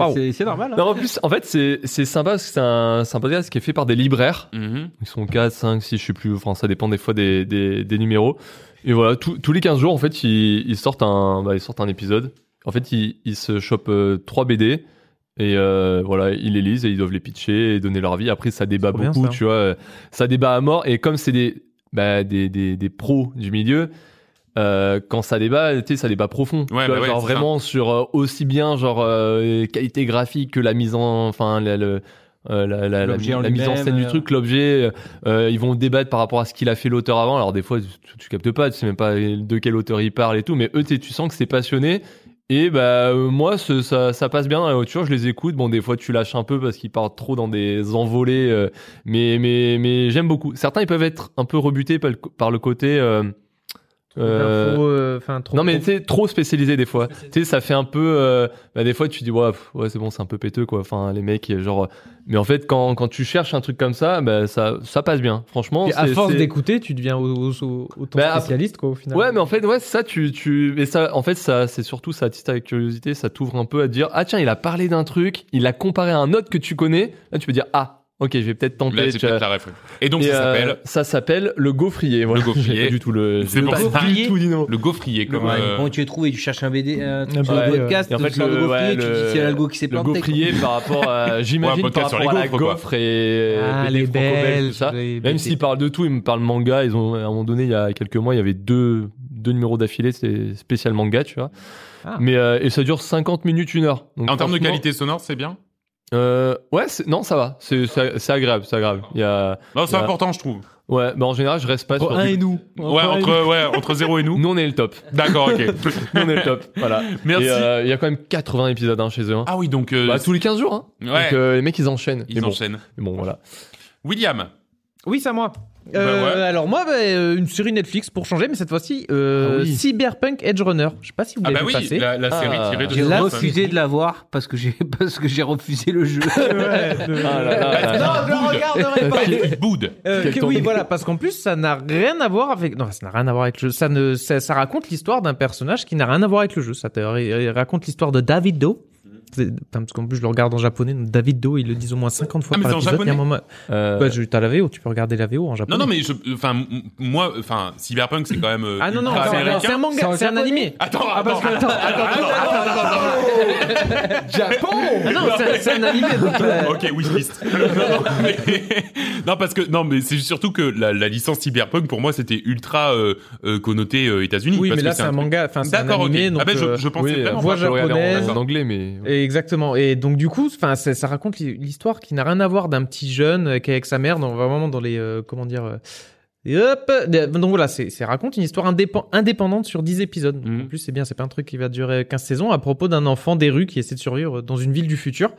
D: Ah, ouais, c'est- normal. hein.
B: Non, en plus, en fait, c'est c'est sympa parce que c'est un, un podcast qui est fait par des libraires.
A: Mhm.
B: Ils sont 4, 5, 6, je sais plus. Enfin, ça dépend des fois des, des, des numéros. Et voilà, tous- tous les 15 jours, en fait, ils, ils, sortent, un, bah, ils sortent un épisode. En fait, ils, ils se chopent euh, 3 BD. Et euh, voilà, ils les lisent et ils doivent les pitcher et donner leur avis. Après, ça débat
C: bien,
B: beaucoup,
C: ça.
B: tu vois. Ça débat à mort. Et comme c'est des, bah, des, des, des pros du milieu, euh, quand ça débat, tu sais, ça débat profond. Tu
A: Ouais,
B: vois,
A: bah ouais,
B: genre
A: c'est
B: vraiment sur euh, aussi bien genre euh, qualité graphique que la mise en, enfin, la, le- euh, la, la, la,
D: L'objet en
B: la mise en scène du truc, l'objet. euh, ils vont débattre par rapport à ce qu'il a fait l'auteur avant. Alors des fois, tu, tu captes pas, tu sais même pas de quel auteur il parle et tout. Mais eux, tu sais, tu sens que c'est passionné. Et bah moi ce- ça, ça passe bien dans la voiture, je les écoute. Bon des fois tu lâches un peu parce qu'ils partent trop dans des envolées, euh, mais mais mais j'aime beaucoup. Certains ils peuvent être un peu rebutés par le, par le côté. Euh, euh,
C: Info, Enfin, trop.
B: non mais sais trop spécialisé des fois. Tu sais ça fait un peu. euh, bah, des fois tu dis ouais pff, ouais c'est bon c'est un peu péteux quoi. Enfin les mecs genre. Mais en fait quand quand tu cherches un truc comme ça bah ça ça passe bien. Franchement.
C: Et à
B: c'est-
C: force
B: c'est-
C: d'écouter, tu deviens au- au- au- autant
B: Bah,
C: spécialiste, quoi, au final.
B: Ouais, mais en fait, ouais, c'est ça, tu, tu, mais ça, en fait, ça, c'est surtout, ça attise ta curiosité, ça t'ouvre un peu à dire, ah tiens, il a parlé d'un truc, il a comparé à un autre que tu connais, là, tu peux dire, ah, ok, je vais peut-être tenter.
A: Là, c'est peut-être la ref. Et donc,
B: Et,
A: ça
B: euh,
A: s'appelle
B: Ça s'appelle le gaufrier. Voilà.
A: gaufrier.
B: J'ai pas du tout le.
A: C'est
B: pas du tout dit non.
A: le gaufrier, comme.
D: Ouais,
A: euh,
D: tu es trouvé Tu cherches un BD, un, truc
C: BD,
D: podcast,
B: Et en fait, le,
D: de gaufrier,
B: ouais,
D: tu
B: le-
D: dis c'est l'algo qui s'est
B: le
D: planté.
B: gaufrier par rapport à, j'imagine,
A: Ouais,
B: par rapport à
A: les
B: la gaufre et
C: Ah,
B: BD
C: les
B: tout ça.
C: les
B: Même s'ils parlent de tout, ils me parlent manga. Ils ont, à un moment donné, il y a quelques mois, il y avait deux, deux numéros d'affilée, c'était spécial manga, tu vois.
C: Ah.
B: Mais, euh, et ça dure 50 minutes, une heure. Donc,
A: En termes de qualité sonore, c'est bien?
B: Euh, ouais, non, ça va. C'est, agréable, c'est agréable. Il y a,
A: Non, c'est important, je trouve.
B: ouais, bah en général, je reste pas sur. du-
C: nous.
A: Ouais, entre, ouais, entre 0 et nous.
B: Nous, on est le top.
A: D'accord, ok.
B: Nous, on est le top. Voilà.
A: Merci.
B: Et, euh, il y a quand même 80 épisodes hein, chez eux. hein.
A: Ah oui, donc. euh,
B: Bah, tous les 15 jours. Hein.
A: Ouais.
B: Donc, euh, les mecs, ils enchaînent.
A: Ils
B: mais bon,
A: enchaînent.
B: mais bon, voilà.
A: William.
C: Oui, c'est à moi.
A: Bah
C: Euh,
A: ouais.
C: Alors moi, bah, une série Netflix pour changer, mais cette fois-ci, euh,
B: Ah oui.
C: Cyberpunk Edge Runner. Je sais pas si vous
A: Ah
C: l'avez
A: bah
C: vu
A: oui,
C: passer.
A: la, la série
B: Ah.
A: tirée de
D: J'ai refusé de la voir parce que j'ai parce que j'ai refusé le jeu.
B: Ah là là là là.
C: Non, je le regarderai pas.
A: Boud.
C: Euh, que- oui, voilà, parce qu'en plus, ça n'a rien à voir avec. Non, ça n'a rien à voir avec le jeu. Ça ne, ça, ça raconte l'histoire d'un personnage qui n'a rien à voir avec le jeu. Ça te ra- raconte l'histoire de David Do. Parce qu'en plus, je le regarde en japonais. donc David Do, ils le disent au moins 50 fois
A: Ah, mais
C: par
A: c'est en
C: épisode. Il y a un
A: japonais
C: moment.
B: Euh,
C: Bah, je- t'as la VO, tu peux regarder la VO en japonais.
A: Non, non, mais je, enfin, moi, enfin, Cyberpunk, c'est quand même. euh,
C: Ah non, non, attends, c'est un manga, c'est un animé.
A: Attends,
C: Ah, parce
A: attends,
C: que-
A: attends, attends, attends, attends,
B: Japon
C: Ah non, c'est un animé. donc, euh,
A: Ok, wishlist. non, non, mais- non, parce que non, mais c'est surtout que la, la licence Cyberpunk pour moi c'était ultra euh, euh, connoté euh, États-Unis.
C: Oui,
A: parce
C: mais là, c'est un manga. Enfin, c'est un
A: D'accord, ok.
C: animé.
A: ah ben, je, pensais vraiment
C: voix japonaise.
B: en anglais, mais.
C: Exactement. Et donc du coup, enfin, ça, ça raconte l'histoire qui n'a rien à voir d'un petit jeune euh, qui est avec sa mère, dans, vraiment dans les euh, comment dire. euh, et hop, de- donc voilà, c'est raconte une histoire indépen- indépendante sur 10 épisodes.
A: Mhm.
C: En plus, c'est bien, c'est pas un truc qui va durer 15 saisons à propos d'un enfant des rues qui essaie de survivre dans une ville du futur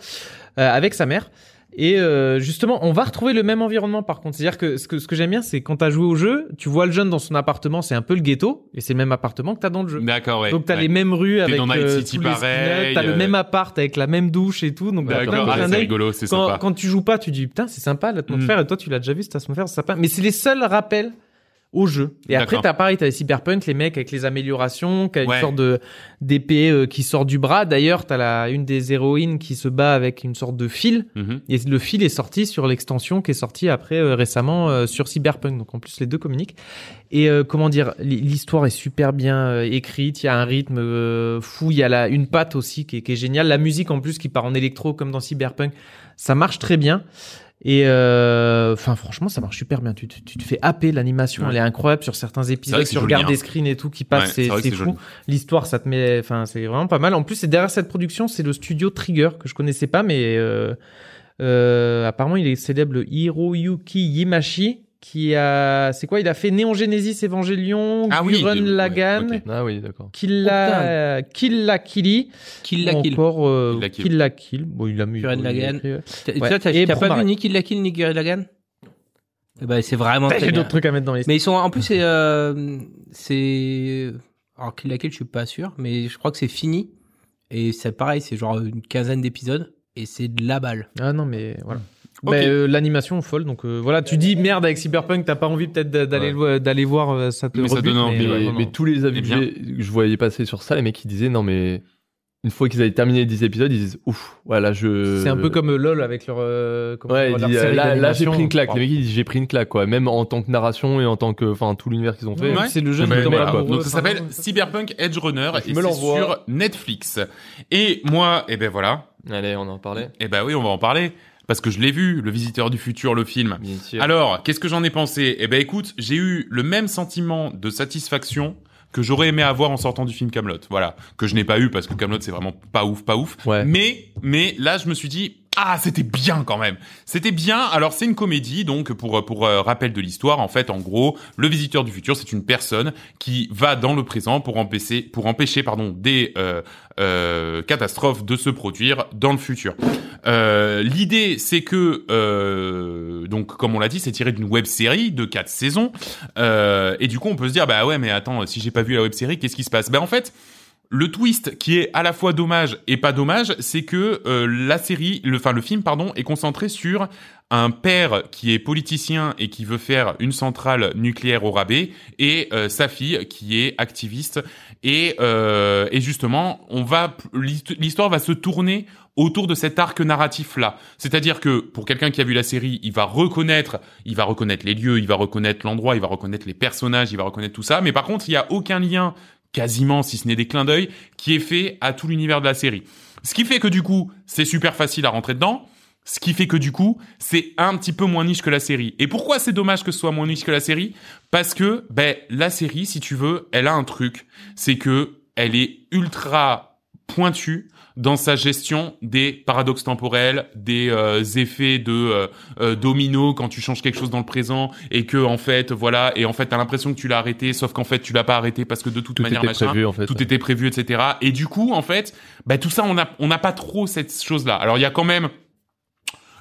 C: euh, avec sa mère. Et euh, justement, on va retrouver le même environnement par contre. C'est-à-dire que ce que, ce que j'aime bien, c'est quand t'as joué au jeu, tu vois le jeune dans son appartement, c'est un peu le ghetto, et c'est le même appartement que t'as dans le jeu.
A: D'accord, ouais.
C: Donc t'as
A: ouais.
C: les mêmes rues avec
A: dans
C: euh,
A: City
C: tous les
A: pareil,
C: t'as
A: euh,
C: le même appart avec la même douche et tout. Donc
A: D'accord, ah, c'est rigolo, c'est
C: quand,
A: sympa.
C: quand tu joues pas, tu dis putain c'est sympa l'atmosphère
A: Mm.
C: et toi tu l'as déjà vu cette atmosphère c'est sympa. Mais c'est les seuls rappels au jeu. Et après t'as pareil t'as les cyberpunk les mecs avec les améliorations, qui a une
A: Ouais.
C: sorte de d'épée euh, qui sort du bras. D'ailleurs t'as la une des héroïnes qui se bat avec une sorte de fil.
A: Mhm.
C: Et le fil est sorti sur l'extension qui est sortie après euh, récemment euh, sur Cyberpunk. Donc en plus les deux communiquent. Et euh, comment dire, l'histoire est super bien écrite. Il y a un rythme fou. Il y a la, une patte aussi qui est, qui est géniale. La musique en plus qui part en électro comme dans Cyberpunk, ça marche très bien. Et euh, enfin franchement ça marche super bien. Tu, te- tu te fais happer. L'animation
A: Ouais.
C: elle est incroyable sur certains épisodes. Tu regardes
A: hein.
C: des screens et tout qui passent.
A: c'est
C: fou. L'histoire ça te met. Enfin c'est vraiment pas mal. En plus c'est derrière cette production c'est le studio Trigger que je connaissais pas mais euh, euh, apparemment, il est célèbre le Hiroyuki Yimashi, qui a, c'est quoi? Il a fait Neon Genesis Evangelion,
A: Ah oui,
C: Gurren
A: de- ouais,
C: Lagann,
A: ok.
B: Ah oui, d'accord.
C: Kill la, Kill la Killy,
D: Kill la
C: ou
D: kill.
C: encore euh,
A: Kill la Kill.
C: Bon, il a mis.
D: Gurren
C: Ouais.
D: Toi, t'as pas vu ni Kill la Kill ni Gurren Lagann? Eh ben, c'est vraiment
C: J'ai d'autres trucs à mettre dans les.
D: Mais ils sont en plus c'est euh, c'est alors Kill la Kill je suis pas sûr mais je crois que c'est fini et c'est pareil c'est genre une quinzaine d'épisodes et c'est de la balle.
C: Ah non, mais voilà. Mais, euh, l'animation folle donc euh, voilà tu dis merde avec Cyberpunk t'as pas envie peut-être d'a- d'aller le- d'aller voir euh, ça te
A: Mais ça donne envie,
C: mais,
B: Mais,
C: ouais,
B: mais tous les avis
A: Eh
B: que, j'ai- que je voyais passer sur ça, les mecs ils disaient non mais une fois qu'ils avaient terminé les 10 épisodes, ils disent ouf, voilà je.
C: c'est un peu comme LOL avec leur euh, comment
B: Ouais,
C: leur
B: dit, là, là j'ai pris une claque. Les mecs ils disent j'ai pris une claque quoi, même en tant que narration et en tant que, enfin tout l'univers qu'ils ont fait.
C: Ouais, c'est le jeu qui tombe
A: voilà.
C: amoureux,
A: Donc ça s'appelle Cyberpunk Edge Runner et
B: me
A: c'est sur Netflix. Et moi, eh ben voilà.
B: Allez, on en parlait.
A: Eh ben oui, on va en parler parce que je l'ai vu, Le Visiteur du futur, le film.
B: Bien sûr.
A: Alors, qu'est-ce que j'en ai pensé? Eh ben écoute, j'ai eu le même sentiment de satisfaction que j'aurais aimé avoir en sortant du film Camelot. Voilà, que je n'ai pas eu parce que Camelot c'est vraiment pas ouf, pas ouf.
B: Ouais.
A: Mais mais là, je me suis dit ah, c'était bien quand même. C'était bien. Alors c'est une comédie, donc pour pour euh, rappel de l'histoire, en fait, en gros, le visiteur du futur, c'est une personne qui va dans le présent pour empêcher pour empêcher pardon des euh, euh, catastrophes de se produire dans le futur. Euh, L'idée, c'est que euh, donc comme on l'a dit, c'est tiré d'une web série de quatre saisons, euh, et du coup on peut se dire bah ouais mais attends si j'ai pas vu la web série, qu'est-ce qui se passe? Ben en fait le twist qui est à la fois dommage et pas dommage, c'est que euh, la série, le, enfin le film pardon, est concentré sur un père qui est politicien et qui veut faire une centrale nucléaire au rabais et euh, sa fille qui est activiste et, euh, et justement on va l'histoire va se tourner autour de cet arc narratif là. C'est-à-dire que pour quelqu'un qui a vu la série, il va reconnaître, il va reconnaître les lieux, il va reconnaître l'endroit, il va reconnaître les personnages, il va reconnaître tout ça, mais par contre, il y a aucun lien quasiment, si ce n'est des clins d'œil, qui est fait à tout l'univers de la série. Ce qui fait que du coup, c'est super facile à rentrer dedans. Ce qui fait que du coup, c'est un petit peu moins niche que la série. Et pourquoi c'est dommage que ce soit moins niche que la série? Parce que ben la série, si tu veux, elle a un truc, c'est que elle est ultra pointue dans sa gestion des paradoxes temporels, des euh, effets de euh, euh, domino quand tu changes quelque chose dans le présent et que en fait voilà et en fait t'as l'impression que tu l'as arrêté sauf qu'en fait tu l'as pas arrêté parce que de toute
B: Tout
A: manière
B: était
A: machin,
B: prévu, en fait.
A: tout était prévu etc et du coup en fait bah tout ça on a on n'a pas trop cette chose là alors il y a quand même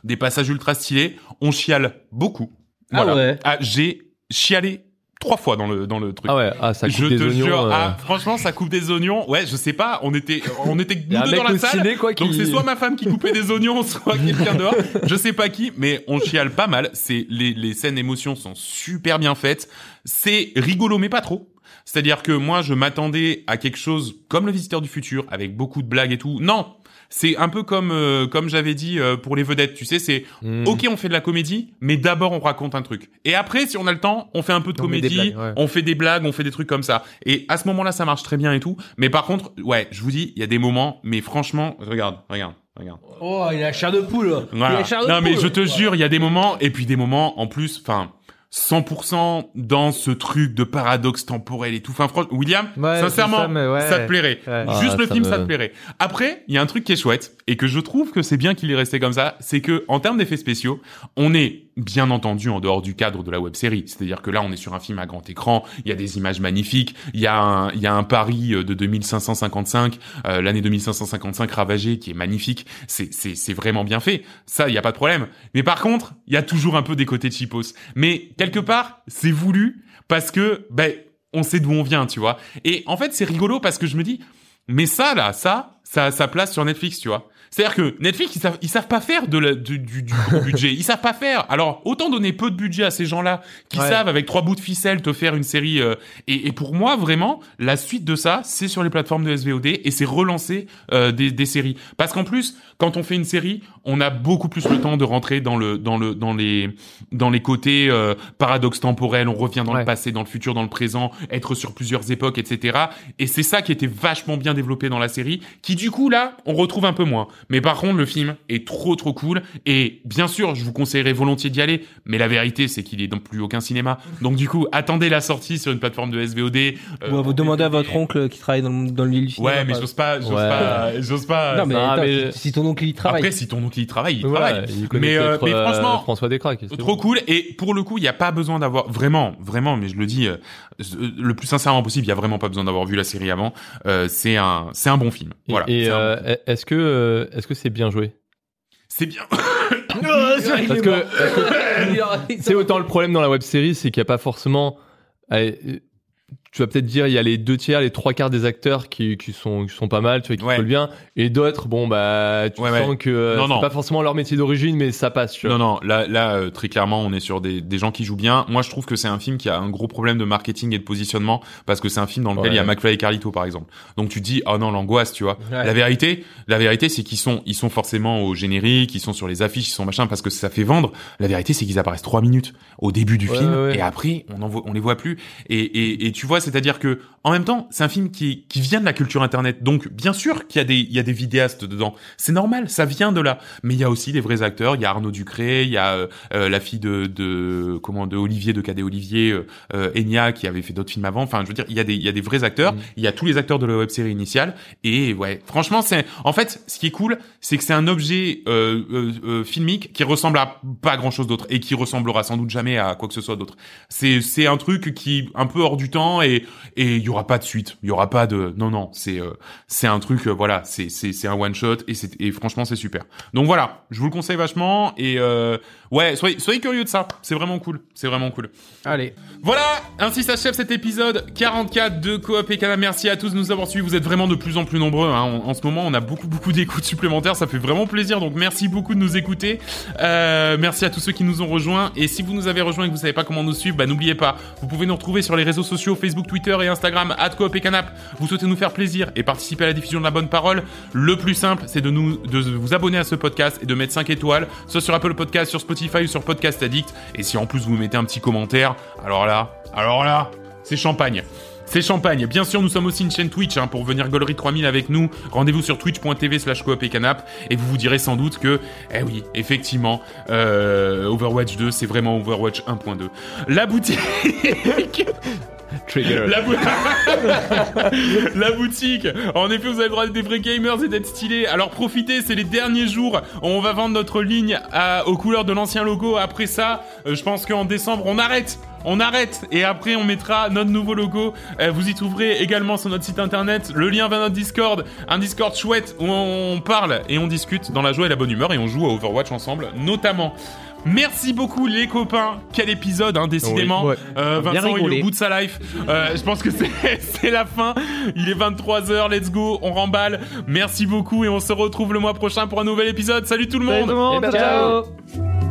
A: des passages ultra stylés. On chiale beaucoup.
D: Ah
A: voilà.
D: ouais.
A: Ah, j'ai chialé trois fois dans le dans le truc
B: Ah ouais, ah, ça coupe
A: je
B: des
A: te
B: oignons.
A: jure,
B: euh.
A: ah, franchement, ça coupe des oignons. Ouais, je sais pas, on était, on était nous deux dans la salle.
B: ciné, quoi,
A: Donc c'est soit ma femme qui coupait des oignons, soit quelqu'un dehors. Je sais pas qui, mais on chiale pas mal. C'est les les scènes émotions sont super bien faites. C'est rigolo mais pas trop. C'est-à-dire que moi, je m'attendais à quelque chose comme le Visiteur du futur, avec beaucoup de blagues et tout. Non, c'est un peu comme euh, comme j'avais dit euh, pour les vedettes. Tu sais, c'est
B: Hmm.
A: ok, on fait de la comédie, mais d'abord on raconte un truc. Et après, si on a le temps, on fait un peu de
C: On
A: comédie,
C: blagues, ouais.
A: on fait des blagues, on fait des trucs comme ça. Et à ce moment-là, ça marche très bien et tout. Mais par contre, ouais, je vous dis, il y a des moments, mais franchement, regarde, regarde, regarde.
D: Oh, il a chair de poule. Il a
A: Voilà.
D: chair de
A: Non, mais je te jure, il y a des moments, et puis des moments, en plus, enfin, 100% dans ce truc de paradoxe temporel et tout. Enfin, franchement, William,
C: Ouais,
A: sincèrement,
C: ça, mais ouais.
A: ça te plairait.
C: Ouais.
A: Juste
B: Ah,
A: le
B: ça
A: film,
B: me-
A: ça te plairait. Après, il y a un truc qui est chouette, et que je trouve que c'est bien qu'il est resté comme ça, c'est que, en termes d'effets spéciaux, on est bien entendu en dehors du cadre de la web série. C'est-à-dire que là, on est sur un film à grand écran, il y a des images magnifiques, il y a un, il y a un Paris euh, de 2555, euh, l'année 2555 ravagée qui est magnifique. C'est, c'est, c'est vraiment bien fait. Ça, il y a pas de problème. Mais par contre, il y a toujours un peu des côtés cheapos. Mais quelque part, c'est voulu parce que, ben, on sait d'où on vient, tu vois. Et en fait, c'est rigolo parce que je me dis, mais ça, là, ça, ça a sa place sur Netflix, tu vois. C'est-à-dire que Netflix, ils savent, ils savent pas faire de la, du, du, du gros budget. Ils savent pas faire. Alors, autant donner peu de budget à ces gens-là qui
C: Ouais.
A: savent, avec trois bouts de ficelle, te faire une série. euh, et, et pour moi, vraiment, la suite de ça, c'est sur les plateformes de SVOD et c'est relancer euh, des, des séries. Parce qu'en plus, quand on fait une série, on a beaucoup plus le temps de rentrer dans le, dans le, dans les, dans les côtés euh, paradoxes temporels. On revient dans le passé, dans le futur, dans le présent, être sur plusieurs époques, etc. Et c'est ça qui était vachement bien développé dans la série, qui du coup là, on retrouve un peu moins. Mais par contre, le film est trop trop cool. Et bien sûr, je vous conseillerais volontiers d'y aller. Mais la vérité, c'est qu'il est dans plus aucun cinéma. Donc du coup, attendez la sortie sur une plateforme de SVOD. euh,
D: Ou vous demandez à votre oncle qui travaille dans, le- dans le milieu du cinéma.
A: Ouais, mais j'ose pas, j'ose
B: Ouais.
A: pas, j'ose pas.
D: Non, mais,
B: Non,
D: attends,
B: mais-
D: si si ton oncle y travaille.
A: Après, si ton oncle il travaille, il
B: Voilà,
A: travaille.
B: il
A: Mais, euh, mais
B: euh,
A: franchement,
B: François Descraques.
A: Trop
B: bon.
A: cool et pour le coup il n'y a pas besoin d'avoir vraiment vraiment mais je le dis euh, le plus sincèrement possible il y a vraiment pas besoin d'avoir vu la série avant euh, c'est un c'est un bon film voilà
B: Et euh, est-ce que euh, est-ce que c'est bien joué?
A: C'est bien
B: Parce que c'est autant le problème dans la web série, c'est qu'il n'y a pas forcément. allez, tu vas peut-être dire il y a les deux tiers, les trois quarts des acteurs qui, qui sont qui sont pas mal, tu vois, qui
A: Ouais.
B: collent bien, et d'autres, bon bah, tu
A: Ouais,
B: sens
A: ouais.
B: que euh,
A: Non,
B: c'est
A: non.
B: pas forcément leur métier d'origine, mais ça passe. Tu vois.
A: non non là là euh, très clairement on est sur des, des gens qui jouent bien moi je trouve que c'est un film qui a un gros problème de marketing et de positionnement parce que c'est un film dans lequel
B: Ouais.
A: il y a McFly et Carlito par exemple donc tu te dis oh non l'angoisse tu vois
D: Ouais.
A: la vérité la vérité c'est qu'ils sont ils sont forcément au générique ils sont sur les affiches ils sont machin parce que ça fait vendre la vérité c'est qu'ils apparaissent trois minutes au début du
B: Ouais,
A: film
B: ouais.
A: et après on en voit, on les voit plus et, et, et tu vois vois, c'est-à-dire que en même temps, c'est un film qui qui vient de la culture internet. Donc bien sûr qu'il y a des il y a des vidéastes dedans. C'est normal, ça vient de là. Mais il y a aussi des vrais acteurs. Il y a Arnaud Ducré, il y a euh, euh, la fille de de comment de Olivier de Cadet Olivier, euh, euh, Enya qui avait fait d'autres films avant. Enfin, je veux dire, il y a des il y a des vrais acteurs.
B: Mm.
A: Il y a tous les acteurs de la web série initiale. Et ouais, franchement, c'est en fait ce qui est cool, c'est que c'est un objet euh, euh, filmique qui ressemble à pas grand chose d'autre et qui ressemblera sans doute jamais à quoi que ce soit d'autre. C'est c'est un truc qui un peu hors du temps et et il y aura pas de suite, il y aura pas de non non, c'est euh, c'est un truc euh, voilà, c'est c'est c'est un one shot et c'est et franchement c'est super. Donc voilà, je vous le conseille vachement et euh, ouais, soyez soyez curieux de ça, c'est vraiment cool, c'est vraiment cool.
C: Allez.
A: Voilà, ainsi s'achève cet épisode 44 de Coop et Cana. Merci à tous de nous avoir suivis. Vous êtes vraiment de plus en plus nombreux. Hein. En, en ce moment, on a beaucoup beaucoup d'écoutes supplémentaires. Ça fait vraiment plaisir. Donc merci beaucoup de nous écouter. Merci à tous ceux qui nous ont rejoints. Et si vous nous avez rejoints et que vous savez pas comment nous suivre, bah n'oubliez pas, vous pouvez nous retrouver sur les réseaux sociaux Facebook, Twitter et Instagram Coop et Canap. Vous souhaitez nous faire plaisir et participer à la diffusion de la bonne parole. Le plus simple, c'est de de vous abonner à ce podcast et de mettre 5 étoiles, soit sur Apple Podcast, sur Spotify ou sur Podcast Addict. Et si en plus vous mettez un petit commentaire, alors là, alors là, c'est champagne. C'est champagne. Bien sûr, nous sommes aussi une chaîne Twitch hein, pour venir Gollery 3000 avec nous. Rendez-vous sur twitch.tv slash coop et canap et vous vous direz sans doute que, eh oui, effectivement, euh, Overwatch 2, c'est vraiment Overwatch 1.2. La boutique...
B: Trigger.
A: La, bou- La boutique En effet, vous avez le droit d'être des vrais gamers et d'être stylés. Alors profitez, c'est les derniers jours. On va vendre notre ligne aux couleurs de l'ancien logo. Après ça, euh, je pense qu'en décembre, on arrête on arrête et après on mettra notre nouveau logo. Euh, vous y trouverez également sur notre site internet le lien vers notre Discord, un Discord chouette où on parle et on discute dans la joie et la bonne humeur et on joue à Overwatch ensemble notamment. Merci beaucoup les copains. Quel épisode, hein, décidément.
C: Oui, ouais.
A: Euh, Vincent, il est au bout de sa life. Euh, je pense que c'est c'est la fin. Il est 23h, let's go, on remballe. Merci beaucoup et on se retrouve le mois prochain pour un nouvel épisode. Salut tout le monde
C: Salut tout le monde.
B: Eh ben,
C: ciao.
B: ciao.